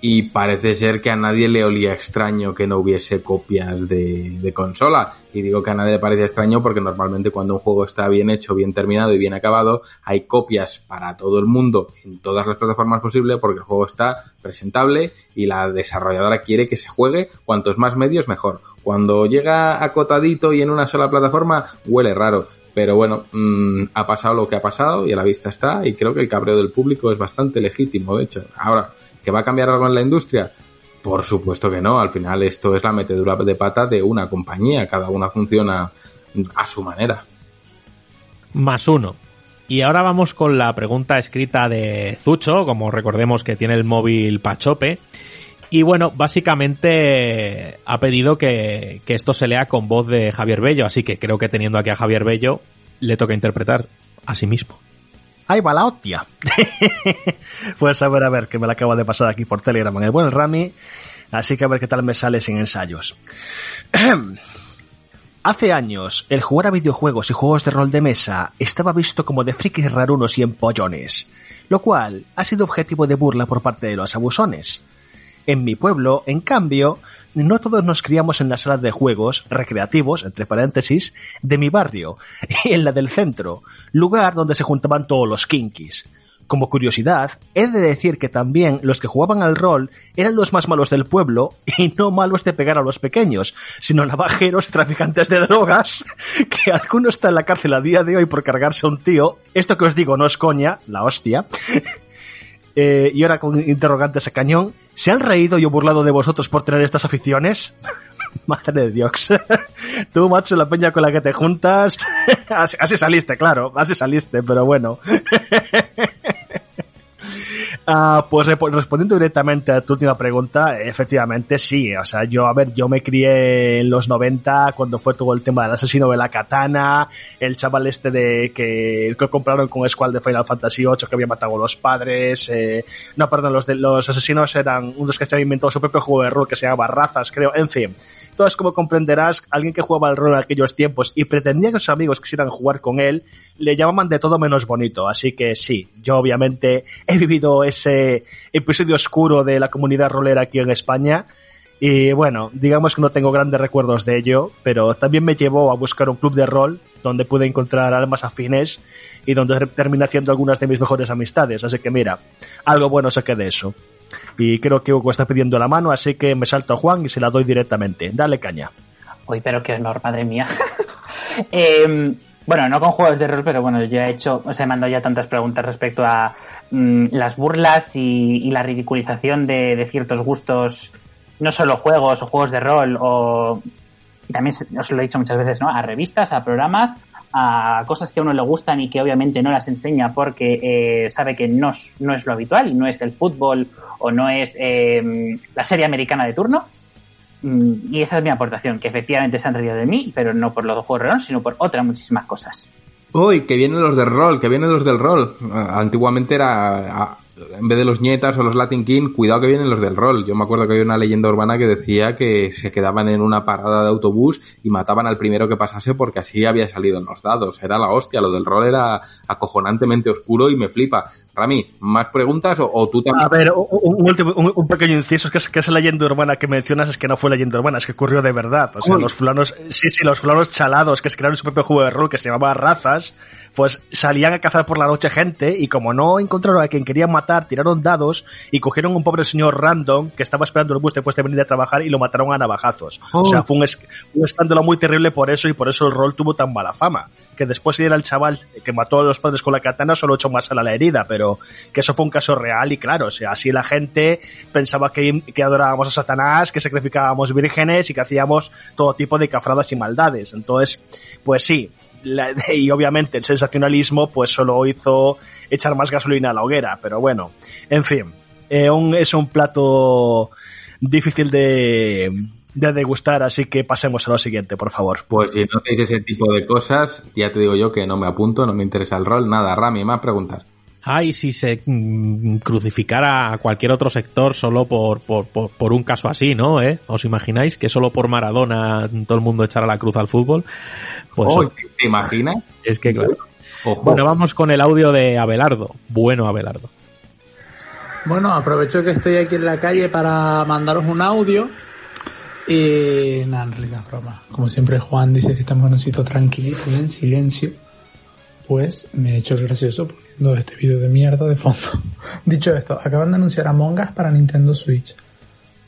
S2: y parece ser que a nadie le olía extraño que no hubiese copias de, consola. Y digo que a nadie le parece extraño porque normalmente cuando un juego está bien hecho, bien terminado y bien acabado, hay copias para todo el mundo en todas las plataformas posibles porque el juego está presentable y la desarrolladora quiere que se juegue cuantos más medios mejor. Cuando llega acotadito y en una sola plataforma, huele raro. Pero bueno, mmm, ha pasado lo que ha pasado y a la vista está y creo que el cabreo del público es bastante legítimo, de hecho. Ahora, ¿que va a cambiar algo en la industria? Por supuesto que no, al final esto es la metedura de pata de una compañía, cada una funciona a su manera.
S3: Más uno. Y ahora vamos con la pregunta escrita de Zucho, como recordemos que tiene el móvil Pachope. Y bueno, básicamente ha pedido que, que, esto se lea con voz de Javier Bello, así que creo que teniendo aquí a Javier Bello, le toca interpretar a sí mismo.
S6: Ahí va la hostia. pues a ver, a ver, que me la acabo de pasar aquí por Telegram en el buen Rami. Así que a ver qué tal me sale sin ensayos. Hace años, el jugar a videojuegos y juegos de rol de mesa estaba visto como de frikis rarunos y empollones, lo cual ha sido objetivo de burla por parte de los abusones. En mi pueblo, en cambio, no todos nos criamos en las salas de juegos recreativos, entre paréntesis, de mi barrio y en la del centro, lugar donde se juntaban todos los kinkis. como curiosidad, he de decir que también los que jugaban al rol eran los más malos del pueblo y no malos de pegar a los pequeños, sino navajeros, traficantes de drogas, que alguno está en la cárcel a día de hoy por cargarse a un tío. Esto que os digo no es coña, la hostia. Eh, y ahora con interrogantes a cañón, ¿se han reído y burlado de vosotros por tener estas aficiones? Madre de Dios. Tú, macho, la peña con la que te juntas. así saliste, claro, así saliste, pero bueno. Ah, pues respondiendo directamente a tu última pregunta, efectivamente sí. O sea, yo, a ver, yo me crié en los 90 cuando fue todo el tema del asesino de la katana, el chaval este de que, que compraron con Squall de Final Fantasy VIII que había matado a los padres. eh, no, perdón, los, de, los asesinos eran unos que se habían inventado su propio juego de rol que se llamaba Razas, creo. En fin, entonces, como comprenderás, alguien que jugaba al rol en aquellos tiempos y pretendía que sus amigos quisieran jugar con él, le llamaban de todo menos bonito. Así que sí, yo obviamente he vivido episodio oscuro de la comunidad rolera aquí en España. Y bueno, digamos que no tengo grandes recuerdos de ello, pero también me llevó a buscar un club de rol donde pude encontrar almas afines y donde terminé haciendo algunas de mis mejores amistades. Así que mira, algo bueno saqué de eso. Y creo que Hugo está pidiendo la mano, así que me salto a Juan y se la doy directamente. Dale caña.
S5: Uy, pero qué honor, madre mía. Eh, bueno, no con juegos de rol, pero bueno, yo he hecho, os he mandado ya tantas preguntas respecto a mm, las burlas y, la ridiculización de, ciertos gustos, no solo juegos o juegos de rol, o también os lo he dicho muchas veces, ¿no? A revistas, a programas, a cosas que a uno le gustan y que obviamente no las enseña porque eh, sabe que no, no es lo habitual y no es el fútbol o no es eh, la serie americana de turno. Mm, Y esa es mi aportación, que efectivamente se han reído de mí, pero no por los juegos de sino por otras muchísimas cosas.
S2: Uy, que vienen los del rol, que vienen los del rol. Ah, Antiguamente era, ah, en vez de los nietas o los Latin King, cuidado que vienen los del rol. Yo me acuerdo que había una leyenda urbana que decía que se quedaban en una parada de autobús y mataban al primero que pasase porque así había salido en los dados. Era la hostia, lo del rol era acojonantemente oscuro y me flipa. Rami, ¿más preguntas o, o tú también?
S6: A ver, un, último- un- un pequeño inciso, es que, es que esa leyenda urbana que mencionas es que no fue leyenda urbana, es que ocurrió de verdad. O sea,
S2: Uy.
S6: los fulanos, sí, sí, los fulanos chalados que se crearon su propio juego de rol que se llamaba Razas, pues salían a cazar por la noche gente y como no encontraron a quien querían matar, tiraron dados y cogieron un pobre señor random que estaba esperando el bus después de venir a trabajar y lo mataron a navajazos.
S2: Oh.
S6: O sea, fue un, es- un escándalo muy terrible por eso y por eso el rol tuvo tan mala fama. Que después si era el chaval que mató a los padres con la katana, solo echó más a la herida, pero que eso fue un caso real y claro, o sea, así la gente pensaba que, que adorábamos a Satanás, que sacrificábamos vírgenes y que hacíamos todo tipo de cafradas y maldades. Entonces, pues sí. La- y obviamente el sensacionalismo pues solo hizo echar más gasolina a la hoguera, pero bueno, en fin, eh, es un plato difícil de, de degustar, así que pasemos a lo siguiente, por favor.
S2: Pues si no hacéis ese tipo de cosas, ya te digo yo que no me apunto, no me interesa el rol, nada. Rami, más preguntas.
S3: Ay, si se mm, crucificara a cualquier otro sector solo por, por, por, por un caso así, ¿no? ¿Eh? ¿Os imagináis que solo por Maradona todo el mundo echara la cruz al fútbol? Pues
S2: Oh, ¿te, imaginas?
S3: es que claro.
S2: Ojo.
S3: Bueno, vamos con el audio de Abelardo. Bueno, Abelardo.
S13: Bueno, aprovecho que estoy aquí en la calle para mandaros un audio. Y nada, en realidad es broma. Como siempre Juan dice que estamos en un sitio tranquilito y en silencio, pues me he hecho el gracioso poniendo este vídeo de mierda de fondo. Dicho esto, acaban de anunciar Among Us para Nintendo Switch.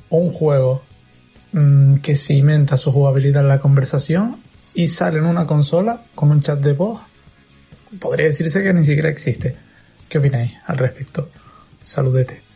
S13: Un juego mm, que cimenta su jugabilidad en la conversación y sale en una consola con un chat de voz. Podría decirse que ni siquiera existe. ¿Qué opináis al respecto? Saludete.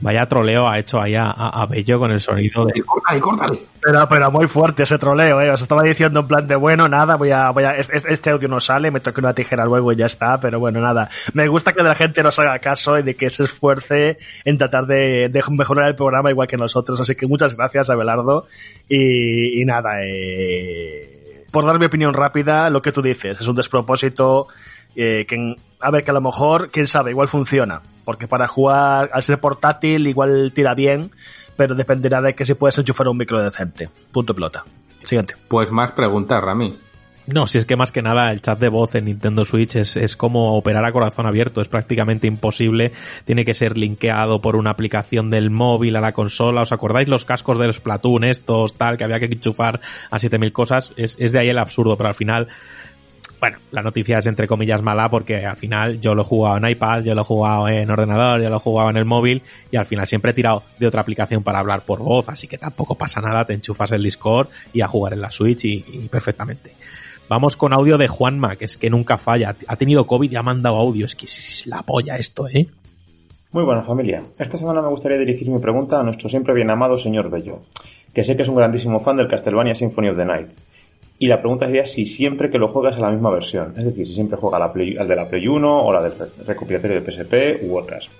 S3: Vaya troleo ha hecho ahí a, Bello con el sonido de...
S2: Córtale, córtale.
S6: Pero, pero muy fuerte ese troleo, eh. Os estaba diciendo en plan de bueno, nada, voy a, voy a, es- es- este audio no sale, me toque una tijera luego y ya está, pero bueno, nada. Me gusta que la gente nos haga caso y de que se esfuerce en tratar de, de mejorar el programa igual que nosotros. Así que muchas gracias, Abelardo. Y, y nada, eh, por dar mi opinión rápida, lo que tú dices, es un despropósito, eh, que, a ver, que a lo mejor, quién sabe, igual funciona. Porque para jugar, al ser portátil, igual tira bien, pero dependerá de que si puedes enchufar un micro decente. Punto pelota. Siguiente.
S2: Pues más preguntas, Rami.
S3: No, si es que más que nada el chat de voz en Nintendo Switch es, es como operar a corazón abierto, es prácticamente imposible, tiene que ser linkeado por una aplicación del móvil a la consola, ¿os acordáis los cascos del Splatoon estos, tal, que había que enchufar a 7000 cosas? Es, es de ahí el absurdo, pero al final bueno, la noticia es entre comillas mala porque al final yo lo he jugado en iPad, yo lo he jugado en ordenador, yo lo he jugado en el móvil y al final siempre he tirado de otra aplicación para hablar por voz, así que tampoco pasa nada, te enchufas el Discord y a jugar en la Switch y, perfectamente. Vamos con audio de Juanma, que es que nunca falla. Ha tenido COVID y ha mandado audio. Es que es la polla esto, ¿eh?
S14: Muy buena familia. Esta semana me gustaría dirigir mi pregunta a nuestro siempre bien amado señor Bello, que sé que es un grandísimo fan del Castlevania Symphony of the Night. Y la pregunta sería si siempre que lo juegas a la misma versión, es decir, si siempre juega la al de la Play 1 o la del recopilatorio de PSP u otras.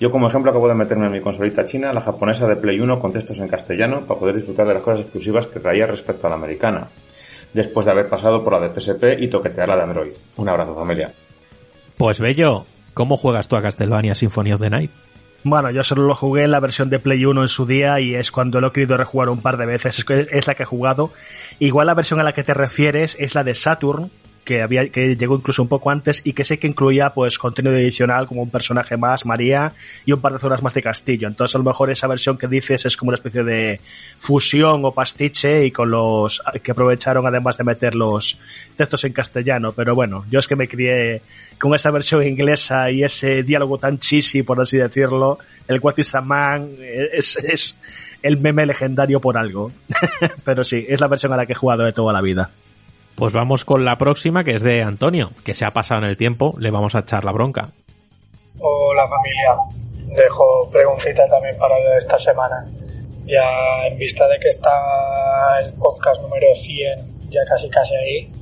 S14: Yo como ejemplo acabo de meterme en mi consolita china, la japonesa de Play 1 con textos en castellano, para poder disfrutar de las cosas exclusivas que traía respecto a la americana, después de haber pasado por la de PSP y toquetear la de Android. Un abrazo familia.
S3: Pues Bello, ¿cómo juegas tú a Castlevania Symphony of the Night?
S6: Bueno, yo solo lo jugué en la versión de Play 1 en su día y es cuando lo he querido rejugar un par de veces. Es, es la que he jugado. Igual la versión a la que te refieres es la de Saturn, que había que llegó incluso un poco antes y que sé que incluía pues contenido adicional como un personaje más, María y un par de zonas más de castillo. Entonces a lo mejor esa versión que dices es como una especie de fusión o pastiche y con los que aprovecharon además de meter los textos en castellano. Pero bueno, yo es que me crié con esa versión inglesa y ese diálogo tan cheesy, por así decirlo. El What es, es el meme legendario por algo. Pero sí, es la versión a la que he jugado de toda la vida.
S3: Pues vamos con la próxima, que es de Antonio, que se ha pasado en el tiempo, le vamos a echar la bronca.
S15: Hola familia, dejo preguntita también para esta semana. Ya en vista de que está el podcast número 100 ya casi casi ahí,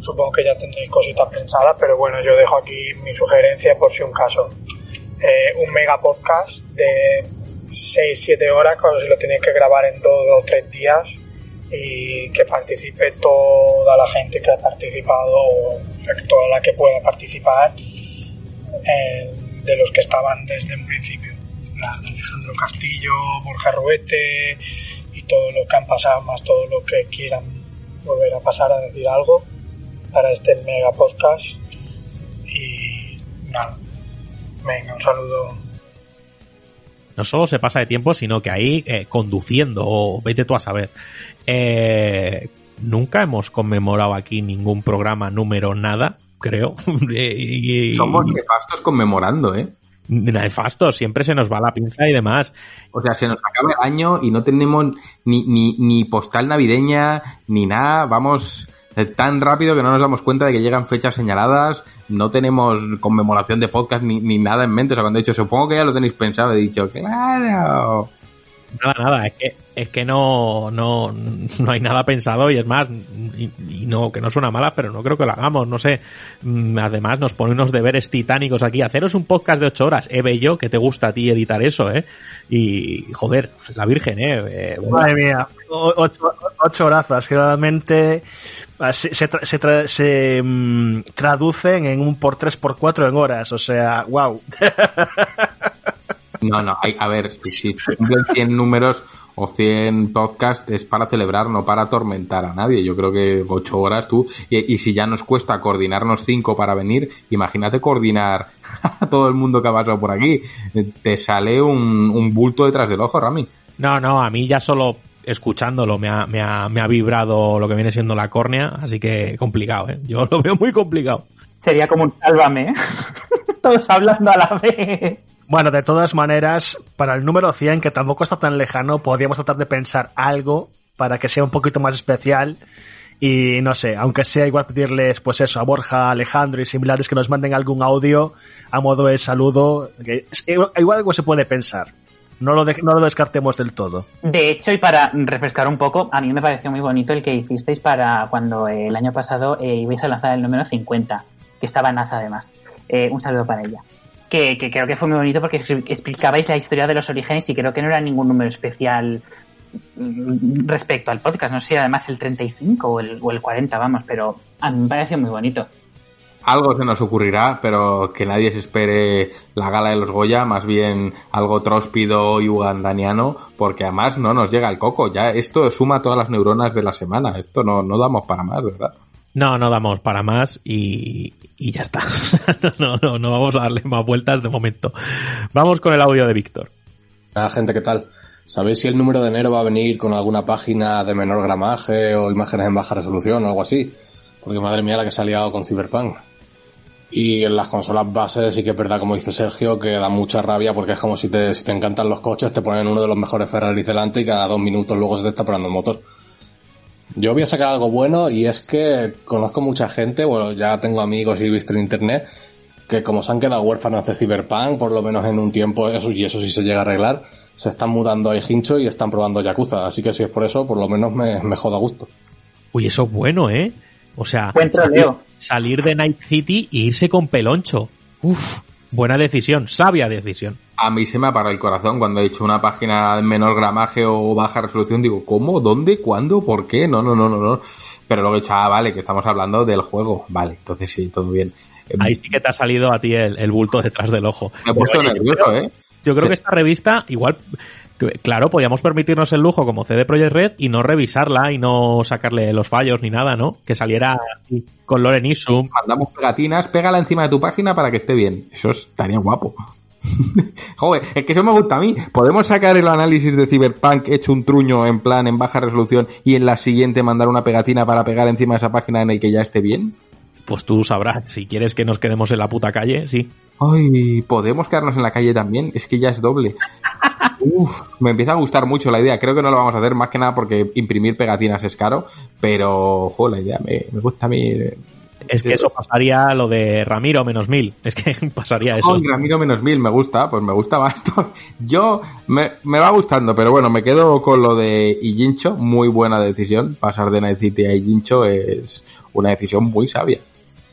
S15: supongo que ya tendréis cositas pensadas, pero bueno, yo dejo aquí mi sugerencia por si un caso. Eh, un mega podcast de 6-7 horas, como si lo tenéis que grabar en dos o tres días y que participe toda la gente que ha participado o toda la que pueda participar de los que estaban desde un principio. Alejandro Castillo, Borja Ruete y todo lo que han pasado, más todo lo que quieran volver a pasar a decir algo para este mega podcast. Y nada, venga, un saludo
S3: no solo se pasa de tiempo, sino que ahí eh, conduciendo, o vete tú a saber. Eh, nunca hemos conmemorado aquí ningún programa número nada, creo. y,
S2: Somos nefastos conmemorando, ¿eh?
S3: Nefastos, siempre se nos va la pinza y demás.
S2: O sea, se nos acaba el año y no tenemos ni, ni, ni postal navideña, ni nada. Vamos tan rápido que no nos damos cuenta de que llegan fechas señaladas, no tenemos conmemoración de podcast ni, ni nada en mente. O sea, cuando he dicho, supongo que ya lo tenéis pensado, he dicho, claro.
S3: Nada, nada, es que, es que no, no, no hay nada pensado y es más, y, y no, que no suena mala, pero no creo que lo hagamos, no sé. Mm, Además, nos pone unos deberes titánicos aquí. Haceros un podcast de ocho horas, eh, yo, que te gusta a ti editar eso, eh. Y, joder, la Virgen, eh. eh
S6: Madre mía, ocho, ocho horazas, que realmente se, se, tra- se, tra- se, mm, traducen en un por tres por cuatro en horas, o sea, wow.
S2: No, no, hay, a ver, si, si se cumplen 100 números o 100 podcasts es para celebrar, no para atormentar a nadie. Yo creo que 8 horas tú, y, y si ya nos cuesta coordinarnos 5 para venir, imagínate coordinar a todo el mundo que ha pasado por aquí. Te sale un, un bulto detrás del ojo, Rami.
S3: No, no, a mí ya solo escuchándolo me ha, me ha, me ha vibrado lo que viene siendo la córnea, así que complicado, ¿eh? Yo lo veo muy complicado.
S5: Sería como un sálvame, ¿eh? Todos hablando a la vez.
S6: Bueno, de todas maneras, para el número 100, que tampoco está tan lejano, podríamos tratar de pensar algo para que sea un poquito más especial. Y no sé, aunque sea igual pedirles, pues eso, a Borja, Alejandro y similares que nos manden algún audio a modo de saludo. que es- igual algo se puede pensar. No lo, de- no lo descartemos del todo.
S5: De hecho, y para refrescar un poco, a mí me pareció muy bonito el que hicisteis para cuando eh, el año pasado eh, ibais a lanzar el número 50, que estaba en Naza además. Eh, un saludo para ella. Que, que creo que fue muy bonito porque expli- explicabais la historia de los orígenes y creo que no era ningún número especial mm, respecto al podcast. No sé si además el 35 o el, o el 40, vamos, pero a mí me pareció muy bonito.
S2: Algo se nos ocurrirá, pero que nadie se espere la gala de los Goya, más bien algo tróspido y ugandaniano, porque además no nos llega el coco. Ya esto suma todas las neuronas de la semana. Esto no, no damos para más, ¿verdad?
S3: No, no damos para más y, y ya está. no, no, no vamos a darle más vueltas de momento. Vamos con el audio de Víctor.
S16: Ah, gente, ¿qué tal? ¿Sabéis si el número de enero va a venir con alguna página de menor gramaje o imágenes en baja resolución o algo así? Porque madre mía la que se ha liado con Cyberpunk. Y en las consolas bases sí que es verdad, como dice Sergio, que da mucha rabia porque es como si te, te encantan los coches, te ponen uno de los mejores Ferraris delante y cada dos minutos luego se te está parando el motor. Yo voy a sacar algo bueno y es que conozco mucha gente, bueno, ya tengo amigos y he visto en internet, que como se han quedado huérfanos de Cyberpunk, por lo menos en un tiempo, eso, y eso sí se llega a arreglar, se están mudando a Hincho y están probando Yakuza. Así que si es por eso, por lo menos me, me joda a gusto.
S3: Uy, eso es bueno, ¿eh? O sea,
S5: troleo.
S3: salir de Night City e irse con Peloncho. Uf, buena decisión, sabia decisión.
S2: A mí se me ha parado el corazón cuando he dicho una página de menor gramaje o baja resolución. Digo, ¿cómo? ¿Dónde? ¿Cuándo? ¿Por qué? No, no, no, no, no. Pero luego he dicho, ah, vale, que estamos hablando del juego. Vale, entonces sí, todo bien.
S3: Ahí sí que te ha salido a ti el, el bulto detrás del ojo.
S2: Me he puesto
S3: Pero, oye, yo
S2: nervioso,
S3: creo-
S2: ¿eh?
S3: Yo creo
S2: Sí.
S3: que esta revista, igual, claro, podíamos permitirnos el lujo como CD Projekt Red y no revisarla y no sacarle los fallos ni nada, ¿no? Que saliera con Loren Isum.
S2: Mandamos pegatinas, pégala encima de tu página para que esté bien. Eso estaría guapo. Joder, es que eso me gusta a mí. ¿Podemos sacar el análisis de Cyberpunk hecho un truño en plan en baja resolución y en la siguiente mandar una pegatina para pegar encima de esa página en el que ya esté bien?
S3: Pues tú sabrás, si quieres que nos quedemos en la puta calle, sí.
S2: Ay, ¿podemos quedarnos en la calle también? Es que ya es doble. Uf, me empieza a gustar mucho la idea. Creo que no lo vamos a hacer más que nada porque imprimir pegatinas es caro, pero jo, la idea me, me gusta a mí.
S3: Es que eso pasaría lo de Ramiro menos mil. Es que pasaría eso.
S2: Ay, Ramiro menos mil, me gusta, pues me gusta más. Yo me, me va gustando, pero bueno, me quedo con lo de Ijincho, muy buena decisión. Pasar de Night City a Ijincho es una decisión muy sabia.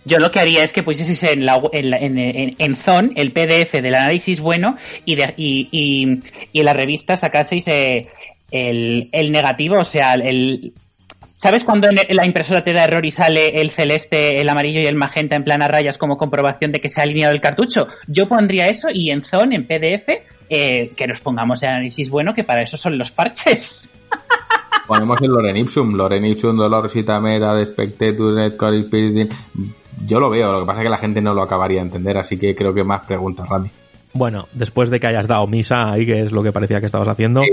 S5: Yo lo que haría es que pusieseis en, la, en, en, en, en Zone el PDF del análisis bueno y, de, y, y, y en la revista sacaseis el, el negativo, o sea, el... ¿Sabes cuando la impresora te da error y sale el celeste, el amarillo y el magenta en plan a rayas como comprobación de que se ha alineado el cartucho? Yo pondría eso y en Zone, en PDF, eh, que nos pongamos el análisis bueno, que para eso son los parches.
S2: Ponemos el Loren Ipsum, Loren Ipsum, Dolor, Citamera, Despectetur, Netcore. Yo lo veo, lo que pasa es que la gente no lo acabaría de entender, así que creo que más preguntas, Randy.
S3: Bueno, después de que hayas dado misa ahí, que es lo que parecía que estabas haciendo.
S2: Sí,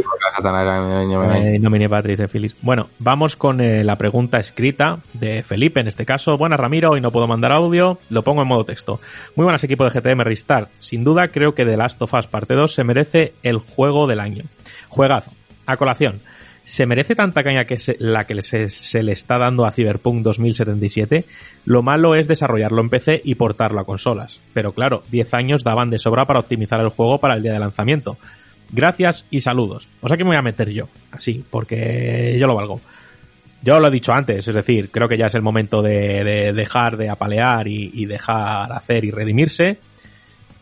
S3: Eh, nomine Patris de Filis. Bueno, vamos con eh, la pregunta escrita de Felipe en este caso. Buenas Ramiro, hoy no puedo mandar audio, lo pongo en modo texto. Muy buenas equipo de GTM Restart. Sin duda creo que The Last of Us Parte 2 se merece el juego del año. Juegazo. A colación. ¿Se merece tanta caña que se- la que se, le está dando a Cyberpunk 2077? Lo malo es desarrollarlo en PC y portarlo a consolas. Pero claro, 10 años daban de sobra para optimizar el juego para el día de lanzamiento. Gracias y saludos. O sea que me voy a meter yo, así, porque yo lo valgo. Yo lo he dicho antes, es decir, creo que ya es el momento de, de dejar de apalear y dejar hacer y redimirse.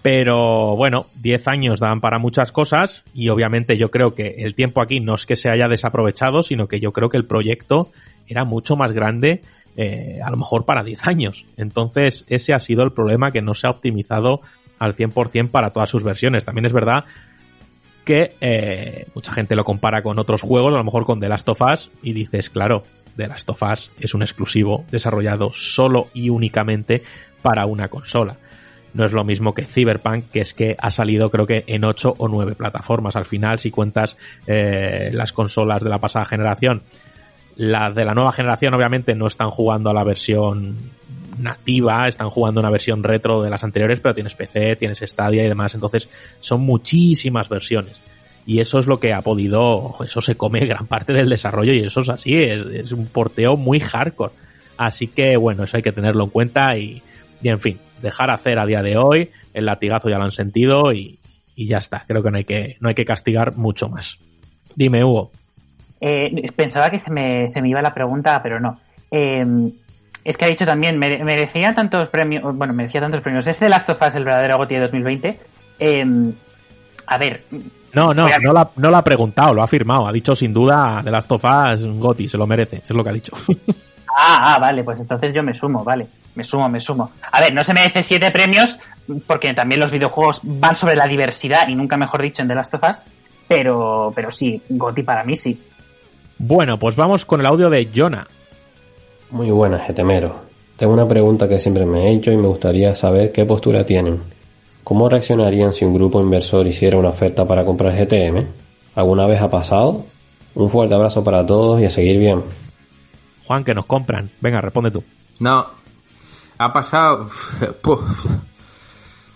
S3: Pero bueno, 10 años dan para muchas cosas y obviamente yo creo que el tiempo aquí no es que se haya desaprovechado, sino que yo creo que el proyecto era mucho más grande, eh, a lo mejor para 10 años. Entonces ese ha sido el problema que no se ha optimizado al 100% para todas sus versiones. También es verdad que eh, mucha gente lo compara con otros juegos, a lo mejor con The Last of Us, y dices, claro, The Last of Us es un exclusivo desarrollado solo y únicamente para una consola. No es lo mismo que Cyberpunk, que es que ha salido creo que en 8 o 9 plataformas. Al final, si cuentas eh, las consolas de la pasada generación, las de la nueva generación obviamente no están jugando a la versión nativa, están jugando una versión retro de las anteriores, pero tienes PC, tienes Stadia y demás, entonces son muchísimas versiones. Y eso es lo que ha podido, eso se come gran parte del desarrollo y eso es así, es, es un porteo muy hardcore. Así que bueno, eso hay que tenerlo en cuenta y, y en fin, dejar hacer a día de hoy, el latigazo ya lo han sentido y, y ya está, creo que no hay que, no hay que castigar mucho más. Dime, Hugo.
S5: Eh, pensaba que se me, se me iba la pregunta, pero no. Eh, es que ha dicho también, mere- merecía tantos premios, bueno, merecía tantos premios. Es de Last of Us el verdadero GOTY de 2020. Eh, a ver,
S3: No, no,
S5: a-
S3: no la, no lo ha preguntado, lo ha afirmado. Ha dicho sin duda de las tofas un Goti, se lo merece, es lo que ha dicho.
S5: Ah, ah, vale, pues entonces yo me sumo, vale. Me sumo, me sumo. A ver, no se merece siete premios, porque también los videojuegos van sobre la diversidad, y nunca mejor dicho en The Last of Us, pero, pero sí, Goti para mí sí.
S3: bueno, pues vamos con el audio de Jonah.
S17: Muy buenas, GTMero. Tengo una pregunta que siempre me he hecho y me gustaría saber qué postura tienen. ¿Cómo reaccionarían si un grupo inversor hiciera una oferta para comprar GTM? ¿Alguna vez ha pasado? Un fuerte abrazo para todos y a seguir bien.
S3: Juan, que nos compran. Venga, responde tú.
S2: No. Ha pasado...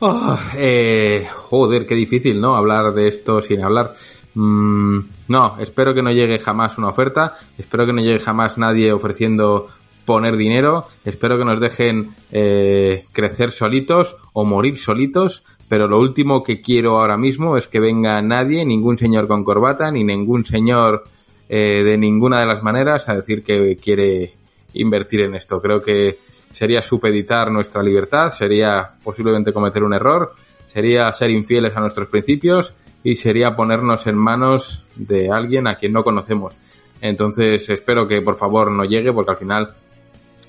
S2: Oh, eh, joder, qué difícil, ¿no? Hablar de esto sin hablar. Mm, no, espero que no llegue jamás una oferta. Espero que no llegue jamás nadie ofreciendo poner dinero. Espero que nos dejen eh, crecer solitos o morir solitos. Pero lo último que quiero ahora mismo es que venga nadie, ningún señor con corbata, ni ningún señor eh, de ninguna de las maneras a decir que quiere invertir en esto. Creo que sería supeditar nuestra libertad, sería posiblemente cometer un error, sería ser infieles a nuestros principios y sería ponernos en manos de alguien a quien no conocemos. Entonces espero que por favor no llegue porque al final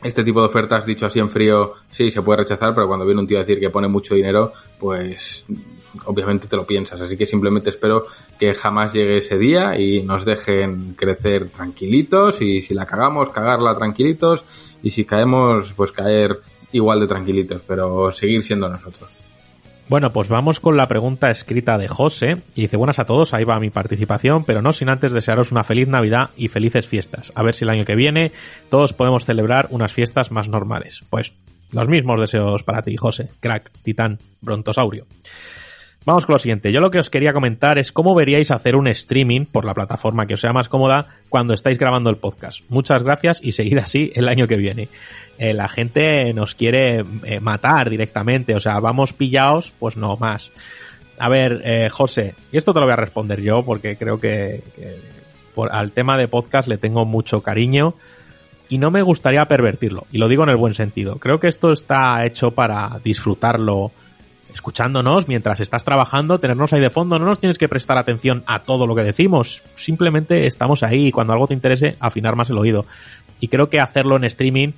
S2: este tipo de ofertas, dicho así en frío, sí, se puede rechazar, pero cuando viene un tío a decir que pone mucho dinero, pues obviamente te lo piensas. Así que simplemente espero que jamás llegue ese día y nos dejen crecer tranquilitos y si la cagamos, cagarla tranquilitos y si caemos, pues caer igual de tranquilitos, pero seguir siendo nosotros.
S3: Bueno, pues vamos con la pregunta escrita de José. Y dice, buenas a todos, ahí va mi participación, pero no sin antes desearos una feliz Navidad y felices fiestas. A ver si el año que viene todos podemos celebrar unas fiestas más normales. Pues los mismos deseos para ti, José, crack, titán, brontosaurio. Vamos con lo siguiente. Yo lo que os quería comentar es cómo veríais hacer un streaming por la plataforma que os sea más cómoda cuando estáis grabando el podcast. Muchas gracias y seguid así el año que viene. Eh, la gente nos quiere eh, matar directamente, o sea, vamos pillados, pues no más. A ver, eh, José, y esto te lo voy a responder yo porque creo que, por, al tema de podcast le tengo mucho cariño y no me gustaría pervertirlo, y lo digo en el buen sentido. Creo que esto está hecho para disfrutarlo escuchándonos mientras estás trabajando, tenernos ahí de fondo, no nos tienes que prestar atención a todo lo que decimos, simplemente estamos ahí y cuando algo te interese, afinar más el oído. Y creo que hacerlo en streaming,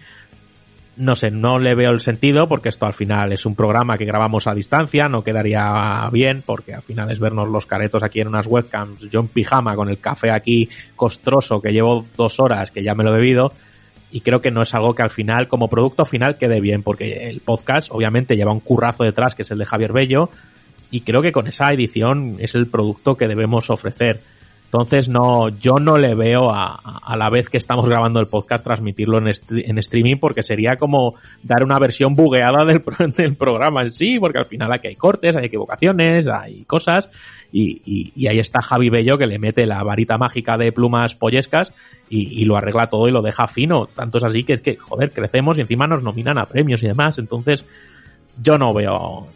S3: no sé, no le veo el sentido porque esto al final es un programa que grabamos a distancia, no quedaría bien porque al final es vernos los caretos aquí en unas webcams, yo en pijama con el café aquí costroso que llevo dos horas que ya me lo he bebido y creo que no es algo que al final, como producto final, quede bien, porque el podcast obviamente lleva un currazo detrás, que es el de Javier Bello, y creo que con esa edición es el producto que debemos ofrecer. Entonces no, yo no le veo a, a la vez que estamos grabando el podcast transmitirlo en, en, streaming porque sería como dar una versión bugueada del, del, programa en sí, porque al final aquí hay cortes, hay equivocaciones, hay cosas y, y, y, ahí está Javi Bello que le mete la varita mágica de plumas pollescas y, y, lo arregla todo y lo deja fino. Tanto es así que es que, joder, crecemos y encima nos nominan a premios y demás. Entonces yo no veo...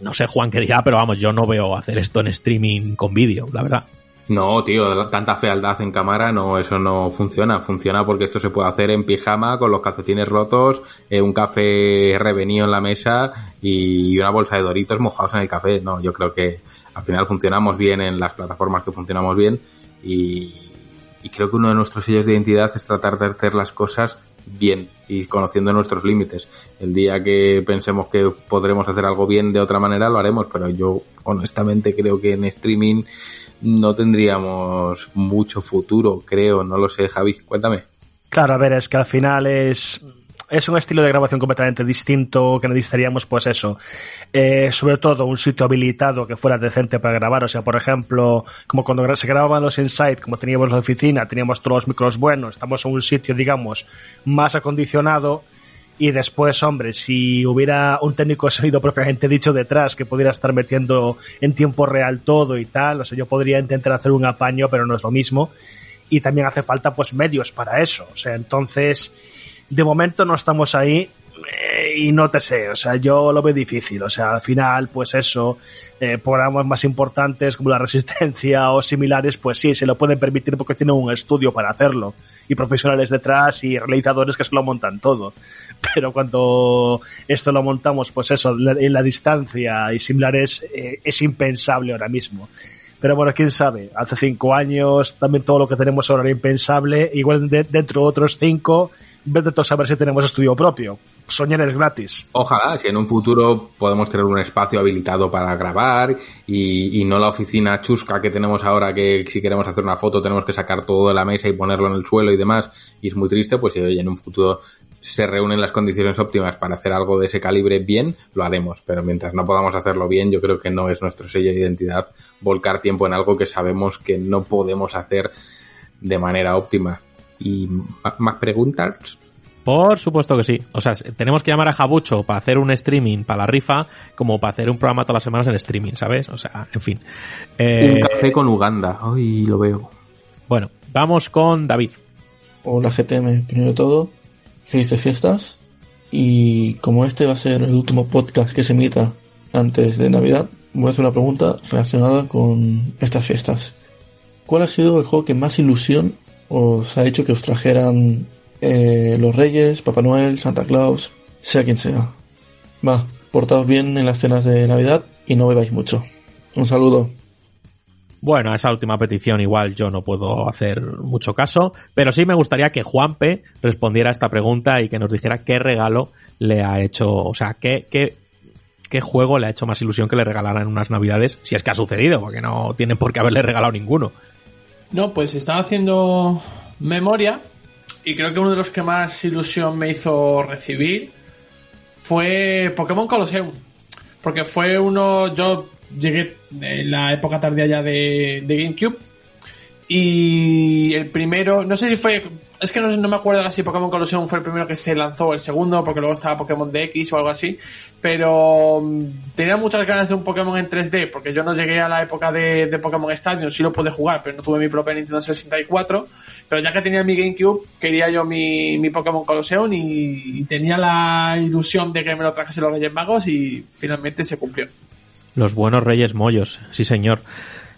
S3: No sé Juan qué dirá, pero vamos, yo no veo hacer esto en streaming con vídeo, la verdad.
S2: No, tío, tanta fealdad en cámara, no, eso no funciona. Funciona porque esto se puede hacer en pijama, con los calcetines rotos, eh, un café revenido en la mesa y una bolsa de doritos mojados en el café. No, yo creo que al final funcionamos bien en las plataformas que funcionamos bien y, y creo que uno de nuestros sellos de identidad es tratar de hacer las cosas bien y conociendo nuestros límites. El día que pensemos que podremos hacer algo bien de otra manera lo haremos, pero yo honestamente creo que en streaming no tendríamos mucho futuro, creo, no lo sé, Javi, cuéntame.
S6: Claro, a ver, es que al final es es un estilo de grabación completamente distinto que necesitaríamos, pues eso, eh, sobre todo un sitio habilitado que fuera decente para grabar, o sea, por ejemplo, como cuando se grababan los Inside, como teníamos la oficina, teníamos todos los micros buenos, estamos en un sitio, digamos, más acondicionado, y después, hombre, si hubiera un técnico de sonido propiamente dicho detrás que pudiera estar metiendo en tiempo real todo y tal, o sea, yo podría intentar hacer un apaño, pero no es lo mismo. Y también hace falta pues medios para eso. O sea, entonces, de momento no estamos ahí eh, y no te sé, o sea, yo lo veo difícil, o sea, al final, pues eso, eh, programas más importantes como la resistencia o similares, pues sí, se lo pueden permitir porque tienen un estudio para hacerlo y profesionales detrás y realizadores que se lo montan todo. Pero cuando esto lo montamos, pues eso, en la distancia y similares, eh, es impensable ahora mismo. Pero bueno, quién sabe, hace cinco años también todo lo que tenemos ahora era impensable, igual de, dentro de otros cinco, vete a saber si tenemos estudio propio. Soñar es gratis.
S2: Ojalá, si en un futuro podemos tener un espacio habilitado para grabar y, y, no la oficina chusca que tenemos ahora que si queremos hacer una foto tenemos que sacar todo de la mesa y ponerlo en el suelo y demás y es muy triste, pues si oye, en un futuro se reúnen las condiciones óptimas para hacer algo de ese calibre bien, lo haremos. Pero mientras no podamos hacerlo bien, yo creo que no es nuestro sello de identidad volcar tiempo en algo que sabemos que no podemos hacer de manera óptima. ¿Y más preguntas?
S3: Por supuesto que sí. O sea, tenemos que llamar a Jabucho para hacer un streaming para la rifa, como para hacer un programa todas las semanas en streaming, ¿sabes? O sea, en fin. Eh,
S2: Un café con Uganda. Ay, lo veo.
S3: Bueno, vamos con David.
S18: Hola GTM, primero de todo, felices fiestas. Y como este va a ser el último podcast que se emita antes de Navidad, voy a hacer una pregunta relacionada con estas fiestas. ¿Cuál ha sido el juego que más ilusión os ha hecho que os trajeran eh, los Reyes, Papá Noel, Santa Claus, sea quien sea? Va, portaos bien en las cenas de Navidad y no bebáis mucho. Un saludo.
S3: Bueno, a esa última petición igual yo no puedo hacer mucho caso, pero sí me gustaría que Juanpe respondiera a esta pregunta y que nos dijera qué regalo le ha hecho, o sea, qué, qué, qué juego le ha hecho más ilusión que le regalaran unas navidades, si es que ha sucedido, porque no tienen por qué haberle regalado ninguno.
S4: No, pues estaba haciendo memoria y creo que uno de los que más ilusión me hizo recibir fue Pokémon Colosseum. Porque fue uno, yo llegué en la época tardía ya de, de GameCube y el primero, no sé si fue, es que no, no me acuerdo ahora si Pokémon Colosseum fue el primero que se lanzó o el segundo, porque luego estaba Pokémon DX o algo así, pero mm, tenía muchas ganas de un Pokémon en 3D, porque yo no llegué a la época de, Pokémon Stadium, sí lo pude jugar, pero no tuve mi propia Nintendo 64, pero ya que tenía mi GameCube, quería yo mi, mi Pokémon Colosseum y, y tenía la ilusión de que me lo trajese los Reyes Magos y finalmente se cumplió.
S3: Los buenos Reyes Mollos, sí señor.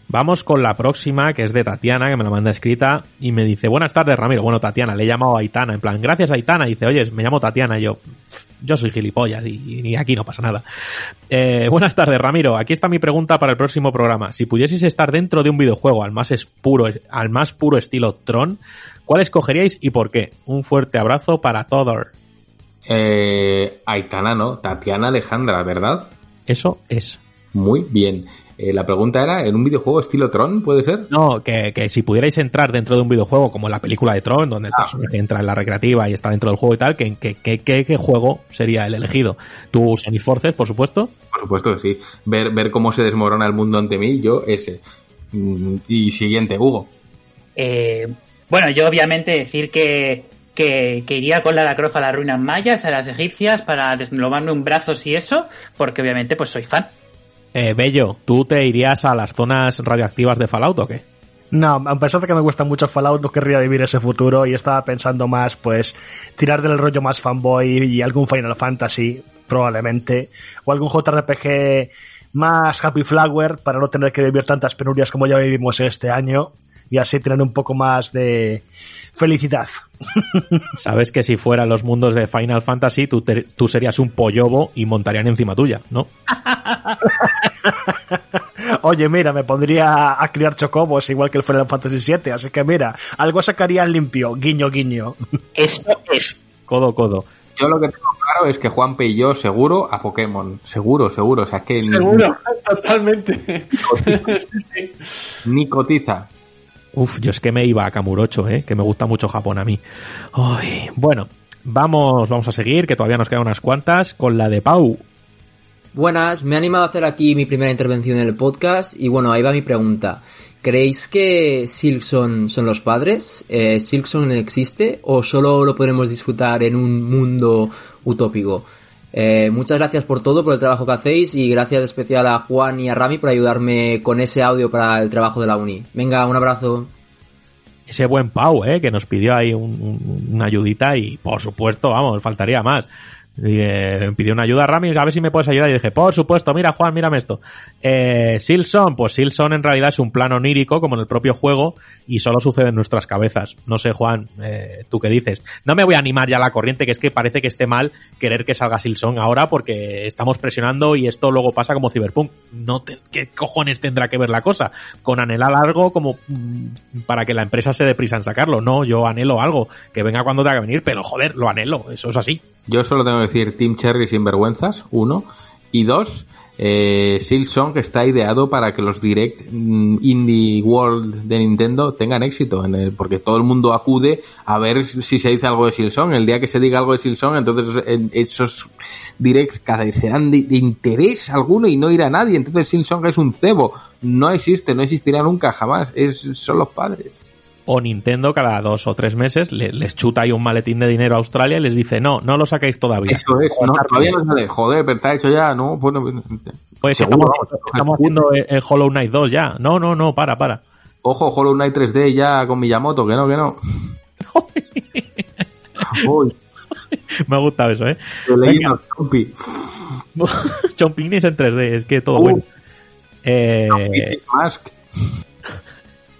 S3: Vamos con la próxima, que es de Tatiana, que me la manda escrita, y me dice, buenas tardes, Ramiro. Bueno, Tatiana, le he llamado a Aitana, en plan, gracias Aitana. Y dice, oye, me llamo Tatiana, y yo, yo soy gilipollas y, y aquí no pasa nada. Eh, buenas tardes, Ramiro. Aquí está mi pregunta para el próximo programa. Si pudieseis estar dentro de un videojuego al más, es puro, al más puro estilo Tron, ¿cuál escogeríais y por qué? Un fuerte abrazo para todos.
S2: Eh, Aitana, no. Tatiana Alejandra, ¿verdad?
S3: Eso es.
S2: Muy bien. Eh, la pregunta era, ¿en un videojuego estilo Tron puede ser?
S3: No, que, que si pudierais entrar dentro de un videojuego como la película de Tron, donde el personaje entra en la recreativa y está dentro del juego y tal, ¿qué, qué, qué, qué- qué juego sería el elegido? ¿Tú, Sony Forces, por supuesto?
S2: Por supuesto que sí. Ver, ver cómo se desmorona el mundo ante mí, yo ese. Mm, Y siguiente, Hugo.
S5: Eh, bueno, yo obviamente decir que, que, que iría con la Croft a las ruinas mayas, a las egipcias, para deslomarme un brazo y eso, porque obviamente pues soy fan.
S3: Eh, Bello, ¿tú te irías a las zonas radioactivas de Fallout o qué?
S6: No, a pesar de que me gusta mucho Fallout, no querría vivir ese futuro y estaba pensando más, pues, tirar del rollo más fanboy y algún Final Fantasy, probablemente, o algún JRPG más Happy Flower para no tener que vivir tantas penurias como ya vivimos este año y así tener un poco más de felicidad.
S3: Sabes que si fueran los mundos de Final Fantasy, tú, te- tú serías un pollobo y montarían encima tuya, ¿no?
S6: Oye, mira, me pondría a criar chocobos igual que el Final Fantasy VII, así que mira, algo sacaría limpio, guiño, guiño.
S5: Eso es.
S3: Codo, codo.
S2: Yo lo que tengo claro es que Juanpe y yo seguro a Pokémon. Seguro, seguro. O sea, que ni-
S4: Seguro, totalmente. Sí, sí.
S2: ni cotiza.
S3: Uf, yo es que me iba a Kamurocho, ¿eh? que me gusta mucho Japón a mí. Bueno, vamos, vamos a seguir, que todavía nos quedan unas cuantas, con la de Pau.
S19: Buenas, me he animado a hacer aquí mi primera intervención en el podcast y bueno, ahí va mi pregunta. ¿Creéis que Silkson son los padres? Eh, ¿Silkson existe o solo lo podremos disfrutar en un mundo utópico? Eh, muchas gracias por todo, por el trabajo que hacéis y gracias especial a Juan y a Rami por ayudarme con ese audio para el trabajo de la uni. Venga, un abrazo.
S3: Ese buen Pau, ¿eh? que nos pidió ahí un- una ayudita y por supuesto, vamos, faltaría más. Y, eh, pidió una ayuda a Rami, a ver si me puedes ayudar. Y dije, por supuesto, mira Juan, mírame esto. Eh, Silson, pues Silson en realidad es un plan onírico, como en el propio juego, y solo sucede en nuestras cabezas. No sé, Juan, eh, ¿tú qué dices? No me voy a animar ya a la corriente, que es que parece que esté mal querer que salga Silson ahora, porque estamos presionando y esto luego pasa como Cyberpunk. No te- ¿Qué cojones tendrá que ver la cosa? Con anhelar algo como mm, para que la empresa se dé prisa en sacarlo. No, yo anhelo algo, que venga cuando tenga que venir, pero joder, lo anhelo, eso es así.
S2: Yo solo tengo que decir Team Cherry sin vergüenzas, uno. Y dos, eh, Silksong está ideado para que los Direct mm, Indie World de Nintendo tengan éxito, en el- porque todo el mundo acude a ver si se dice algo de Silksong. El día que se diga algo de Silksong, entonces en- esos Directs carecerán de, de interés alguno y no irá nadie. Entonces Silksong es un cebo. No existe, no existirá nunca, jamás. Es, son los padres.
S3: O Nintendo cada dos o tres meses le- les chuta ahí un maletín de dinero a Australia y les dice, no, no lo saquéis todavía.
S2: Eso es, no, todavía no sale. Joder, pero está hecho ya, ¿no? Bueno,
S3: Pues
S2: seguro,
S3: estamos, estamos haciendo el, el Hollow Knight 2 ya. No, no, no, para, para.
S2: Ojo, Hollow Knight 3D ya con Miyamoto, que no, que no. Uy,
S3: Me ha gustado eso, ¿eh?
S2: Chompy.
S3: Chompinis en 3D, es que todo
S2: Uh.
S3: bueno. Eh,
S2: Mask.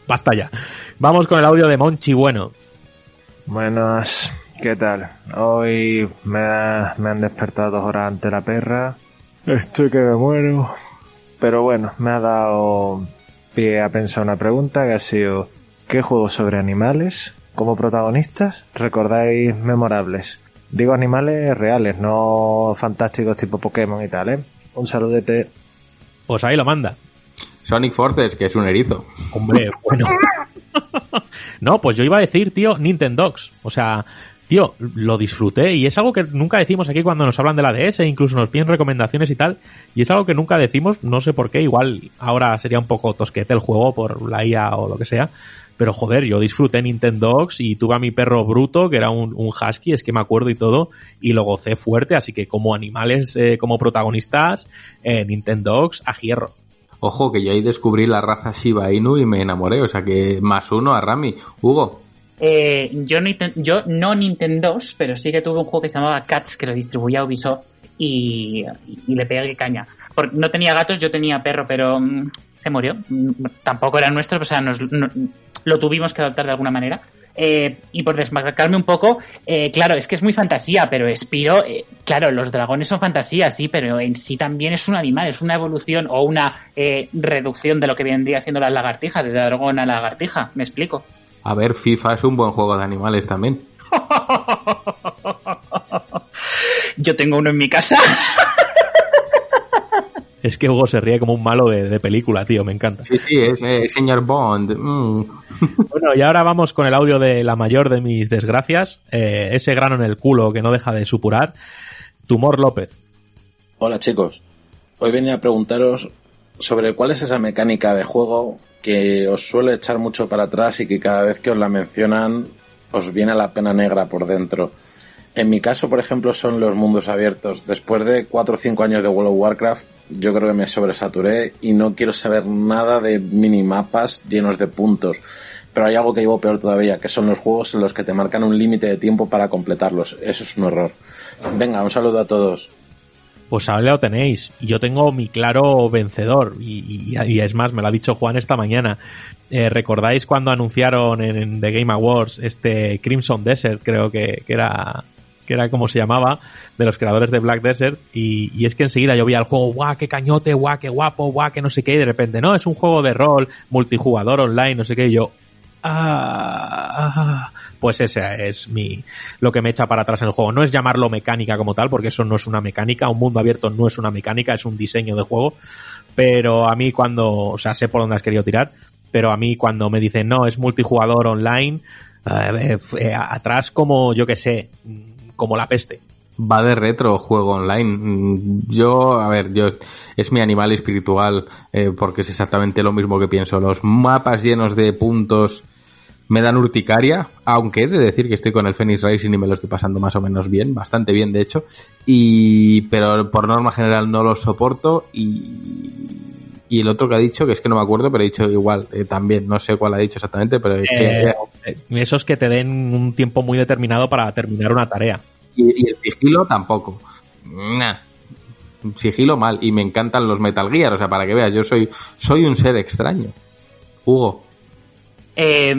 S3: Basta ya. Vamos con el audio de Monchi Bueno.
S20: Buenas, ¿qué tal? Hoy me, ha- me han despertado dos horas ante la perra. Estoy que me muero. Pero bueno, me ha dado pie a pensar una pregunta que ha sido ¿qué juegos sobre animales como protagonistas recordáis memorables? Digo animales reales, no fantásticos tipo Pokémon y tal, ¿eh? Un saludete.
S3: Pues ahí lo manda.
S2: Sonic Forces, que es un erizo.
S3: Hombre, bueno. no, pues yo iba a decir, tío, Nintendogs. O sea, tío, lo disfruté y es algo que nunca decimos aquí cuando nos hablan de la DS, incluso nos piden recomendaciones y tal. Y es algo que nunca decimos, no sé por qué, igual ahora sería un poco tosquete el juego por la IA o lo que sea. Pero joder, yo disfruté Nintendogs y tuve a mi perro bruto, que era un, un husky, es que me acuerdo y todo, y lo gocé fuerte, así que como animales, eh, como protagonistas, eh, Nintendogs a hierro.
S2: Ojo, que yo ahí descubrí la raza Shiba Inu y me enamoré. O sea que más uno a Rami. Hugo,
S5: Eh, yo, no, yo no Nintendo, pero sí que tuve un juego que se llamaba Cats que lo distribuía Ubisoft y, le pegué caña. Porque no tenía gatos, yo tenía perro, pero mm, se murió. Mm, Tampoco era nuestro, o sea, nos, no- lo tuvimos que adoptar de alguna manera. Eh, y por desmarcarme un poco, eh, claro, es que es muy fantasía, pero Spiro, eh, claro, los dragones son fantasía, sí, pero en sí también es un animal, es una evolución o una eh, reducción de lo que vendría siendo la lagartija, de dragón a lagartija, me explico.
S2: a ver, FIFA es un buen juego de animales también.
S5: Yo tengo uno en mi casa.
S3: Es que Hugo se ríe como un malo de, de película, tío, me encanta.
S2: Sí, sí, es eh, señor Bond. Mm.
S3: Bueno, y ahora vamos con el audio de la mayor de mis desgracias, eh, ese grano en el culo que no deja de supurar, Tumor López.
S21: Hola chicos, hoy venía a preguntaros sobre cuál es esa mecánica de juego que os suele echar mucho para atrás y que cada vez que os la mencionan os viene la pena negra por dentro. En mi caso, por ejemplo, son los mundos abiertos. Después de 4 o 5 años de World of Warcraft, yo creo que me sobresaturé y no quiero saber nada de minimapas llenos de puntos. Pero hay algo que llevo peor todavía, que son los juegos en los que te marcan un límite de tiempo para completarlos. Eso es un horror. Venga, un saludo a todos.
S3: Pues ahora lo tenéis. Y yo tengo mi claro vencedor. Y, es más, me lo ha dicho Juan esta mañana. Eh, ¿Recordáis cuando anunciaron en, en The Game Awards este Crimson Desert, creo que, que era que era como se llamaba, de los creadores de Black Desert, y, y es que enseguida yo vi al juego, guau, qué cañote, guau, qué guapo, guau, que no sé qué, y de repente, no, es un juego de rol, multijugador online, no sé qué, y yo, ah, pues ese es mi lo que me echa para atrás en el juego. No es llamarlo mecánica como tal, porque eso no es una mecánica, un mundo abierto no es una mecánica, es un diseño de juego, pero a mí cuando, o sea, sé por dónde has querido tirar, pero a mí cuando me dicen, no, es multijugador online, eh, eh, atrás como, yo que sé, como la peste.
S2: Va de retro juego online. Mm, Yo, a ver, yo es mi animal espiritual eh, porque es exactamente lo mismo que pienso. Los mapas llenos de puntos me dan urticaria, aunque he de decir que estoy con el Phoenix Racing y me lo estoy pasando más o menos bien, bastante bien de hecho, y pero por norma general no los soporto y, y el otro que ha dicho, que es que no me acuerdo, pero he dicho igual, eh, también, no sé cuál ha dicho exactamente, pero es que...
S3: Eh, eh, esos que te den un tiempo muy determinado para terminar una tarea.
S2: Y, y el sigilo tampoco. Nah. Sigilo mal. Y me encantan los Metal Gear. O sea, para que veas, yo soy, soy un ser extraño. Hugo.
S5: Eh,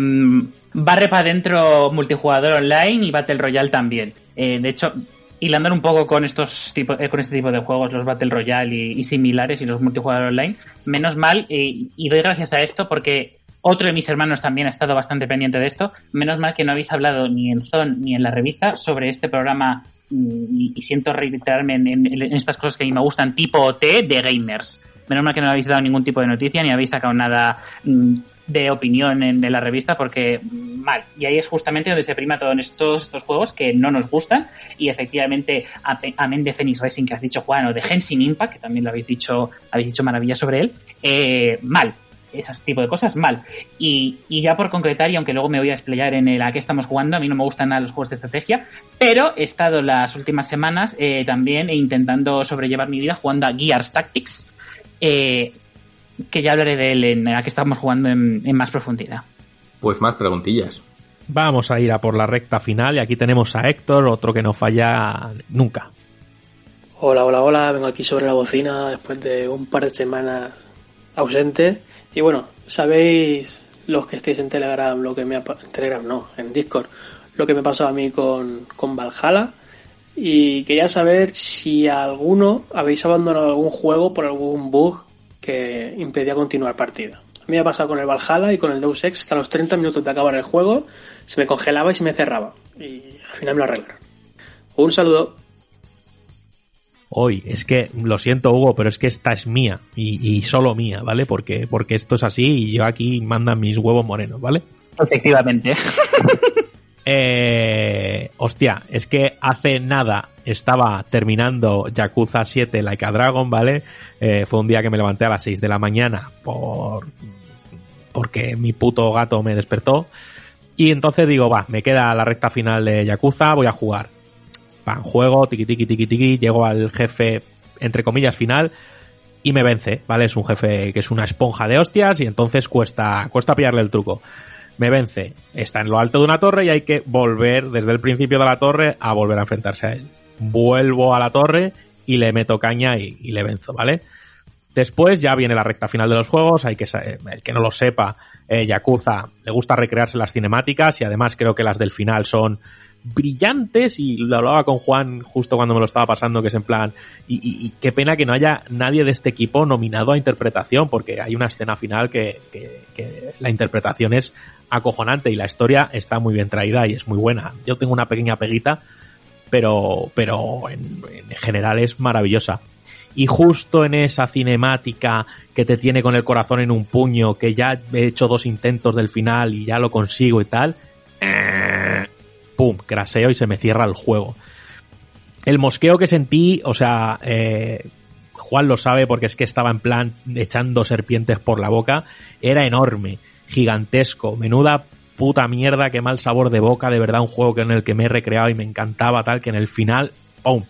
S5: barre para adentro multijugador online y Battle Royale también. Eh, de hecho, hilando un poco con estos tipos, eh, con este tipo de juegos, los Battle Royale y, y similares y los multijugador online, menos mal, eh, y doy gracias a esto porque otro de mis hermanos también ha estado bastante pendiente de esto. Menos mal que no habéis hablado ni en Zone ni en la revista sobre este programa mm, y, y siento reiterarme en, en- en estas cosas que a mí me gustan, tipo T de gamers. Menos mal que no habéis dado ningún tipo de noticia ni habéis sacado nada mm, de opinión en, en la revista porque mm, mal. Y ahí es justamente donde se prima todos estos, estos juegos que no nos gustan y efectivamente, amén de Phoenix Racing que has dicho Juan o de Genshin Impact, que también lo habéis dicho, habéis dicho maravillas sobre él, eh, mal. ese tipo de cosas, mal. Y, y ya por concretar, y aunque luego me voy a explayar en el a qué estamos jugando, a mí no me gustan nada los juegos de estrategia, pero he estado las últimas semanas eh, también intentando sobrellevar mi vida jugando a Gears Tactics, eh, que ya hablaré de él en a qué estamos jugando en, en más profundidad.
S2: Pues más preguntillas.
S3: Vamos a ir a por la recta final y aquí tenemos a Héctor, otro que no falla nunca.
S22: Hola, hola, hola, vengo aquí sobre la bocina después de un par de semanas ausente. Y bueno, sabéis los que estéis en Telegram, lo que me ha en Telegram no, en Discord, lo que me pasó a mí con, con Valhalla. Y quería saber si alguno habéis abandonado algún juego por algún bug que impedía continuar partida. A mí me ha pasado con el Valhalla y con el Deus Ex que a los 30 minutos de acabar el juego se me congelaba y se me cerraba. Y al final me lo arreglaron. Un saludo.
S3: Hoy, es que lo siento Hugo, pero es que esta es mía y, y solo mía, ¿vale? Porque, porque esto es así y yo aquí mandan mis huevos morenos, ¿vale?
S5: Efectivamente.
S3: Eh, hostia, es que hace nada estaba terminando Yakuza 7 Like a Dragon, ¿vale? Eh, fue un día que me levanté a las 6 de la mañana por porque mi puto gato me despertó. Y entonces digo, va, me queda la recta final de Yakuza, voy a jugar. Va, juego, tiki tiki tiki tiki, llego al jefe, entre comillas, final y me vence, ¿vale? Es un jefe que es una esponja de hostias y entonces cuesta, cuesta pillarle el truco. Me vence, está en lo alto de una torre y hay que volver desde el principio de la torre a volver a enfrentarse a él. Vuelvo a la torre y le meto caña y, le venzo, ¿vale? Después ya viene la recta final de los juegos, hay que sa- el que no lo sepa, eh, Yakuza le gusta recrearse las cinemáticas y además creo que las del final son brillantes y lo hablaba con Juan justo cuando me lo estaba pasando que es en plan y, y- y qué pena que no haya nadie de este equipo nominado a interpretación porque hay una escena final que, que- que la interpretación es acojonante y la historia está muy bien traída y es muy buena. Yo tengo una pequeña peguita pero pero en, en general es maravillosa. Y justo en esa cinemática que te tiene con el corazón en un puño, que ya he hecho dos intentos del final y ya lo consigo y tal, eh, pum, craseo y se me cierra el juego. El mosqueo que sentí, o sea, eh, Juan lo sabe porque es que estaba en plan echando serpientes por la boca, era enorme, gigantesco, menuda puta mierda, qué mal sabor de boca, de verdad un juego que en el que me he recreado y me encantaba tal, que en el final, ¡pum!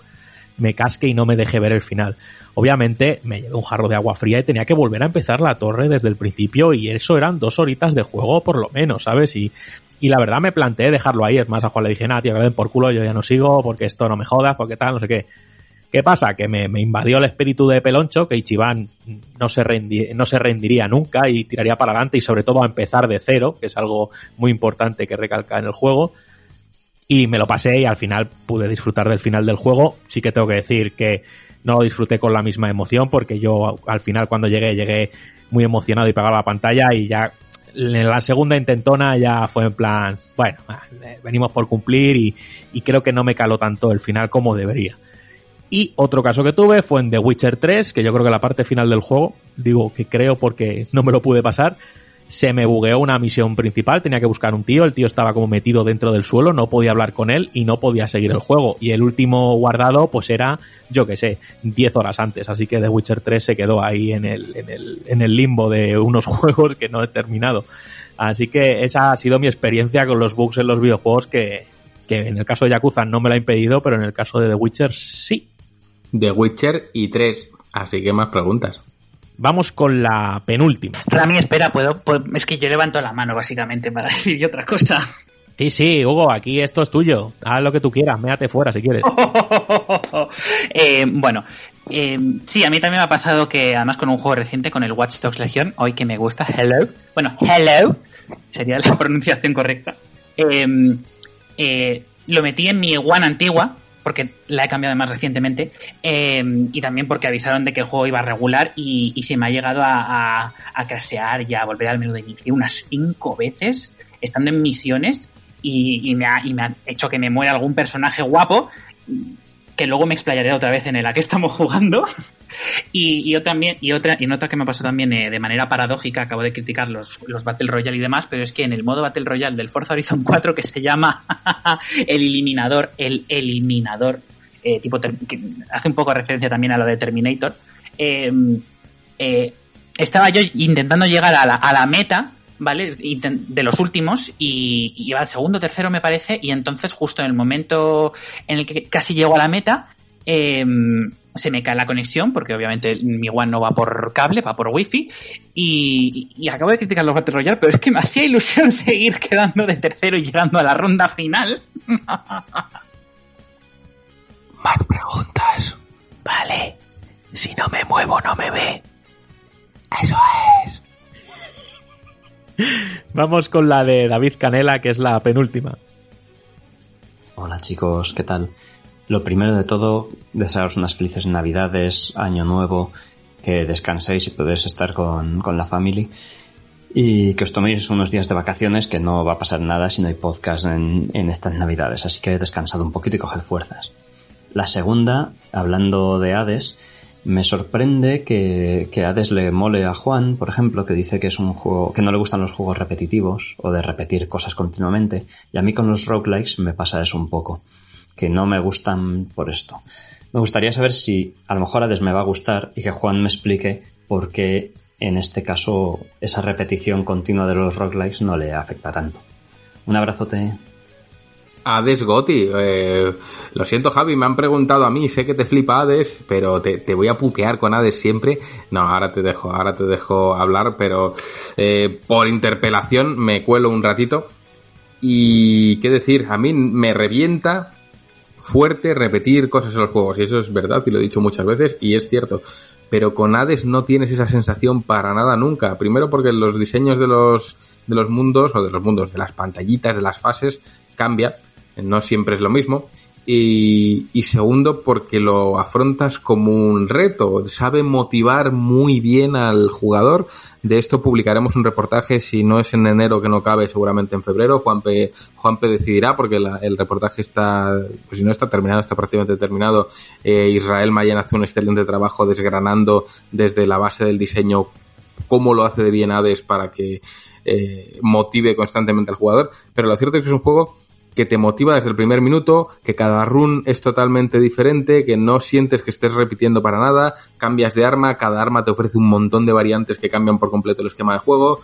S3: me casque y no me deje ver el final. Obviamente me llevé un jarro de agua fría y tenía que volver a empezar la torre desde el principio y eso eran dos horitas de juego por lo menos, ¿sabes? Y, y la verdad me planteé dejarlo ahí, es más, a Juan le dije, nada, tío, que por culo, yo ya no sigo porque esto no me jodas, porque tal, no sé qué. ¿Qué pasa? Que me, invadió el espíritu de Peloncho, que Ichiban no se, no se rendiría nunca y tiraría para adelante y sobre todo a empezar de cero, que es algo muy importante que recalca en el juego. Y me lo pasé y al final pude disfrutar del final del juego. Sí que tengo que decir que no lo disfruté con la misma emoción porque yo al final cuando llegué llegué muy emocionado y pegaba la pantalla y ya en la segunda intentona ya fue en plan, bueno, venimos por cumplir y creo que no me caló tanto el final como debería. Y otro caso que tuve fue en The Witcher 3, que yo creo que la parte final del juego, digo que creo porque no me lo pude pasar, se me bugueó una misión principal, tenía que buscar un tío, el tío estaba como metido dentro del suelo, no podía hablar con él y no podía seguir el juego. Y el último guardado, pues era, yo que sé, 10 horas antes, así que The Witcher 3 se quedó ahí en el, en el, en el limbo de unos juegos que no he terminado. Así que esa ha sido mi experiencia con los bugs en los videojuegos que, que en el caso de Yakuza no me la ha impedido, pero en el caso de The Witcher sí.
S2: The Witcher y 3, así que más preguntas.
S3: Vamos con la penúltima.
S5: Para mí, espera, puedo, Es que yo levanto la mano, básicamente, para decir otra cosa.
S3: Sí, sí, Hugo, aquí esto es tuyo. Haz lo que tú quieras, méate fuera si quieres.
S5: Eh, bueno, eh, sí, a mí también me ha pasado que, además, con un juego reciente, con el Watch Dogs Legion, hoy que me gusta, Hello. Bueno, Hello sería la pronunciación correcta. Eh, eh, lo metí en mi One antigua, porque la he cambiado más recientemente, eh, y también porque avisaron de que el juego iba a regular y, se me ha llegado a, a, a crashear y a volver al menú de inicio unas cinco veces, estando en misiones, y me ha, y me ha hecho que me muera algún personaje guapo, que luego me explayaré otra vez en el a que estamos jugando. Y, y yo también, y otra, y nota que me pasó también eh, de manera paradójica, acabo de criticar los, los Battle Royale y demás, pero es que en el modo Battle Royale del Forza Horizon 4 que se llama el eliminador, el eliminador, eh, tipo que hace un poco referencia también a lo de Terminator, eh, estaba yo intentando llegar a la, a la meta, ¿vale? De los últimos y y iba al segundo, tercero me parece, y entonces justo en el momento en el que casi llego a la meta, em, se me cae la conexión, porque obviamente mi One no va por cable, va por wifi, y, y acabo de criticar los Battle Royale, pero es que me hacía ilusión seguir quedando de tercero y llegando a la ronda final.
S3: Más preguntas. Vale. Si no me muevo, no me ve. Eso es. Vamos con la de David Canela, que es la penúltima.
S17: Hola chicos, ¿qué tal? Lo primero de todo, desearos unas felices navidades, año nuevo, que descanséis y podéis estar con, con la family y que os toméis unos días de vacaciones que no va a pasar nada si no hay podcast en, en estas navidades, así que descansad un poquito y coged fuerzas. La segunda, hablando de Hades, me sorprende que, que Hades le mole a Juan, por ejemplo, que dice que es un juego, que no le gustan los juegos repetitivos o de repetir cosas continuamente, y a mí con los roguelikes me pasa eso un poco, que no me gustan por esto. Me gustaría saber si a lo mejor Hades me va a gustar y que Juan me explique por qué en este caso esa repetición continua de los roguelikes no le afecta tanto. Un abrazote.
S2: Hades Goti. Eh, lo siento, Javi, me han preguntado a mí, sé que te flipa Hades, pero te, voy a putear con Hades siempre. No, ahora te dejo, ahora te dejo hablar, pero eh, por interpelación me cuelo un ratito. Y qué decir, a mí me revienta fuerte repetir cosas en los juegos, y eso es verdad, y lo he dicho muchas veces, y es cierto. Pero con Hades no tienes esa sensación para nada nunca. Primero porque los diseños de los, de los mundos, o de los mundos, de las pantallitas, de las fases, cambia. No siempre es lo mismo. Y, y segundo, porque lo afrontas como un reto. Sabe motivar muy bien al jugador. De esto publicaremos un reportaje, si no es en enero que no cabe, seguramente en febrero. Juanpe, Juanpe decidirá, porque el reportaje está, pues si no está terminado, está prácticamente terminado. Eh, Israel Mayen hace un excelente trabajo desgranando desde la base del diseño cómo lo hace de bien Hades para que eh, motive constantemente al jugador. Pero lo cierto es que es un juego que te motiva desde el primer minuto, que cada run es totalmente diferente, que no sientes que estés repitiendo para nada, cambias de arma, cada arma te ofrece un montón de variantes que cambian por completo el esquema de juego.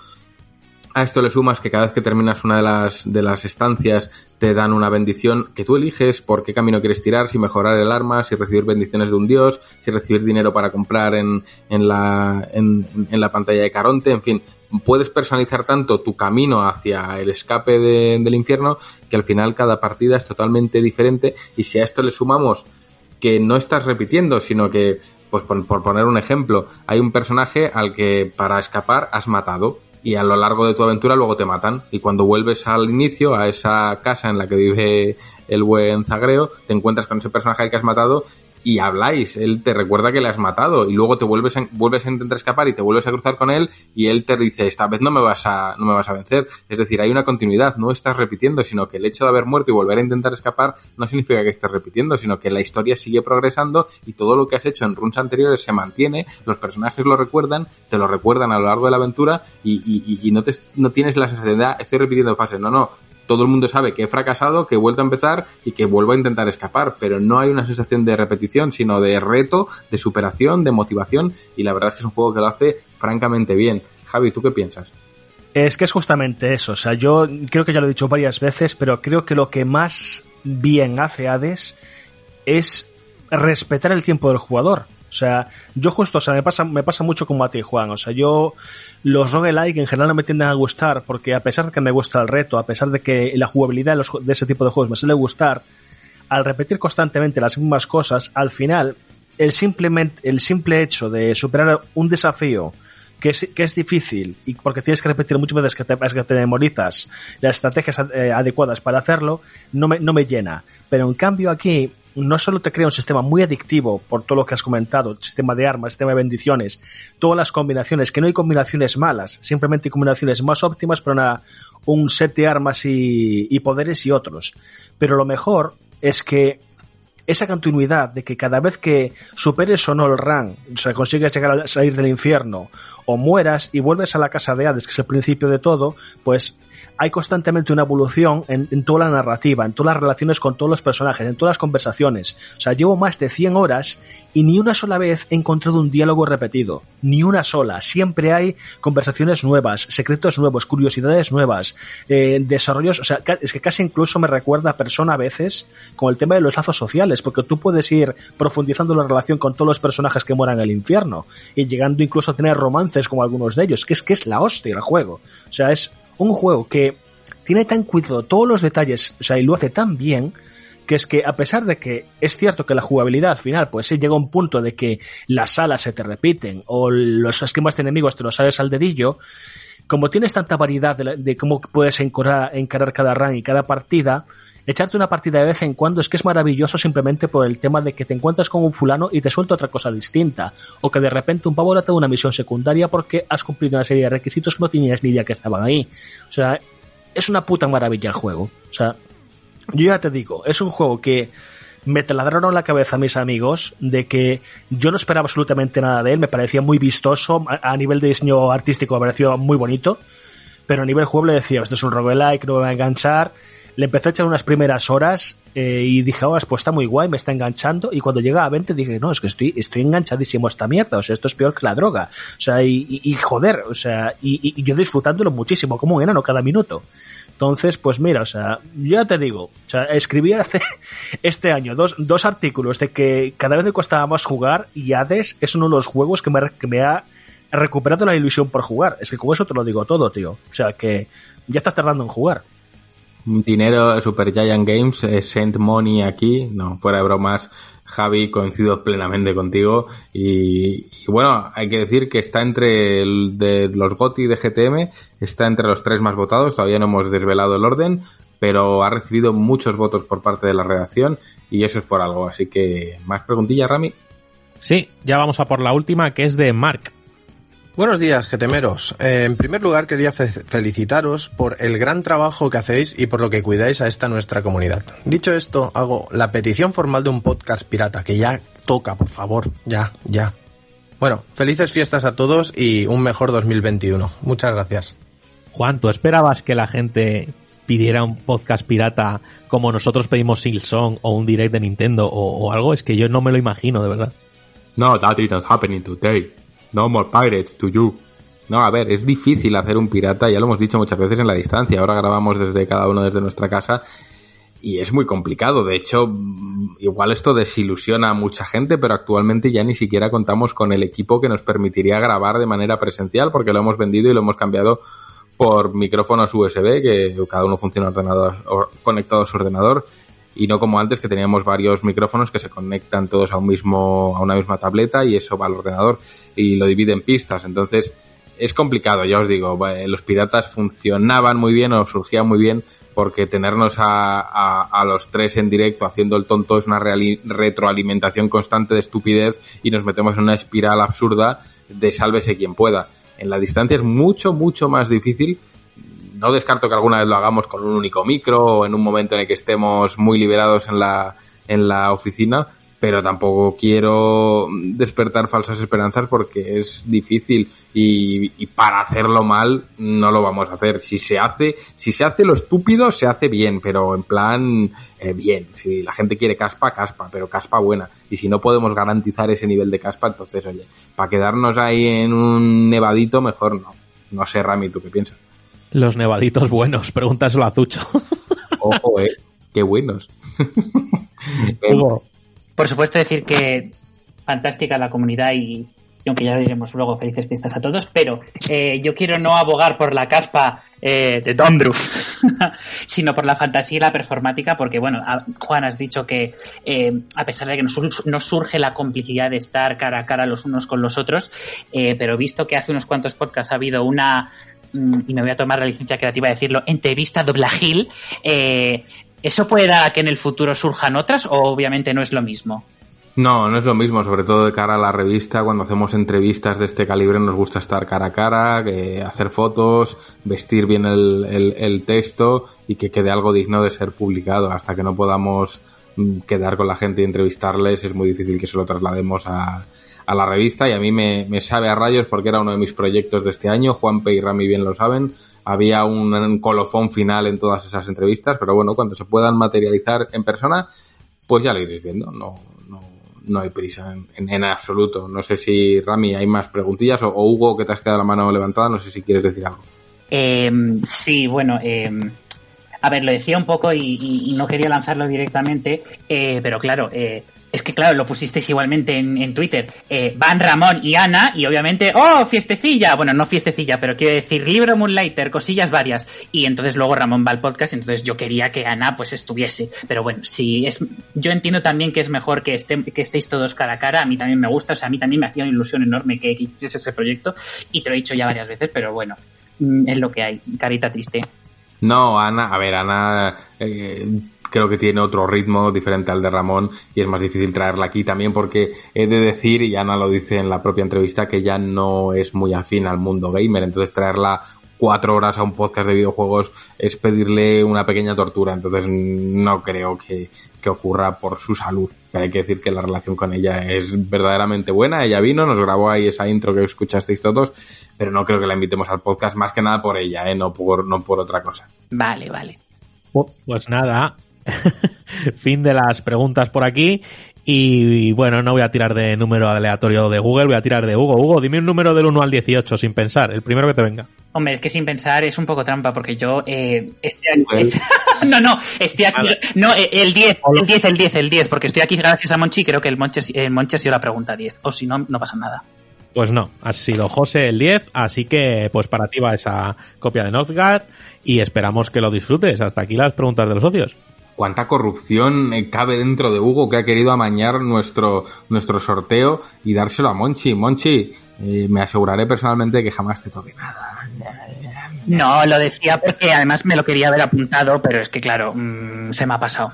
S2: A esto le sumas que cada vez que terminas una de las, de las estancias te dan una bendición que tú eliges por qué camino quieres tirar, si mejorar el arma, si recibir bendiciones de un dios, si recibir dinero para comprar en, en, la, en, la pantalla de Caronte, en fin. Puedes personalizar tanto tu camino hacia el escape de- del infierno que al final cada partida es totalmente diferente y si a esto le sumamos que no estás repitiendo, sino que, pues por, por poner un ejemplo, hay un personaje al que para escapar has matado y a lo largo de tu aventura luego te matan. Y cuando vuelves al inicio, a esa casa en la que vive el buen Zagreo, te encuentras con ese personaje que has matado y habláis, él te recuerda que le has matado y luego te vuelves a, vuelves a intentar escapar y te vuelves a cruzar con él y él te dice esta vez no me vas a no me vas a vencer, es decir, hay una continuidad, no estás repitiendo, sino que el hecho de haber muerto y volver a intentar escapar no significa que estés repitiendo, sino que la historia sigue progresando y todo lo que has hecho en runs anteriores se mantiene, los personajes lo recuerdan, te lo recuerdan a lo largo de la aventura y, y- y- no te no tienes la sensación de "Ah, estoy repitiendo fases, no, no, todo el mundo sabe que he fracasado, que he vuelto a empezar y que vuelvo a intentar escapar, pero no hay una sensación de repetición, sino de reto, de superación, de motivación, y la verdad es que es un juego que lo hace francamente bien. Javi, ¿tú qué piensas?
S6: Es que es justamente eso. O sea, yo creo que ya lo he dicho varias veces, pero creo que lo que más bien hace Hades es respetar el tiempo del jugador. O sea, yo justo, o sea, me pasa, me pasa mucho como a ti, Juan. O sea, yo los roguelike en general no me tienden a gustar porque a pesar de que me gusta el reto, a pesar de que la jugabilidad de, los de ese tipo de juegos me suele gustar, al repetir constantemente las mismas cosas, al final, el, simplemente, el simple hecho de superar un desafío que es, que es difícil y porque tienes que repetir muchas veces que te, que te memorizas las estrategias eh, adecuadas para hacerlo, no me, no me llena. Pero en cambio aquí no solo te crea un sistema muy adictivo por todo lo que has comentado, sistema de armas, sistema de bendiciones, todas las combinaciones, que no hay combinaciones malas, simplemente hay combinaciones más óptimas para una- un set de armas y, y poderes y otros. Pero lo mejor es que esa continuidad de que cada vez que superes o no el run, o sea, consigues llegar a salir del infierno, o mueras y vuelves a la casa de Hades, que es el principio de todo, pues hay constantemente una evolución en, toda la narrativa, en todas las relaciones con todos los personajes, en todas las conversaciones. O sea, llevo más de 100 horas y ni una sola vez he encontrado un diálogo repetido. Ni una sola. Siempre hay conversaciones nuevas, secretos nuevos, curiosidades nuevas, eh, desarrollos. O sea, es que casi incluso me recuerda a persona a veces con el tema de los lazos sociales, porque tú puedes ir profundizando la relación con todos los personajes que moran en el infierno y llegando incluso a tener romances como algunos de ellos, que es que es la hostia el juego. O sea, es un juego que tiene tan cuidado todos los detalles, o sea, y lo hace tan bien, que es que a pesar de que es cierto que la jugabilidad al final pues sí llega a un punto de que las salas se te repiten o los esquemas de enemigos te los sales al dedillo, como tienes tanta variedad de, de cómo puedes encarar, encarar cada run y cada partida, echarte una partida de vez en cuando es que es maravilloso simplemente por el tema de que te encuentras con un fulano y te suelta otra cosa distinta. O que de repente un pavo da una misión secundaria porque has cumplido una serie de requisitos que no tenías ni idea que estaban ahí. O sea, es una puta maravilla el juego. O sea, yo ya te digo, es un juego que me taladraron la cabeza mis amigos de que yo no esperaba absolutamente nada de él, me parecía muy vistoso, a nivel de diseño artístico me pareció muy bonito, pero a nivel juego le decía, esto es un roguelike, no me va a enganchar, le empecé a echar unas primeras horas eh, y dije, oh, pues está muy guay, me está enganchando. Y cuando llega a 20 dije, no, es que estoy, estoy enganchadísimo a esta mierda. O sea, esto es peor que la droga. O sea, y, y, joder, o sea, y, y, yo disfrutándolo muchísimo, como un enano cada minuto. Entonces, pues mira, o sea, ya te digo, o sea, escribí hace este año dos, dos artículos de que cada vez me costaba más jugar y Hades es uno de los juegos que me, que me ha recuperado la ilusión por jugar. Es que con eso te lo digo todo, tío. O sea, que ya estás tardando en jugar.
S2: Dinero Super Giant Games, eh, Send Money aquí, no, fuera de bromas, Javi, coincido plenamente contigo y, y, bueno, hay que decir que está entre el de los GOTI de GTM, está entre los tres más votados, todavía no hemos desvelado el orden, pero ha recibido muchos votos por parte de la redacción y eso es por algo, así que más preguntillas, Rami.
S3: Sí, ya vamos a por la última que es de Mark.
S23: Buenos días, getemeros. Eh, en primer lugar, quería fe felicitaros por el gran trabajo que hacéis y por lo que cuidáis a esta nuestra comunidad. Dicho esto, hago la petición formal de un podcast pirata, que ya toca, por favor, ya, ya. Bueno, felices fiestas a todos y un mejor 2021. Muchas gracias.
S3: Juan, ¿tú esperabas que la gente pidiera un podcast pirata como nosotros pedimos Silsong o un direct de Nintendo o, o algo? Es que yo no me lo imagino, de verdad.
S2: No, that isn't happening today. No more pirates to you. No, a ver, es difícil hacer un pirata, ya lo hemos dicho muchas veces en la distancia. Ahora grabamos desde cada uno desde nuestra casa y es muy complicado. De hecho, igual esto desilusiona a mucha gente, pero actualmente ya ni siquiera contamos con el equipo que nos permitiría grabar de manera presencial porque lo hemos vendido y lo hemos cambiado por micrófonos USB, que cada uno funciona ordenador, conectado a su ordenador y no como antes que teníamos varios micrófonos que se conectan todos a un mismo a una misma tableta y eso va al ordenador y lo divide en pistas. Entonces es complicado ya os digo los piratas funcionaban muy bien o surgían muy bien porque tenernos a, a, a los tres en directo haciendo el tonto es una retroalimentación constante de estupidez y nos metemos en una espiral absurda de sálvese quien pueda. En la distancia es mucho mucho más difícil no descarto que alguna vez lo hagamos con un único micro o en un momento en el que estemos muy liberados en la, en la oficina, pero tampoco quiero despertar falsas esperanzas porque es difícil y, y, para hacerlo mal no lo vamos a hacer. Si se hace, si se hace lo estúpido, se hace bien, pero en plan eh, bien. Si la gente quiere caspa, caspa, pero caspa buena. Y si no podemos garantizar ese nivel de caspa, entonces oye, para quedarnos ahí en un nevadito, mejor no. No sé, Rami, ¿tú qué piensas?
S3: Los nevaditos buenos, pregúntaselo a Zucho.
S2: Ojo, eh, qué buenos.
S5: Hugo. Por supuesto decir que fantástica la comunidad y, aunque ya lo diremos luego, felices fiestas a todos, pero eh, yo quiero no abogar por la caspa eh, de Domdruf, sino por la fantasía y la performática, porque bueno, a, Juan has dicho que eh, a pesar de que nos, nos, surge la complicidad de estar cara a cara los unos con los otros, eh, pero visto que hace unos cuantos podcasts ha habido una y me voy a tomar la licencia creativa de decirlo, entrevista doblajil, eh, ¿eso puede dar a que en el futuro surjan otras o obviamente no es lo mismo?
S2: No, no es lo mismo, sobre todo de cara a la revista, cuando hacemos entrevistas de este calibre nos gusta estar cara a cara, hacer fotos, vestir bien el, el, el texto y que quede algo digno de ser publicado. Hasta que no podamos mm, quedar con la gente y entrevistarles, es muy difícil que se lo traslademos a, a la revista y a mí me, me sabe a rayos porque era uno de mis proyectos de este año, Juanpe y Rami bien lo saben, había un, colofón final en todas esas entrevistas, pero bueno, cuando se puedan materializar en persona, pues ya lo iréis viendo, no, no, no hay prisa en, absoluto. No sé si, Rami, hay más preguntillas o, Hugo, que te has quedado la mano levantada, no sé si quieres decir algo.
S5: Eh, sí, bueno, eh, a ver, lo decía un poco y no quería lanzarlo directamente, eh, pero claro, eh, es que claro, lo pusisteis igualmente en, en Twitter. Eh, van Ramón y Ana y obviamente, ¡oh, fiestecilla! Bueno, no fiestecilla, pero quiero decir, libro Moonlighter, cosillas varias. Y entonces luego Ramón va al podcast, entonces yo quería que Ana pues estuviese. Pero bueno, si es, yo entiendo también que es mejor que, que estéis todos cara a cara, a mí también me gusta, o sea, a mí también me hacía una ilusión enorme que, que hiciese ese proyecto y te lo he dicho ya varias veces, pero bueno, mm, es lo que hay, carita triste.
S2: No, Ana, a ver, Ana eh, creo que tiene otro ritmo diferente al de Ramón y es más difícil traerla aquí también porque he de decir, y Ana lo dice en la propia entrevista, que ya no es muy afín al mundo gamer, entonces traerla cuatro horas a un podcast de videojuegos es pedirle una pequeña tortura, entonces no creo que, que ocurra por su salud. Pero hay que decir que la relación con ella es verdaderamente buena, ella vino, nos grabó ahí esa intro que escuchasteis todos, pero no creo que la invitemos al podcast más que nada por ella, ¿eh? no, por, no por otra cosa.
S5: Vale, vale.
S3: Pues nada, fin de las preguntas por aquí. Y bueno, no voy a tirar de número aleatorio de Google, voy a tirar de Hugo. Hugo, dime un número del 1 al 18 sin pensar, el primero que te venga.
S5: Hombre, es que sin pensar es un poco trampa, porque yo. Eh, estoy aquí- es- no, no, estoy aquí. No, eh, el 10, el 10, el 10, el 10, porque estoy aquí gracias a Monchi y creo que el Monchi, el Monchi ha sido la pregunta 10. O si no, no pasa nada.
S3: Pues no, ha sido José el 10, así que pues para ti va esa copia de Northgard y esperamos que lo disfrutes. Hasta aquí las preguntas de los socios.
S2: Cuánta corrupción eh, cabe dentro de Hugo que ha querido amañar nuestro, nuestro sorteo y dárselo a Monchi. Monchi, eh, me aseguraré personalmente que jamás te toque nada.
S5: No, lo decía porque además me lo quería haber apuntado, pero es que claro, mm, se me ha pasado.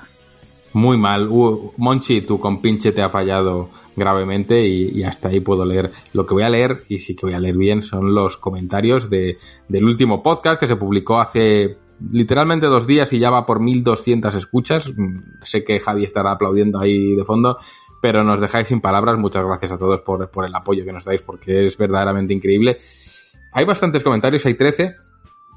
S2: Muy mal. Uh, Monchi, tu compinche te ha fallado gravemente y, y hasta ahí puedo leer. Lo que voy a leer, y sí que voy a leer bien, son los comentarios de, del último podcast que se publicó hace literalmente dos días y ya va por 1200 escuchas. Mm, Sé que Javi estará aplaudiendo ahí de fondo, pero nos dejáis sin palabras. Muchas gracias a todos por, por el apoyo que nos dais porque es verdaderamente increíble. Hay bastantes comentarios, hay 13,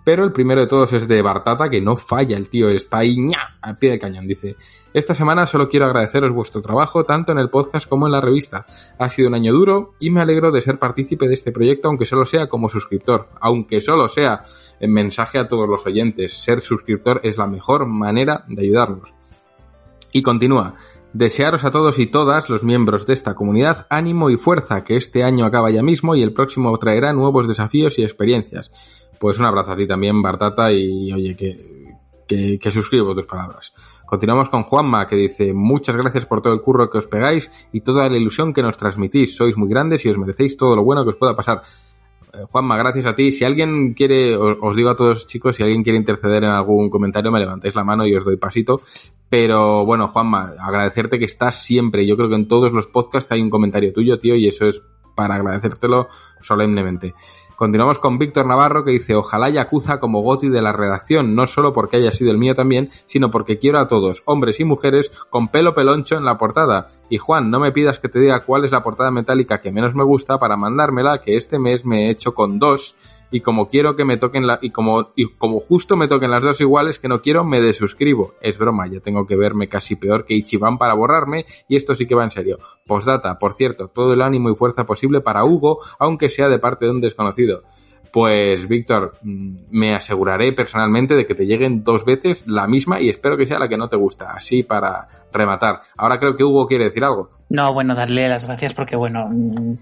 S2: pero el primero de todos es de Bartata, que no falla, el tío está ahí ña, al pie de cañón. Dice, esta semana solo quiero agradeceros vuestro trabajo, tanto en el podcast como en la revista. Ha sido un año duro y me alegro de ser partícipe de este proyecto, aunque solo sea como suscriptor. Aunque solo sea en mensaje a todos los oyentes. Ser suscriptor es la mejor manera de ayudarnos. Y continúa. Desearos a todos y todas los miembros de esta comunidad ánimo y fuerza, que este año acaba ya mismo y el próximo traerá nuevos desafíos y experiencias. Pues un abrazo a ti también, Bartata, y oye, que, que, que suscribo tus palabras. Continuamos con Juanma, que dice, muchas gracias por todo el curro que os pegáis y toda la ilusión que nos transmitís. Sois muy grandes y os merecéis todo lo bueno que os pueda pasar. Eh, Juanma, gracias a ti. Si alguien quiere, os, os digo a todos chicos, si alguien quiere interceder en algún comentario, me levantáis la mano y os doy pasito. Pero bueno, Juanma, agradecerte que estás siempre. Yo creo que en todos los podcasts hay un comentario tuyo, tío, y eso es para agradecértelo solemnemente. Continuamos con Víctor Navarro que dice, ojalá Yakuza como Goti de la redacción, no solo porque haya sido el mío también, sino porque quiero a todos, hombres y mujeres, con pelo peloncho en la portada. Y Juan, no me pidas que te diga cuál es la portada metálica que menos me gusta para mandármela, que este mes me he hecho con dos, y como quiero que me toquen la, y como, y como justo me toquen las dos iguales que no quiero, me desuscribo. Es broma, ya tengo que verme casi peor que Ichiban para borrarme, y esto sí que va en serio. Postdata, por cierto, todo el ánimo y fuerza posible para Hugo, aunque sea de parte de un desconocido. Pues, Víctor, mm, me aseguraré personalmente de que te lleguen dos veces la misma y espero que sea la que no te gusta. Así para rematar. Ahora creo que Hugo quiere decir algo.
S5: No, bueno, darle las gracias porque, bueno, mm,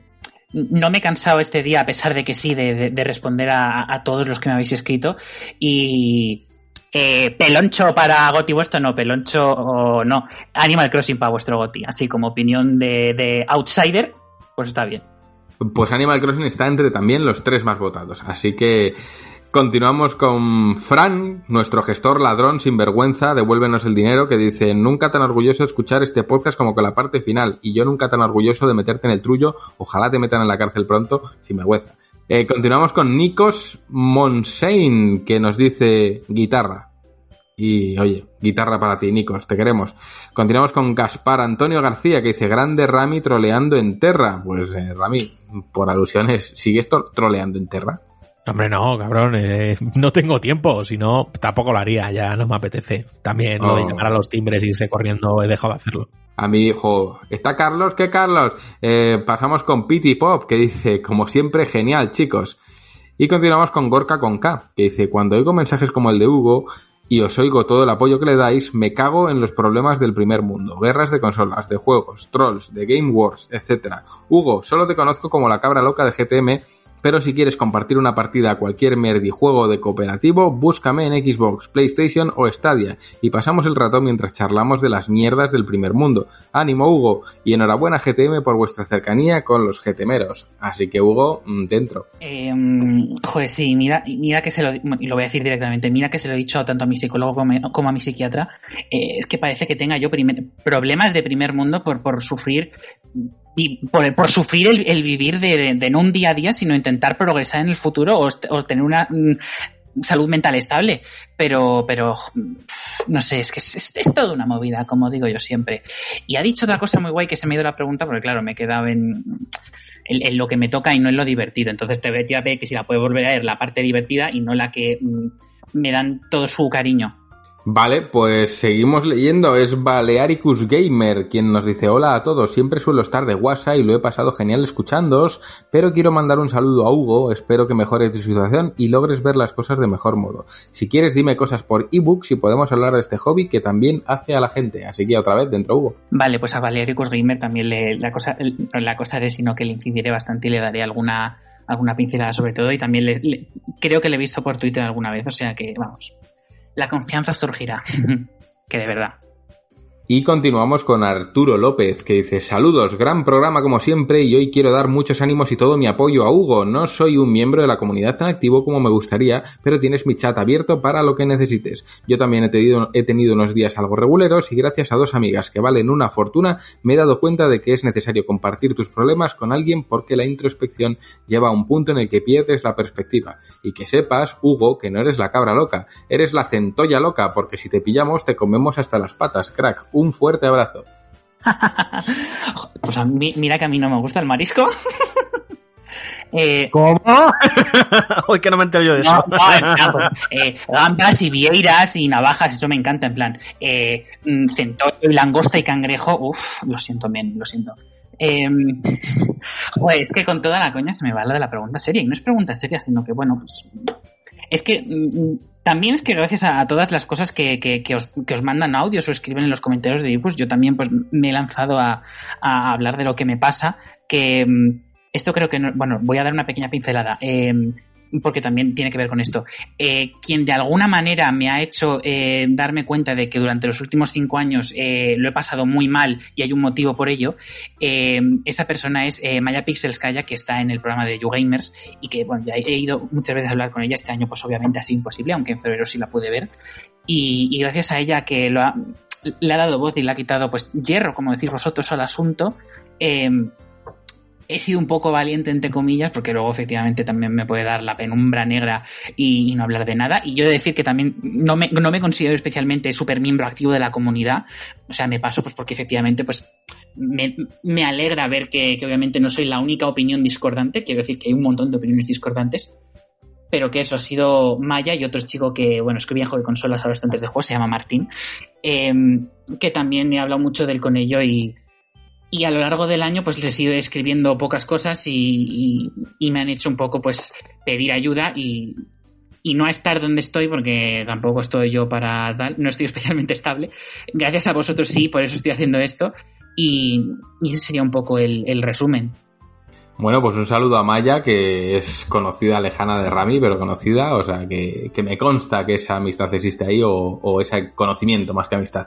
S5: no me he cansado este día, a pesar de que sí, de, de- de responder a, todos los que me habéis escrito. Y. eh, peloncho para Goti vuestro, no, peloncho o no. Animal Crossing para vuestro Goti. Así como opinión de, de Outsider, pues está bien.
S2: Pues Animal Crossing está entre también los tres más votados. Así que continuamos con Fran, nuestro gestor ladrón sin vergüenza, devuélvenos el dinero, que dice, nunca tan orgulloso de escuchar este podcast como con la parte final, y yo nunca tan orgulloso de meterte en el trullo, ojalá te metan en la cárcel pronto, sin vergüenza. Eh, continuamos con Nikos Monsein, que nos dice guitarra. Y oye, guitarra para ti, Nicos, te queremos. Continuamos con Gaspar Antonio García, que dice, grande Rami troleando en Terra. Pues eh, Rami, por alusiones, ¿sigues troleando en Terra?
S3: Hombre, no, cabrón, eh, no tengo tiempo, si no, tampoco lo haría, ya no me apetece. También lo de
S2: Oh.
S3: llamar a los timbres y irse corriendo, he dejado de hacerlo.
S2: A mi hijo, ¿está Carlos? ¿Qué Carlos? Eh, pasamos con Pity Pop, que dice, como siempre, genial, chicos. Y continuamos con Gorka con K, que dice, cuando oigo mensajes como el de Hugo y os oigo todo el apoyo que le dais, me cago en los problemas del primer mundo. Guerras de consolas, de juegos, trolls, de Game Wars, etc. Hugo, solo te conozco como la cabra loca de GTM, pero si quieres compartir una partida a cualquier merdijuego de cooperativo, búscame en Xbox, PlayStation o Stadia y pasamos el rato mientras charlamos de las mierdas del primer mundo. Ánimo Hugo y enhorabuena GTM por vuestra cercanía con los GTMeros. Así que Hugo, mm, dentro.
S5: Eh, mm, joder, sí, mira, mira que se lo, y lo voy a decir directamente, mira que se lo he dicho tanto a mi psicólogo como, como a mi psiquiatra, eh, es que parece que tenga yo primer- problemas de primer mundo por, por sufrir y por, por sufrir el, vivir de, de- no un día a día, sino intentar progresar en el futuro o, tener una mm, salud mental estable. Pero, pero no sé, es que es, es- toda una movida, como digo yo siempre. Y ha dicho otra cosa muy guay que se me ha ido la pregunta, porque claro, me he quedado en, en, lo que me toca y no en lo divertido. Entonces te voy a que si la puedo volver a ver la parte divertida y no la que mm, me dan todo su cariño.
S2: Vale, pues seguimos leyendo. Es Balearicus Gamer quien nos dice: Hola a todos, siempre suelo estar de WhatsApp y lo he pasado genial escuchándoos, pero quiero mandar un saludo a Hugo. Espero que mejores tu situación y logres ver las cosas de mejor modo. Si quieres, dime cosas por ebooks y podemos hablar de este hobby que también hace a la gente. Así que otra vez dentro, Hugo.
S5: Vale, pues a Valericus Gamer también le, la cosa la cosa es sino que le incidiré bastante y le daré alguna alguna pincelada sobre todo y también le- creo que le he visto por Twitter alguna vez, o sea que vamos, la confianza surgirá, que de verdad.
S2: Y continuamos con Arturo López, que dice, saludos, gran programa como siempre y hoy quiero dar muchos ánimos y todo mi apoyo a Hugo. No soy un miembro de la comunidad tan activo como me gustaría, pero tienes mi chat abierto para lo que necesites. Yo también he tenido, he tenido unos días algo reguleros y gracias a dos amigas que valen una fortuna me he dado cuenta de que es necesario compartir tus problemas con alguien porque la introspección lleva a un punto en el que pierdes la perspectiva. Y que sepas, Hugo, que no eres la cabra loca, eres la centolla loca, porque si te pillamos te comemos hasta las patas, crack. Un fuerte abrazo.
S5: Pues a mí, mira que a mí no me gusta el marisco. Eh,
S6: ¿Cómo? Hoy que no me entero yo de eso.
S5: No, pues, eh, gambas y vieiras y navajas, eso me encanta, en plan. Eh, mm, centollo y langosta y cangrejo, uff, lo siento, men, lo siento. Eh, joder, es que con toda la coña se me va la de la pregunta seria. Y no es pregunta seria, sino que, bueno, pues. Es que mm, también es que gracias a, todas las cosas que, que- que os, que os mandan audios o escriben en los comentarios de pues yo también pues me he lanzado a, hablar de lo que me pasa. Que mm, esto creo que no, bueno, voy a dar una pequeña pincelada. eh, porque también tiene que ver con esto. Eh, quien de alguna manera me ha hecho eh, darme cuenta de que durante los últimos cinco años eh, lo he pasado muy mal y hay un motivo por ello, eh, esa persona es eh, Maya Pixelskaya, que está en el programa de YouGamers y que, bueno, ya he ido muchas veces a hablar con ella este año, pues obviamente sido imposible, aunque en febrero sí la pude ver. Y, y gracias a ella que lo ha- le ha dado voz y le ha quitado, pues, hierro, como decís vosotros, al asunto, eh, he sido un poco valiente, entre comillas, porque luego efectivamente también me puede dar la penumbra negra y, no hablar de nada. Y yo he de decir que también no me, no me considero especialmente súper miembro activo de la comunidad. O sea, me paso pues porque efectivamente pues me, me alegra ver que, que obviamente no soy la única opinión discordante. Quiero decir que hay un montón de opiniones discordantes. Pero que eso ha sido Maya y otro chico que, bueno, es que viejo de consolas a bastantes de juegos, se llama Martín, eh, que también he hablado mucho del con ello y, y a lo largo del año pues les he ido escribiendo pocas cosas y, y- me han hecho un poco pues pedir ayuda y, y no a estar donde estoy porque tampoco estoy yo para tal, no estoy especialmente estable. Gracias a vosotros sí, por eso estoy haciendo esto y, y ese sería un poco el, el resumen.
S2: Bueno, pues un saludo a Maya, que es conocida lejana de Rami, pero conocida, o sea, que, que me consta que esa amistad existe ahí o, o ese conocimiento más que amistad.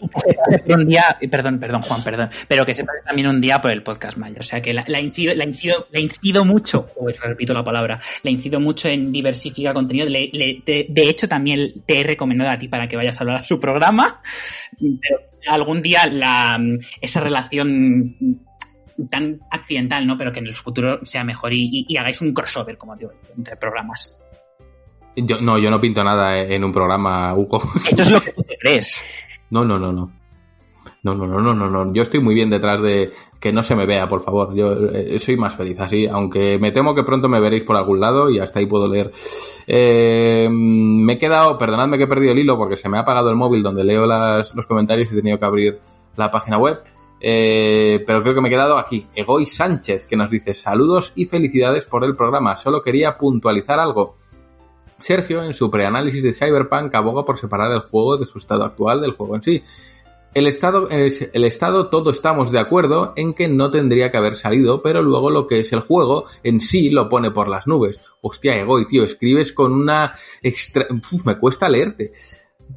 S5: Un día, eh, perdón, perdón, Juan, perdón, pero que se pase también un día por el podcast Maya. O sea que la, incido, la, incido, la incido mucho, repito la palabra, la incido mucho en diversificar contenido. De, hecho, también te he recomendado a ti para que vayas a hablar a su programa. Pero algún día esa relación tan accidental, ¿no? Pero que en el futuro sea mejor y, y- y hagáis un crossover, como digo, entre programas.
S2: Yo, no, yo no pinto nada en un programa, Hugo.
S5: Esto es lo que tú te crees.
S2: No, no, no, no. No, no, no, no, no, no. Yo estoy muy bien detrás de que no se me vea, por favor. Yo eh, soy más feliz así, aunque me temo que pronto me veréis por algún lado y hasta ahí puedo leer. Eh, me he quedado, perdonadme que he perdido el hilo porque se me ha apagado el móvil donde leo las, los comentarios y he tenido que abrir la página web. Eh, pero creo que me he quedado aquí. Egoy Sánchez, que nos dice saludos y felicidades por el programa. Solo quería puntualizar algo. Sergio, en su preanálisis de Cyberpunk, aboga por separar el juego de su estado actual del juego en sí. El estado, el estado, todo estamos de acuerdo en que no tendría que haber salido, pero luego lo que es el juego en sí lo pone por las nubes. Hostia, Egoy, tío, escribes con una extra... Uf, me cuesta leerte.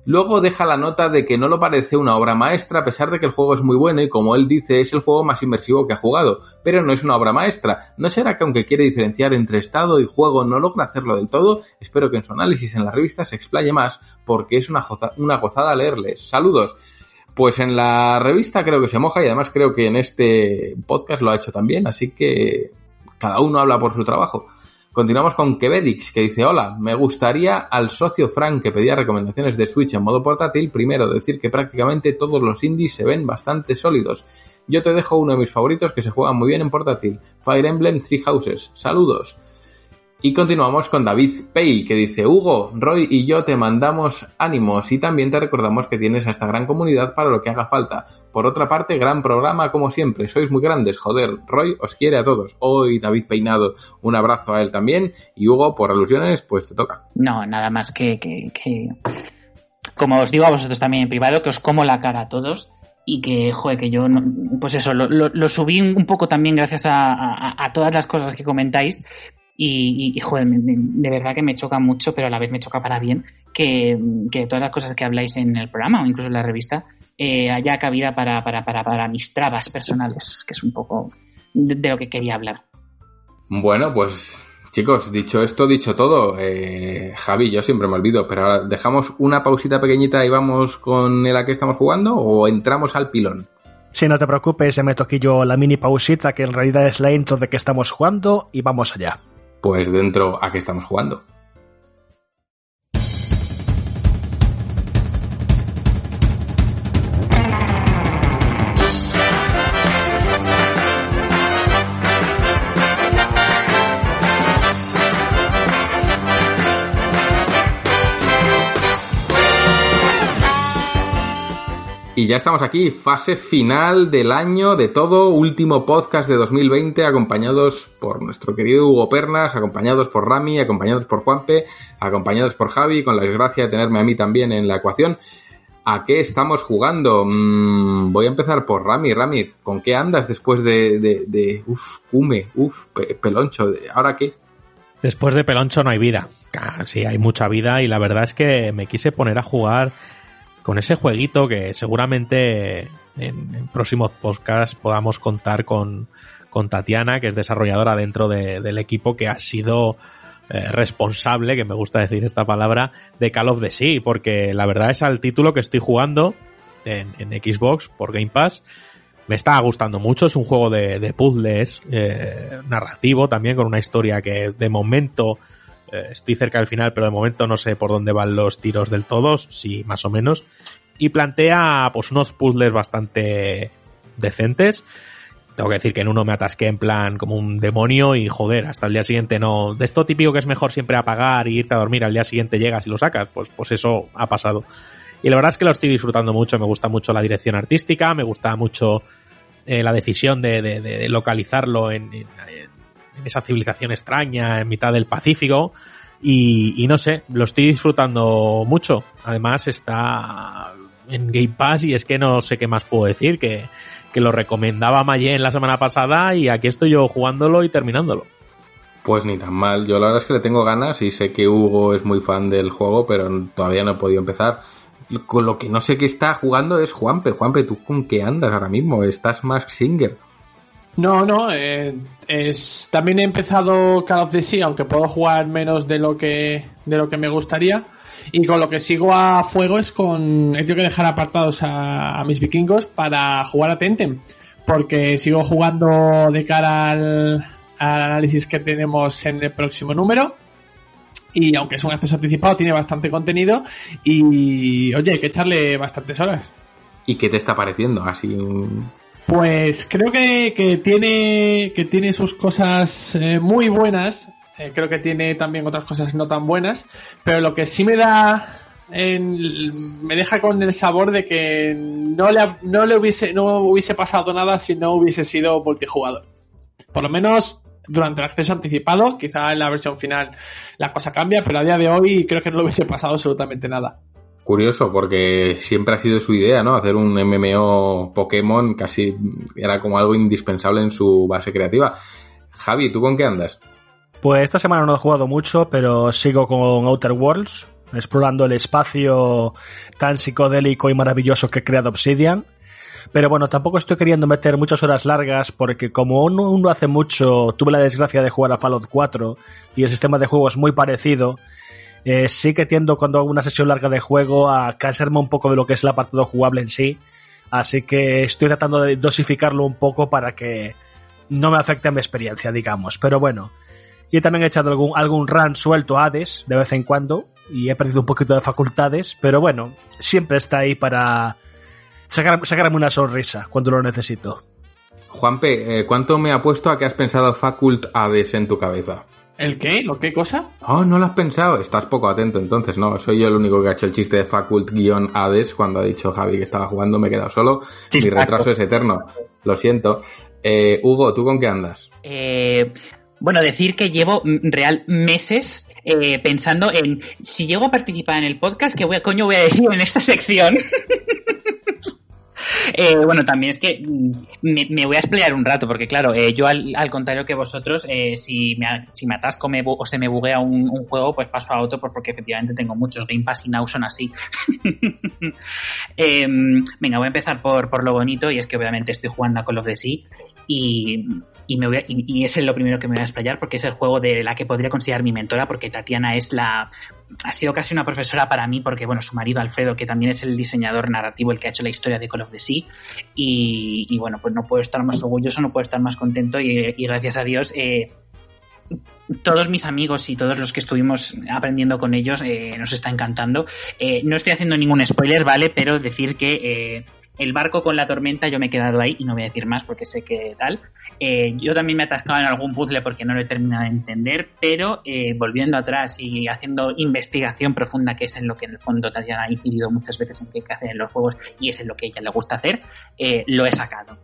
S2: Luego deja la nota de que no lo parece una obra maestra a pesar de que el juego es muy bueno y como él dice es el juego más inmersivo que ha jugado, pero no es una obra maestra. ¿No será que aunque quiere diferenciar entre estado y juego no logra hacerlo del todo? Espero que en su análisis en la revista se explaye más porque es una, una gozada leerles. Saludos. Pues en la revista creo que se moja y además creo que en este podcast lo ha hecho también, así que cada uno habla por su trabajo. Continuamos con Quevedix, que dice, hola, me gustaría al socio Frank que pedía recomendaciones de Switch en modo portátil, primero decir que prácticamente todos los indies se ven bastante sólidos. Yo te dejo uno de mis favoritos que se juega muy bien en portátil, Fire Emblem Three Houses. Saludos. Y continuamos con David Pay, que dice, Hugo, Roy y yo te mandamos ánimos y también te recordamos que tienes a esta gran comunidad para lo que haga falta. Por otra parte, gran programa como siempre, sois muy grandes, joder, Roy os quiere a todos. Hoy David Peinado, un abrazo a él también y Hugo, por alusiones, pues te toca.
S5: No, nada más que, que, como os digo a vosotros también en privado, que os como la cara a todos y que, joder, que yo, no, pues eso, lo, lo, subí un poco también gracias a, a, todas las cosas que comentáis, y, y, joder, me, me, de verdad que me choca mucho, pero a la vez me choca para bien que, que todas las cosas que habláis en el programa o incluso en la revista eh, haya cabida para, para, para, para, mis trabas personales, que es un poco de, de, lo que quería hablar.
S2: Bueno, pues chicos, dicho esto, dicho todo, eh, Javi, yo siempre me olvido, pero ahora dejamos una pausita pequeñita y vamos con el a que estamos jugando o entramos al pilón.
S6: Si no te preocupes, me meto aquí yo la mini pausita que en realidad es la intro de que estamos jugando y vamos allá
S2: pues dentro a qué estamos jugando. Y ya estamos aquí, fase final del año, de todo, último podcast de 2020, acompañados por nuestro querido Hugo Pernas, acompañados por Rami, acompañados por Juanpe, acompañados por Javi, con la desgracia de tenerme a mí también en la ecuación. ¿A qué estamos jugando? Mm, voy a empezar por Rami. Rami, ¿con qué andas después de, de, de uf, Cume, uf, Peloncho? ¿Ahora qué?
S3: Después de Peloncho no hay vida. Sí, hay mucha vida y la verdad es que me quise poner a jugar con ese jueguito que seguramente en, próximos podcasts podamos contar con, con, Tatiana, que es desarrolladora dentro de, del equipo que ha sido eh, responsable, que me gusta decir esta palabra, de Call of the Sea, porque la verdad es al título que estoy jugando en, Xbox por Game Pass. Me está gustando mucho, es un juego de, de puzzles, eh, narrativo también, con una historia que de momento estoy cerca del final, pero de momento no sé por dónde van los tiros del todo, sí, más o menos. Y plantea pues unos puzzles bastante decentes. Tengo que decir que en uno me atasqué en plan como un demonio y joder, hasta el día siguiente no. De esto típico que es mejor siempre apagar y irte a dormir, al día siguiente llegas y lo sacas, pues, pues eso ha pasado. Y la verdad es que lo estoy disfrutando mucho, me gusta mucho la dirección artística, me gusta mucho eh, la decisión de, de, de localizarlo en, esa civilización extraña en mitad del Pacífico. Y, no sé, lo estoy disfrutando mucho. Además está en Game Pass y es que no sé qué más puedo decir, que, que lo recomendaba Mayen la semana pasada y aquí estoy yo jugándolo y terminándolo.
S2: Pues ni tan mal. Yo la verdad es que le tengo ganas y sé que Hugo es muy fan del juego, pero todavía no he podido empezar con lo que no sé qué está jugando es Juanpe. Juanpe, ¿tú con qué andas ahora mismo? ¿Estás más Singer?
S4: No, no, eh, es, también he empezado Call of Sea, aunque puedo jugar menos de lo que, de lo que me gustaría. Y con lo que sigo a fuego es con, he tenido que dejar apartados a, a mis vikingos para jugar a Tentem. Porque sigo jugando de cara al, al análisis que tenemos en el próximo número Y aunque es un acceso anticipado, tiene bastante contenido. Y oye, hay que echarle bastantes horas.
S2: ¿Y qué te está pareciendo? Así.
S4: Pues creo que, tiene que tiene sus cosas eh, muy buenas. Eh, creo que tiene también otras cosas no tan buenas. Pero lo que sí me da. en- me deja con el sabor de que no le, no le hubiese, no hubiese pasado nada si no hubiese sido multijugador. Por lo menos durante el acceso anticipado, quizá en la versión final la cosa cambia, pero a día de hoy creo que no le hubiese pasado absolutamente nada.
S2: Curioso, porque siempre ha sido su idea, ¿no? Hacer un MMO Pokémon casi era como algo indispensable en su base creativa. Javi, ¿tú con qué andas?
S6: Pues esta semana no he jugado mucho, pero sigo con Outer Worlds, explorando el espacio tan psicodélico y maravilloso que ha creado Obsidian. Pero bueno, tampoco estoy queriendo meter muchas horas largas porque como uno, hace mucho, tuve la desgracia de jugar a Fallout 4 y el sistema de juego es muy parecido, eh, sí que tiendo cuando hago una sesión larga de juego a cansarme un poco de lo que es el apartado jugable en sí. Así que estoy tratando de dosificarlo un poco para que no me afecte a mi experiencia, digamos. Pero bueno, y también he echado algún, algún run suelto a Hades de vez en cuando y he perdido un poquito de facultades, pero bueno, siempre está ahí para sacar, sacarme una sonrisa cuando lo necesito.
S2: Juanpe, eh, ¿cuánto me ha puesto a que has pensado Fakult Hades en tu cabeza?
S4: ¿El qué? ¿Lo qué cosa?
S2: Oh, no lo has pensado. Estás poco atento entonces, ¿no? Soy yo el único que ha hecho el chiste de Fakult-Hades cuando ha dicho Javi que estaba jugando, me he quedado solo. Mi retraso es eterno. Lo siento. Eh, Hugo, ¿tú con qué andas?
S5: Eh, bueno, decir que llevo real meses eh, pensando en si llego a participar en el podcast, ¿qué voy a, coño voy a decir en esta sección? Eh, bueno, también es que mm, me, voy a explayar un rato, porque claro, eh, yo al, contrario que vosotros, eh, si, me, si me atasco me o se me buguea un, juego, pues paso a otro, pues porque efectivamente tengo muchos Game Pass y Now son así. Eh, venga, voy a empezar por, por lo bonito, y es que obviamente estoy jugando a Call of the Sea, y, y, me voy y, es lo primero que me voy a explayar, porque es el juego de la que podría considerar mi mentora, porque Tatiana es la ha sido casi una profesora para mí, porque bueno, su marido Alfredo, que también es el diseñador narrativo, el que ha hecho la historia de Call of the Sea, y, bueno, pues no puedo estar más orgulloso, no puedo estar más contento, y, gracias a Dios, eh, todos mis amigos y todos los que estuvimos aprendiendo con ellos eh, nos está encantando. Eh, no estoy haciendo ningún spoiler, ¿vale? Pero decir que el barco con la tormenta yo me he quedado ahí y no voy a decir más porque sé que tal. Eh, yo también me he atascado en algún puzzle porque no lo he terminado de entender, pero eh, volviendo atrás y haciendo investigación profunda, que es en lo que en el fondo Tatiana ha incidido muchas veces en que hay hacer en los juegos y es en lo que ella le gusta hacer, eh, lo he sacado.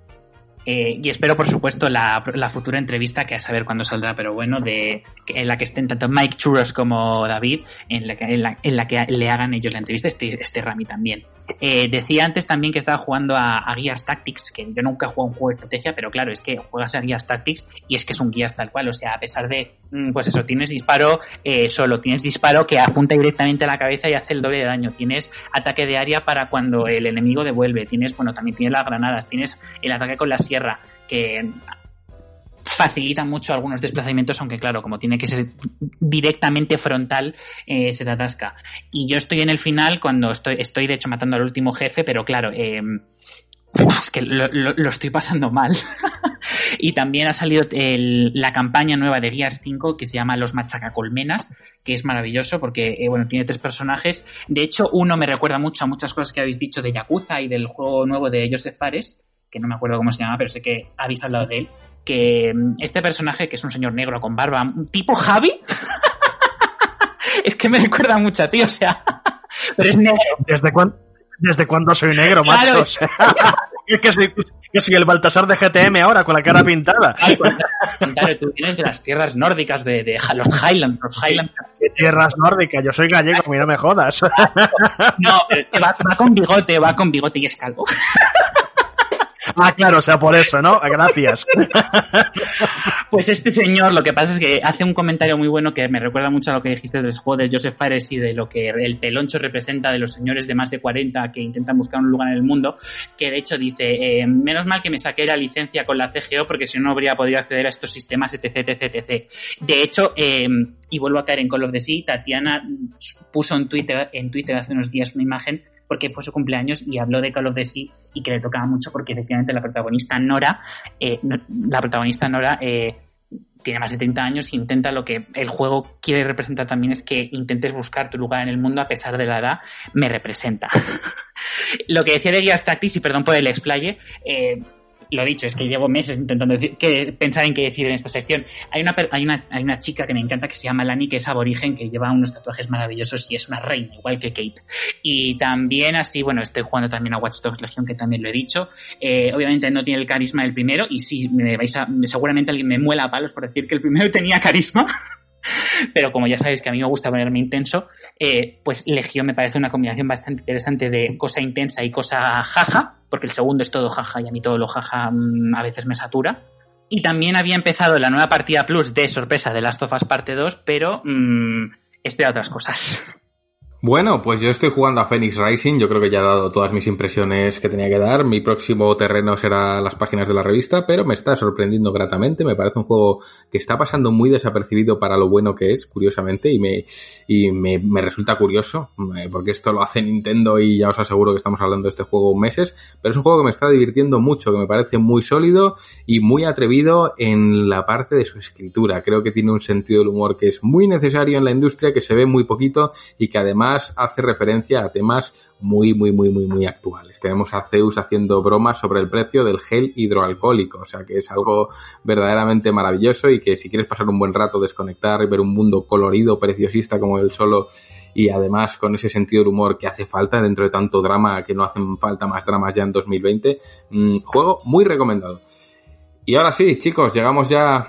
S5: Eh, y espero, por supuesto, la, futura entrevista, que a saber cuándo saldrá, pero bueno, de, en la que estén tanto Mike Churros como David, en la que, en la, en la que le hagan ellos la entrevista, este, este Rami también. Eh, decía antes también que estaba jugando a, a Gears Tactics, que yo nunca he jugado un juego de estrategia, pero claro, es que juegas a Gears Tactics y es que es un Gears tal cual, o sea, a pesar de, mm, pues eso, tienes disparo eh, solo, tienes disparo que apunta directamente a la cabeza y hace el doble de daño, tienes ataque de área para cuando el enemigo devuelve, tienes, bueno, también tienes las granadas, tienes el ataque con la sierra, que facilita mucho algunos desplazamientos, aunque claro, como tiene que ser directamente frontal, eh, se te atasca. Y yo estoy en el final cuando estoy, estoy de hecho matando al último jefe, pero claro, eh, es que lo, estoy pasando mal. y también ha salido la campaña nueva de Gears 5 que se llama Los Machacacolmenas, que es maravilloso porque, eh, bueno, tiene tres personajes. De hecho, uno me recuerda mucho a muchas cosas que habéis dicho de Yakuza y del juego nuevo de Joseph Fares, que no me acuerdo cómo se llama, pero sé que habéis hablado de él. Que mm, este personaje, que es un señor negro con barba, un tipo Javi, es que me recuerda mucho a ti, o sea, pero es negro.
S6: ¿Desde, cuán- ¿Desde cuándo soy negro,
S5: Claro.
S6: macho? O sea, es que soy, que soy el Baltasar de GTM ahora, con la cara pintada.
S5: Claro, tú vienes de las tierras nórdicas de, de los Highlands, los Highlands.
S6: ¿Qué tierras nórdicas? Yo soy gallego, a mí no me jodas.
S5: No, pero va, va con bigote, va con bigote y es calvo.
S6: Ah, claro, o sea, por eso, ¿no? Gracias.
S5: Pues este señor, lo que pasa es que hace un comentario muy bueno que me recuerda mucho a lo que dijiste del juego de Joseph Fares y de lo que el peloncho representa de los señores de más de 40 que intentan buscar un lugar en el mundo, que de hecho dice, eh, menos mal que me saqué la licencia con la CGO porque si no no habría podido acceder a estos sistemas, etc, etc, etc. De hecho, eh, y vuelvo a caer en Call of the Sea, Tatiana puso en Twitter, en Twitter hace unos días una imagen porque fue su cumpleaños y habló de Call of Sea y que le tocaba mucho porque efectivamente la protagonista Nora, eh, no- la protagonista Nora eh, tiene más de 30 años e intenta lo que el juego quiere representar también es que intentes buscar tu lugar en el mundo a pesar de la edad, me representa. lo que decía de Gears Tactics, y perdón por el explaye, eh, lo dicho, es que llevo meses intentando decir, que, pensar en qué decir en esta sección. Hay una, hay, una, hay una chica que me encanta que se llama Lani, que es aborigen, que lleva unos tatuajes maravillosos y es una reina, igual que Kate. Y también así, bueno, estoy jugando también a Watch Dogs Legion, que también lo he dicho. Eh, obviamente no tiene el carisma del primero y sí, me vais a, seguramente alguien me muela a palos por decir que el primero tenía carisma. Pero como ya sabéis que a mí me gusta ponerme intenso, eh, pues Legión me parece una combinación bastante interesante de cosa intensa y cosa jaja, porque el segundo es todo jaja y a mí todo lo jaja mm, a veces me satura. Y también había empezado la nueva partida plus de sorpresa de Last of Us parte 2, pero mmm, estoy a otras cosas.
S2: Bueno, pues yo estoy jugando a Phoenix Rising, yo creo que ya he dado todas mis impresiones que tenía que dar, mi próximo terreno será las páginas de la revista, pero me está sorprendiendo gratamente, me parece un juego que está pasando muy desapercibido para lo bueno que es, curiosamente, y me, y me, me resulta curioso, eh, porque esto lo hace Nintendo y ya os aseguro que estamos hablando de este juego meses, pero es un juego que me está divirtiendo mucho, que me parece muy sólido y muy atrevido en la parte de su escritura, creo que tiene un sentido del humor que es muy necesario en la industria, que se ve muy poquito y que además hace referencia a temas muy, muy, muy, muy, muy actuales. Tenemos a Zeus haciendo bromas sobre el precio del gel hidroalcohólico, o sea que es algo verdaderamente maravilloso y que si quieres pasar un buen rato, desconectar y ver un mundo colorido, preciosista como el solo y además con ese sentido del humor que hace falta dentro de tanto drama que no hacen falta más dramas ya en 2020, mm, juego muy recomendado. Y ahora sí, chicos, llegamos ya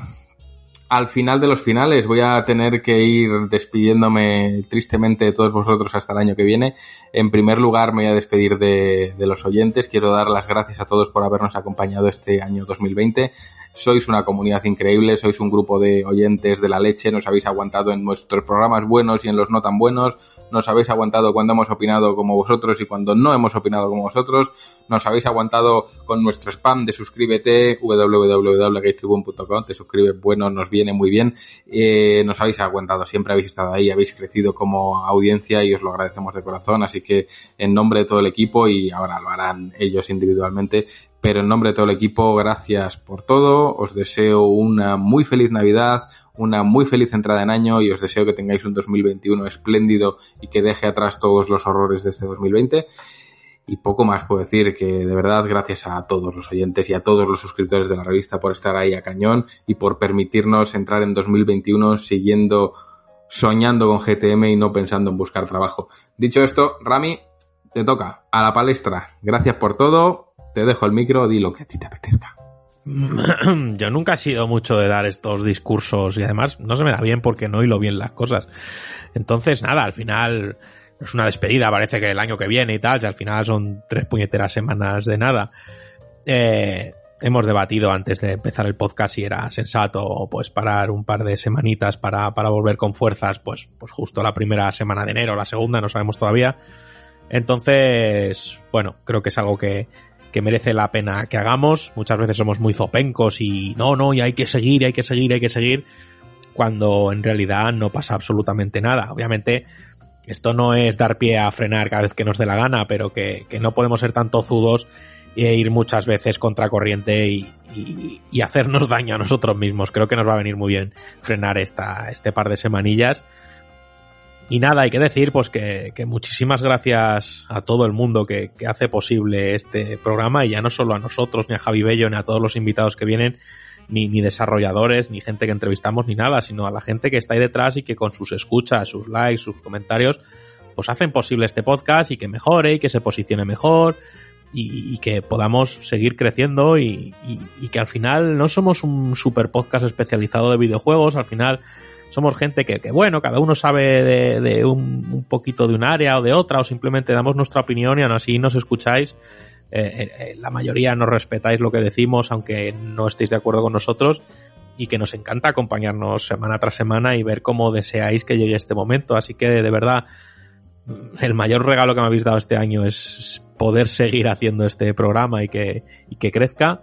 S2: al final de los finales voy a tener que ir despidiéndome tristemente de todos vosotros hasta el año que viene. En primer lugar me voy a despedir de, los oyentes. Quiero dar las gracias a todos por habernos acompañado este año 2020 sois una comunidad increíble, sois un grupo de oyentes de la leche, nos habéis aguantado en nuestros programas buenos y en los no tan buenos, nos habéis aguantado cuando hemos opinado como vosotros y cuando no hemos opinado como vosotros, nos habéis aguantado con nuestro spam de suscríbete www.gatetribune.com, te suscribes, bueno, nos viene muy bien, eh, nos habéis aguantado, siempre habéis estado ahí, habéis crecido como audiencia y os lo agradecemos de corazón, así que en nombre de todo el equipo y ahora lo harán ellos individualmente, pero en nombre de todo el equipo, gracias por todo. Os deseo una muy feliz Navidad, una muy feliz entrada en año y os deseo que tengáis un 2021 espléndido y que deje atrás todos los horrores de este 2020. Y poco más puedo decir que de verdad gracias a todos los oyentes y a todos los suscriptores de la revista por estar ahí a cañón y por permitirnos entrar en 2021 siguiendo soñando con GTM y no pensando en buscar trabajo. Dicho esto, Rami, te toca a la palestra. Gracias por todo te dejo el micro, di lo que a ti te apetezca.
S3: Yo nunca he sido mucho de dar estos discursos y además no se me da bien porque no hilo bien las cosas. Entonces, nada, al final es una despedida, parece que el año que viene y tal, si al final son tres puñeteras semanas de nada. Eh, hemos debatido antes de empezar el podcast si era sensato pues parar un par de semanitas para, para volver con fuerzas, pues, pues justo la primera semana de enero, la segunda, no sabemos todavía. Entonces, bueno, creo que es algo que, que merece la pena que hagamos. Muchas veces somos muy zopencos y no, no, y hay que seguir, hay que seguir, hay que seguir, cuando en realidad no pasa absolutamente nada. Obviamente, esto no es dar pie a frenar cada vez que nos dé la gana, pero que, no podemos ser tan tozudos e ir muchas veces contracorriente y, y, y, hacernos daño a nosotros mismos. Creo que nos va a venir muy bien frenar esta, este par de semanillas y nada, hay que decir pues que, que muchísimas gracias a todo el mundo que, que, hace posible este programa y ya no solo a nosotros, ni a Javi Bello, ni a todos los invitados que vienen, ni, ni desarrolladores, ni gente que entrevistamos, ni nada, sino a la gente que está ahí detrás y que con sus escuchas, sus likes, sus comentarios, pues hacen posible este podcast y que mejore y que se posicione mejor y, y que podamos seguir creciendo y, y, y que al final no somos un super podcast especializado de videojuegos, al final somos gente que, bueno, cada uno sabe de, un, poquito de un área o de otra, o simplemente damos nuestra opinión y aún así nos escucháis. Eh, eh, la mayoría nos respetáis lo que decimos, aunque no estéis de acuerdo con nosotros, y que nos encanta acompañarnos semana tras semana y ver cómo deseáis que llegue este momento. Así que de verdad, el mayor regalo que me habéis dado este año es poder seguir haciendo este programa y que, y que crezca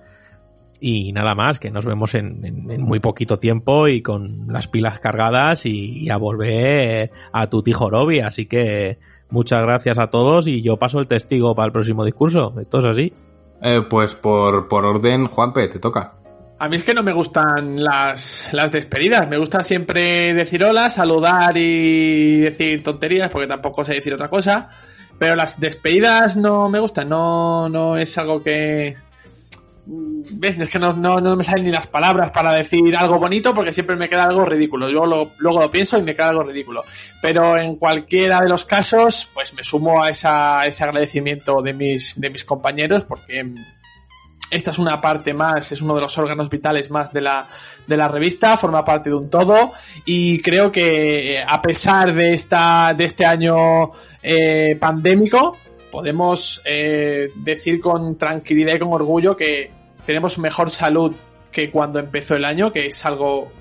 S3: y nada más, que nos vemos en, en, en, muy poquito tiempo y con las pilas cargadas y, y a volver a tu Jorobi. Así que muchas gracias a todos y yo paso el testigo para el próximo discurso. Esto es así.
S2: Eh, pues por, por orden, Juanpe, te toca.
S4: A mí es que no me gustan las, las despedidas. Me gusta siempre decir hola, saludar y decir tonterías, porque tampoco sé decir otra cosa. Pero las despedidas no me gustan. No, no es algo que. ¿Ves? Es que no, no, no me salen ni las palabras para decir algo bonito porque siempre me queda algo ridículo. Yo lo- luego lo pienso y me queda algo ridículo. Pero en cualquiera de los casos, pues me sumo a, esa, ese agradecimiento de mis, de mis compañeros porque esta es una parte más, es uno de los órganos vitales más de la, de la revista, forma parte de un todo y creo que eh, a pesar de esta, de este año eh, pandémico, podemos eh, decir con tranquilidad y con orgullo que tenemos mejor salud que cuando empezó el año, que es algo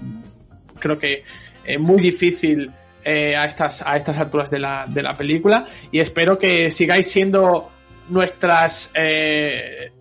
S4: creo que eh, muy difícil eh, a estas a estas alturas de la, de la película. Y espero que sigáis siendo nuestras eh,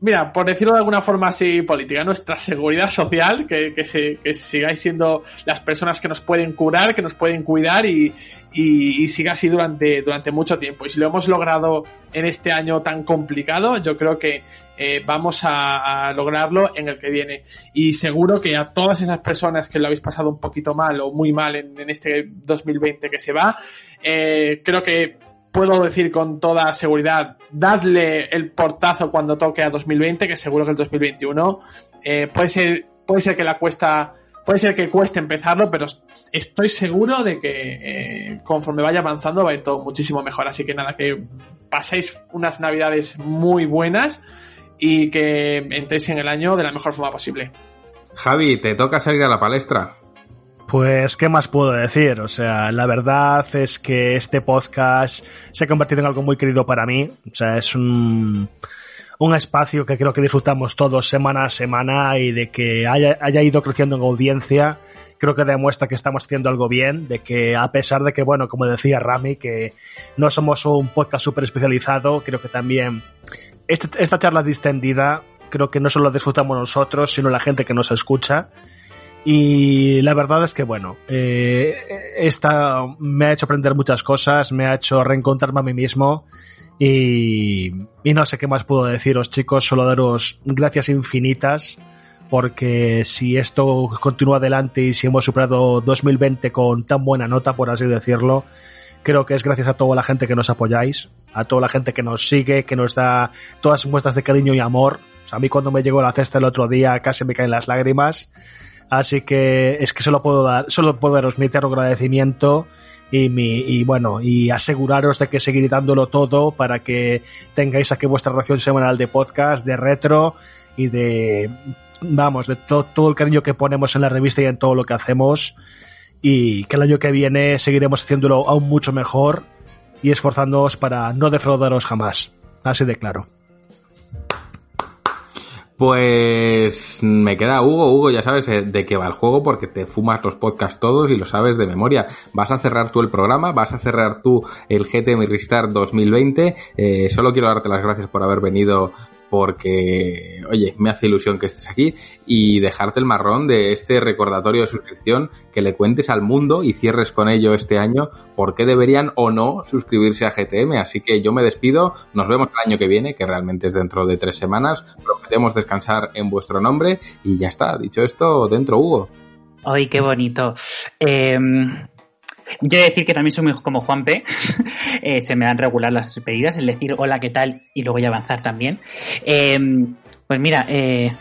S4: mira por decirlo de alguna forma así política nuestra seguridad social que, que, se- que sigáis siendo las personas que nos pueden curar que nos pueden cuidar y, y, y siga así durante durante mucho tiempo. Y si lo hemos logrado en este año tan complicado yo creo que eh, vamos a, lograrlo en el que viene. Y seguro que a todas esas personas que lo habéis pasado un poquito mal o muy mal en, en este 2020 que se va, eh, creo que puedo decir con toda seguridad, dadle el portazo cuando toque a 2020, que seguro que el 2021 eh, puede ser puede ser que la cuesta puede ser que cueste empezarlo, pero estoy seguro de que conforme vaya avanzando va a ir todo muchísimo mejor. Así que nada, que paséis unas navidades muy buenas y que entréis en el año de la mejor forma posible.
S2: Javi, te toca salir a la palestra.
S6: Pues, ¿qué más puedo decir? O sea, la verdad es que este podcast se ha convertido en algo muy querido para mí. O sea, es un, un espacio que creo que disfrutamos todos semana a semana y de que haya, haya ido creciendo en audiencia, creo que demuestra que estamos haciendo algo bien, de que a pesar de que, bueno, como decía Rami, que no somos un podcast súper especializado, creo que también este- esta charla distendida, creo que no solo la disfrutamos nosotros, sino la gente que nos escucha. Y la verdad es que, bueno, eh, esta me ha hecho aprender muchas cosas, me ha hecho reencontrarme a mí mismo. Y, y no sé qué más puedo deciros, chicos, solo daros gracias infinitas. Porque si esto continúa adelante y si hemos superado 2020 con tan buena nota, por así decirlo, creo que es gracias a toda la gente que nos apoyáis, a toda la gente que nos sigue, que nos da todas muestras de cariño y amor. A mí cuando me llegó la cesta el otro día casi me caen las lágrimas. Así que es que solo puedo dar, solo puedo daros mi eterno agradecimiento y mi, y bueno, y aseguraros de que seguiré dándolo todo para que tengáis aquí vuestra ración semanal de podcast, de retro y de, vamos, de to- todo el cariño que ponemos en la revista y en todo lo que hacemos. Y que el año que viene seguiremos haciéndolo aún mucho mejor y esforzándonos para no defraudaros jamás. Así de claro.
S2: Pues me queda Hugo, Hugo, ya sabes eh, de qué va el juego porque te fumas los podcasts todos y lo sabes de memoria. Vas a cerrar tú el programa, vas a cerrar tú el GTM Restart 2020. Eh, solo quiero darte las gracias por haber venido porque, oye, me hace ilusión que estés aquí y dejarte el marrón de este recordatorio de suscripción que le cuentes al mundo y cierres con ello este año por qué deberían o no suscribirse a GTM. Así que yo me despido, nos vemos el año que viene, que realmente es dentro de tres semanas. Prometemos descansar en vuestro nombre y ya está. Dicho esto, dentro Hugo.
S5: ¡Ay, qué bonito! Eh, yo he de decir que también soy muy como Juan P. Eh, se me dan regular las pedidas, el decir hola, ¿qué tal? Y luego ya avanzar también. Eh, pues mira, eh,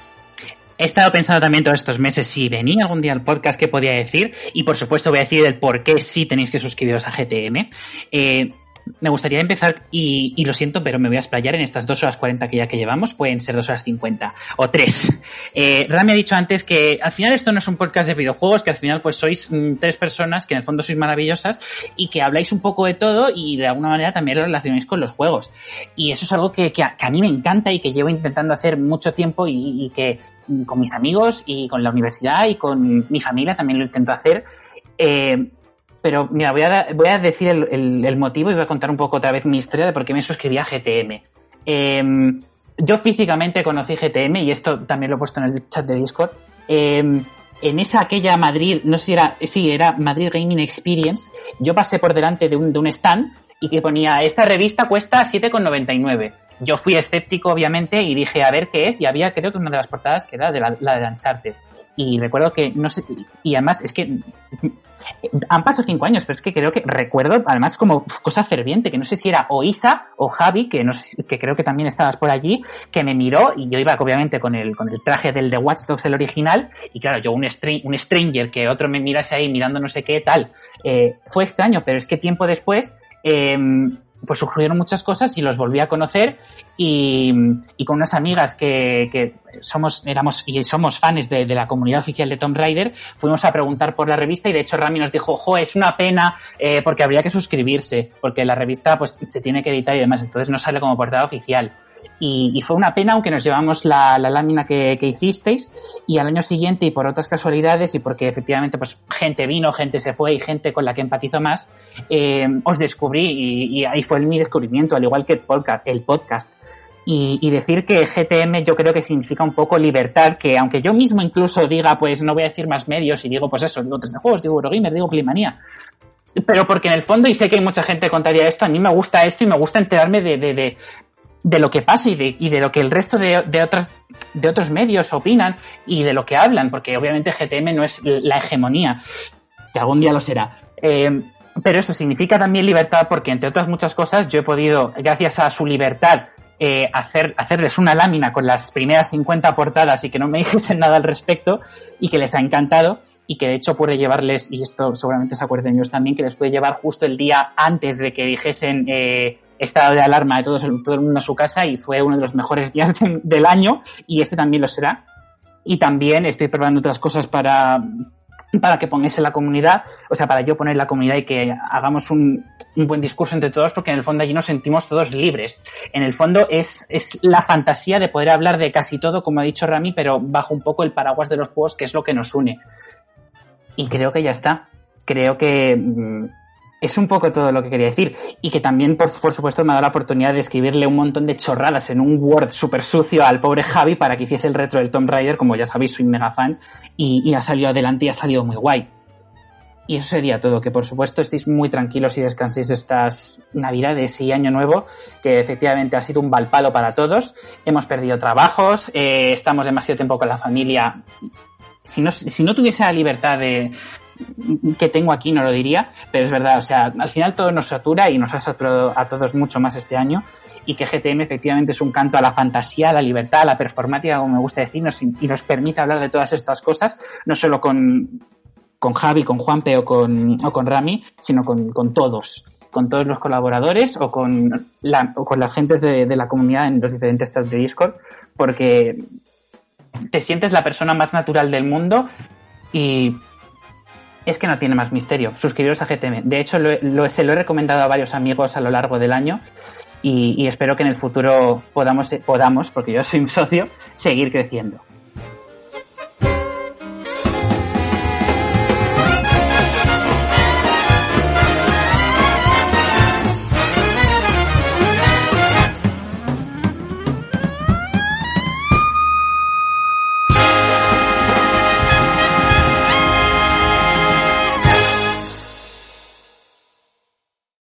S5: he estado pensando también todos estos meses si venía algún día al podcast qué podía decir. Y por supuesto voy a decir el por qué sí tenéis que suscribiros a GTM. Eh, me gustaría empezar, y, y lo siento, pero me voy a explayar en estas 2 horas 40 que ya que llevamos, pueden ser 2 horas 50 o 3. Eh, Rami ha dicho antes que al final esto no es un podcast de videojuegos, que al final pues sois mm, tres personas que en el fondo sois maravillosas y que habláis un poco de todo y de alguna manera también lo relacionáis con los juegos. Y eso es algo que, a, mí me encanta y que llevo intentando hacer mucho tiempo y, y que mm, con mis amigos y con la universidad y con mi familia también lo intento hacer. Eh, pero mira, voy a, voy a decir el, motivo y voy a contar un poco otra vez mi historia de por qué me suscribí a GTM. Em, yo físicamente conocí GTM y esto también lo he puesto en el chat de Discord. Em, en esa aquella Madrid, no sé si era, sí, era Madrid Gaming Experience, yo pasé por delante de un, stand y que ponía, esta revista cuesta 7,99. yo fui escéptico, obviamente, y dije a ver qué es, y había creo que una de las portadas que era de la, la de Uncharted. Y recuerdo que, no sé, y además es que han pasado cinco años, pero es que creo que recuerdo, además, como cosa ferviente, que no sé si era o Isa o Javi, que, no sé, que creo que también estabas por allí, que me miró y yo iba obviamente con el, con el traje del de Watch Dogs, el original, y claro, yo un, un stranger, que otro me mirase ahí mirando no sé qué tal, eh, fue extraño, pero es que tiempo después eh, pues surgieron muchas cosas y los volví a conocer y, y con unas amigas que, que, somos, éramos y somos fans de, de, la comunidad oficial de Tomb Raider, fuimos a preguntar por la revista y de hecho Rami nos dijo, jo, es una pena eh, porque habría que suscribirse, porque la revista pues se tiene que editar y demás, entonces no sale como portada oficial. Y, fue una pena, aunque nos llevamos la, lámina que, que, hicisteis, y al año siguiente, y por otras casualidades, y porque efectivamente pues gente vino, gente se fue, y gente con la que empatizo más, eh, os descubrí, y, ahí fue mi descubrimiento, al igual que el podcast. Y, decir que GTM yo creo que significa un poco libertad, que aunque yo mismo incluso diga, pues no voy a decir más medios, y digo, pues eso, digo 3 de juegos, digo Eurogamer, digo Plimanía, pero porque en el fondo, y sé que hay mucha gente que contaría esto, a mí me gusta esto y me gusta enterarme de de lo que pasa y de, y de lo que el resto de, de, otras, de otros medios opinan y de lo que hablan, porque obviamente GTM no es la hegemonía, que algún día lo será. Eh, pero eso significa también libertad porque, entre otras muchas cosas, yo he podido, gracias a su libertad, eh, hacer, hacerles una lámina con las primeras 50 portadas y que no me dijesen nada al respecto y que les ha encantado y que de hecho puede llevarles, y esto seguramente se acuerden ellos también, que les puede llevar justo el día antes de que dijesen eh, estado de alarma de todos, todo el mundo a su casa y fue uno de los mejores días de, del año y este también lo será. Y también estoy probando otras cosas para, para que pongáis en la comunidad, o sea, para yo poner en la comunidad y que hagamos un, un, buen discurso entre todos, porque en el fondo allí nos sentimos todos libres. En el fondo es, es la fantasía de poder hablar de casi todo, como ha dicho Rami, pero bajo un poco el paraguas de los juegos, que es lo que nos une. Y creo que ya está. Creo que mmm, es un poco todo lo que quería decir. Y que también, por, por, supuesto, me ha dado la oportunidad de escribirle un montón de chorradas en un Word súper sucio al pobre Javi para que hiciese el retro del Tomb Raider, como ya sabéis, soy mega fan, y, y ha salido adelante y ha salido muy guay. Y eso sería todo, que por supuesto estéis muy tranquilos y descanséis estas navidades y año nuevo, que efectivamente ha sido un balpalo para todos. Hemos perdido trabajos, eh, estamos demasiado tiempo con la familia. Si no, si no tuviese la libertad de, que tengo aquí no lo diría, pero es verdad, o sea, al final todo nos satura y nos ha saturado a todos mucho más este año y que GTM efectivamente es un canto a la fantasía, a la libertad, a la performática, como me gusta decir, nos, y nos permite hablar de todas estas cosas, no solo con, con Javi, con Juanpe o con, o con Rami, sino con, con todos con todos los colaboradores o con, la, o con las gentes de, de, la comunidad en los diferentes chats de Discord, porque te sientes la persona más natural del mundo y es que no tiene más misterio. Suscribiros a GTM. De hecho, lo, se lo he recomendado a varios amigos a lo largo del año y, y espero que en el futuro podamos, podamos, porque yo soy un socio, seguir creciendo.